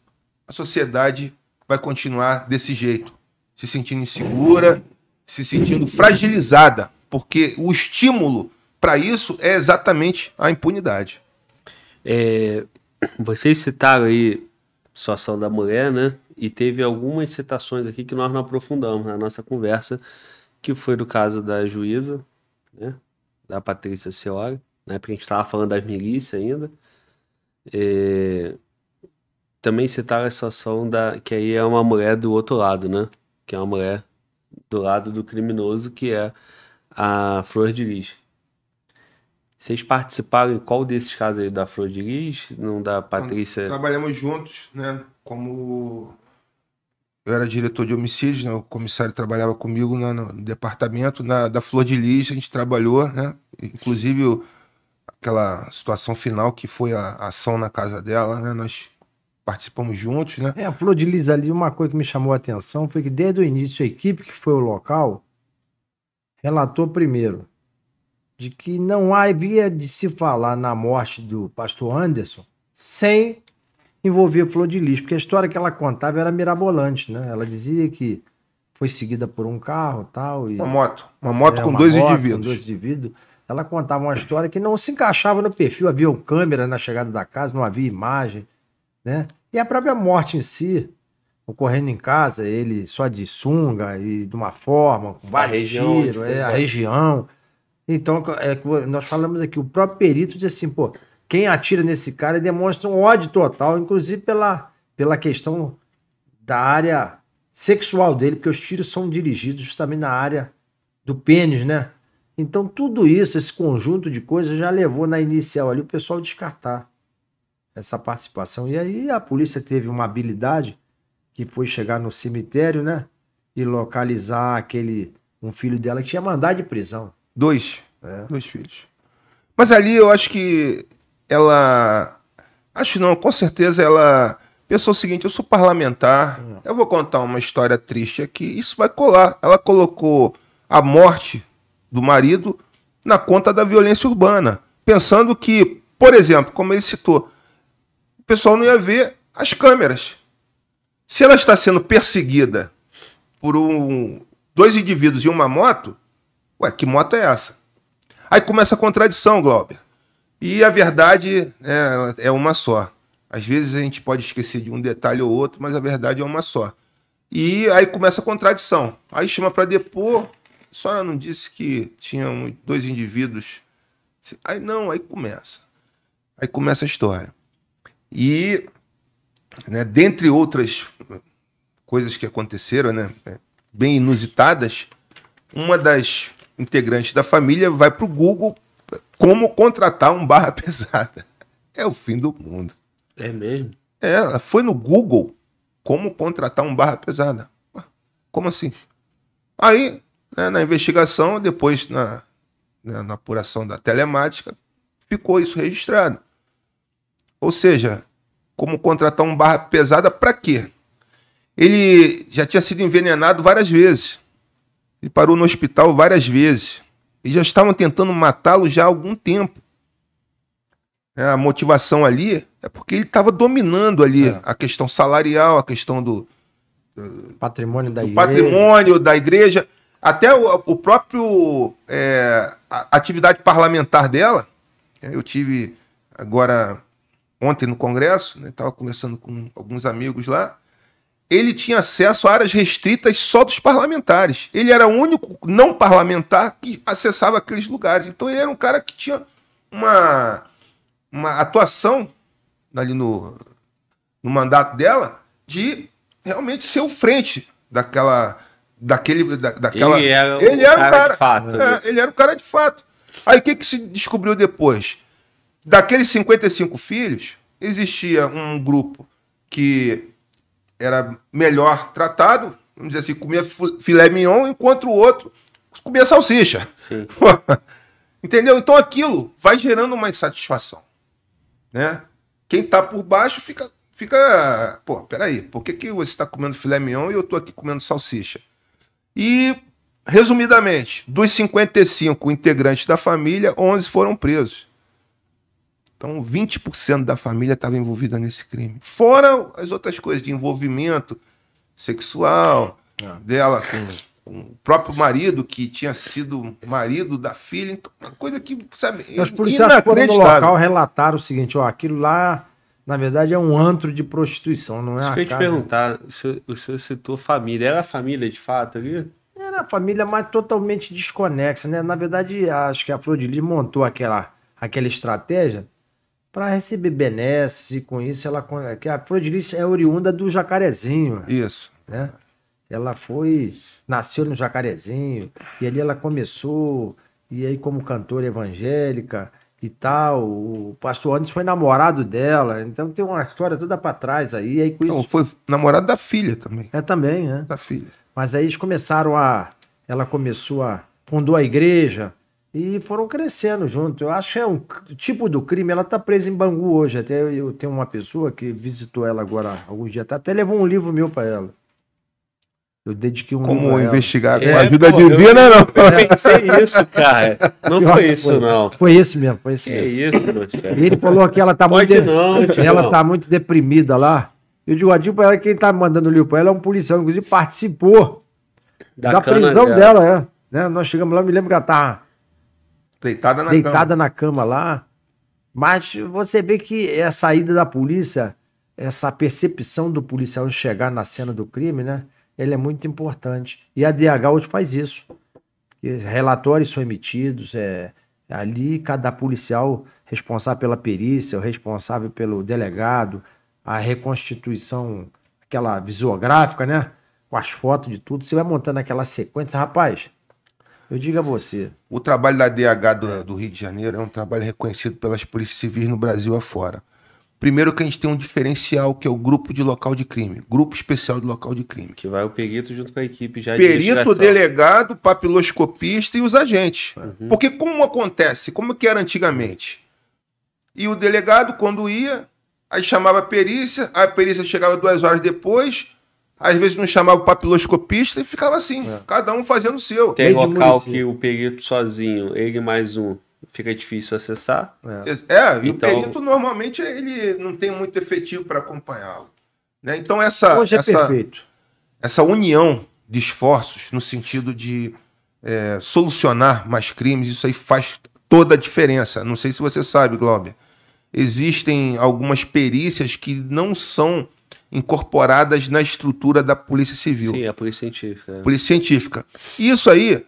a sociedade vai continuar desse jeito, se sentindo insegura, se sentindo fragilizada, porque o estímulo para isso é exatamente a impunidade. É, vocês citaram aí a situação da mulher, né? E teve algumas citações aqui que nós não aprofundamos na nossa conversa, que foi do caso da juíza, né? Da Patrícia Seora, né? Porque a gente estava falando das milícias ainda. É, também citaram a situação da que aí é uma mulher do outro lado, né? Que é uma mulher do lado do criminoso, que é a Flor de Lis. Vocês participaram em qual desses casos aí da Flor de Lis? Não da Patrícia? Trabalhamos juntos, né? Como eu era diretor de homicídios, né? o comissário trabalhava comigo no, no departamento na, da Flor de Lis, a gente trabalhou, né? Inclusive o, aquela situação final que foi a, a ação na casa dela, né? Nós participamos juntos, né? É, a Flor de Lis ali, uma coisa que me chamou a atenção foi que desde o início a equipe que foi ao local relatou primeiro de que não havia de se falar na morte do pastor Anderson sem envolver Flor de Lis, porque a história que ela contava era mirabolante, né? Ela dizia que foi seguida por um carro tal e uma moto, uma moto é, com uma dois moto, indivíduos. Com dois indivíduos. Ela contava uma história que não se encaixava no perfil, havia câmera na chegada da casa, não havia imagem, né? E a própria morte em si, ocorrendo em casa, ele só de sunga e de uma forma, com vários tiros, é, a região. Então, é, nós falamos aqui, o próprio perito diz assim, pô, quem atira nesse cara demonstra um ódio total, inclusive pela, pela questão da área sexual dele, porque os tiros são dirigidos justamente na área do pênis, né? Então, tudo isso, esse conjunto de coisas, já levou na inicial ali o pessoal descartar essa participação. E aí a polícia teve uma habilidade que foi chegar no cemitério, né? E localizar aquele um filho dela que tinha mandado de prisão. Dois. É. Dois filhos. Mas ali eu acho que ela. Acho não, com certeza ela pensou o seguinte: eu sou parlamentar, é. eu vou contar uma história triste aqui, isso vai colar. Ela colocou a morte do marido na conta da violência urbana, pensando que, por exemplo, como ele citou, o pessoal não ia ver as câmeras. Se ela está sendo perseguida por um, dois indivíduos e uma moto, Ué, que moto é essa? Aí começa a contradição, Glauber. E a verdade é, é uma só. Às vezes a gente pode esquecer de um detalhe ou outro, mas a verdade é uma só. E aí começa a contradição. Aí chama para depor. A senhora não disse que tinham dois indivíduos. Aí não, aí começa. Aí começa a história. E, né, dentre outras coisas que aconteceram, né, bem inusitadas, uma das integrante da família vai para o Google como contratar um barra *laughs* pesada. É o fim do mundo. É mesmo? É, ela foi no Google como contratar um barra pesada. Como assim? Aí, né, na investigação, depois na, né, na apuração da telemática, ficou isso registrado. Ou seja, como contratar um barra pesada para quê? Ele já tinha sido envenenado várias vezes. Ele parou no hospital várias vezes. E já estavam tentando matá-lo já há algum tempo. É, a motivação ali é porque ele estava dominando ali é. a questão salarial, a questão do, do patrimônio da do igreja. patrimônio da igreja, até o, o próprio é, atividade parlamentar dela. É, eu tive agora ontem no Congresso, estava né, conversando com alguns amigos lá ele tinha acesso a áreas restritas só dos parlamentares. Ele era o único não parlamentar que acessava aqueles lugares. Então ele era um cara que tinha uma, uma atuação ali no, no mandato dela de realmente ser o frente daquela. Daquele, da, daquela... Ele era, ele era um cara, cara de fato. É, ele era um cara de fato. Aí o que, que se descobriu depois? Daqueles 55 filhos, existia um grupo que era melhor tratado, vamos dizer assim, comia filé mignon, enquanto o outro comia salsicha. *laughs* Entendeu? Então aquilo vai gerando uma insatisfação. Né? Quem está por baixo fica, fica. Pô, peraí, por que, que você está comendo filé mignon e eu estou aqui comendo salsicha? E, resumidamente, dos 55 integrantes da família, 11 foram presos. Então, 20% da família estava envolvida nesse crime. Fora as outras coisas de envolvimento sexual é. dela com, com, o próprio marido, que tinha sido marido da filha. Então, uma coisa que, sabe, Os policiais foram no local relataram o seguinte, ó, aquilo lá, na verdade, é um antro de prostituição, não é Deixa eu te perguntar, o senhor, o senhor citou família. Era a família, de fato, ali? Era a família, mas totalmente desconexa, né? Na verdade, acho que a Flor de Lis montou aquela, aquela estratégia para receber benesses e com isso ela que a Floridilis é oriunda do Jacarezinho. Isso. Né? Ela foi nasceu no Jacarezinho e ali ela começou e aí como cantora evangélica e tal, o pastor Anderson foi namorado dela, então tem uma história toda para trás aí, aí com isso... Não, foi namorado da filha também. É também, né? Da filha. Mas aí eles começaram a ela começou a fundou a igreja, e foram crescendo junto. Eu acho que é um tipo do crime. Ela está presa em Bangu hoje. Até eu tenho uma pessoa que visitou ela agora alguns dias. Até levou um livro meu para ela. Eu dediquei um Como investigar com é, ajuda pô, divina, eu, não. Eu pensei isso, cara. Não foi isso, foi, não. Foi esse mesmo, foi esse que mesmo. isso, Ele falou que ela tá Pode muito. Não, de... ela tá muito deprimida lá. Eu digo, Adil, para ela, quem tá mandando o livro para ela é um policial, inclusive participou da, da prisão dela, dela é. Né? Nós chegamos lá, me lembro que ela tava Deitada na deitada cama. na cama lá. Mas você vê que é a saída da polícia, essa percepção do policial chegar na cena do crime, né? Ele é muito importante. E a DH hoje faz isso. Relatórios são emitidos, é, ali cada policial responsável pela perícia, o responsável pelo delegado, a reconstituição, aquela visuográfica, né? Com as fotos de tudo, você vai montando aquela sequência, rapaz. Eu digo a você. O trabalho da DH do, do, Rio de Janeiro é um trabalho reconhecido pelas polícias civis no Brasil afora. Primeiro que a gente tem um diferencial que é o grupo de local de crime, grupo especial de local de crime. Que vai o perito junto com a equipe já Perito, de delegado, papiloscopista e os agentes. Uhum. Porque como acontece, como que era antigamente? E o delegado, quando ia, aí chamava a perícia, a perícia chegava duas horas depois, às vezes não chamava o papiloscopista e ficava assim, é. cada um fazendo o seu. Tem local que o perito sozinho, ele mais um, fica difícil acessar. É, é e então... o perito normalmente ele não tem muito efetivo para acompanhá-lo. Né? Então essa, Hoje é essa, perfeito. essa união de esforços no sentido de é, solucionar mais crimes, isso aí faz toda a diferença. Não sei se você sabe, Glauber. Existem algumas perícias que não são incorporadas na estrutura da Polícia Civil. Sim, a Polícia Científica. É. Polícia Científica. Isso aí,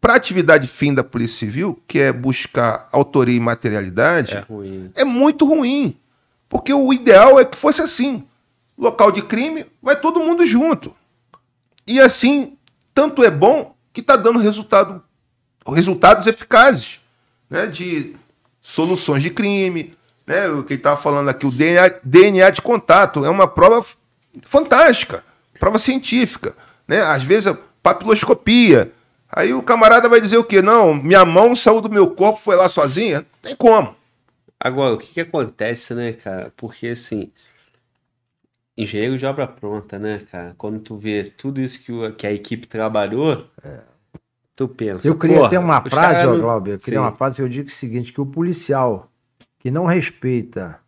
para a atividade fim da Polícia Civil, que é buscar autoria e materialidade, é, ruim. é muito ruim. Porque o ideal é que fosse assim. Local de crime, vai todo mundo junto. E assim, tanto é bom que está dando resultado, resultados eficazes né, de soluções de crime, né? O que estava falando aqui, o DNA, DNA de contato é uma prova fantástica, prova científica, né? Às vezes papiloscopia. Aí o camarada vai dizer o quê? Não, minha mão saiu do meu corpo, foi lá sozinha. Tem como. Agora, o que que acontece, né, cara? Porque, assim, engenheiro de obra pronta, né, cara? Quando tu vê tudo isso que, o- que a equipe trabalhou, tu pensa. Eu queria ter uma frase, ó, não- Glauber, eu queria Sim. uma frase que eu digo o seguinte, que o policial que não respeita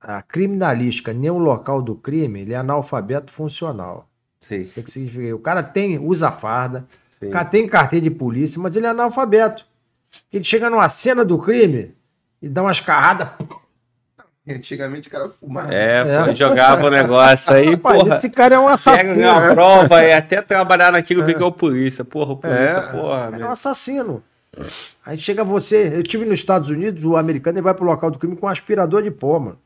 a criminalística nem o local do crime, ele é analfabeto funcional. Sim, O que, que significa? O cara tem, usa farda, sim. o cara tem carteira de polícia, mas ele é analfabeto. Ele chega numa cena do crime e dá umas carradas. Antigamente o cara fumava. É, É. jogava o negócio aí, Rapaz, porra. esse cara é um assassino. Pega uma prova e até trabalhar naquilo vê que é o polícia. Porra, o polícia, É. porra. É um meu. assassino. Aí chega você. Eu tive nos Estados Unidos, o americano ele vai pro local do crime com um aspirador de pó, mano.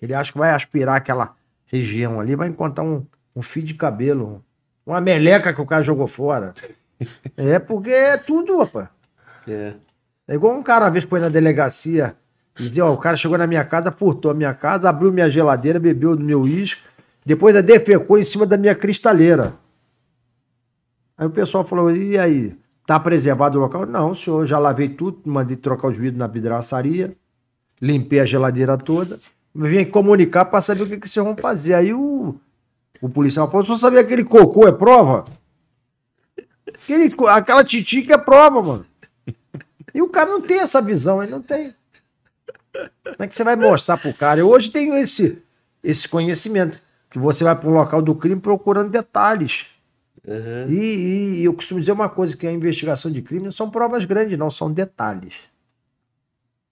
Ele acha que vai aspirar aquela região ali, vai encontrar um, um fio de cabelo, uma meleca que o cara jogou fora. *laughs* É porque é tudo, rapaz. É. É igual um cara uma vez foi na delegacia e dizia, ó, o cara chegou na minha casa, furtou a minha casa, abriu minha geladeira, bebeu do meu uísque, depois ainda defecou em cima da minha cristaleira. Aí o pessoal falou, e aí, tá preservado o local? Não, senhor, já lavei tudo, mandei trocar os vidros na vidraçaria, limpei a geladeira toda, vim comunicar para saber o que, que vocês vão fazer. Aí o, o policial falou, o senhor sabia que aquele cocô é prova? Aquele, aquela titica é prova, mano. E o cara não tem essa visão, ele não tem. Como é que você vai mostrar pro cara? Eu hoje tenho esse, esse conhecimento, que você vai para um local do crime procurando detalhes. Uhum. E, e- eu costumo dizer uma coisa, que a investigação de crime não são provas grandes, não, são detalhes.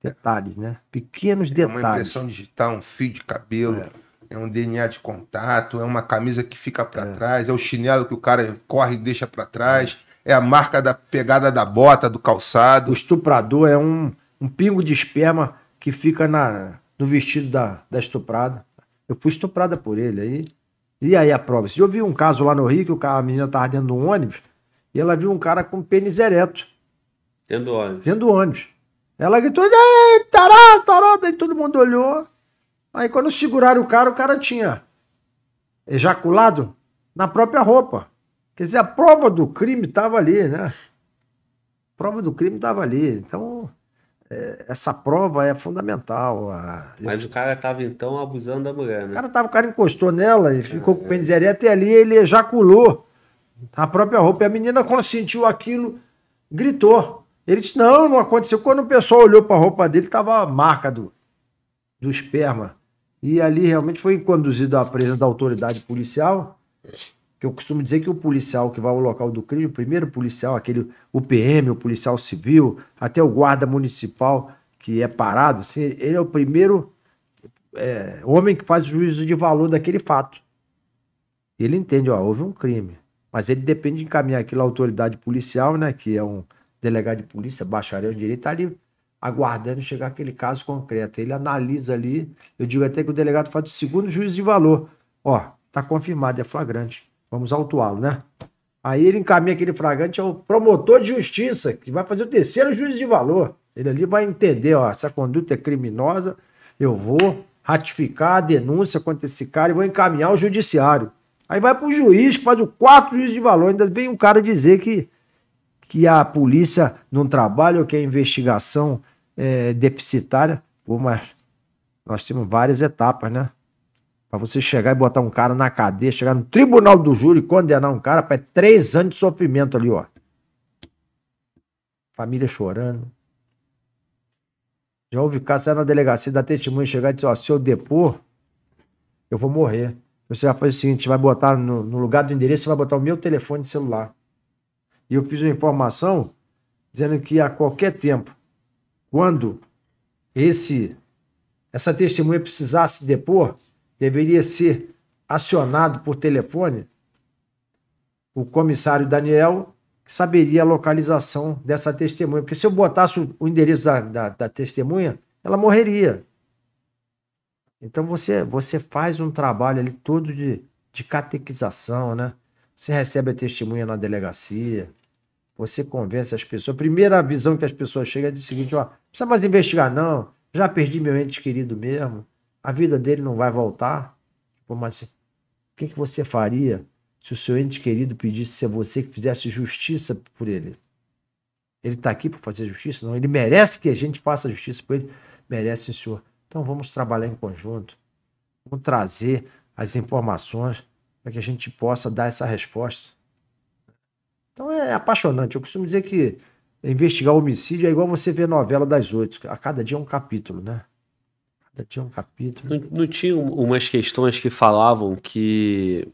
Detalhes, né? Pequenos É uma detalhes. impressão digital, um fio de cabelo, é, um DNA de contato, é uma camisa que fica para trás, é o chinelo que o cara corre e deixa para trás, é a marca da pegada da bota, do O calçado. estuprador é um, um pingo de esperma que fica na, no vestido da, da estuprada. Eu fui estuprada por ele aí. E aí a prova? Eu vi um caso lá no Rio que o cara, a menina estava dentro de um ônibus e ela viu um cara com pênis ereto Tendo óleo. dentro do ônibus. Ela gritou, ei, tará, tará, daí todo mundo olhou. Aí quando seguraram o cara, o cara tinha ejaculado na própria roupa. Quer dizer, a prova do crime estava ali, né? A prova do crime estava ali. Então, é, essa prova é fundamental. A- Mas o cara tava então abusando da mulher, O né? cara, tava, o cara encostou nela e ficou com o pênis ereto e ali ele ejaculou a própria roupa. E a menina, quando sentiu aquilo, gritou. Ele disse: Não, não aconteceu. Quando o pessoal olhou para a roupa dele, tava a marca do, do esperma. E ali realmente foi conduzido à presença da autoridade policial. Que eu costumo dizer que o policial que vai ao local do crime, o primeiro policial, aquele o PM, o policial civil, até o guarda municipal que é parado, assim, ele é o primeiro é, homem que faz o juízo de valor daquele fato. Ele entende, ó, houve um crime. Mas ele depende de encaminhar aquilo à autoridade policial, né? Que é um delegado de polícia, bacharel em direito, tá ali aguardando chegar aquele caso concreto. Ele analisa ali, eu digo até que o delegado faz o segundo juízo de valor. Ó, tá confirmado, é flagrante. Vamos autuá-lo, né? Aí ele encaminha aquele flagrante ao promotor de justiça, que vai fazer o terceiro juízo de valor. Ele ali vai entender, ó, essa conduta é criminosa, eu vou ratificar a denúncia contra esse cara e vou encaminhar ao judiciário. Aí vai para o juiz, que faz o quarto juízo de valor. Ainda vem um cara dizer que, que a polícia não trabalha ou que a investigação é deficitária. Pô, mas nós temos várias etapas, né? Para você chegar e botar um cara na cadeia, chegar no tribunal do júri e condenar um cara para três anos de sofrimento ali, ó. Família chorando. Já houve caso, sai na delegacia da testemunha chegar e dizer, ó, se eu depor, eu vou morrer. Você vai fazer o seguinte, vai botar no, no lugar do endereço, você vai botar o meu telefone de celular. E eu fiz uma informação dizendo que a qualquer tempo, quando esse essa testemunha precisasse depor, deveria ser acionado por telefone o comissário Daniel, saberia a localização dessa testemunha. Porque se eu botasse o, o endereço da, da, da testemunha, ela morreria. Então você, você faz um trabalho ali todo de, de catequização, né? Você recebe a testemunha na delegacia, você convence as pessoas. A primeira visão que as pessoas chegam é de seguinte, ó, não precisa mais investigar não, já perdi meu ente querido mesmo, a vida dele não vai voltar. Pô, mas o que, que você faria se o seu ente querido pedisse a você que fizesse justiça por ele? Ele está aqui para fazer justiça? Não, ele merece que a gente faça justiça por ele? Merece, senhor. Então vamos trabalhar em conjunto. Vamos trazer as informações para que a gente possa dar essa resposta. Então é apaixonante. Eu costumo dizer que investigar homicídio é igual você ver novela das oito. A cada dia é um capítulo, né? Dia é um capítulo. Não, não tinha umas questões que falavam que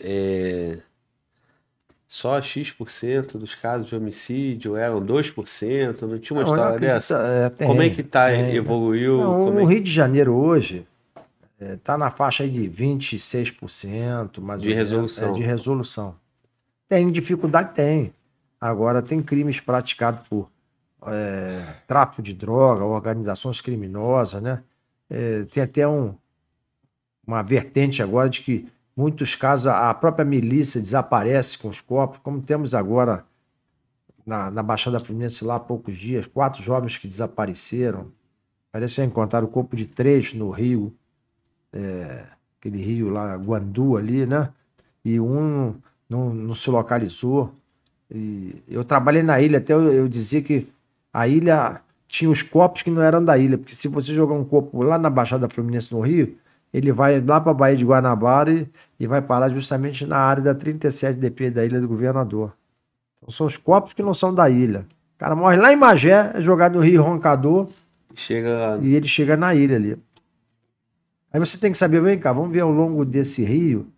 é, só X% dos casos de homicídio eram 2%? Não tinha uma não, história dessa? É, tem, Como é que tá? Tem, evoluiu? Não, no é Rio de Janeiro hoje está é, na faixa de 26%, mais de resolução. É, de resolução. Tem dificuldade? Tem. Agora, tem crimes praticados por é, tráfico de droga, organizações criminosas, né? É, tem até um, uma vertente agora de que muitos casos a própria milícia desaparece com os corpos, como temos agora na, na Baixada Fluminense lá há poucos dias, quatro jovens que desapareceram. Parece que encontraram o corpo de três no rio, é, aquele rio lá, Guandu ali, né? E um não, não se localizou. E eu trabalhei na ilha, até eu, eu dizia que a ilha tinha os copos que não eram da ilha, porque se você jogar um copo lá na Baixada Fluminense no Rio, ele vai lá para a Baía de Guanabara e, e, vai parar justamente na área da 37 DP da Ilha do Governador. Então são os copos que não são da ilha. O cara morre lá em Magé, é jogado no Rio Roncador. Chega... E ele chega na ilha ali. Aí você tem que saber, vem cá, vamos ver ao longo desse rio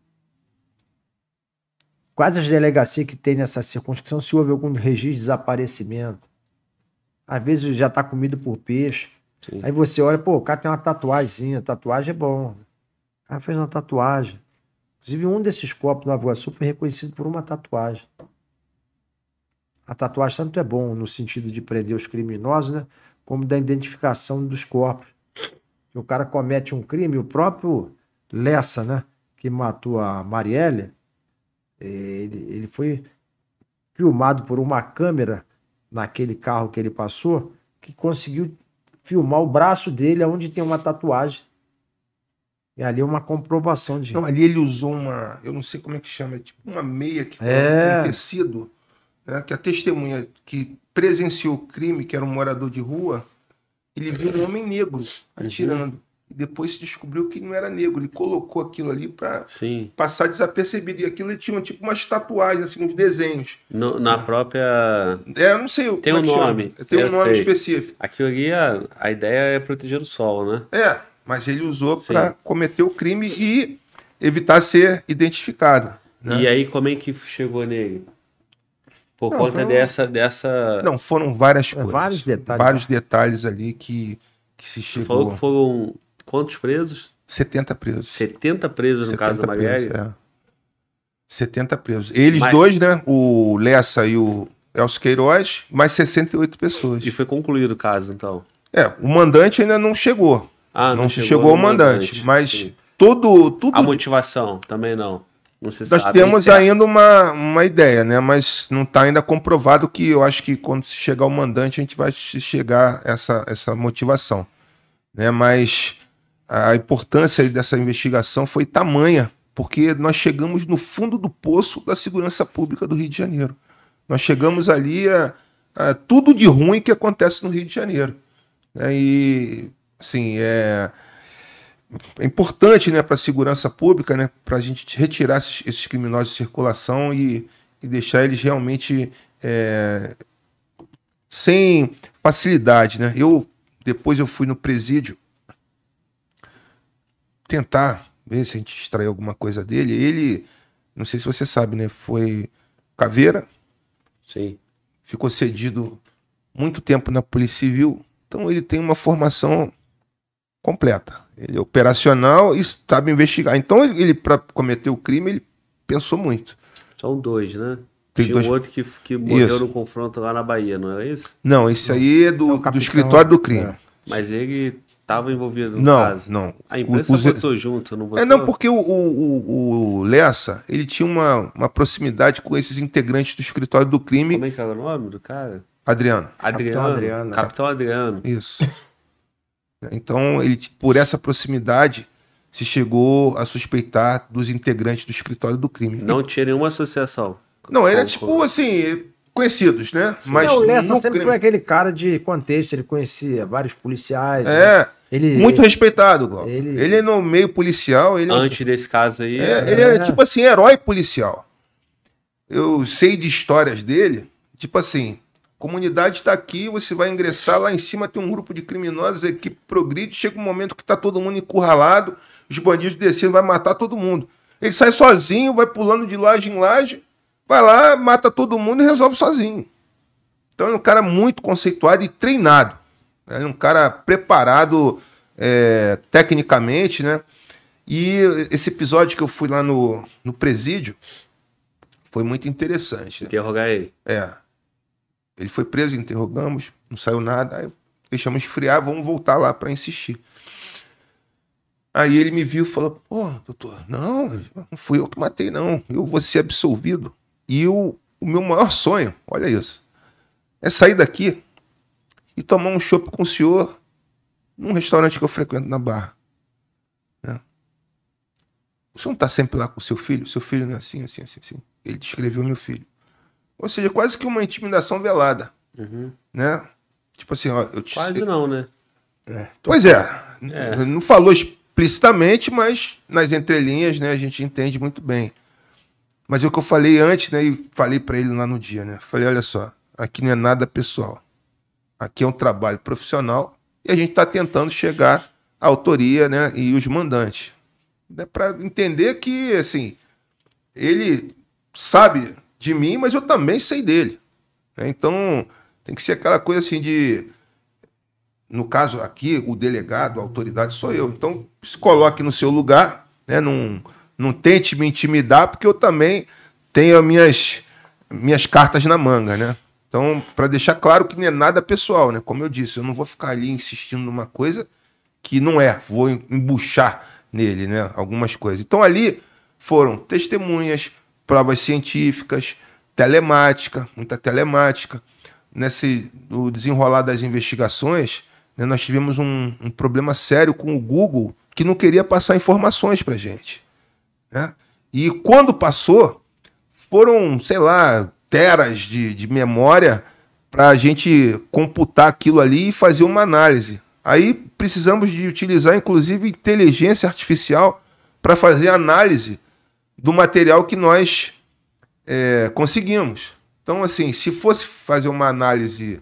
quais as delegacias que tem nessa circunscrição, se houve algum registro de desaparecimento. Às vezes já está comido por peixe. Sim. Aí você olha, pô, o cara tem uma tatuagem, tatuagem é bom. O cara fez uma tatuagem. Inclusive, um desses copos no Nova Iguaçu foi reconhecido por uma tatuagem. A tatuagem tanto é bom no sentido de prender os criminosos, né? Como da identificação dos corpos. O cara comete um crime, o próprio Lessa, né? Que matou a Marielle, ele, ele foi filmado por uma câmera naquele carro que ele passou, que conseguiu filmar o braço dele onde tem uma tatuagem. E ali é uma comprovação de. Não, ali ele usou uma. Eu não sei como é que chama, tipo uma meia que é. um tecido. Né, que a testemunha que presenciou o crime, que era um morador de rua, ele viu um homem negro atirando e depois se descobriu que não era negro. Ele colocou aquilo ali para passar desapercebido. E aquilo ele tinha tipo umas tatuagens, assim, uns desenhos. No, na própria. É, eu não sei. Tem um é nome. Tem um nome sei. específico. Aquilo ali, a, a ideia é proteger o sol, né? É, mas ele usou para cometer o crime e evitar ser identificado. Né? E aí, como é que chegou nele? Por não, conta dessa, dessa. Não, foram várias é, coisas. Vários detalhes. Vários detalhes ali que, que se chegou. Você falou que foram Quantos presos? 70 presos. 70 presos no 70 caso da? Presos, é. 70 presos. Eles Mas... dois, né? O Lessa e o Elcio Queiroz, mais 68 pessoas. E foi concluído o caso, então? É, o mandante ainda não chegou. Ah, não, não chegou, chegou o mandante. mandante mas sim. todo, tudo. A motivação também não. Não se Nós sabe temos ainda uma, uma ideia, né? Mas não está ainda comprovado que eu acho que quando chegar o mandante, a gente vai chegar a essa, essa motivação. Né? Mas a importância dessa investigação foi tamanha, porque nós chegamos no fundo do poço da segurança pública do Rio de Janeiro. Nós chegamos ali a, a tudo de ruim que acontece no Rio de Janeiro. Né? E, assim, é, é importante né, para a segurança pública, né, para a gente retirar esses, esses, criminosos de circulação e, e deixar eles realmente é, sem facilidade. Né? Eu, depois eu fui no presídio tentar ver se a gente extrair alguma coisa dele. Ele, não sei se você sabe, né? Foi caveira. Sim. Ficou cedido muito tempo na Polícia Civil. Então ele tem uma formação completa. Ele é operacional e sabe investigar. Então ele, para cometer o crime, ele pensou muito. São dois, né? Tem Tinha dois... um outro que, que morreu isso. no confronto lá na Bahia, não é isso? Não, esse aí é do, é do escritório do crime. É. Mas ele estava envolvido no não, caso. Não, A imprensa o, botou junto, não botou? É, não, porque o, o, o, Lessa, ele tinha uma, uma proximidade com esses integrantes do escritório do crime. Como é que era o nome do cara? Adriano. Adriano. Capitão Adriano. Capitão Adriano. Isso. Então, ele, por essa proximidade, se chegou a suspeitar dos integrantes do escritório do crime. Não tinha nenhuma associação. Não, ele é tipo assim, conhecidos, né? Mas não, o Lessa sempre crime... foi aquele cara de contexto, ele conhecia vários policiais. Né? É. Né? Ele, muito respeitado, Glauco. Ele... ele é no meio policial. Ele é Antes é... desse caso aí. É, Ele é, tipo assim, herói policial. Eu sei de histórias dele, tipo assim, comunidade está aqui, você vai ingressar, lá em cima tem um grupo de criminosos, a equipe progride, chega um momento que está todo mundo encurralado, os bandidos descendo, vai matar todo mundo. Ele sai sozinho, vai pulando de laje em laje, vai lá, mata todo mundo e resolve sozinho. Então ele é um cara muito conceituado e treinado. Ele é um cara preparado é, tecnicamente, né? E esse episódio que eu fui lá no, no presídio foi muito interessante. Né? Interrogar ele. É. Ele foi preso, interrogamos, não saiu nada. Aí deixamos esfriar, vamos voltar lá para insistir. Aí ele me viu e falou: Pô, doutor, não, não fui eu que matei, não. Eu vou ser absolvido. E eu, o meu maior sonho, olha isso, é sair daqui e tomar um chopp com o senhor num restaurante que eu frequento na Barra. Né? O senhor não está sempre lá com o seu filho? Seu filho não é assim, assim, assim, assim. Ele descreveu meu filho. Ou seja, quase que uma intimidação velada. Uhum. Né? Tipo assim, ó, eu te... Quase não, né? É, pois é. é. Não falou explicitamente, mas nas entrelinhas, né, a gente entende muito bem. Mas é o que eu falei antes, né, e falei para ele lá no dia, né? Falei, olha só, aqui não é nada pessoal. Aqui é um trabalho profissional e a gente está tentando chegar à autoria, né, e os mandantes. É para entender que, assim, ele sabe de mim, mas eu também sei dele. Né? Então, tem que ser aquela coisa assim de. No caso aqui, o delegado, a autoridade sou eu. Então, se coloque no seu lugar, né? não, não tente me intimidar, porque eu também tenho as minhas, minhas cartas na manga, né? Então, para deixar claro que não é nada pessoal, né? Como eu disse, eu não vou ficar ali insistindo numa coisa que não é, vou embuchar nele, né? Algumas coisas. Então, ali foram testemunhas, provas científicas, telemática, muita telemática. Nesse no desenrolar das investigações, né, nós tivemos um, um, problema sério com o Google que não queria passar informações para gente. Né? E quando passou, foram, sei lá, teras de, de memória para a gente computar aquilo ali e fazer uma análise. Aí precisamos de utilizar, inclusive, inteligência artificial para fazer análise do material que nós é, conseguimos. Então, assim, se fosse fazer uma análise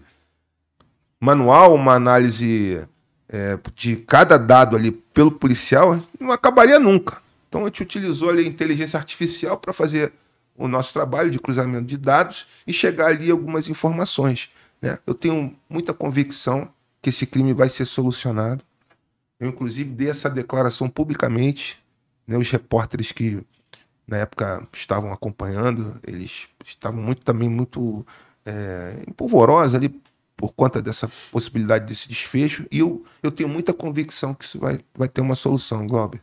manual, uma análise é, de cada dado ali pelo policial, não acabaria nunca. Então, a gente utilizou ali a inteligência artificial para fazer o nosso trabalho de cruzamento de dados e chegar ali algumas informações. Né? Eu tenho muita convicção que esse crime vai ser solucionado. Eu, inclusive, dei essa declaração publicamente. Né? Os repórteres que na época estavam acompanhando, eles estavam muito também muito é, empolvorosos ali por conta dessa possibilidade desse desfecho. E eu, eu tenho muita convicção que isso vai, vai ter uma solução, Glauber.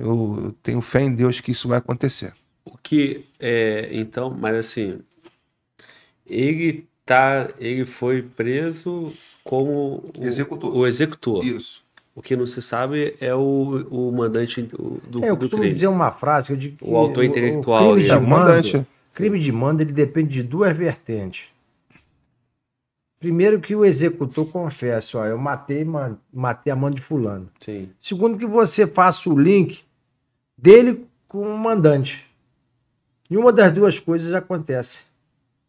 Eu, tenho fé em Deus que isso vai acontecer. O que é, então, mas assim, ele tá, ele foi preso como o, executor. o executor. Isso. O que não se sabe é o, o mandante do, do, é, eu costumo crime. dizer uma frase que eu digo que o autor intelectual. O crime, de é, mando, crime de mando ele depende de duas vertentes. Primeiro que o executor confesse, ó, eu matei, matei a mão de fulano. Sim. Segundo que você faça o link dele com o mandante. E uma das duas coisas acontece.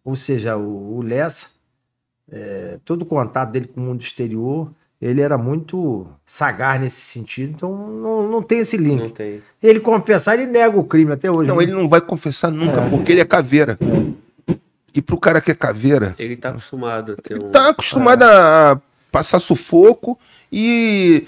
Ou seja, o, o Lessa, é, todo o contato dele com o mundo exterior, ele era muito sagaz nesse sentido, então não, não tem esse link. Não tem. Ele confessar, ele nega o crime até hoje. Não, né? ele não vai confessar nunca, é. porque ele é caveira. É. E pro cara que é caveira. Ele tá acostumado a ter um. Tá acostumado é. a passar sufoco e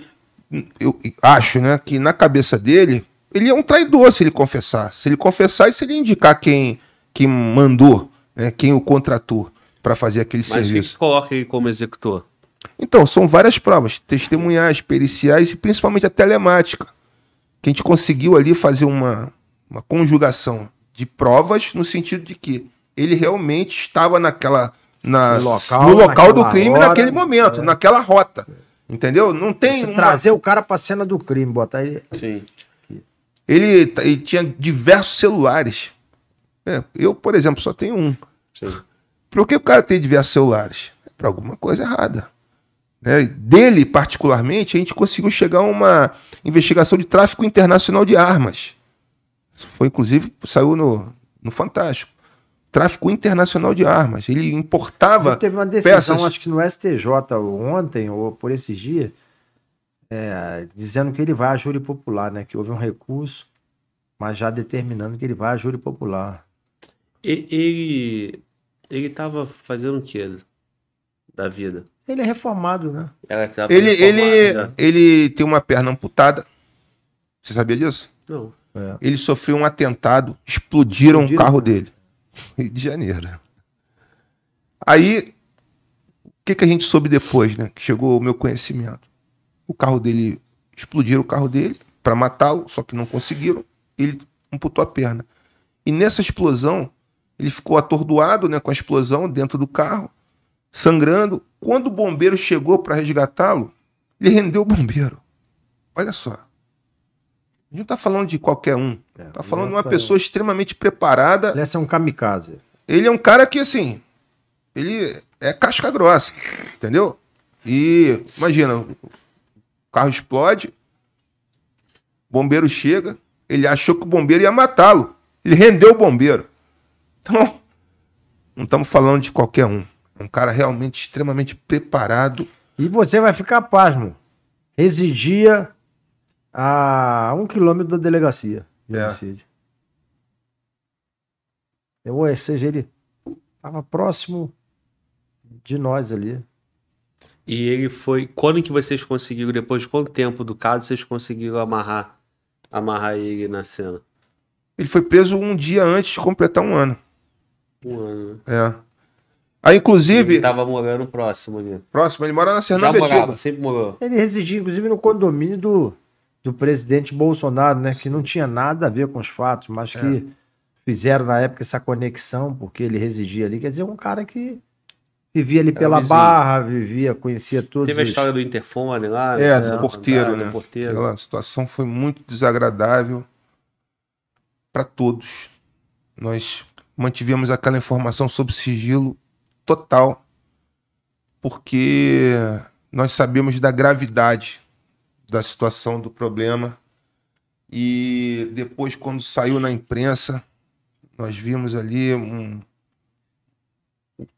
eu acho, né, que na cabeça dele, ele é um traidor se ele confessar. Se ele confessar e se ele indicar quem, quem mandou, né, quem o contratou para fazer aquele Mas serviço. Mas que coloca ele como executor? Então, são várias provas, testemunhais, periciais e principalmente a telemática, que a gente conseguiu ali fazer uma, uma conjugação de provas no sentido de que ele realmente estava naquela na, no local, no local do crime hora, naquele momento, é. naquela rota. Entendeu? Não tem. Uma... Trazer o cara para a cena do crime, botar ele. Sim. Ele, ele tinha diversos celulares. É, eu, por exemplo, só tenho um. Sim. Por que o cara tem diversos celulares? É para alguma coisa errada. Né? Dele, particularmente, a gente conseguiu chegar a uma investigação de tráfico internacional de armas. Foi, inclusive, saiu no, no Fantástico. Tráfico internacional de armas. Ele importava. Teve uma decisão, peças... acho que no STJ ontem, ou por esses dias, é, dizendo que ele vai a júri popular, né? Que houve um recurso, mas já determinando que ele vai a júri popular. Ele ele estava fazendo o que da vida? Ele é reformado, né? Ele, ele, né? ele tem uma perna amputada. Você sabia disso? Não. É. Ele sofreu um atentado, explodiram, o carro dele. Rio de Janeiro. Aí, o que, que a gente soube depois, né? Que chegou o meu conhecimento. O carro dele, explodiram o carro dele para matá-lo, só que não conseguiram. Ele amputou a perna. E nessa explosão, ele ficou atordoado né, com a explosão dentro do carro, sangrando. Quando o bombeiro chegou para resgatá-lo, ele rendeu o bombeiro. Olha só. A gente não está falando de qualquer um. Está é, tá falando de uma pessoa extremamente preparada. Ele é um kamikaze. Ele é um cara que, assim, ele é casca grossa, entendeu? E imagina, carro explode, bombeiro chega, ele achou que o bombeiro ia matá-lo. Ele rendeu o bombeiro. Então, não estamos falando de qualquer um. É um cara realmente extremamente preparado. E você vai ficar pasmo. Residia a um quilômetro da delegacia de é. homicídio. Ou seja, ele estava próximo de nós ali. E ele foi. Quando que vocês conseguiram, depois de quanto tempo do caso, vocês conseguiram amarrar, amarrar ele na cena? Ele foi preso um dia antes de completar um ano. Um ano. É. Aí, inclusive. Ele tava morando próximo ali. Próximo, ele mora na Serra Já sempre morou. Ele residia, inclusive, no condomínio do, do presidente Bolsonaro, né? Que não tinha nada a ver com os fatos, mas é. que fizeram na época essa conexão, porque ele residia ali. Quer dizer, um cara que vivia ali pela barra, vivia, conhecia tudo. Teve a história do interfone lá. É, né? do porteiro, né? Porteiro. Aquela situação foi muito desagradável para todos. Nós mantivemos aquela informação sob sigilo total, porque nós sabemos da gravidade da situação do problema. E depois, quando saiu na imprensa, nós vimos ali um...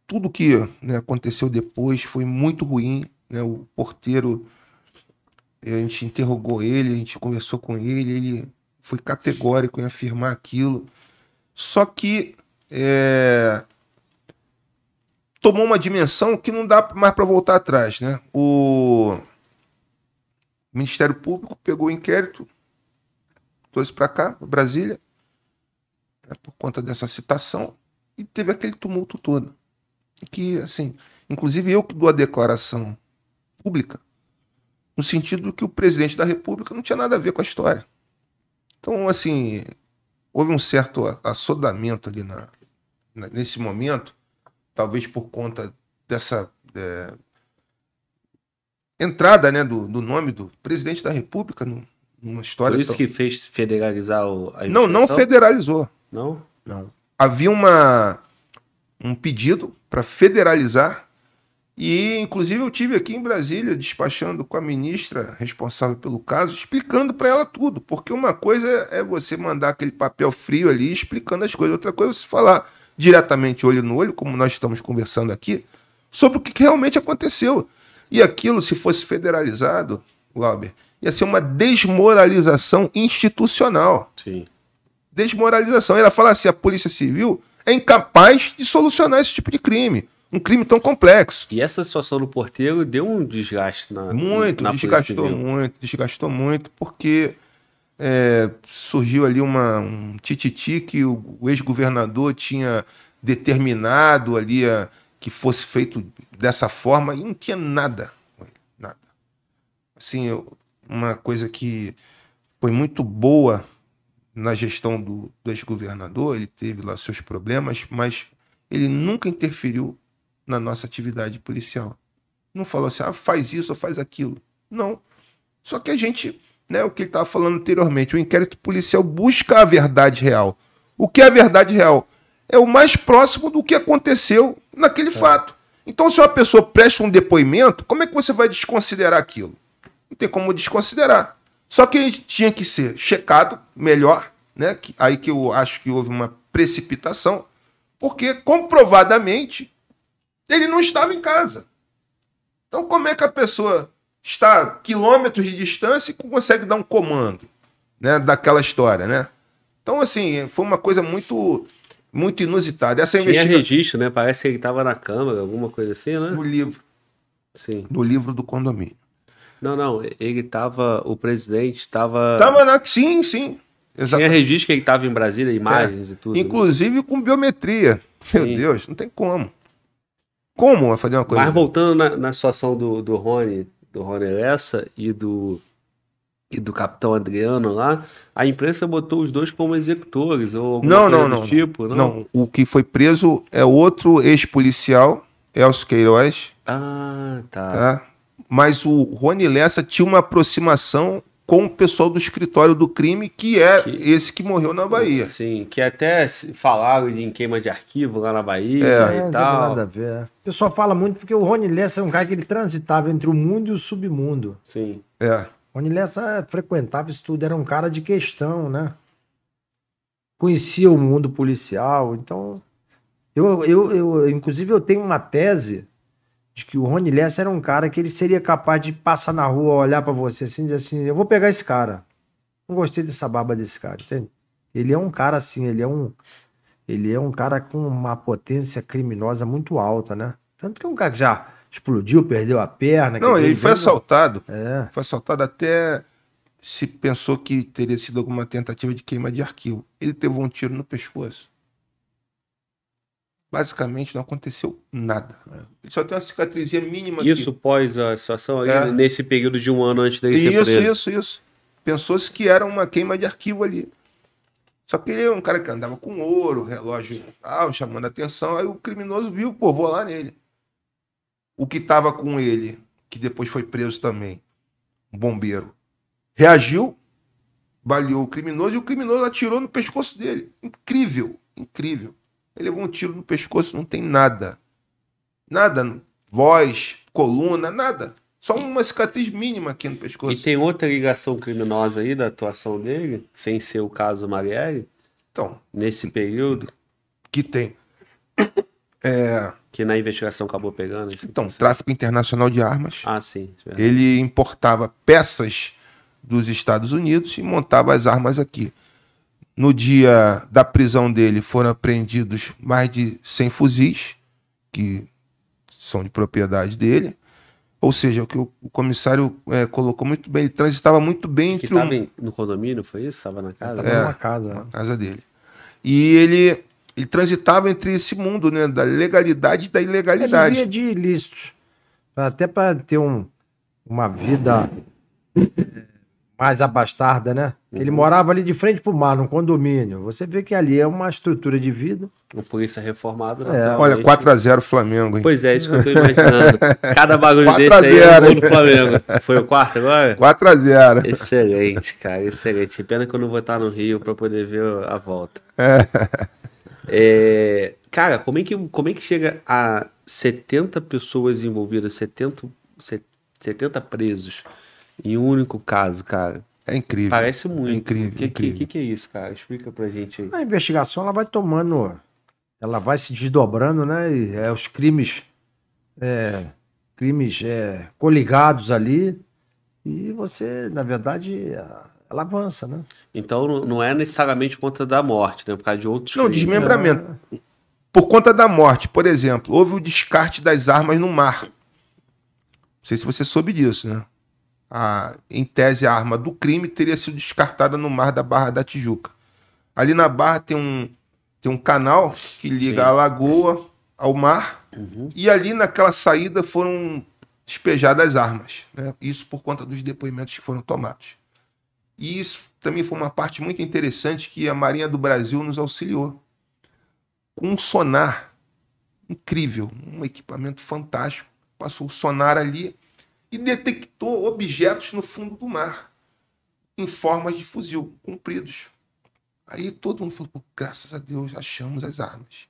tudo que né, aconteceu depois foi muito ruim. Né? O porteiro, a gente interrogou ele, a gente conversou com ele, ele foi categórico em afirmar aquilo. Só que é, tomou uma dimensão que não dá mais para voltar atrás. Né? O Ministério Público pegou o inquérito, trouxe para cá, Brasília, né, por conta dessa citação, e teve aquele tumulto todo. Que, assim, inclusive eu que dou a declaração pública, no sentido que o presidente da República não tinha nada a ver com a história. Então, assim, houve um certo assodamento ali na, na, nesse momento, talvez por conta dessa é, entrada né, do, do, nome do presidente da República no, numa história. Foi isso tão... que fez federalizar o, a Não, não federalizou. Não? Não. Havia uma, um pedido para federalizar e, inclusive, eu tive aqui em Brasília despachando com a ministra responsável pelo caso, explicando para ela tudo. Porque uma coisa é você mandar aquele papel frio ali explicando as coisas, outra coisa é você falar diretamente, olho no olho, como nós estamos conversando aqui, sobre o que realmente aconteceu. E aquilo, se fosse federalizado, Lauber, ia ser uma desmoralização institucional. Sim. Desmoralização. Ela fala assim: a Polícia Civil é incapaz de solucionar esse tipo de crime um crime tão complexo. E essa situação do porteiro deu um desgaste na Muito, na desgastou muito, desgastou muito, porque é, surgiu ali uma, um tititi que o, o ex-governador tinha determinado ali a, que fosse feito dessa forma e não tinha nada. Nada. Assim, uma coisa que foi muito boa na gestão do, do ex-governador, ele teve lá seus problemas, mas ele nunca interferiu na nossa atividade policial. Não falou assim, ah, faz isso ou faz aquilo. Não. Só que a gente, né, o que ele estava falando anteriormente, o inquérito policial busca a verdade real. O que é a verdade real? É o mais próximo do que aconteceu naquele fato. Então, se uma pessoa presta um depoimento, como é que você vai desconsiderar aquilo? Não tem como desconsiderar. Só que tinha que ser checado melhor, né? Aí que eu acho que houve uma precipitação, porque comprovadamente ele não estava em casa. Então, como é que a pessoa está a quilômetros de distância e consegue dar um comando, né, daquela história, né? Então, assim, foi uma coisa muito, muito inusitada. Essa Tinha investigação registro, né? Parece que ele tava na câmara, alguma coisa assim, né? no livro, Sim. no livro do condomínio. Não, não, ele tava, o presidente tava... Tava na, sim, sim, Tinha exatamente. registro que ele tava em Brasília, imagens e tudo. né? Inclusive com biometria. Meu Sim. Deus, não tem como. Como vai fazer uma coisa? Mas voltando na, na situação do, do Rony, do Rony Lessa e do e do capitão Adriano lá, a imprensa botou os dois como executores ou alguma Não, não, não. tipo, não? Não, o que foi preso é outro ex-policial, Elcio Queiroz, Ah, tá. tá? Mas o Rony Lessa tinha uma aproximação com o pessoal do escritório do crime, que é Que- esse que morreu na Bahia. Sim, que até falaram de em queima de arquivo lá na Bahia É. É, e não tem tal. nada a ver. é. O pessoal fala muito porque o Rony Lessa é um cara que ele transitava entre o mundo e o submundo. Sim. É. O Rony Lessa frequentava isso tudo, era um cara de questão, né? Conhecia o mundo policial, então... Eu, eu, eu, inclusive, eu tenho uma tese de que o Rony Lessa era um cara que ele seria capaz de passar na rua, olhar pra você assim e dizer assim, eu vou pegar esse cara. Não gostei dessa barba desse cara, entende? Ele é um cara assim, ele é um... Ele é um cara com uma potência criminosa muito alta, né? Tanto que é um cara que já explodiu, perdeu a perna. Não, ele foi assaltado. É. Foi assaltado até se pensou que teria sido alguma tentativa de queima de arquivo. Ele teve um tiro no pescoço. Basicamente não aconteceu nada. Ele só tem uma cicatrizinha mínima aqui. Isso pós a situação É. nesse período de um ano antes ser Isso, preso. isso, isso. Pensou-se que era uma queima de arquivo ali. Só que ele é um cara que andava com ouro, relógio tal, chamando a atenção. Aí o criminoso viu, pô, vou lá nele. O que estava com ele, que depois foi preso também, um bombeiro, reagiu, baleou o criminoso e o criminoso atirou no pescoço dele. Incrível, incrível. Ele levou um tiro no pescoço, não tem nada. Nada, voz, coluna, nada. Só uma cicatriz mínima aqui no pescoço. E tem outra ligação criminosa aí da atuação dele, sem ser o caso Marielle, Então, nesse período, que tem. *coughs* É, que na investigação acabou pegando. então, tráfico internacional de armas. Ah, sim. é. Ele importava peças dos Estados Unidos e montava as armas aqui. No dia da prisão dele foram apreendidos mais de 100 fuzis, que são de propriedade dele. Ou seja, o que o comissário é, colocou muito bem, ele transitava muito bem Que entre um- estava no condomínio, foi isso? Estava na casa? Tava numa casa. né? na casa dele. E ele, ele transitava entre esse mundo né, da legalidade e da Ele ilegalidade. vivia de ilícitos. Até para ter um, uma vida mais abastarda, né? Ele Uhum. morava ali de frente pro mar, num condomínio. Você vê que ali é uma estrutura de vida. Um polícia reformado. É. Olha, 4x0 Flamengo, hein? Pois é, isso que eu tô imaginando. *laughs* Cada bagulho 4 desse a aí é 0, gol hein? do Flamengo. Foi o quarto agora? 4x0. Excelente, cara, excelente. Pena que eu não vou estar no Rio para poder ver a volta. É, cara, como é, que, como é que chega a 70 pessoas envolvidas, 70, se- 70 presos em um único caso, cara? É incrível. Parece muito. É incrível, O que, que, incrível. que, que é isso, cara? Explica pra gente aí. A investigação ela vai tomando, ela vai se desdobrando, né? E é, os crimes, é, crimes é, coligados ali e você, na verdade, ela avança, né? Então não- não é necessariamente por conta da morte, né? Por causa de outros Não, crimes. desmembramento. Por conta da morte, por exemplo, houve o descarte das armas no mar. Não sei se você soube disso, né? A, em tese, a arma do crime teria sido descartada no mar da Barra da Tijuca. Ali na Barra tem um, tem um canal que liga Sim. a lagoa ao mar. Uhum. E ali naquela saída foram despejadas armas. Né? Isso por conta dos depoimentos que foram tomados. E isso também foi uma parte muito interessante que a Marinha do Brasil nos auxiliou. Com um sonar incrível, um equipamento fantástico. Passou o sonar ali e detectou objetos no fundo do mar, em formas de fuzil, compridos. Aí todo mundo falou, graças a Deus, achamos as armas.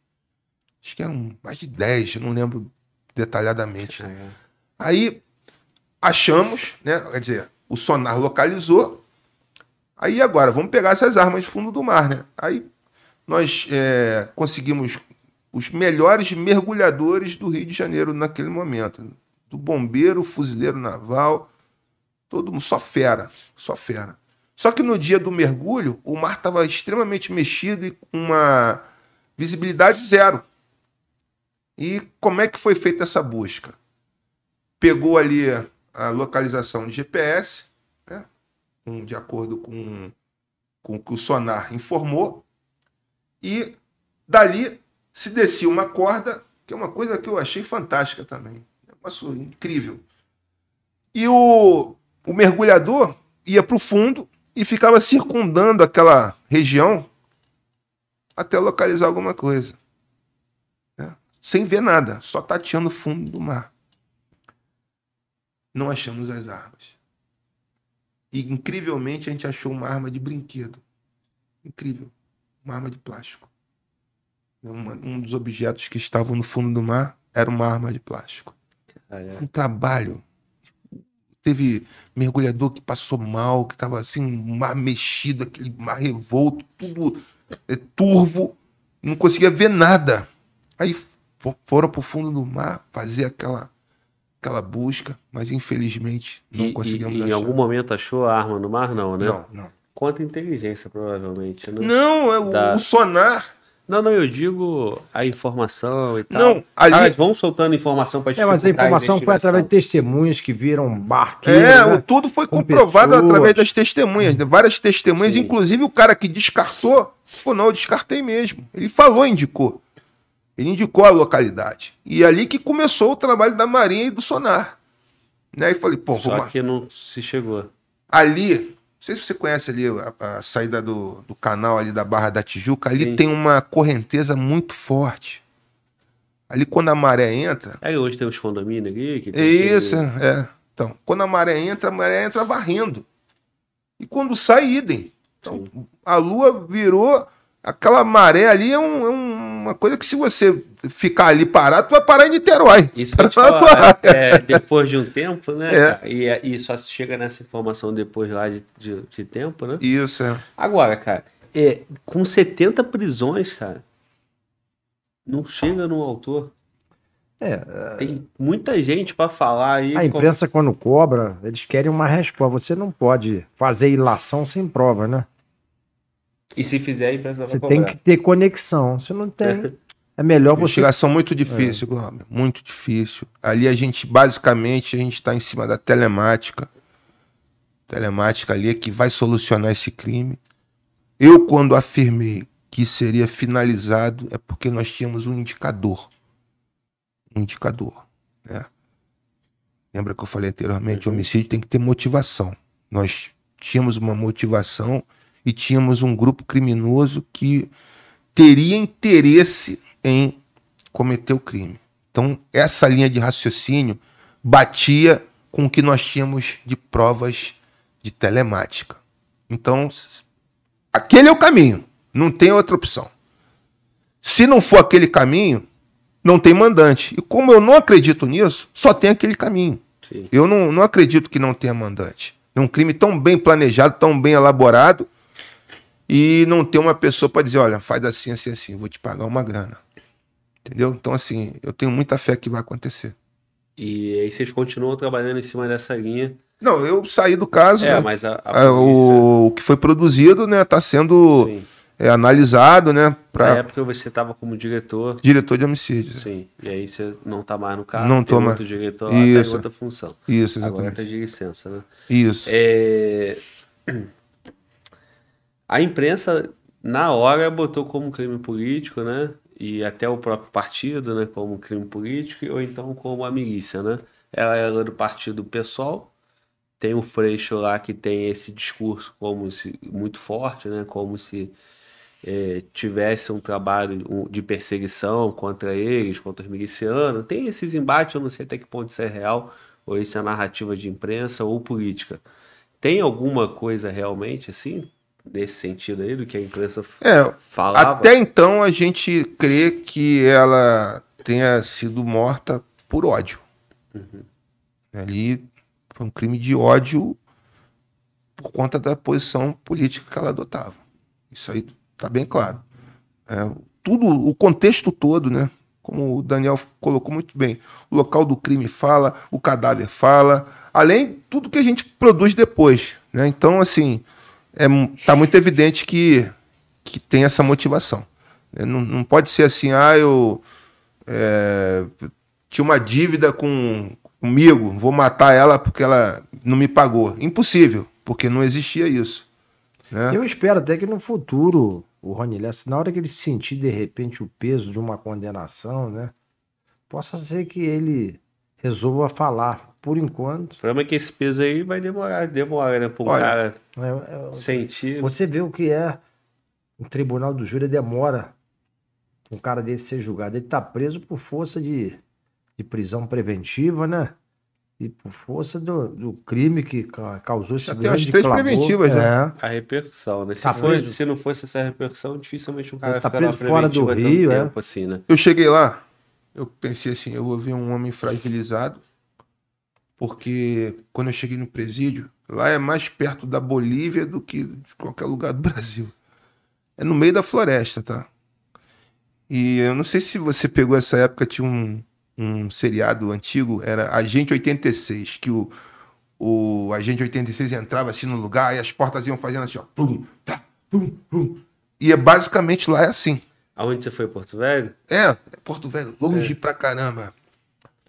Acho que eram mais de 10, não lembro detalhadamente. É. Aí achamos, né? Quer dizer, o sonar localizou. Aí agora, vamos pegar essas armas de fundo do mar, né? Aí nós é, conseguimos os melhores mergulhadores do Rio de Janeiro naquele momento. Do bombeiro, fuzileiro naval, todo mundo, só fera, só fera. Só que no dia do mergulho, o mar estava extremamente mexido e com uma visibilidade zero. E como é que foi feita essa busca? Pegou ali a localização de GPS, né? de acordo com, com o que o sonar informou, e dali se descia uma corda, que é uma coisa que eu achei fantástica também. Negócio incrível. E o, o mergulhador ia para o fundo e ficava circundando aquela região até localizar alguma coisa. Né? Sem ver nada, só tateando o fundo do mar. Não achamos as armas. E incrivelmente a gente achou uma arma de brinquedo. Incrível. Uma arma de plástico. um dos objetos que estavam no fundo do mar era uma arma de plástico. Ah, é. Um trabalho Teve mergulhador que passou mal, que estava assim, mar mexido, aquele mar revolto, tudo é, turvo, não conseguia ver nada. Aí foram para o fundo do mar fazer aquela, aquela busca, mas infelizmente não e, conseguimos e, achar. Em algum momento achou a arma no mar, não, né? Não, não. Quanto inteligência, provavelmente, né? Não, é o, da... o sonar não, não, eu digo a informação e tal. Não, ali... Elas vão soltando informação para É, mas a informação a foi através de testemunhas que viram barco. É, né? tudo foi comprovado pessoas. através das testemunhas, várias testemunhas, Sim. inclusive o cara que descartou, falou, não, eu descartei mesmo. Ele falou, indicou. Ele indicou a localidade. E é ali que começou o trabalho da Marinha e do Sonar. Né? E falei, pô, Só que não se chegou. Ali, sei se você conhece ali a, a saída do, do, canal ali da Barra da Tijuca, ali Sim. tem uma correnteza muito forte. Ali quando a maré entra. Aí hoje tem os condomínios ali. Que isso, que... é. Então, quando a maré entra, a maré entra varrendo. E quando sai, idem. Então, Sim. a lua virou. Aquela maré ali é, um, é uma coisa que se você ficar ali parado, tu vai parar em Niterói. Isso *laughs* vai falar, é, é, depois de um tempo, né? É. E, e só chega nessa informação depois lá de, de, de tempo, né? Isso, é. Agora, cara, é, com 70 prisões, cara, não chega no autor. É, é. Tem muita gente para falar aí. A imprensa, como... quando cobra, eles querem uma resposta. Você não pode fazer ilação sem prova, né? E se fizer, a imprensa vai Você tem que ter conexão. Se não tem. *laughs* É melhor você. Investigação muito difícil, é. Glauber. Muito difícil. Ali a gente, basicamente, a gente está em cima da telemática. Telemática ali é que vai solucionar esse crime. Eu, quando afirmei que seria finalizado, é porque nós tínhamos um indicador. Um indicador. Né? Lembra que eu falei anteriormente? O uhum. homicídio tem que ter motivação. Nós tínhamos uma motivação e tínhamos um grupo criminoso que teria interesse em cometer o crime. Então, essa linha de raciocínio batia com o que nós tínhamos de provas de telemática. Então, aquele é o caminho, não tem outra opção. Se não for aquele caminho, não tem mandante. E como eu não acredito nisso, só tem aquele caminho. Sim. Eu não, não acredito que não tenha mandante. É um crime tão bem planejado, tão bem elaborado, e não ter uma pessoa para dizer, olha, faz assim, assim, assim, vou te pagar uma grana. Entendeu? Então, assim, eu tenho muita fé que vai acontecer. E aí vocês continuam trabalhando em cima dessa linha. Não, eu saí do caso. É, né? mas a, a polícia... o, o, que foi produzido, né, está sendo é, analisado, né? Pra... Na época você estava como diretor. Diretor de homicídio. Sim. E aí você não está mais no cargo. Não estou mais. diretor lá, Isso. outra função. Isso, exatamente. Agora está de licença, né? Isso. É... A imprensa, na hora, botou como crime político, né? e até o próprio partido, né, como crime político, ou então como a milícia, né? Ela era do partido pessoal, tem o Freixo lá que tem esse discurso como se muito forte, né, como se é, tivesse um trabalho de perseguição contra eles, contra os milicianos. Tem esses embates, eu não sei até que ponto isso é real, ou isso é narrativa de imprensa ou política. Tem alguma coisa realmente assim? Nesse sentido aí, do que a imprensa É, falava? até então a gente crê que ela tenha sido morta por ódio. Ali foi um crime de ódio por conta da posição política que ela adotava. Isso aí tá bem claro. É, tudo, o contexto todo, né? Como o Daniel colocou muito bem, o local do crime fala, o cadáver fala, além tudo que a gente produz depois, né? Então, assim, é, tá muito evidente que, que tem essa motivação. né? Não, não pode ser assim, ah, eu é, tinha uma dívida com, comigo, vou matar ela porque ela não me pagou. Impossível, porque não existia isso. Né? Eu espero até que no futuro o Rony Lessa, na hora que ele sentir de repente o peso de uma condenação, né? Possa ser que ele resolva falar. Por enquanto, O problema é que esse peso aí vai demorar, demora, né? Um Olha, cara é- é- sentir. você vê o que é um tribunal do júri demora um cara desse ser julgado. Ele tá preso por força de, de prisão preventiva, né? E por força do, do crime que ca- causou esse Já tem grande três clamor. preventivas, né? É. A repercussão, né? Se, Tá for- preso? se não fosse essa repercussão, dificilmente um cara tá fica na preso fora do Rio, é? tempo assim, né? Eu cheguei lá, eu pensei assim, eu vou ver um homem fragilizado, porque quando eu cheguei no presídio, lá é mais perto da Bolívia do que de qualquer lugar do *laughs* Brasil. É no meio da floresta, tá? E eu não sei se você pegou essa época, tinha um, um seriado antigo, era Agente 86, que o, o Agente 86 entrava assim no lugar e as portas iam fazendo assim, ó. Pum, tá. E é basicamente lá é assim. Aonde você foi, Porto Velho? É, é Porto Velho, longe pra caramba.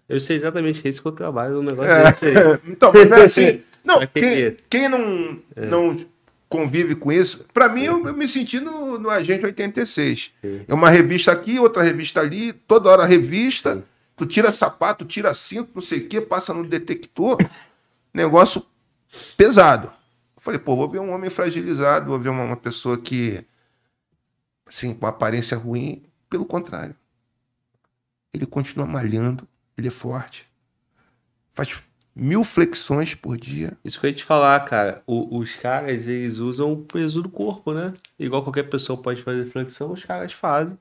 Eu sei exatamente que é isso que eu trabalho, um negócio É, desse aí. *laughs* então, mas não é assim. *laughs* Não, Só que- quem, quem não, não convive com isso, pra mim eu, eu me senti no, no Agente 86. Sim. É uma revista aqui, outra revista ali, toda hora revista. Tu tira sapato, tira cinto, não sei o que, passa no detector. Negócio pesado. Eu falei, pô, vou ver um homem fragilizado, vou ver uma, uma pessoa que, assim, com aparência ruim. Pelo contrário. Ele continua malhando, ele é forte. Faz mil flexões por dia. Isso que eu ia te falar, cara. O- os caras, eles usam o peso do corpo, né? Igual qualquer pessoa pode fazer flexão, os caras fazem.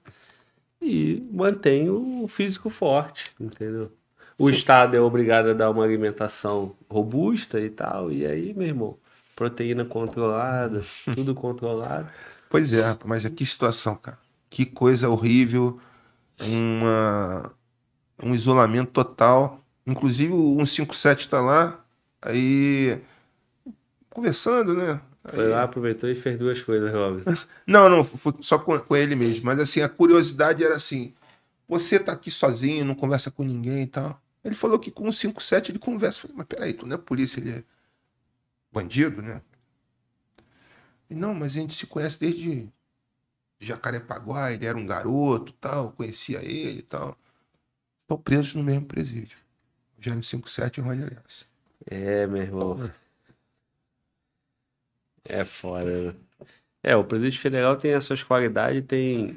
E mantém o físico forte, entendeu? O Estado é obrigado a dar uma alimentação robusta e tal. E aí, meu irmão, proteína controlada, *laughs* tudo controlado. Pois é, rapaz, mas que situação, cara. Que coisa horrível. Uma, um isolamento total. Inclusive o 157 tá lá, aí conversando, né? Foi Aí- lá, aproveitou e fez duas coisas, Robin. *laughs* Não, não, foi só com, com ele mesmo. Mas assim, a curiosidade era assim: você tá aqui sozinho, não conversa com ninguém e tal. Ele falou que com o 57 ele conversa. Eu falei, mas peraí, tu não é polícia, ele é bandido, né? Não, mas a gente se conhece desde Jacarepaguá, ele era um garoto tal, conhecia ele e tal. Estão presos no mesmo presídio. No 57 e Rony Aliança. É, meu irmão. É foda, né? É, o Presídio Federal tem as suas qualidades, tem,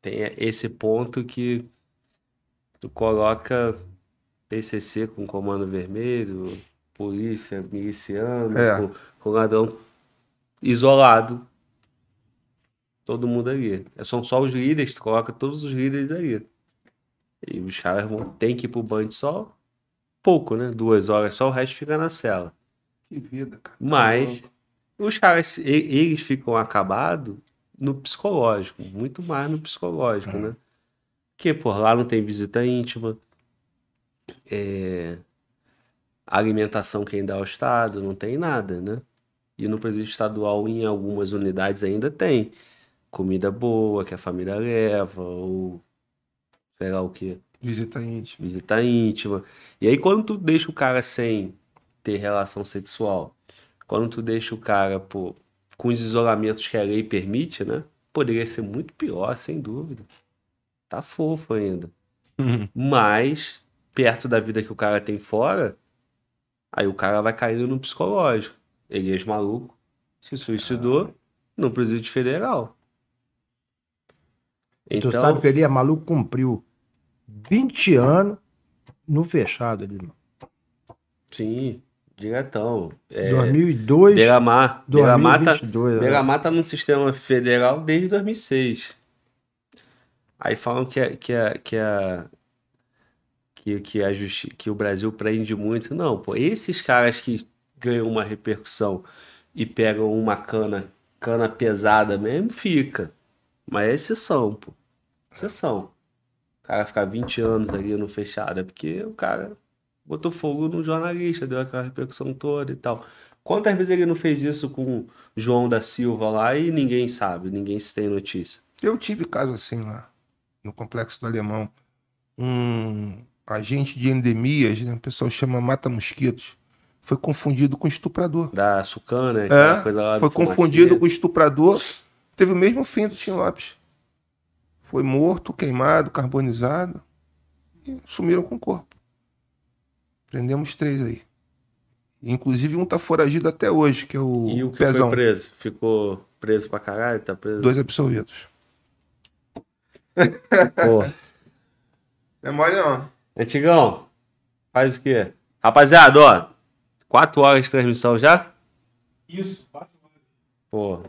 tem esse ponto que tu coloca PCC com comando vermelho, polícia miliciano, É. com, com ladrão isolado. Todo mundo ali. São só os líderes, coloca todos os líderes ali. E os caras vão, tem que ir pro banho só pouco, né? Duas horas só, o resto fica na cela. Que vida, cara. Mas os caras, eles ficam acabados no psicológico, muito mais no psicológico, né? Porque, por lá não tem visita íntima, é, alimentação quem dá ao Estado, não tem nada, né? E no presídio estadual, em algumas unidades ainda tem comida boa que a família leva, ou sei lá o que Visita íntima. visita íntima. E aí, quando tu deixa o cara sem ter relação sexual, quando tu deixa o cara pô, com os isolamentos que a lei permite, né? Poderia ser muito pior, sem dúvida. Tá fofo ainda. Mas, perto da vida que o cara tem fora, aí o cara vai cair no psicológico. Ele é maluco, se suicidou no presídio federal. Tu sabe que ele é maluco, cumpriu 20 anos no fechado ali, irmão. Sim, Diretão. É, 2002, Beira-Mar. Beira-Mar tá, 2022. é. Beira-Mar tá no sistema federal desde 2006. Aí falam que, a- que, a, que, a, que, que, a justi que o Brasil prende muito. Não, pô, esses caras que ganham uma repercussão e pegam uma cana, cana pesada mesmo, fica. Mas é exceção, pô. Exceção. O cara ficar 20 anos ali no fechado é porque o cara botou fogo no jornalista, deu aquela repercussão toda e tal. Quantas vezes ele não fez isso com João da Silva lá e ninguém sabe, ninguém se tem notícia? Eu tive caso assim lá, no Complexo do Alemão. Um agente de endemias, né, o pessoal chama mata-mosquitos, foi confundido com estuprador. Da Sucana, É, coisa lá foi confundido com estuprador. Teve o mesmo fim do Tim Lopes. Foi morto, queimado, carbonizado e sumiram com o corpo. Prendemos três aí. Inclusive um tá foragido até hoje, que é o, E o que Pezão. foi preso? Ficou preso pra caralho? Tá preso? Dois absolvidos. *laughs* Pô. É mole não. Antigão, faz o quê? Rapaziada, ó, quatro horas de transmissão já? Isso, quatro horas. Pô,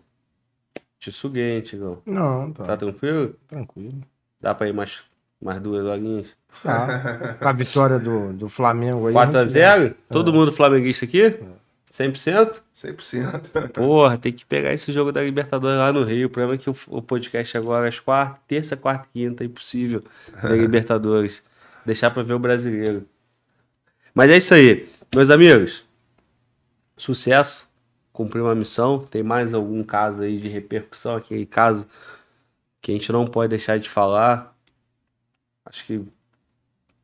te suguei, hein, Antigão. Não, Tá tá tranquilo? tranquilo. Dá pra ir mais, mais duas horinhas? Tá. Com a vitória do, do Flamengo aí. 4 a gente, 0 Todo mundo flamenguista aqui? 100%? 100%. Porra, tem que pegar esse jogo da Libertadores lá no Rio. O problema é que o, o podcast agora é às quarta, terça, quarta e quinta, é impossível da *laughs* Libertadores. Deixar pra ver o brasileiro. Mas é isso aí. Meus amigos, sucesso. Cumpriu uma missão. Tem mais algum caso aí de repercussão? Aquele caso que a gente não pode deixar de falar. Acho que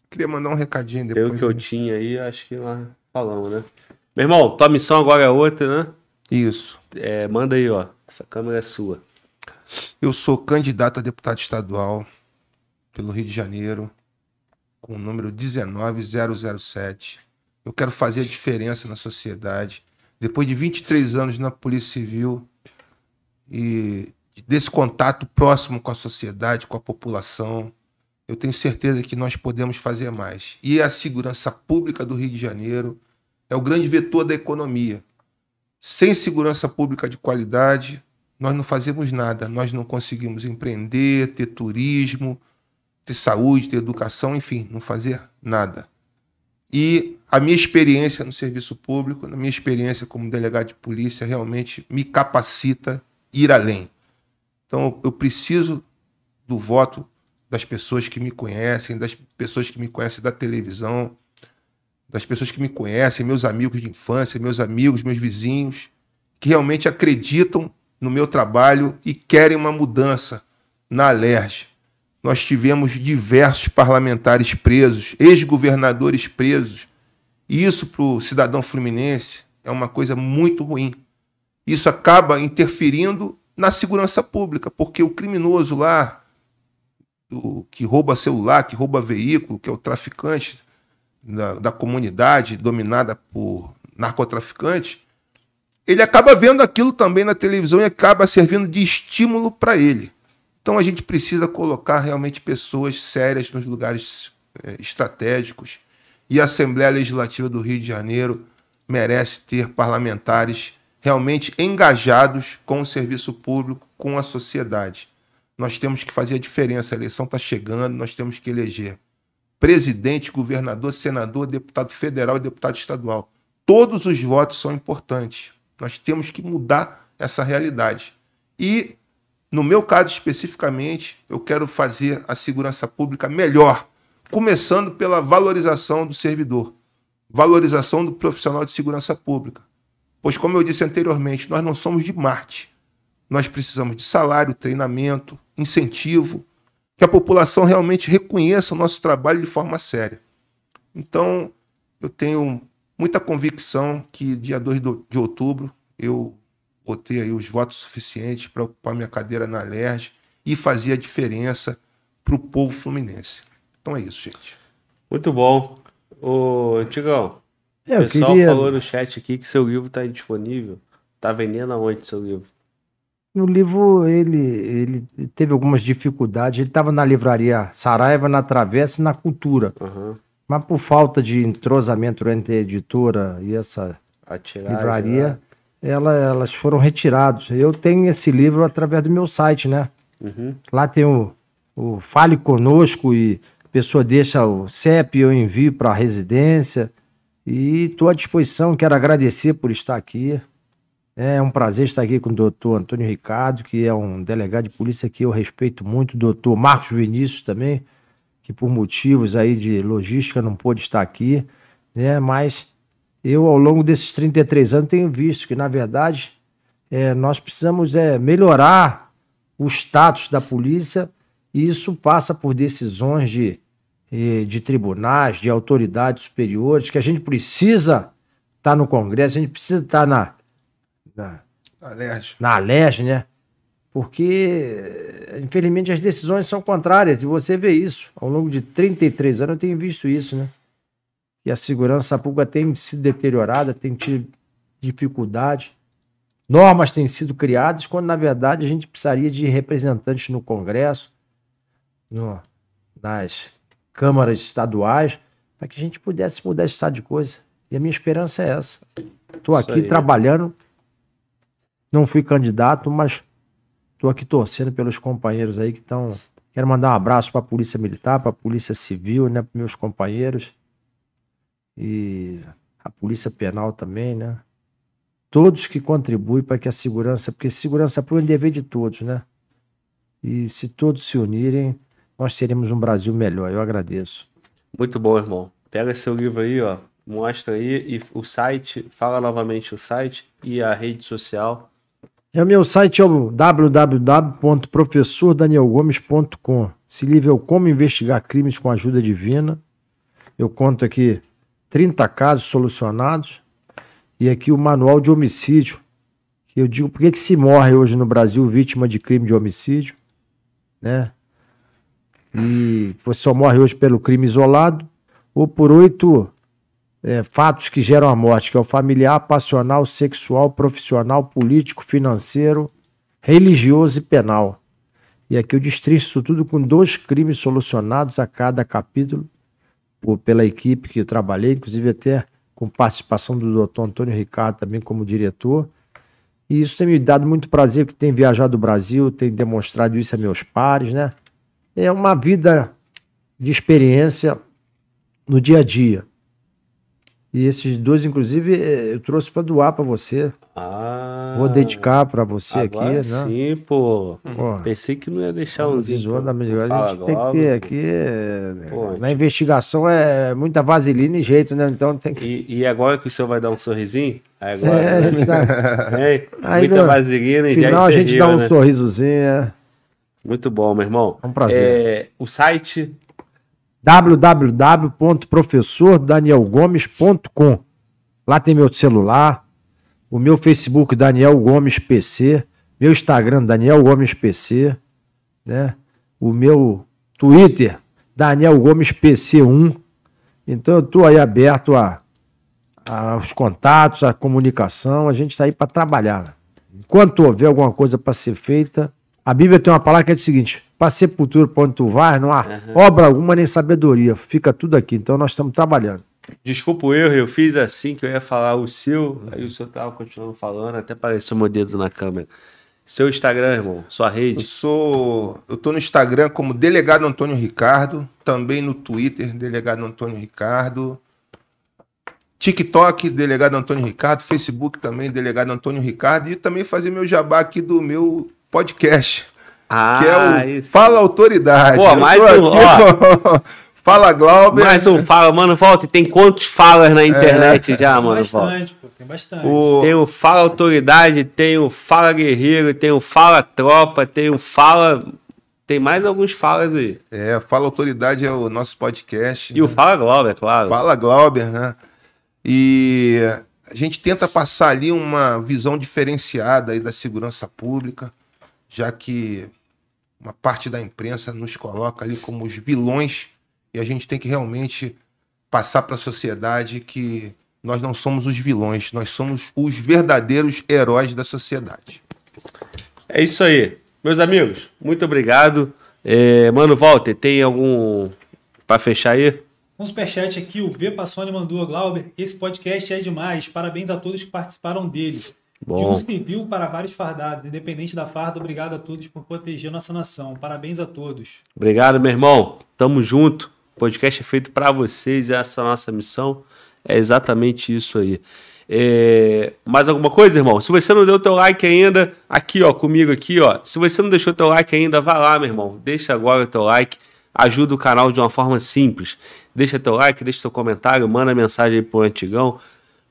Queria mandar um recadinho pelo depois. que eu tinha aí, acho que nós falamos, né? Meu irmão, tua missão agora é outra, né? Isso. É, manda aí, ó. Essa câmera é sua. Eu sou candidato a deputado estadual pelo Rio de Janeiro, com o número 19007. Eu quero fazer a diferença na sociedade. Depois de 23 anos na Polícia Civil e desse contato próximo com a sociedade, com a população, eu tenho certeza que nós podemos fazer mais. E a segurança pública do Rio de Janeiro é o grande vetor da economia. Sem segurança pública de qualidade, nós não fazemos nada. Nós não conseguimos empreender, ter turismo, ter saúde, ter educação, enfim, não fazer nada. E a minha experiência no serviço público, a minha experiência como delegado de polícia, realmente me capacita a ir além. Então, eu preciso do voto das pessoas que me conhecem, das pessoas que me conhecem da televisão, das pessoas que me conhecem, meus amigos de infância, meus amigos, meus vizinhos, que realmente acreditam no meu trabalho e querem uma mudança na Alerj. Nós tivemos diversos parlamentares presos, ex-governadores presos. E isso para o cidadão fluminense é uma coisa muito ruim. Isso acaba interferindo na segurança pública, porque o criminoso lá, do- que rouba celular, que rouba veículo, que é o traficante da, da comunidade dominada por narcotraficantes, ele acaba vendo aquilo também na televisão e acaba servindo de estímulo para ele. Então a gente precisa colocar realmente pessoas sérias nos lugares eh, estratégicos. E a Assembleia Legislativa do Rio de Janeiro merece ter parlamentares realmente engajados com o serviço público, com a sociedade. Nós temos que fazer a diferença. A eleição está chegando, nós temos que eleger presidente, governador, senador, deputado federal e deputado estadual. Todos os votos são importantes. Nós temos que mudar essa realidade. E, no meu caso especificamente, eu quero fazer a segurança pública melhor, começando pela valorização do servidor, valorização do profissional de segurança pública. Pois, como eu disse anteriormente, nós não somos de Marte. Nós precisamos de salário, treinamento, incentivo, que a população realmente reconheça o nosso trabalho de forma séria. Então, eu tenho muita convicção que dia 2 do- de outubro eu botei aí os votos suficientes para ocupar minha cadeira na LERJ e fazer a diferença para o povo fluminense. Então é isso, gente. Muito bom. Ô, Antigão, É, o eu pessoal queria. falou no chat aqui que seu livro tá disponível. Tá vendendo aonde seu livro? No livro, ele, ele teve algumas dificuldades. Ele estava na livraria Saraiva, na Travessa e na Cultura. Aham. Mas por falta de entrosamento entre a editora e essa A tiragem, livraria, né? Ela- elas foram retirados. Eu tenho esse livro através do meu site, né? Uhum. Lá tem o, o Fale Conosco e a pessoa deixa o CEP, eu envio para a residência. E estou à disposição, quero agradecer por estar aqui. É um prazer estar aqui com o doutor Antônio Ricardo, que é um delegado de polícia que eu respeito muito, o doutor Marcos Vinícius também, que por motivos aí de logística não pôde estar aqui, né? Mas eu, ao longo desses 33 anos, tenho visto que, na verdade, é, nós precisamos é, melhorar o status da polícia e isso passa por decisões de, eh, de tribunais, de autoridades superiores, que a gente precisa estar no Congresso, a gente precisa estar na, na, na Alerj, né? Porque, infelizmente, as decisões são contrárias e você vê isso. Ao longo de 33 anos eu tenho visto isso, né? E a segurança pública tem sido deteriorada, tem tido dificuldade. Normas têm sido criadas, quando na verdade a gente precisaria de representantes no Congresso, no- nas câmaras estaduais, para que a gente pudesse mudar esse estado de coisa. E a minha esperança é essa. Estou aqui trabalhando, não fui candidato, mas estou aqui torcendo pelos companheiros aí que estão. Quero mandar um abraço para a Polícia Militar, para a Polícia Civil, né, para meus companheiros e a Polícia Penal também, né? Todos que contribuem para que a segurança, porque segurança pública é um dever de todos, né? E se todos se unirem, nós teremos um Brasil melhor. Eu agradeço. Muito bom, irmão. Pega seu livro aí, ó. Mostra aí e o site, fala novamente o site e a rede social. É, o meu site é o www.professordanielgomes.com. Esse livro é o Como Investigar Crimes com Ajuda Divina. Eu conto aqui 30 casos solucionados e aqui o Manual de Homicídio. Eu digo por que que se morre hoje no Brasil vítima de crime de homicídio, né? E você só morre hoje pelo crime isolado ou por oito é, fatos que geram a morte, que é o familiar, passional, sexual, profissional, político, financeiro, religioso e penal. E aqui eu destrincho isso tudo com dois crimes solucionados a cada capítulo por- pela equipe que eu trabalhei, inclusive até com participação do doutor Antônio Ricardo também como diretor. E isso tem me dado muito prazer, que tem viajado o Brasil, tem demonstrado isso a meus pares, né? É uma vida de experiência no dia a dia. E esses dois, inclusive, eh, eu trouxe para doar para você. Ah. Vou dedicar para você aqui, né? sim, pô. Pô, Pensei que não ia deixar um da A gente tem que ter aqui. eh, Pô, na investigação é muita vaselina e jeito, né? Então tem que. E, e agora que o senhor vai dar um sorrisinho? Agora, É, gente dá- *laughs* Hein? Aí Muita no vaselina e já final a gente dá um né? sorrisozinho. é. Muito bom, meu irmão. É um prazer. É, o site, www.professordanielgomes.com. Lá tem meu celular, o meu Facebook Daniel Gomes PC, meu Instagram Daniel Gomes PC, né? O meu Twitter Daniel Gomes PC1. Então eu estou aí aberto a, aos contatos, à comunicação. A gente está aí para trabalhar. Enquanto houver alguma coisa para ser feita, a Bíblia tem uma palavra que é o seguinte: para sepultura, para onde tu vais, não há obra alguma nem sabedoria. Fica tudo aqui. Então nós estamos trabalhando. Desculpa o erro, eu fiz assim que eu ia falar o seu, aí o senhor tava continuando falando, até apareceu meu dedo na câmera. Seu Instagram, irmão, sua Eu rede. sou. Eu tô no Instagram como Delegado Antônio Ricardo, também no Twitter, Delegado Antônio Ricardo. TikTok, Delegado Antônio Ricardo, Facebook também, Delegado Antônio Ricardo, e também fazer meu jabá aqui do meu podcast, Ah, que é o isso. Fala Autoridade. Pô, Eu mais um, com- Fala Glauber. Mais um fala, mano, volta. E tem quantos falas na internet já, Tem mano? Volta? bastante, pô, tem bastante. O- Tem o Fala Autoridade, tem o Fala Guerreiro, tem o Fala Tropa, tem o Fala. Tem mais alguns falas aí. É, Fala Autoridade é o nosso podcast. E o Fala é claro. Fala Glauber, né? E a gente tenta passar ali uma visão diferenciada aí da segurança pública, já que uma parte da imprensa nos coloca ali como os vilões e a gente tem que realmente passar para a sociedade que nós não somos os vilões, nós somos os verdadeiros heróis da sociedade. É isso aí. Meus amigos, muito obrigado. É, mano, Walter, tem algum. Pra fechar aí? Um superchat aqui, o V Passoni mandou, Glauber, esse podcast é demais. Parabéns a todos que participaram dele. Bom. De um civil para vários fardados, independente da farda, obrigado a todos por proteger nossa nação. Parabéns a todos. Obrigado, meu irmão. Tamo junto. Podcast é feito para vocês, essa é a nossa missão. É exatamente isso aí. É... Mais alguma coisa, irmão? Se você não deu teu like ainda, aqui, ó, comigo aqui, ó. Se você não deixou teu like ainda, vai lá, meu irmão. Deixa agora o teu like. Ajuda o canal de uma forma simples. Deixa teu like, deixa teu comentário, manda mensagem aí pro Antigão,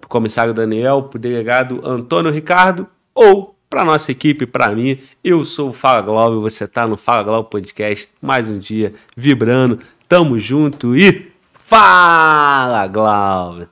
pro comissário Daniel, pro delegado Antônio Ricardo ou para nossa equipe, para mim. Eu sou o Fala Globo, você tá no Fala Globo Podcast, mais um dia vibrando. Tamo junto e fala, Glauber!